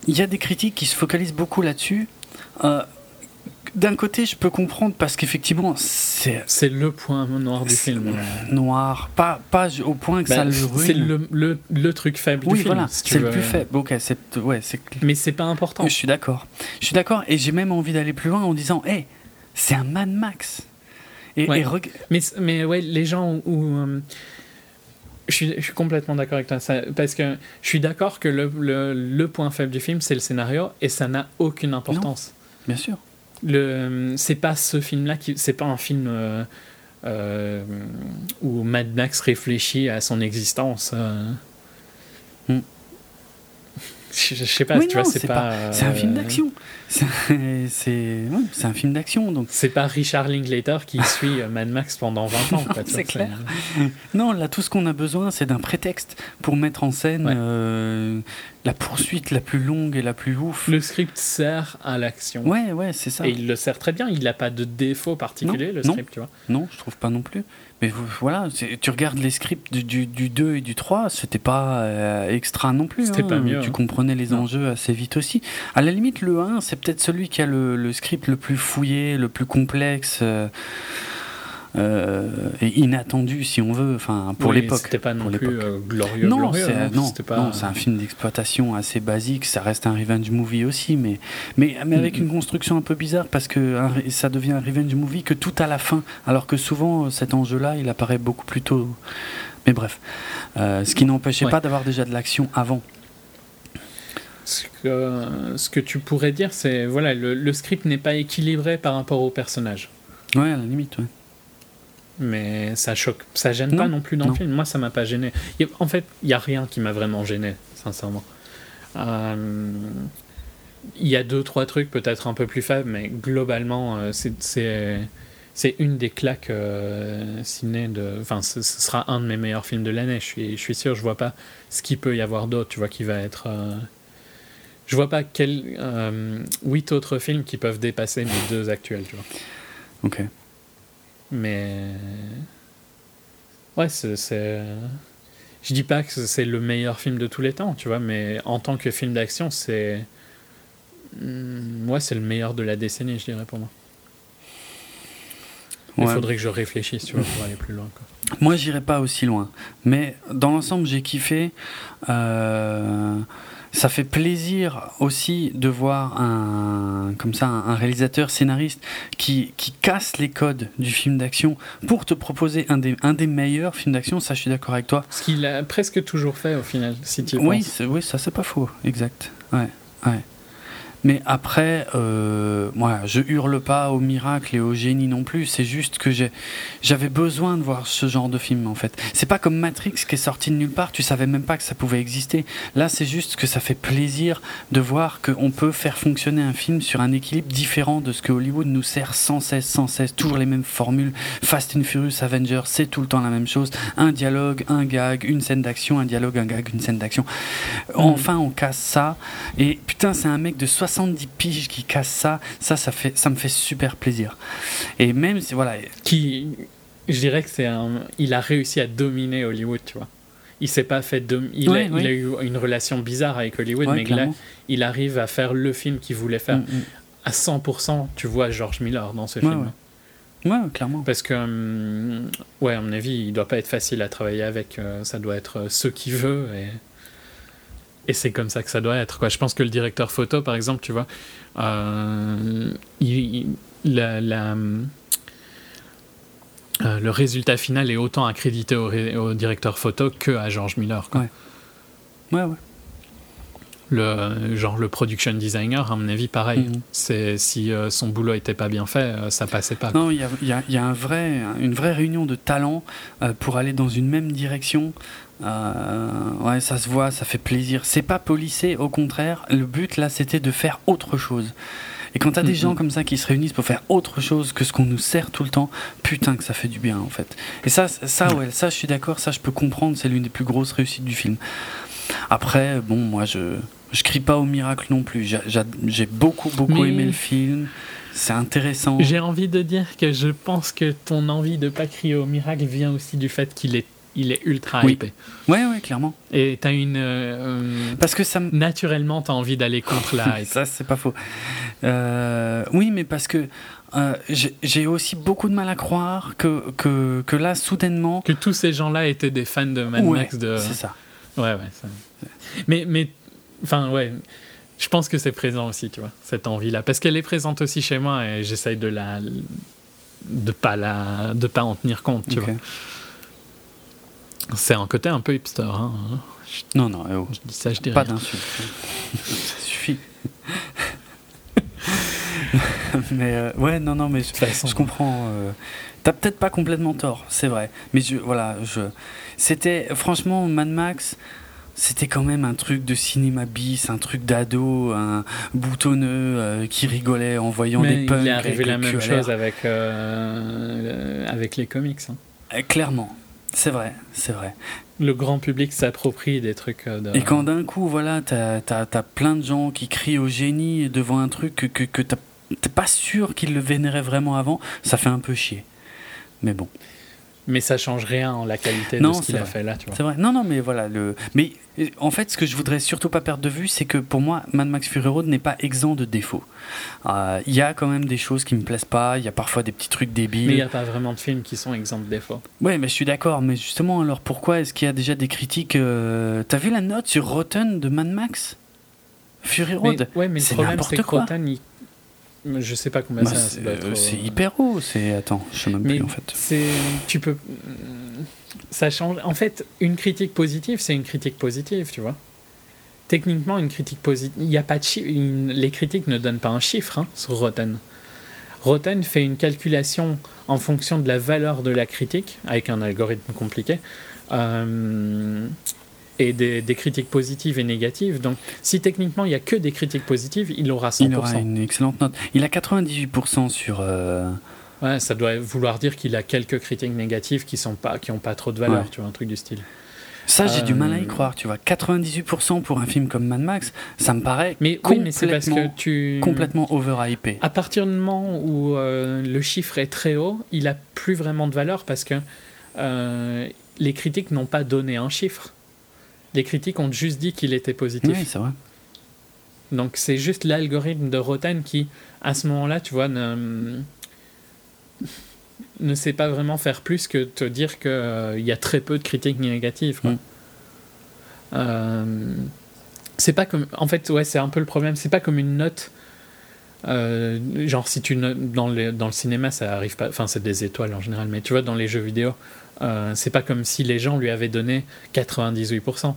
[SPEAKER 1] il y a des critiques qui se focalisent beaucoup là-dessus. Euh, d'un côté, je peux comprendre parce qu'effectivement, c'est.
[SPEAKER 2] C'est le point noir du film.
[SPEAKER 1] Noir. Pas, pas au point que bah, ça le ruine.
[SPEAKER 2] C'est le, le, le, truc faible
[SPEAKER 1] oui,
[SPEAKER 2] du film.
[SPEAKER 1] voilà. c'est le plus faible. Ok, c'est. Ouais,
[SPEAKER 2] Mais c'est pas important.
[SPEAKER 1] Je suis d'accord. Je suis d'accord. Et j'ai même envie d'aller plus loin en disant hé, hey, c'est un Mad Max. Et,
[SPEAKER 2] mais, mais ouais, les gens où. Euh, je suis, je suis, complètement d'accord avec toi. Ça, parce que je suis d'accord que le, le, le, point faible du film, c'est le scénario et ça n'a aucune importance.
[SPEAKER 1] bien sûr
[SPEAKER 2] le c'est pas ce film là qui c'est pas un film euh, euh, où Mad Max réfléchit à son existence euh. hmm. [LAUGHS] je, sais pas tu vois c'est pas,
[SPEAKER 1] c'est un film d'action c'est un film d'action donc
[SPEAKER 2] c'est pas Richard Linklater qui [LAUGHS] suit Mad Max pendant 20 ans
[SPEAKER 1] c'est clair [LAUGHS] non là tout ce qu'on a besoin c'est d'un prétexte pour mettre en scène la poursuite la plus longue et la plus ouf.
[SPEAKER 2] Le script sert à l'action.
[SPEAKER 1] Ouais, ouais, c'est ça.
[SPEAKER 2] Et il le sert très bien. Il n'a pas de défaut particulier, le script, tu vois.
[SPEAKER 1] Non, je trouve pas non plus. Mais voilà, tu regardes les scripts du, du, 2 et du 3, c'était pas euh, extra non plus.
[SPEAKER 2] C'était pas hein. mieux.
[SPEAKER 1] Tu comprenais les enjeux assez vite aussi. À la limite, le 1, c'est peut-être celui qui a le, le, script le plus fouillé, le plus complexe. Euh, euh, et inattendu si on veut enfin pour l'époque
[SPEAKER 2] c'était pas non plus euh, glorieux
[SPEAKER 1] non
[SPEAKER 2] c'est
[SPEAKER 1] pas... un film d'exploitation assez basique ça reste un revenge movie aussi mais mais, mais avec mm-hmm. une construction un peu bizarre parce que ça devient un revenge movie que tout à la fin alors que souvent cet enjeu là il apparaît beaucoup plus tôt mais bref euh, ce qui n'empêchait pas d'avoir déjà de l'action avant
[SPEAKER 2] ce que, ce que tu pourrais dire c'est voilà le, le script n'est pas équilibré par rapport au personnage
[SPEAKER 1] ouais à la limite ouais
[SPEAKER 2] mais ça choque, ça gêne pas non plus dans le film. Moi, ça m'a pas gêné. En fait, il y a rien qui m'a vraiment gêné, sincèrement. Euh, il y a deux trois trucs peut-être un peu plus faibles, mais globalement, euh, c'est c'est une des claques euh, ciné de. Enfin, ce, sera un de mes meilleurs films de l'année. Je suis, je suis sûr. Je vois pas ce qu'il peut y avoir d'autre. Tu vois, qui va être. Je vois pas quel huit autres films qui peuvent dépasser mes deux actuels. Tu vois.
[SPEAKER 1] Ok.
[SPEAKER 2] Mais. Ouais, c'est. Je dis pas que c'est le meilleur film de tous les temps, tu vois, mais en tant que film d'action, c'est. Hmm, ouais, c'est le meilleur de la décennie, je dirais pour moi. Il faudrait que je réfléchisse, tu vois, pour aller plus loin. Quoi.
[SPEAKER 1] Moi, j'irai pas aussi loin. Mais dans l'ensemble, j'ai kiffé. Euh ça fait plaisir aussi de voir un comme ça un, réalisateur scénariste qui, qui casse les codes du film d'action pour te proposer un des, un des meilleurs films d'action. Ça je suis d'accord avec toi.
[SPEAKER 2] Ce qu'il a presque toujours fait au final si tu
[SPEAKER 1] oui oui ça c'est pas faux. Exact. Ouais ouais mais après, euh, moi, je hurle pas au miracle et au génie non plus. C'est juste que j'avais besoin de voir ce genre de film en fait. C'est pas comme Matrix qui est sorti de nulle part. Tu savais même pas que ça pouvait exister. Là, c'est juste que ça fait plaisir de voir qu'on peut faire fonctionner un film sur un équilibre différent de ce que Hollywood nous sert sans cesse, sans cesse. Toujours les mêmes formules. Fast and Furious, Avengers, c'est tout le temps la même chose. Un dialogue, un gag, une scène d'action, un dialogue, un gag, une scène d'action. Mm. Enfin, on casse ça. Et putain, c'est un mec de 60 70 piges qui casse ça, ça, ça, fait, ça me fait super plaisir. Et même si, voilà.
[SPEAKER 2] Qui, je dirais que c'est un. Il a réussi à dominer Hollywood, tu vois. Il s'est pas fait. Il, a, il, a, eu une relation bizarre avec Hollywood, mais là, il arrive à faire le film qu'il voulait faire. Mm, mm. À 100%, tu vois George Miller dans ce film.
[SPEAKER 1] Ouais. clairement.
[SPEAKER 2] Parce que, hum, ouais, à mon avis, il doit pas être facile à travailler avec. Euh, ça doit être ce qu'il veut. Et et c'est comme ça que ça doit être. Quoi. Je pense que le directeur photo, par exemple, tu vois, euh, la, euh, le résultat final est autant accrédité au, directeur photo que à George Miller. Quoi.
[SPEAKER 1] Ouais. Ouais, ouais.
[SPEAKER 2] Le, genre le production designer, à mon avis, pareil. Mhm. C'est si euh, son boulot était pas bien fait, ça passait pas.
[SPEAKER 1] Non, il y a, y, y a, un vrai, une vraie réunion de talents pour aller dans une même direction euh, ouais, ça se voit, ça fait plaisir. C'est pas policé, au contraire. Le but là, c'était de faire autre chose. Et quand t'as des gens comme ça qui se réunissent pour faire autre chose que ce qu'on nous sert tout le temps, putain que ça fait du bien en fait. Et ça, ça ouais, ça je suis d'accord, ça je peux comprendre, c'est l'une des plus grosses réussites du film. Après, bon, moi je je crie pas au miracle non plus. J'ai beaucoup beaucoup aimé le film. C'est intéressant.
[SPEAKER 2] J'ai envie de dire que je pense que ton envie de pas crier au miracle vient aussi du fait qu'il est il est ultra hypé.
[SPEAKER 1] Ouais, ouais, clairement.
[SPEAKER 2] Et t'as une. Euh,
[SPEAKER 1] parce que ça.
[SPEAKER 2] Naturellement, t'as envie d'aller contre la [LAUGHS] hype.
[SPEAKER 1] ça, c'est pas faux. Euh, oui, mais parce que. Euh, j'ai aussi beaucoup de mal à croire que, que, que, là, soudainement.
[SPEAKER 2] Que tous ces gens-là étaient des fans de Mad Max. De...
[SPEAKER 1] C'est ça.
[SPEAKER 2] Ouais, ouais. Mais, mais. Enfin, ouais. Je pense que c'est présent aussi, tu vois, cette envie-là. Parce qu'elle est présente aussi chez moi et j'essaye de la. de pas la. de pas en tenir compte, tu vois. C'est un côté un peu hipster. Hein.
[SPEAKER 1] Non, non, oh.
[SPEAKER 2] je dis ça, je dirais.
[SPEAKER 1] Pas d'insulte. ça suffit. mais euh, ouais, non, non, mais je, je comprends. Euh, T'as peut-être pas complètement tort, c'est vrai. Mais je, voilà, je. C'était franchement Mad Max. C'était quand même un truc de cinéma bis, un truc d'ado, un boutonneux euh, qui rigolait en voyant des punks.
[SPEAKER 2] Il est arrivé la même chose avec, avec les comics. Hein.
[SPEAKER 1] Clairement, c'est vrai, c'est vrai.
[SPEAKER 2] Le grand public s'approprie des trucs. De...
[SPEAKER 1] Et quand d'un coup, voilà, t'as as, plein de gens qui crient au génie devant un truc que, que, que t'es pas sûr qu'ils le vénéraient vraiment avant, ça fait un peu chier. Mais bon.
[SPEAKER 2] Mais ça change rien en la qualité de ce qu'il a fait là.
[SPEAKER 1] C'est vrai. Non, non, mais voilà. Le... Mais en fait, ce que je voudrais surtout pas perdre de vue, c'est que pour moi, Mad Max Fury Road n'est pas exempt de défauts. Euh, il y a quand même des choses qui me plaisent pas. Il y a parfois des petits trucs débiles.
[SPEAKER 2] Mais il n'y a pas vraiment de films qui sont exempts de défauts.
[SPEAKER 1] Ouais, mais je suis d'accord. Mais justement, alors pourquoi est-ce qu'il y a déjà des critiques euh... T'as vu la note sur Rotten de Mad Max? Fury Road?
[SPEAKER 2] mais, Ouais, mais le problème, c'est que Rotten, il je sais pas combien bah,
[SPEAKER 1] c'est. C'est hyper haut. C'est attends, je sais même plus en fait.
[SPEAKER 2] Tu peux. Ça change. En fait, une critique positive, c'est une critique positive, tu vois. Techniquement, une critique positive, il y a pas de chiffre. Les critiques ne donnent pas un chiffre hein, sur Rotten. Rotten fait une calculation en fonction de la valeur de la critique avec un algorithme compliqué. Euh, et des, critiques positives et négatives. Donc, si techniquement il n'y a que des critiques positives, il aura 100%.
[SPEAKER 1] Il aura une excellente note. Il a 98% sur. Euh,
[SPEAKER 2] ouais, ça doit vouloir dire qu'il a quelques critiques négatives qui n'ont pas, qui pas trop de valeur, tu vois, un truc du style.
[SPEAKER 1] Ça, j'ai du mal à y euh, croire, tu vois. 98% pour un film comme Mad Max, ça me paraît mais, complètement, mais parce que tu... complètement overhypé.
[SPEAKER 2] À partir du moment où euh, le chiffre est très haut, il a plus vraiment de valeur parce que les critiques n'ont pas donné un chiffre. Les critiques ont juste dit qu'il était positif.
[SPEAKER 1] Oui, c'est vrai.
[SPEAKER 2] Donc c'est juste l'algorithme de Rotten qui, à ce moment-là, tu vois, ne, ne sait pas vraiment faire plus que te dire qu'il euh, y a très peu de critiques négatives. Mm. Euh, c'est pas comme. En fait, ouais, c'est un peu le problème. C'est pas comme une note. Euh, genre, si tu dans, le, dans le cinéma, ça arrive pas. Enfin, c'est des étoiles en général, mais tu vois, dans les jeux vidéo, euh, c'est pas comme si les gens lui avaient donné 98%.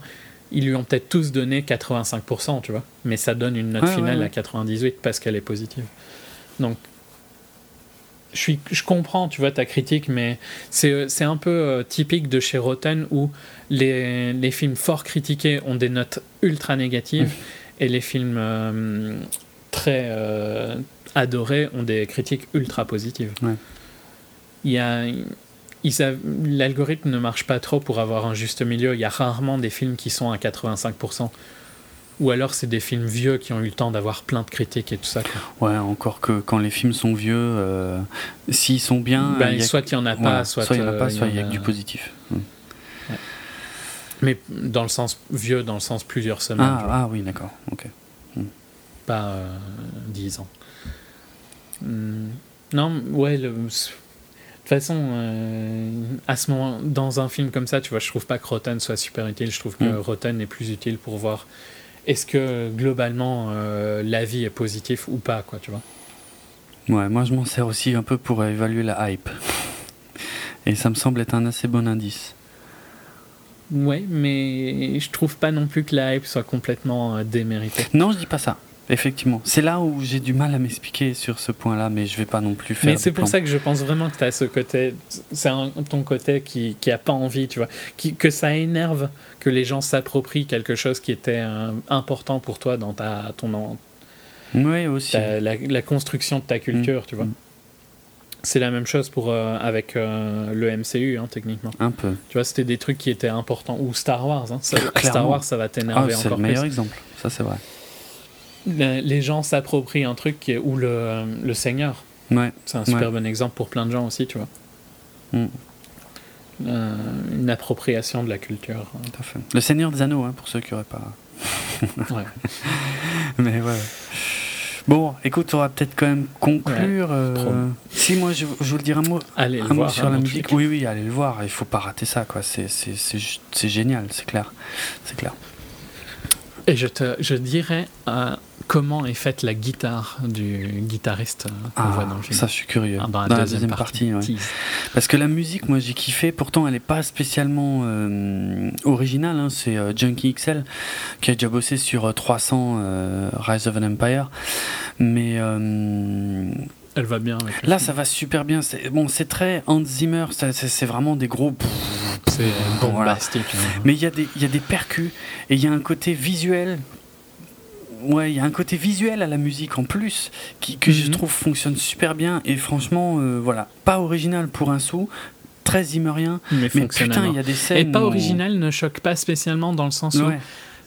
[SPEAKER 2] Ils lui ont peut-être tous donné 85%, tu vois. Mais ça donne une note finale à 98% parce qu'elle est positive. Donc, je, suis, je comprends, tu vois, ta critique, mais c'est un peu euh, typique de chez Rotten où les, les, films fort critiqués ont des notes ultra négatives et les films euh, très adorés ont des critiques ultra positives. Il y a l'algorithme ne marche pas trop pour avoir un juste milieu. Il y a rarement des films qui sont à 85%. Ou alors c'est des films vieux qui ont eu le temps d'avoir plein de critiques et tout ça.
[SPEAKER 1] Ouais, encore que quand les films sont vieux, euh, s'ils sont bien,
[SPEAKER 2] ben, soit il n'y en a pas,
[SPEAKER 1] soit, il n'y en a pas, soit il y a, que du positif.
[SPEAKER 2] Mais dans le sens vieux, dans le sens plusieurs semaines.
[SPEAKER 1] Ah, ah oui, d'accord, ok.
[SPEAKER 2] Pas euh, dix ans. Hmm. Non, ouais, le, façon, euh, à ce moment, dans un film comme ça, tu vois, je trouve pas que Rotten soit super utile. Je trouve que mm. Rotten est plus utile pour voir est-ce que globalement euh, l'avis est positif ou pas, quoi, tu vois.
[SPEAKER 1] Ouais, moi je m'en sers aussi un peu pour évaluer la hype. [LAUGHS] Et ça me semble être un assez bon indice.
[SPEAKER 2] Ouais, mais je trouve pas non plus que la hype soit complètement euh, déméritée.
[SPEAKER 1] Non, je dis pas ça. Effectivement, c'est là où j'ai du mal à m'expliquer sur ce point-là, mais je vais pas non plus faire.
[SPEAKER 2] Mais c'est pour ça que je pense vraiment que tu as ce côté, c'est ton côté qui, qui a pas envie, tu vois, qui, que ça énerve que les gens s'approprient quelque chose qui était euh, important pour toi dans ta, ton,
[SPEAKER 1] oui, aussi.
[SPEAKER 2] la, construction de ta culture, mm. tu vois. Mm. C'est la même chose pour, euh, avec euh, le MCU, hein, techniquement.
[SPEAKER 1] Un peu.
[SPEAKER 2] Tu vois, c'était des trucs qui étaient importants. Ou Star Wars. Hein. Star Wars, ça va t'énerver ah, encore plus.
[SPEAKER 1] C'est le meilleur exemple. Ça, c'est vrai
[SPEAKER 2] les gens s'approprient un truc est, ou le, le Seigneur.
[SPEAKER 1] Ouais.
[SPEAKER 2] C'est un super bon exemple pour plein de gens aussi, tu vois. Mm. Euh, une appropriation de la culture.
[SPEAKER 1] Le Seigneur des Anneaux, hein, pour ceux qui n'auraient pas. ouais. [LAUGHS] Mais ouais. Bon, écoute, on va peut-être quand même conclure. Euh, si moi je, je, vous le dire un mot,
[SPEAKER 2] allez
[SPEAKER 1] un
[SPEAKER 2] mot voir,
[SPEAKER 1] sur la musique. Oui, oui, allez le voir. Il faut pas rater ça, quoi. C'est génial, c'est clair, c'est clair.
[SPEAKER 2] Et je te, je dirais euh, comment est faite la guitare du guitariste qu'on ah, voit dans le film.
[SPEAKER 1] Ça, je suis curieux. Ah, dans, la, deuxième, partie. Parce que la musique, moi, j'ai kiffé. Pourtant, elle n'est pas spécialement euh, originale. Hein. C'est euh, Junkie XL qui a déjà bossé sur 300 euh, Rise of an Empire. Mais.
[SPEAKER 2] elle va bien.
[SPEAKER 1] Là, ça va super bien. Bon, c'est très Hans Zimmer. C'est vraiment des gros.
[SPEAKER 2] C'est bombastique. Hein.
[SPEAKER 1] Mais il y, a des, y a des percus et il y a un côté visuel ouais, il y a un côté visuel à la musique en plus qui, que je mhm. trouve fonctionne super bien et franchement, euh, voilà, pas original pour un sou, très zimmerien, mais, mais putain, il y a des scènes.
[SPEAKER 2] Et pas original ne choque pas spécialement dans le sens où.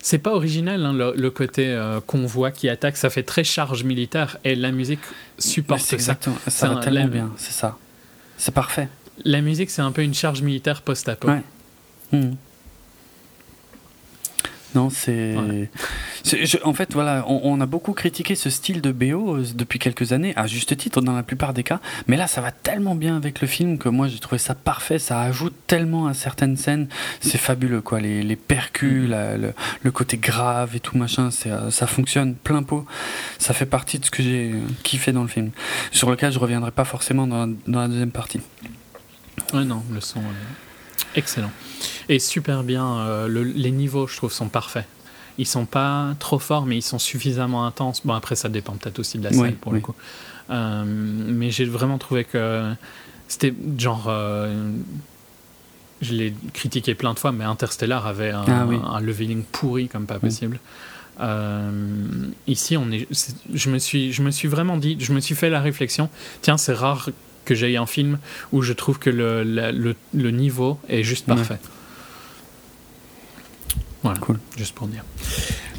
[SPEAKER 2] C'est pas original, hein, le, côté euh, convoi qui attaque, ça fait très charge militaire et la musique supporte
[SPEAKER 1] ça. Exactement, ça va tellement bien, c'est ça. C'est parfait.
[SPEAKER 2] La musique, c'est un peu une charge militaire post-apo.
[SPEAKER 1] Ouais. Hmm. Non, c'est. En fait, voilà, on, a beaucoup critiqué ce style de BO euh, depuis quelques années, à juste titre dans la plupart des cas. Mais là, ça va tellement bien avec le film que moi, j'ai trouvé ça parfait. Ça ajoute tellement à certaines scènes. C'est fabuleux, quoi. Les, les percus, mm. le, côté grave et tout machin, euh, ça fonctionne plein pot. Ça fait partie de ce que j'ai kiffé dans le film. Sur lequel je reviendrai pas forcément dans, la deuxième partie.
[SPEAKER 2] Ouais, non, le son. Excellent. Et super bien. Euh, les niveaux, je trouve, sont parfaits. Ils sont pas trop forts, mais ils sont suffisamment intenses. Bon, après, ça dépend peut-être aussi de la scène pour le coup. Euh, mais j'ai vraiment trouvé que c'était genre. Euh, je l'ai critiqué plein de fois, mais Interstellar avait un, ah leveling pourri comme pas possible. ici, on est, je me suis, je me suis vraiment dit, je me suis fait la réflexion. Tiens, c'est rare que j'ai un film où je trouve que le, le, le niveau est juste parfait. Voilà, cool. juste pour dire.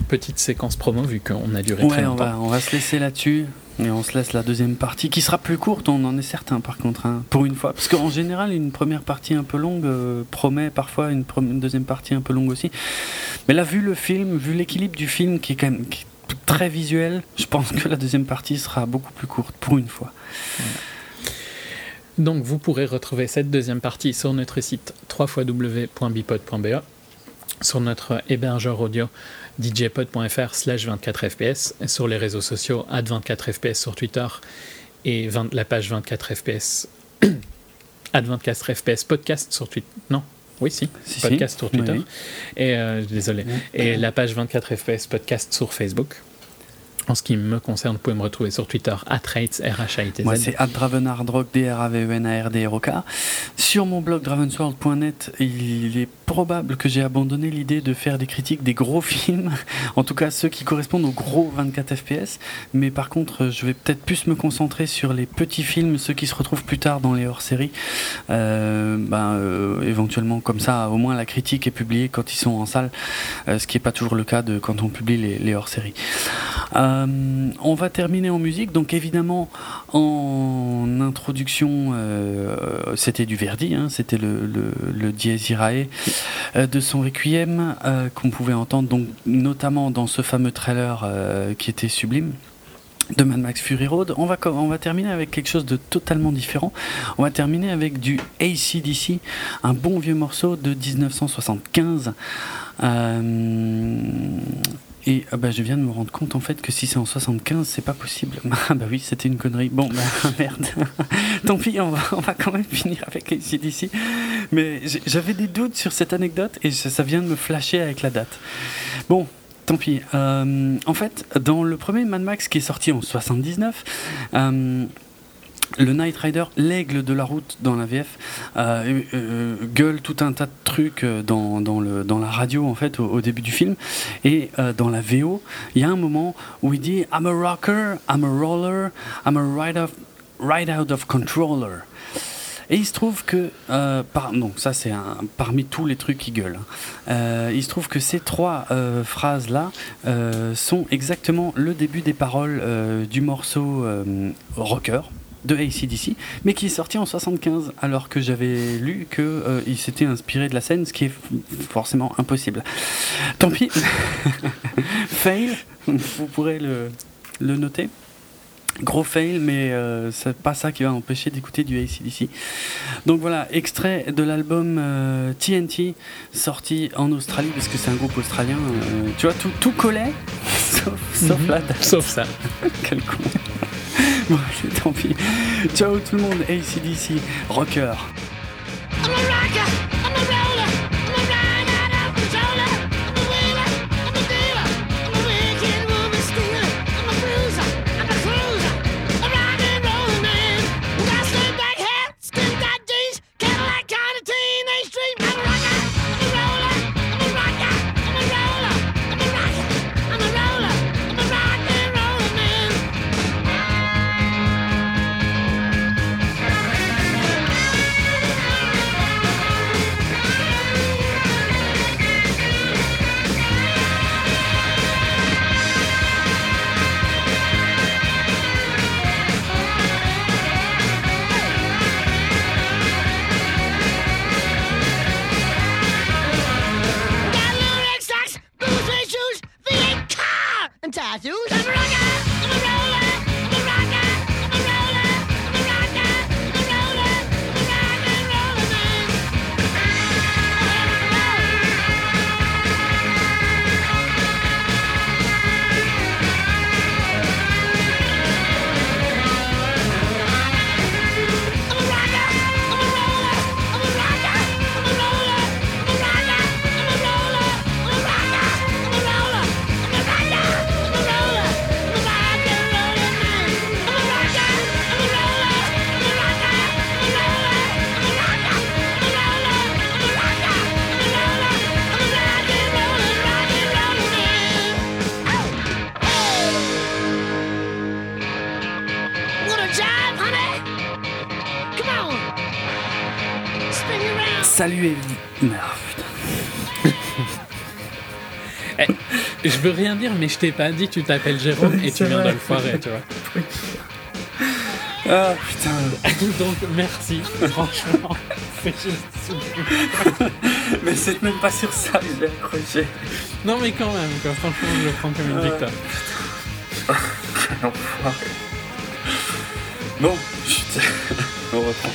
[SPEAKER 2] Petite séquence promo vu qu'on a duré très longtemps.
[SPEAKER 1] On va, on va se laisser là-dessus et on se laisse la deuxième partie qui sera plus courte, on en est certain par contre, hein, pour une fois. Parce qu'en général, une première partie un peu longue euh, promet parfois une, une, deuxième partie un peu longue aussi. Mais là, vu le film, vu l'équilibre du film qui est quand même très visuel, je pense que la deuxième partie sera beaucoup plus courte pour une fois.
[SPEAKER 2] Donc vous pourrez retrouver cette deuxième partie sur notre site www.bipod.be, sur notre hébergeur audio djpod.fr slash 24fps, sur les réseaux sociaux at 24fps sur Twitter et la page 24fps [CLEARS THROAT] at 24fps podcast sur Twitter. Non, oui, si, podcast sur Twitter. Et euh, désolé. Et la page 24fps podcast sur Facebook. En ce qui me concerne, vous pouvez me retrouver sur Twitter, @rates r h i
[SPEAKER 1] Moi, c'est @dravenardrock, d r a v e k Sur mon blog dravensworld.net, il est probable que j'ai abandonné l'idée de faire des critiques des gros [LAUGHS] films, en tout cas ceux qui correspondent aux gros 24 FPS. Mais par contre, je vais peut-être plus me concentrer sur les petits films, ceux qui se retrouvent plus tard dans les hors-séries. Euh, ben, euh, éventuellement, comme ça, au moins la critique est publiée quand ils sont en salle, euh, ce qui n'est pas toujours le cas de quand on publie les, les hors-séries. Euh, on va terminer en musique. Donc évidemment, en introduction, euh, c'était du Verdi, hein, c'était le, Dies Irae euh, de son Requiem qu'on pouvait entendre donc notamment dans ce fameux trailer qui était sublime de Mad Max Fury Road. On va, on va terminer avec quelque chose de totalement différent. On va terminer avec du ACDC, un bon vieux morceau de 1975. Et ah bah, je viens de me rendre compte en fait que si c'est en 75, c'est pas possible. [LAUGHS] Ah bah oui, c'était une connerie. Bon, bah [LAUGHS] merde. [LAUGHS] Tant pis, on va, quand même finir avec ACDC. Mais j'avais des doutes sur cette anecdote et ça, vient de me flasher avec la date. Bon, tant pis. Euh, en fait, dans le premier Mad Max qui est sorti en 79, euh, le Knight Rider, l'aigle de la route dans la VF, euh, euh, gueule tout un tas de trucs euh, dans, dans, le, dans la radio en fait au, début du film et dans la VO, il y a un moment où il dit I'm a rocker, I'm a roller, I'm a ride, of, out of controller. Et il se trouve que, par, non, ça c'est parmi tous les trucs qui gueulent. Hein. il se trouve que ces trois phrases là sont exactement le début des paroles du morceau rocker
[SPEAKER 3] de ACDC, mais qui est sorti en 75, alors que j'avais lu qu'il euh, s'était inspiré de la scène, ce qui est forcément impossible. Tant pis. [LAUGHS] Fail, vous pourrez le, le noter. Gros fail, mais euh, c'est pas ça qui va empêcher d'écouter du ACDC. Donc voilà, extrait de l'album TNT, euh, sorti en Australie, parce que c'est un groupe australien. Euh, tu vois, tout, tout collait, [LAUGHS] sauf,
[SPEAKER 2] mhm. Sauf ça. [LAUGHS]
[SPEAKER 3] Quel con. [LAUGHS] bon, tant pis. Ciao tout le monde, ACDC, rocker. tattoos. Salut et...
[SPEAKER 2] Eh, je veux rien dire, mais je t'ai pas dit tu t'appelles Jérôme et tu viens de le foirer, tu vois.
[SPEAKER 3] Ah putain. [LAUGHS]
[SPEAKER 2] Donc merci, franchement. [LAUGHS] [LAUGHS]
[SPEAKER 3] mais c'est même pas sur ça que je vais accrocher.
[SPEAKER 2] Non mais quand même, quoi. franchement je le prends comme une victoire.
[SPEAKER 3] Quel enfoiré. Bon, on reprend.